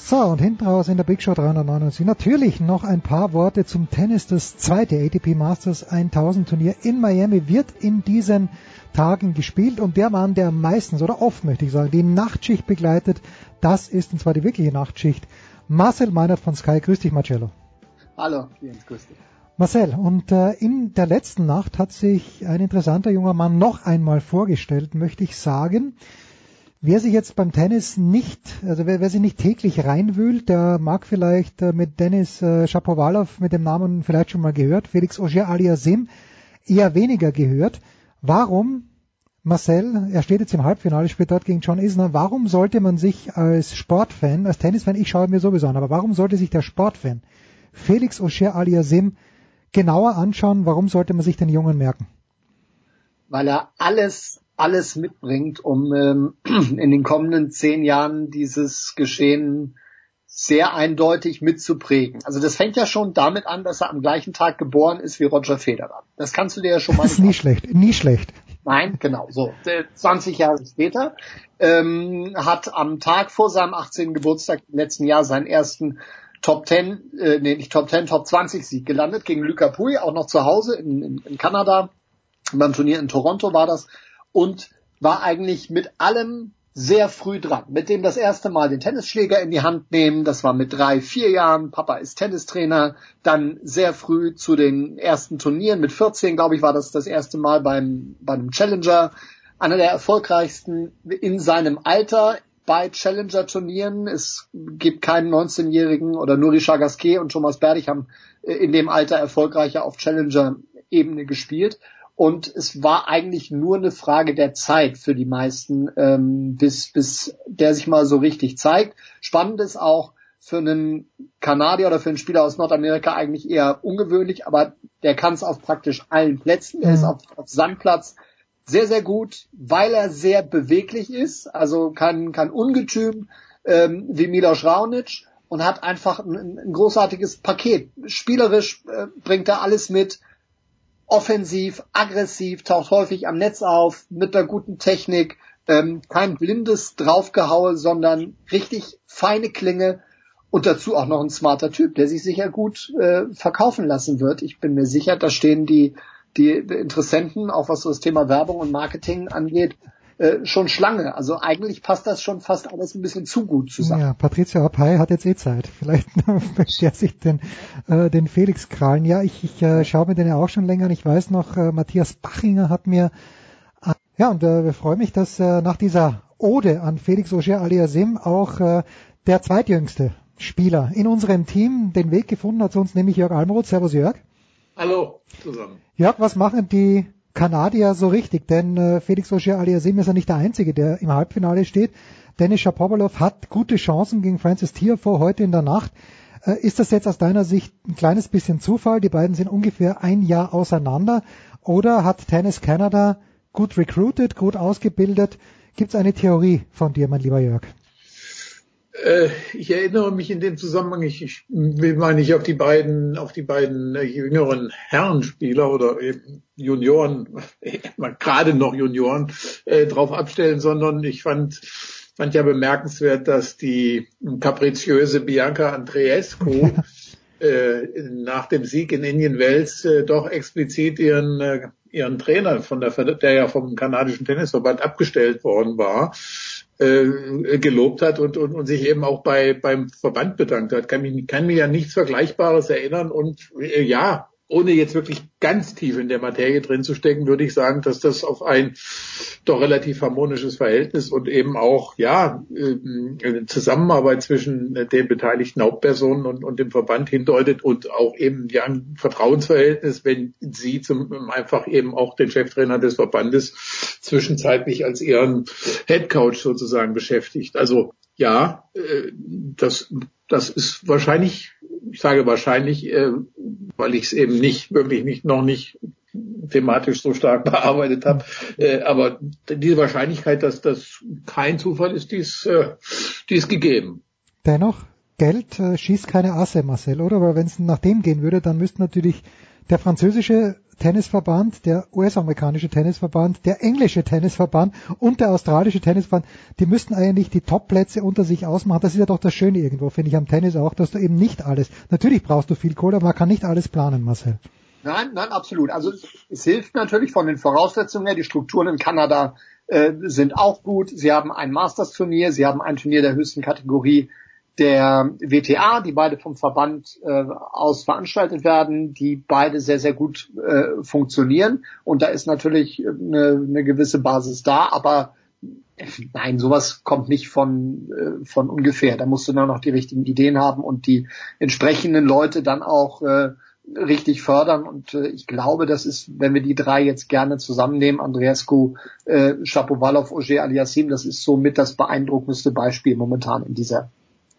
So, und hinten raus in der Big Show 399 natürlich noch ein paar Worte zum Tennis. Das zweite ATP Masters 1000 Turnier in Miami wird in diesen Tagen gespielt und der Mann, der meistens oder oft möchte ich sagen, die Nachtschicht begleitet, das ist und zwar die wirkliche Nachtschicht. Marcel Meinert von Sky. Grüß dich, Marcello. Hallo, Jens, grüß dich. Marcel, und äh, in der letzten Nacht hat sich ein interessanter junger Mann noch einmal vorgestellt, möchte ich sagen. Wer sich jetzt beim Tennis nicht, also wer, wer sich nicht täglich reinwühlt, der mag vielleicht äh, mit Dennis äh, Shapovalov mit dem Namen vielleicht schon mal gehört, Felix Auger aliasim eher weniger gehört. Warum, Marcel, er steht jetzt im Halbfinale, spielt dort gegen John Isner, warum sollte man sich als Sportfan, als Tennisfan, ich schaue mir sowieso an, aber warum sollte sich der Sportfan Felix Auger aliasim genauer anschauen, warum sollte man sich den Jungen merken? Weil er alles alles mitbringt, um ähm, in den kommenden zehn Jahren dieses Geschehen sehr eindeutig mitzuprägen. Also das fängt ja schon damit an, dass er am gleichen Tag geboren ist wie Roger Federer. Das kannst du dir ja schon mal. Das ist nie schlecht, nie schlecht. Nein, genau, so. 20 Jahre später ähm, hat am Tag vor seinem 18. Geburtstag im letzten Jahr seinen ersten Top 10, äh, nee, nicht Top 10, Top 20 Sieg gelandet gegen Luca Pui, auch noch zu Hause in, in, in Kanada. Beim Turnier in Toronto war das und war eigentlich mit allem sehr früh dran. Mit dem das erste Mal den Tennisschläger in die Hand nehmen, das war mit drei, vier Jahren, Papa ist Tennistrainer, dann sehr früh zu den ersten Turnieren, mit 14 glaube ich war das das erste Mal beim, beim Challenger, einer der erfolgreichsten in seinem Alter bei Challenger-Turnieren. Es gibt keinen 19-Jährigen oder nur Richard Gasquet und Thomas Berdich haben in dem Alter erfolgreicher auf Challenger-Ebene gespielt. Und es war eigentlich nur eine Frage der Zeit für die meisten, ähm, bis, bis der sich mal so richtig zeigt. Spannend ist auch für einen Kanadier oder für einen Spieler aus Nordamerika eigentlich eher ungewöhnlich, aber der kann es auf praktisch allen Plätzen. Er ist auf, auf Sandplatz sehr, sehr gut, weil er sehr beweglich ist, also kein, kein Ungetüm ähm, wie Milos Raonic und hat einfach ein, ein großartiges Paket. Spielerisch äh, bringt er alles mit offensiv, aggressiv, taucht häufig am Netz auf, mit einer guten Technik, ähm, kein blindes Draufgehaue, sondern richtig feine Klinge und dazu auch noch ein smarter Typ, der sich sicher gut äh, verkaufen lassen wird. Ich bin mir sicher, da stehen die, die Interessenten, auch was so das Thema Werbung und Marketing angeht, äh, schon Schlange. Also eigentlich passt das schon fast alles ein bisschen zu gut zusammen. Ja, Patricia Appay hat jetzt eh Zeit. Vielleicht möchte er sich den, äh, den Felix krallen. Ja, ich, ich äh, schaue mir den ja auch schon länger an. Ich weiß noch, äh, Matthias Bachinger hat mir, äh, ja, und äh, wir freuen mich, dass äh, nach dieser Ode an Felix Auger aliasim auch äh, der zweitjüngste Spieler in unserem Team den Weg gefunden hat zu uns, nämlich Jörg Almroth. Servus Jörg. Hallo zusammen. Jörg, was machen die Kanadier so richtig, denn äh, Felix Auger aliasim ist ja nicht der Einzige, der im Halbfinale steht. Dennis Shapovalov hat gute Chancen gegen Francis Tiafoe heute in der Nacht. Äh, ist das jetzt aus deiner Sicht ein kleines bisschen Zufall? Die beiden sind ungefähr ein Jahr auseinander. Oder hat Tennis Canada gut recruited, gut ausgebildet? Gibt es eine Theorie von dir, mein lieber Jörg? Äh, ich erinnere mich in dem Zusammenhang, ich, ich will mal nicht auf die beiden, auf die beiden äh, jüngeren Herrenspieler oder eben Junioren, gerade noch Junioren, äh, drauf abstellen, sondern ich fand, fand ja bemerkenswert, dass die kapriziöse Bianca Andreescu äh, nach dem Sieg in Indian Wells äh, doch explizit ihren, äh, ihren Trainer von der, der ja vom kanadischen Tennisverband abgestellt worden war, äh, gelobt hat und, und, und sich eben auch bei beim Verband bedankt hat. Kann, mich, kann mir ja nichts Vergleichbares erinnern und äh, ja, ohne jetzt wirklich ganz tief in der Materie drin zu stecken, würde ich sagen, dass das auf ein doch relativ harmonisches Verhältnis und eben auch ja äh, Zusammenarbeit zwischen den beteiligten Hauptpersonen und, und dem Verband hindeutet und auch eben ja ein Vertrauensverhältnis, wenn sie zum einfach eben auch den Cheftrainer des Verbandes zwischenzeitlich als ihren Headcoach sozusagen beschäftigt. Also ja, äh, das das ist wahrscheinlich, ich sage wahrscheinlich, äh, weil ich es eben nicht, wirklich nicht, noch nicht thematisch so stark bearbeitet habe. Äh, aber diese Wahrscheinlichkeit, dass das kein Zufall ist, die ist, äh, die ist gegeben. Dennoch, Geld äh, schießt keine Asse, Marcel, oder? Weil wenn es nach dem gehen würde, dann müsste natürlich der französische Tennisverband, der US-amerikanische Tennisverband, der englische Tennisverband und der australische Tennisverband, die müssten eigentlich die Top-Plätze unter sich ausmachen. Das ist ja doch das Schöne irgendwo, finde ich am Tennis auch, dass du eben nicht alles, natürlich brauchst du viel Kohle, aber man kann nicht alles planen, Marcel. Nein, nein, absolut. Also es, hilft natürlich von den Voraussetzungen her. Die Strukturen in Kanada äh, sind auch gut. Sie haben ein Masters-Turnier, sie haben ein Turnier der höchsten Kategorie der WTA, die beide vom Verband äh, aus veranstaltet werden, die beide sehr, sehr gut äh, funktionieren. Und da ist natürlich eine, eine gewisse Basis da, aber nein, sowas kommt nicht von, äh, von ungefähr. Da musst du dann noch die richtigen Ideen haben und die entsprechenden Leute dann auch äh, richtig fördern. Und äh, ich glaube, das ist, wenn wir die drei jetzt gerne zusammennehmen, Andreescu, äh, Shapovalov, Ogier Aliassim, das ist somit das beeindruckendste Beispiel momentan in dieser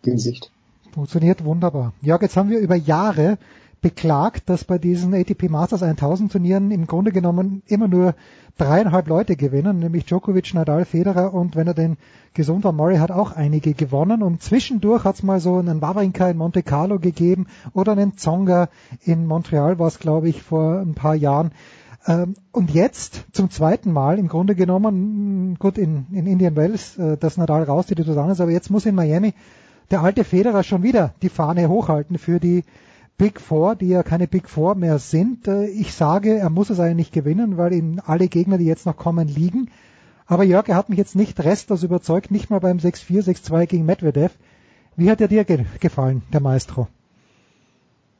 Hinsicht. Funktioniert wunderbar. Jörg, jetzt haben wir über Jahre beklagt, dass bei diesen ATP Masters 1000 Turnieren im Grunde genommen immer nur dreieinhalb Leute gewinnen, nämlich Djokovic, Nadal, Federer und wenn er den gesund war, Murray hat auch einige gewonnen und zwischendurch hat es mal so einen Wawrinka in Monte Carlo gegeben oder einen Zonga in Montreal war es glaube ich vor ein paar Jahren. Ähm, und jetzt zum zweiten Mal im Grunde genommen, gut in, in Indian Wells, äh, das Nadal raus, die ist, aber jetzt muss in Miami der alte Federer schon wieder die Fahne hochhalten für die Big Four, die ja keine Big Four mehr sind. Äh, ich sage, er muss es eigentlich gewinnen, weil ihm alle Gegner, die jetzt noch kommen, liegen. Aber Jörg, er hat mich jetzt nicht restlos überzeugt, nicht mal beim 6-4, 6-2 gegen Medvedev. Wie hat er dir ge gefallen, der Maestro?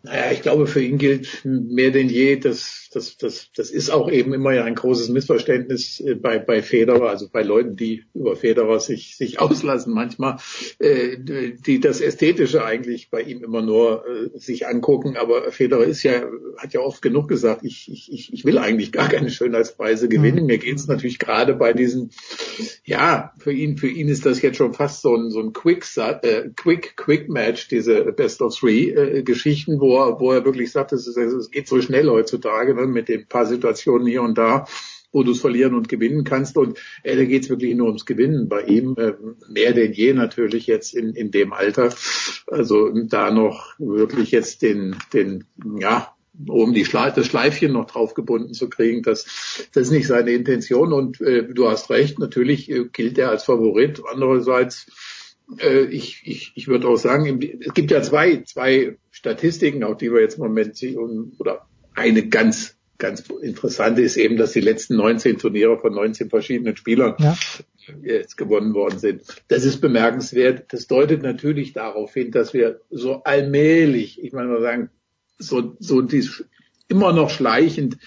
Naja, ich glaube, für ihn gilt mehr denn je, dass das, das, das ist auch eben immer ja ein großes Missverständnis äh, bei, bei Federer, also bei Leuten, die über Federer sich, sich auslassen manchmal, äh, die das Ästhetische eigentlich bei ihm immer nur äh, sich angucken. Aber Federer ist ja, hat ja oft genug gesagt, ich, ich, ich will eigentlich gar keine Schönheitspreise gewinnen. Mhm. Mir geht es natürlich gerade bei diesen, ja, für ihn, für ihn ist das jetzt schon fast so ein, so ein Quick, äh, Quick, Quick Match, diese Best of Three äh, Geschichten, wo wo er, wo er wirklich sagt, es, es geht so schnell heutzutage ne, mit den paar Situationen hier und da wo du es verlieren und gewinnen kannst. Und äh, da geht es wirklich nur ums Gewinnen bei ihm, äh, mehr denn je natürlich jetzt in, in dem Alter. Also da noch wirklich jetzt den, den, ja, um die Schleif, das Schleifchen noch drauf gebunden zu kriegen, das, das ist nicht seine Intention. Und äh, du hast recht, natürlich äh, gilt er als Favorit. Andererseits äh, ich, ich, ich würde auch sagen, es gibt ja zwei, zwei Statistiken, auch die wir jetzt im Moment sehen, oder eine ganz, ganz interessante ist eben, dass die letzten 19 Turniere von 19 verschiedenen Spielern ja. jetzt gewonnen worden sind. Das ist bemerkenswert. Das deutet natürlich darauf hin, dass wir so allmählich, ich meine mal sagen, so, so dies, immer noch schleichend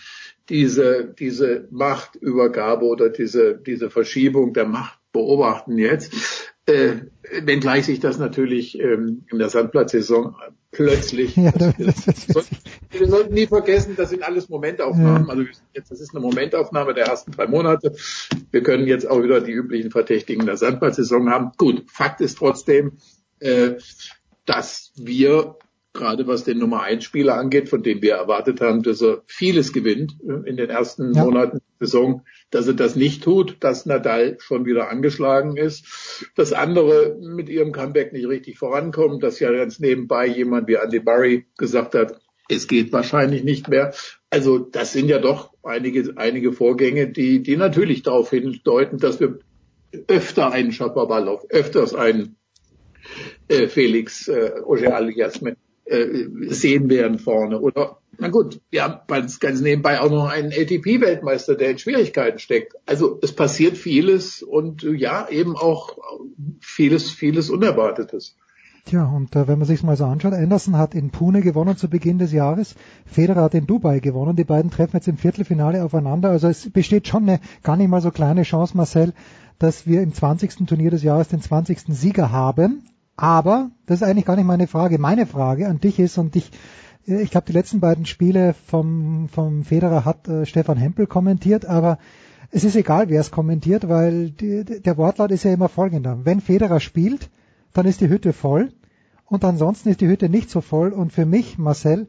diese, diese Machtübergabe oder diese, diese Verschiebung der Macht beobachten jetzt. Äh, wenngleich sich das natürlich ähm, in der Sandplatzsaison plötzlich. Ja, das, das, das, wir sollten nie vergessen, das sind alles Momentaufnahmen. Ja. Also jetzt, das ist eine Momentaufnahme der ersten drei Monate. Wir können jetzt auch wieder die üblichen Verdächtigen der Sandplatzsaison haben. Gut, Fakt ist trotzdem, äh, dass wir gerade was den Nummer 1 Spieler angeht, von dem wir erwartet haben, dass er vieles gewinnt äh, in den ersten ja. Monaten der Saison, dass er das nicht tut, dass Nadal schon wieder angeschlagen ist, dass andere mit ihrem Comeback nicht richtig vorankommen, dass ja ganz nebenbei jemand wie Andy Murray gesagt hat, es geht wahrscheinlich nicht mehr. Also das sind ja doch einige, einige Vorgänge, die, die natürlich darauf hindeuten, dass wir öfter einen Shapovalov, öfters einen äh, Felix äh, Auger-Aliassime äh, sehen werden vorne. Oder na gut, wir haben ganz, nebenbei auch noch einen ATP-Weltmeister, der in Schwierigkeiten steckt. Also es passiert vieles und äh, ja, eben auch vieles, vieles Unerwartetes. Tja, und äh, wenn man sich mal so anschaut, Anderson hat in Pune gewonnen zu Beginn des Jahres, Federer hat in Dubai gewonnen, die beiden treffen jetzt im Viertelfinale aufeinander, also es besteht schon eine gar nicht mal so kleine Chance, Marcel, dass wir im 20. Turnier des Jahres den 20. Sieger haben, aber das ist eigentlich gar nicht meine Frage. Meine Frage an dich ist, und ich, ich glaube, die letzten beiden Spiele vom, vom Federer hat äh, Stefan Hempel kommentiert, aber es ist egal, wer es kommentiert, weil die, der Wortlaut ist ja immer folgender. Wenn Federer spielt, dann ist die Hütte voll und ansonsten ist die Hütte nicht so voll und für mich, Marcel,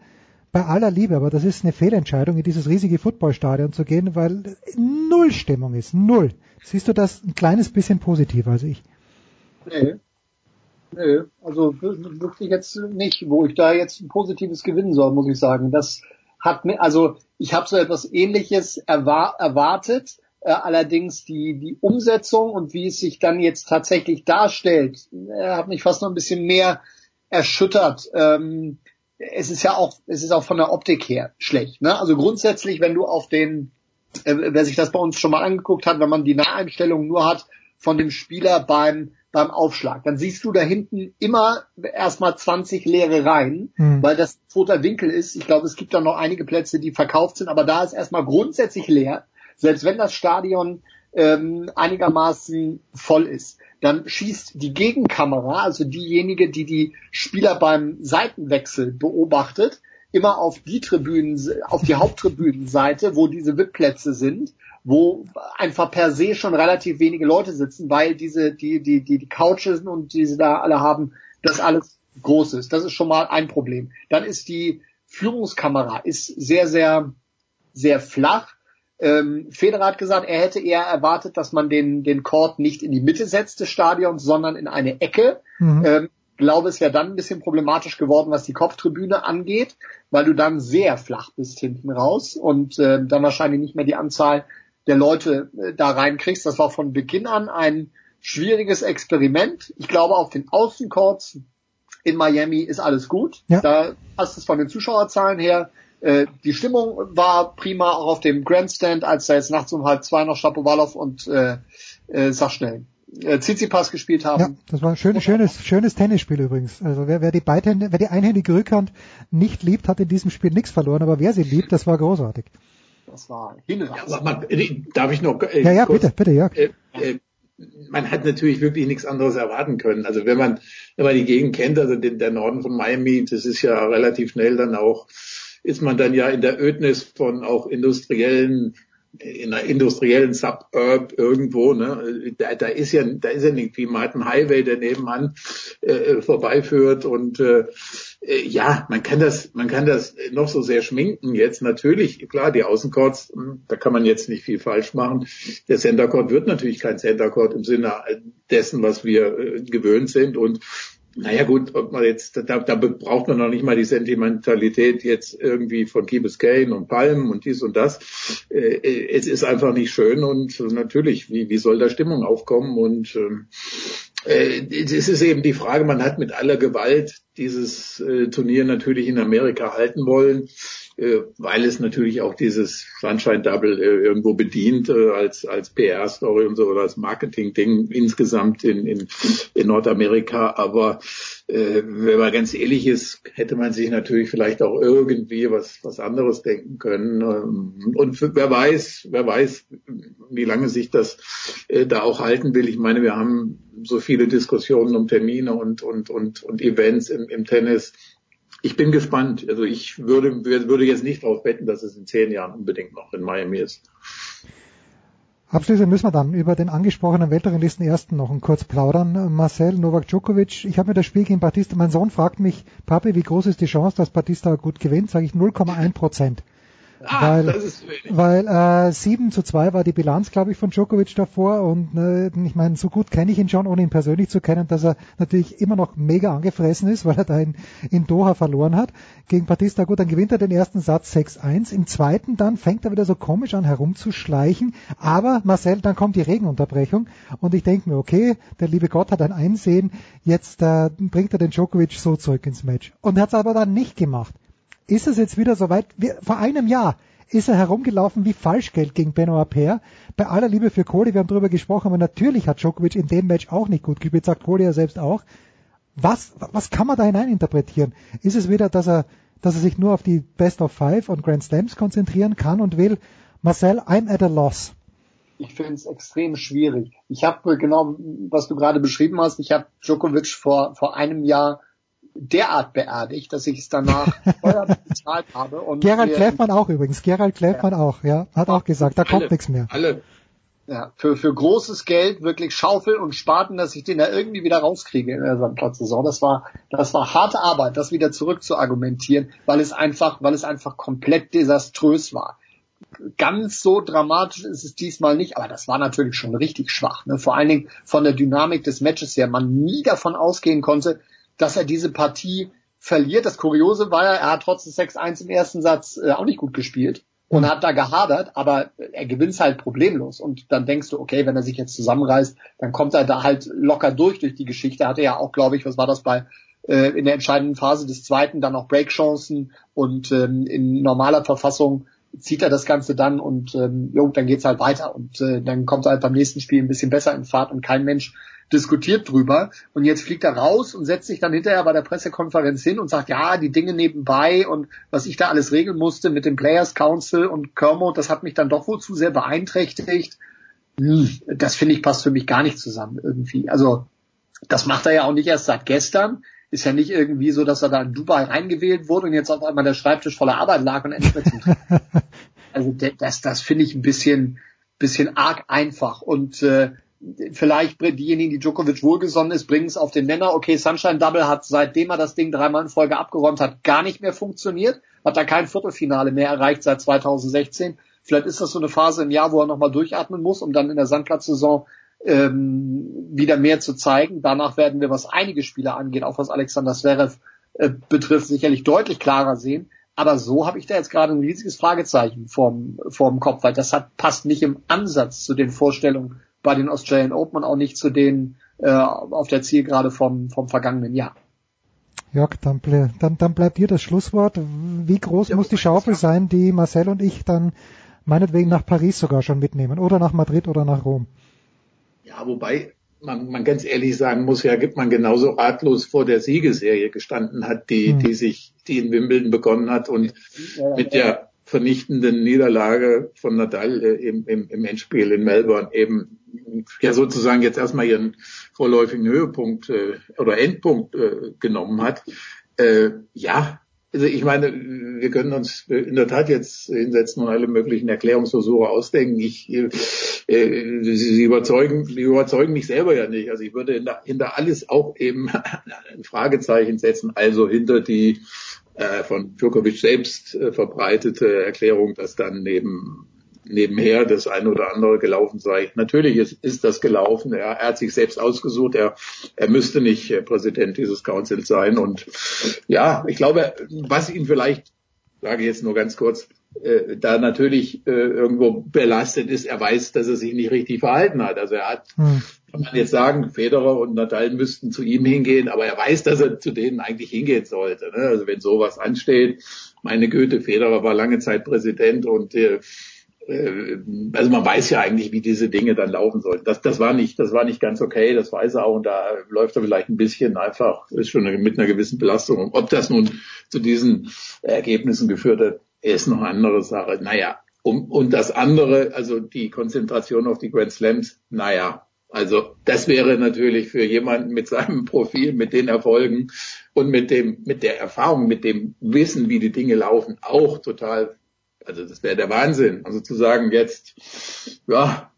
bei aller Liebe, aber das ist eine Fehlentscheidung, in dieses riesige Footballstadion zu gehen, weil null Stimmung ist, null. Siehst du das ein kleines bisschen positiver als ich? Nee. Nö, also wirklich jetzt nicht, wo ich da jetzt ein positives gewinnen soll, muss ich sagen. Das hat mir, also ich habe so etwas ähnliches erwar erwartet, äh, allerdings die, die Umsetzung und wie es sich dann jetzt tatsächlich darstellt, äh, hat mich fast noch ein bisschen mehr erschüttert. Ähm, es ist ja auch, es ist auch von der Optik her schlecht. Ne? Also grundsätzlich, wenn du auf den, äh, wer sich das bei uns schon mal angeguckt hat, wenn man die Naheinstellung nur hat von dem Spieler beim beim Aufschlag, dann siehst du da hinten immer erstmal 20 leere Reihen, mhm. weil das toter Winkel ist. Ich glaube, es gibt da noch einige Plätze, die verkauft sind, aber da ist erstmal grundsätzlich leer, selbst wenn das Stadion ähm, einigermaßen voll ist dann schießt die Gegenkamera, also diejenige, die die Spieler beim Seitenwechsel beobachtet, immer auf die Tribünen, auf die Haupttribünenseite, wo diese VIP-Plätze sind, wo einfach per se schon relativ wenige Leute sitzen, weil diese, die, die, die, die Couches und die sie da alle haben, das alles groß ist. Das ist schon mal ein Problem. Dann ist die Führungskamera ist sehr, sehr, sehr flach ähm, Federer hat gesagt, er hätte eher erwartet, dass man den, den Court nicht in die Mitte setzt des Stadions, sondern in eine Ecke. Mhm. Ähm, glaube, es wäre dann ein bisschen problematisch geworden, was die Kopftribüne angeht, weil du dann sehr flach bist hinten raus und äh, dann wahrscheinlich nicht mehr die Anzahl der Leute äh, da reinkriegst. Das war von Beginn an ein schwieriges Experiment. Ich glaube, auf den Außencourts in Miami ist alles gut. Ja. Da hast du es von den Zuschauerzahlen her äh, die Stimmung war prima, auch auf dem Grandstand, als da jetzt nachts um halb zwei noch Shapovalov und äh, äh, sag schnell, äh, Tsitsipas gespielt haben. Ja, das war ein schönes, schönes, schönes Tennisspiel übrigens. Also wer, wer die Beidhände, wer die einhändige Rückhand nicht liebt, hat in diesem Spiel nichts verloren, aber wer sie liebt, das war großartig. Das war hinreichend. Ja, man, darf ich noch? Äh, ja, ja, kurz, bitte, bitte, ja. Äh, äh, man hat natürlich wirklich nichts anderes erwarten können. Also wenn man, wenn man die Gegend kennt, also den, der Norden von Miami, das ist ja relativ schnell dann auch ist man dann ja in der Ödnis von auch industriellen in einer industriellen Suburb irgendwo, ne, da, da ist ja, da ist ja nicht wie man hat einen Highway, der nebenan äh, vorbeiführt und äh, ja, man kann das, man kann das noch so sehr schminken jetzt. Natürlich, klar, die Außencourts, hm, da kann man jetzt nicht viel falsch machen. Der Center Court wird natürlich kein Center Court im Sinne dessen, was wir äh, gewöhnt sind und naja gut, ob man jetzt, da, da braucht man noch nicht mal die Sentimentalität jetzt irgendwie von Key Biscayne und Palmen und dies und das. Äh, äh, es ist einfach nicht schön und natürlich, wie, wie soll da Stimmung aufkommen? Und ähm, äh, es ist eben die Frage, man hat mit aller Gewalt dieses äh, Turnier natürlich in Amerika halten wollen weil es natürlich auch dieses Sunshine Double äh, irgendwo bedient äh, als als PR-Story und so oder als Marketing-Ding insgesamt in, in, in Nordamerika. Aber äh, wenn man ganz ehrlich ist, hätte man sich natürlich vielleicht auch irgendwie was was anderes denken können. Ähm, und wer weiß, wer weiß, wie lange sich das äh, da auch halten will. Ich meine, wir haben so viele Diskussionen um Termine und und und und Events im, im Tennis ich bin gespannt. Also ich würde, würde jetzt nicht darauf wetten, dass es in zehn Jahren unbedingt noch in Miami ist. Abschließend müssen wir dann über den angesprochenen Weltranglisten ersten noch kurz plaudern. Marcel Novak Djokovic, ich habe mir das Spiel gegen Batista, mein Sohn fragt mich, Papi, wie groß ist die Chance, dass Batista gut gewinnt? Sage ich 0,1 Prozent. Ah, weil, das ist wenig. weil äh, 7 zu 2 war die Bilanz, glaube ich, von Djokovic davor und äh, ich meine, so gut kenne ich ihn schon, ohne ihn persönlich zu kennen, dass er natürlich immer noch mega angefressen ist, weil er da in, in Doha verloren hat. Gegen Batista, gut, dann gewinnt er den ersten Satz 6-1. Im zweiten dann fängt er wieder so komisch an herumzuschleichen, aber Marcel, dann kommt die Regenunterbrechung und ich denke mir, okay, der liebe Gott hat ein Einsehen, jetzt äh, bringt er den Djokovic so zurück ins Match. Und hat es aber dann nicht gemacht. Ist es jetzt wieder soweit? Wie, vor einem Jahr ist er herumgelaufen wie Falschgeld gegen Benoit Paire. Bei aller Liebe für Kohli, wir haben darüber gesprochen, aber natürlich hat Djokovic in dem Match auch nicht gut gespielt, sagt Kohli ja selbst auch. Was, was kann man da hineininterpretieren? Ist es wieder, dass er, dass er sich nur auf die Best of Five und Grand Slams konzentrieren kann und will? Marcel, I'm at a loss. Ich finde es extrem schwierig. Ich habe genau, was du gerade beschrieben hast, ich habe Djokovic vor, vor einem Jahr derart beerdigt, dass ich es danach teuer bezahlt habe. Und Gerald Kleffmann auch übrigens. Gerald Kleffmann auch, ja. Hat auch gesagt, da kommt Alle. nichts mehr. Alle. Ja, für, für großes Geld wirklich Schaufel und Spaten, dass ich den da irgendwie wieder rauskriege in der Sandplatzsaison. Das war, das war harte Arbeit, das wieder zurück zu argumentieren, weil es einfach, weil es einfach komplett desaströs war. Ganz so dramatisch ist es diesmal nicht, aber das war natürlich schon richtig schwach. Ne? Vor allen Dingen von der Dynamik des Matches her, man nie davon ausgehen konnte, dass er diese Partie verliert. Das Kuriose war ja, er hat trotz des 6-1 im ersten Satz äh, auch nicht gut gespielt und hat da gehadert, aber er gewinnt halt problemlos. Und dann denkst du, okay, wenn er sich jetzt zusammenreißt, dann kommt er da halt locker durch durch die Geschichte. Hatte ja auch, glaube ich, was war das bei äh, in der entscheidenden Phase des zweiten dann noch Breakchancen und ähm, in normaler Verfassung zieht er das Ganze dann und ähm, jo, dann geht's halt weiter und äh, dann kommt er halt beim nächsten Spiel ein bisschen besser in Fahrt und kein Mensch diskutiert drüber und jetzt fliegt er raus und setzt sich dann hinterher bei der Pressekonferenz hin und sagt, ja, die Dinge nebenbei und was ich da alles regeln musste mit dem Players Council und Kermode, das hat mich dann doch wohl zu sehr beeinträchtigt. Hm, Das finde ich passt für mich gar nicht zusammen irgendwie. Also das macht er ja auch nicht erst seit gestern. Ist ja nicht irgendwie so, dass er da in Dubai reingewählt wurde und jetzt auf einmal der Schreibtisch voller Arbeit lag und endlich mehr zum Also das, das finde ich ein bisschen, bisschen arg einfach. Und äh, vielleicht diejenigen, die Djokovic wohlgesonnen ist, bringen es auf den Nenner. Okay, Sunshine Double hat seitdem er das Ding dreimal in Folge abgeräumt hat, gar nicht mehr funktioniert. Hat da kein Viertelfinale mehr erreicht seit 2016. Vielleicht ist das so eine Phase im Jahr, wo er nochmal durchatmen muss, um dann in der Sandplatzsaison ähm, wieder mehr zu zeigen. Danach werden wir, was einige Spieler angeht, auch was Alexander Zverev äh, betrifft, sicherlich deutlich klarer sehen. Aber so habe ich da jetzt gerade ein riesiges Fragezeichen vorm, vorm Kopf, weil das hat, passt nicht im Ansatz zu den Vorstellungen bei den Australian Open und auch nicht zu denen äh, auf der Zielgerade vom, vom vergangenen Jahr. Jörg, dann, ble dann, dann bleibt dir das Schlusswort. Wie groß muss die Schaufel sein, die Marcel und ich dann meinetwegen nach Paris sogar schon mitnehmen oder nach Madrid oder nach Rom? Ja, wobei man, man ganz ehrlich sagen muss, ja, gibt man genauso ratlos vor der Siegeserie gestanden hat, die, Hm. die sich, die in Wimbledon begonnen hat und mit der vernichtenden Niederlage von Nadal äh, im, im, im Endspiel in Melbourne eben ja sozusagen jetzt erstmal ihren vorläufigen Höhepunkt äh, oder Endpunkt äh, genommen hat. Äh, ja, also ich meine, wir können uns in der Tat jetzt hinsetzen und alle möglichen Erklärungsversuche ausdenken. Ich, äh, äh, sie, sie überzeugen, sie überzeugen mich selber ja nicht. Also ich würde hinter, hinter alles auch eben ein Fragezeichen setzen. Also hinter die äh, von Djokovic selbst äh, verbreitete Erklärung, dass dann neben nebenher das eine oder andere gelaufen sei. Natürlich ist, ist das gelaufen. Er, er hat sich selbst ausgesucht. Er, er müsste nicht äh, Präsident dieses Councils sein. Und ja, ich glaube, was ihn vielleicht, sage ich jetzt nur ganz kurz, äh, da natürlich äh, irgendwo belastet ist, er weiß, dass er sich nicht richtig verhalten hat. Also er hat, Hm. kann man jetzt sagen, Federer und Nadal müssten zu ihm hingehen, aber er weiß, dass er zu denen eigentlich hingehen sollte. Ne? Also wenn sowas ansteht, meine Güte, Federer war lange Zeit Präsident und äh, äh, also man weiß ja eigentlich, wie diese Dinge dann laufen sollten. Das, das war nicht, das war nicht ganz okay, das weiß er auch und da läuft er vielleicht ein bisschen einfach, ist schon mit einer gewissen Belastung. Und ob das nun zu diesen Ergebnissen geführt hat, ist noch eine andere Sache. Naja, um, und das andere, also die Konzentration auf die Grand Slams, naja, also das wäre natürlich für jemanden mit seinem Profil, mit den Erfolgen und mit dem, mit der Erfahrung, mit dem Wissen, wie die Dinge laufen, auch total also das wäre der Wahnsinn. Also zu sagen jetzt, ja,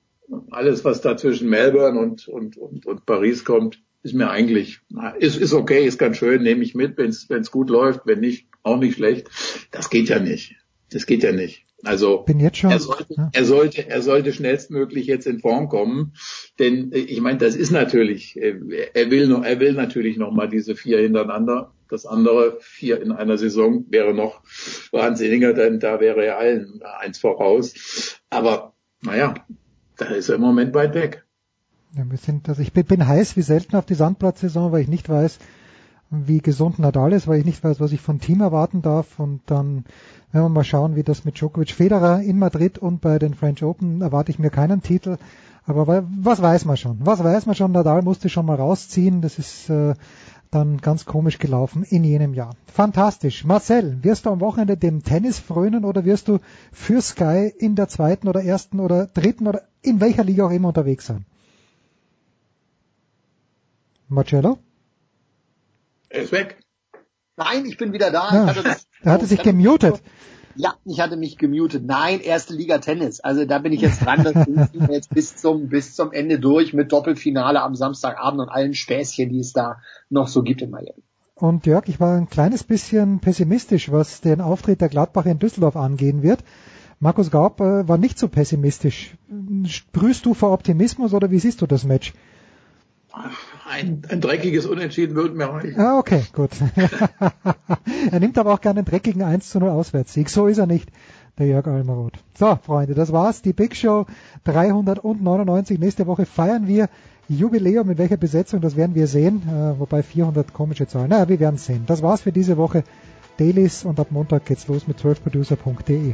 alles, was da zwischen Melbourne und, und, und, und Paris kommt, ist mir eigentlich, ist, ist okay, ist ganz schön, nehme ich mit, wenn es gut läuft, wenn nicht, auch nicht schlecht. Das geht ja nicht. Das geht ja nicht. Also Bin jetzt schon, er, sollte, ja. er sollte, er sollte schnellstmöglich jetzt in Form kommen, denn äh, ich meine, das ist natürlich, äh, er will noch, er will natürlich noch mal diese vier hintereinander. Das andere vier in einer Saison wäre noch wahnsinniger, denn da wäre er allen eins voraus. Aber naja, da ist er im Moment weit weg. Ja, wir sind, also ich bin, bin heiß wie selten auf die Sandplatzsaison, weil ich nicht weiß, wie gesund Nadal ist, weil ich nicht weiß, was ich vom Team erwarten darf. Und dann werden wir mal schauen, wie das mit Djokovic Federer in Madrid und bei den French Open erwarte ich mir keinen Titel. Aber wa- was weiß man schon? Was weiß man schon? Nadal musste schon mal rausziehen. Das ist äh, dann ganz komisch gelaufen in jenem Jahr. Fantastisch. Marcel, wirst du am Wochenende dem Tennis frönen oder wirst du für Sky in der zweiten oder ersten oder dritten oder in welcher Liga auch immer unterwegs sein? Marcello? Er ist weg. Nein, ich bin wieder da. Ja, Ich hatte das, er hatte sich gemutet. Ja, ich hatte mich gemutet. Nein, erste Liga Tennis. Also da bin ich jetzt dran. Das ziehen wir jetzt bis zum, bis zum Ende durch mit Doppelfinale am Samstagabend und allen Späßchen, die es da noch so gibt in Miami. Und Jörg, ich war ein kleines bisschen pessimistisch, was den Auftritt der Gladbacher in Düsseldorf angehen wird. Markus Gaub äh, war nicht so pessimistisch. Sprühst du vor Optimismus oder wie siehst du das Match? Ein, ein dreckiges Unentschieden würde mir reichen. Ah, okay, gut. er nimmt aber auch gerne einen dreckigen 1 zu 0 Auswärtssieg. So ist er nicht, der Jörg Almeroth. So, Freunde, das war's. Die Big Show 399. Nächste Woche feiern wir Jubiläum. Mit welcher Besetzung, das werden wir sehen. Äh, wobei 400 komische Zahlen. Naja, wir werden sehen. Das war's für diese Woche. Dailies und ab Montag geht's los mit 12producer.de.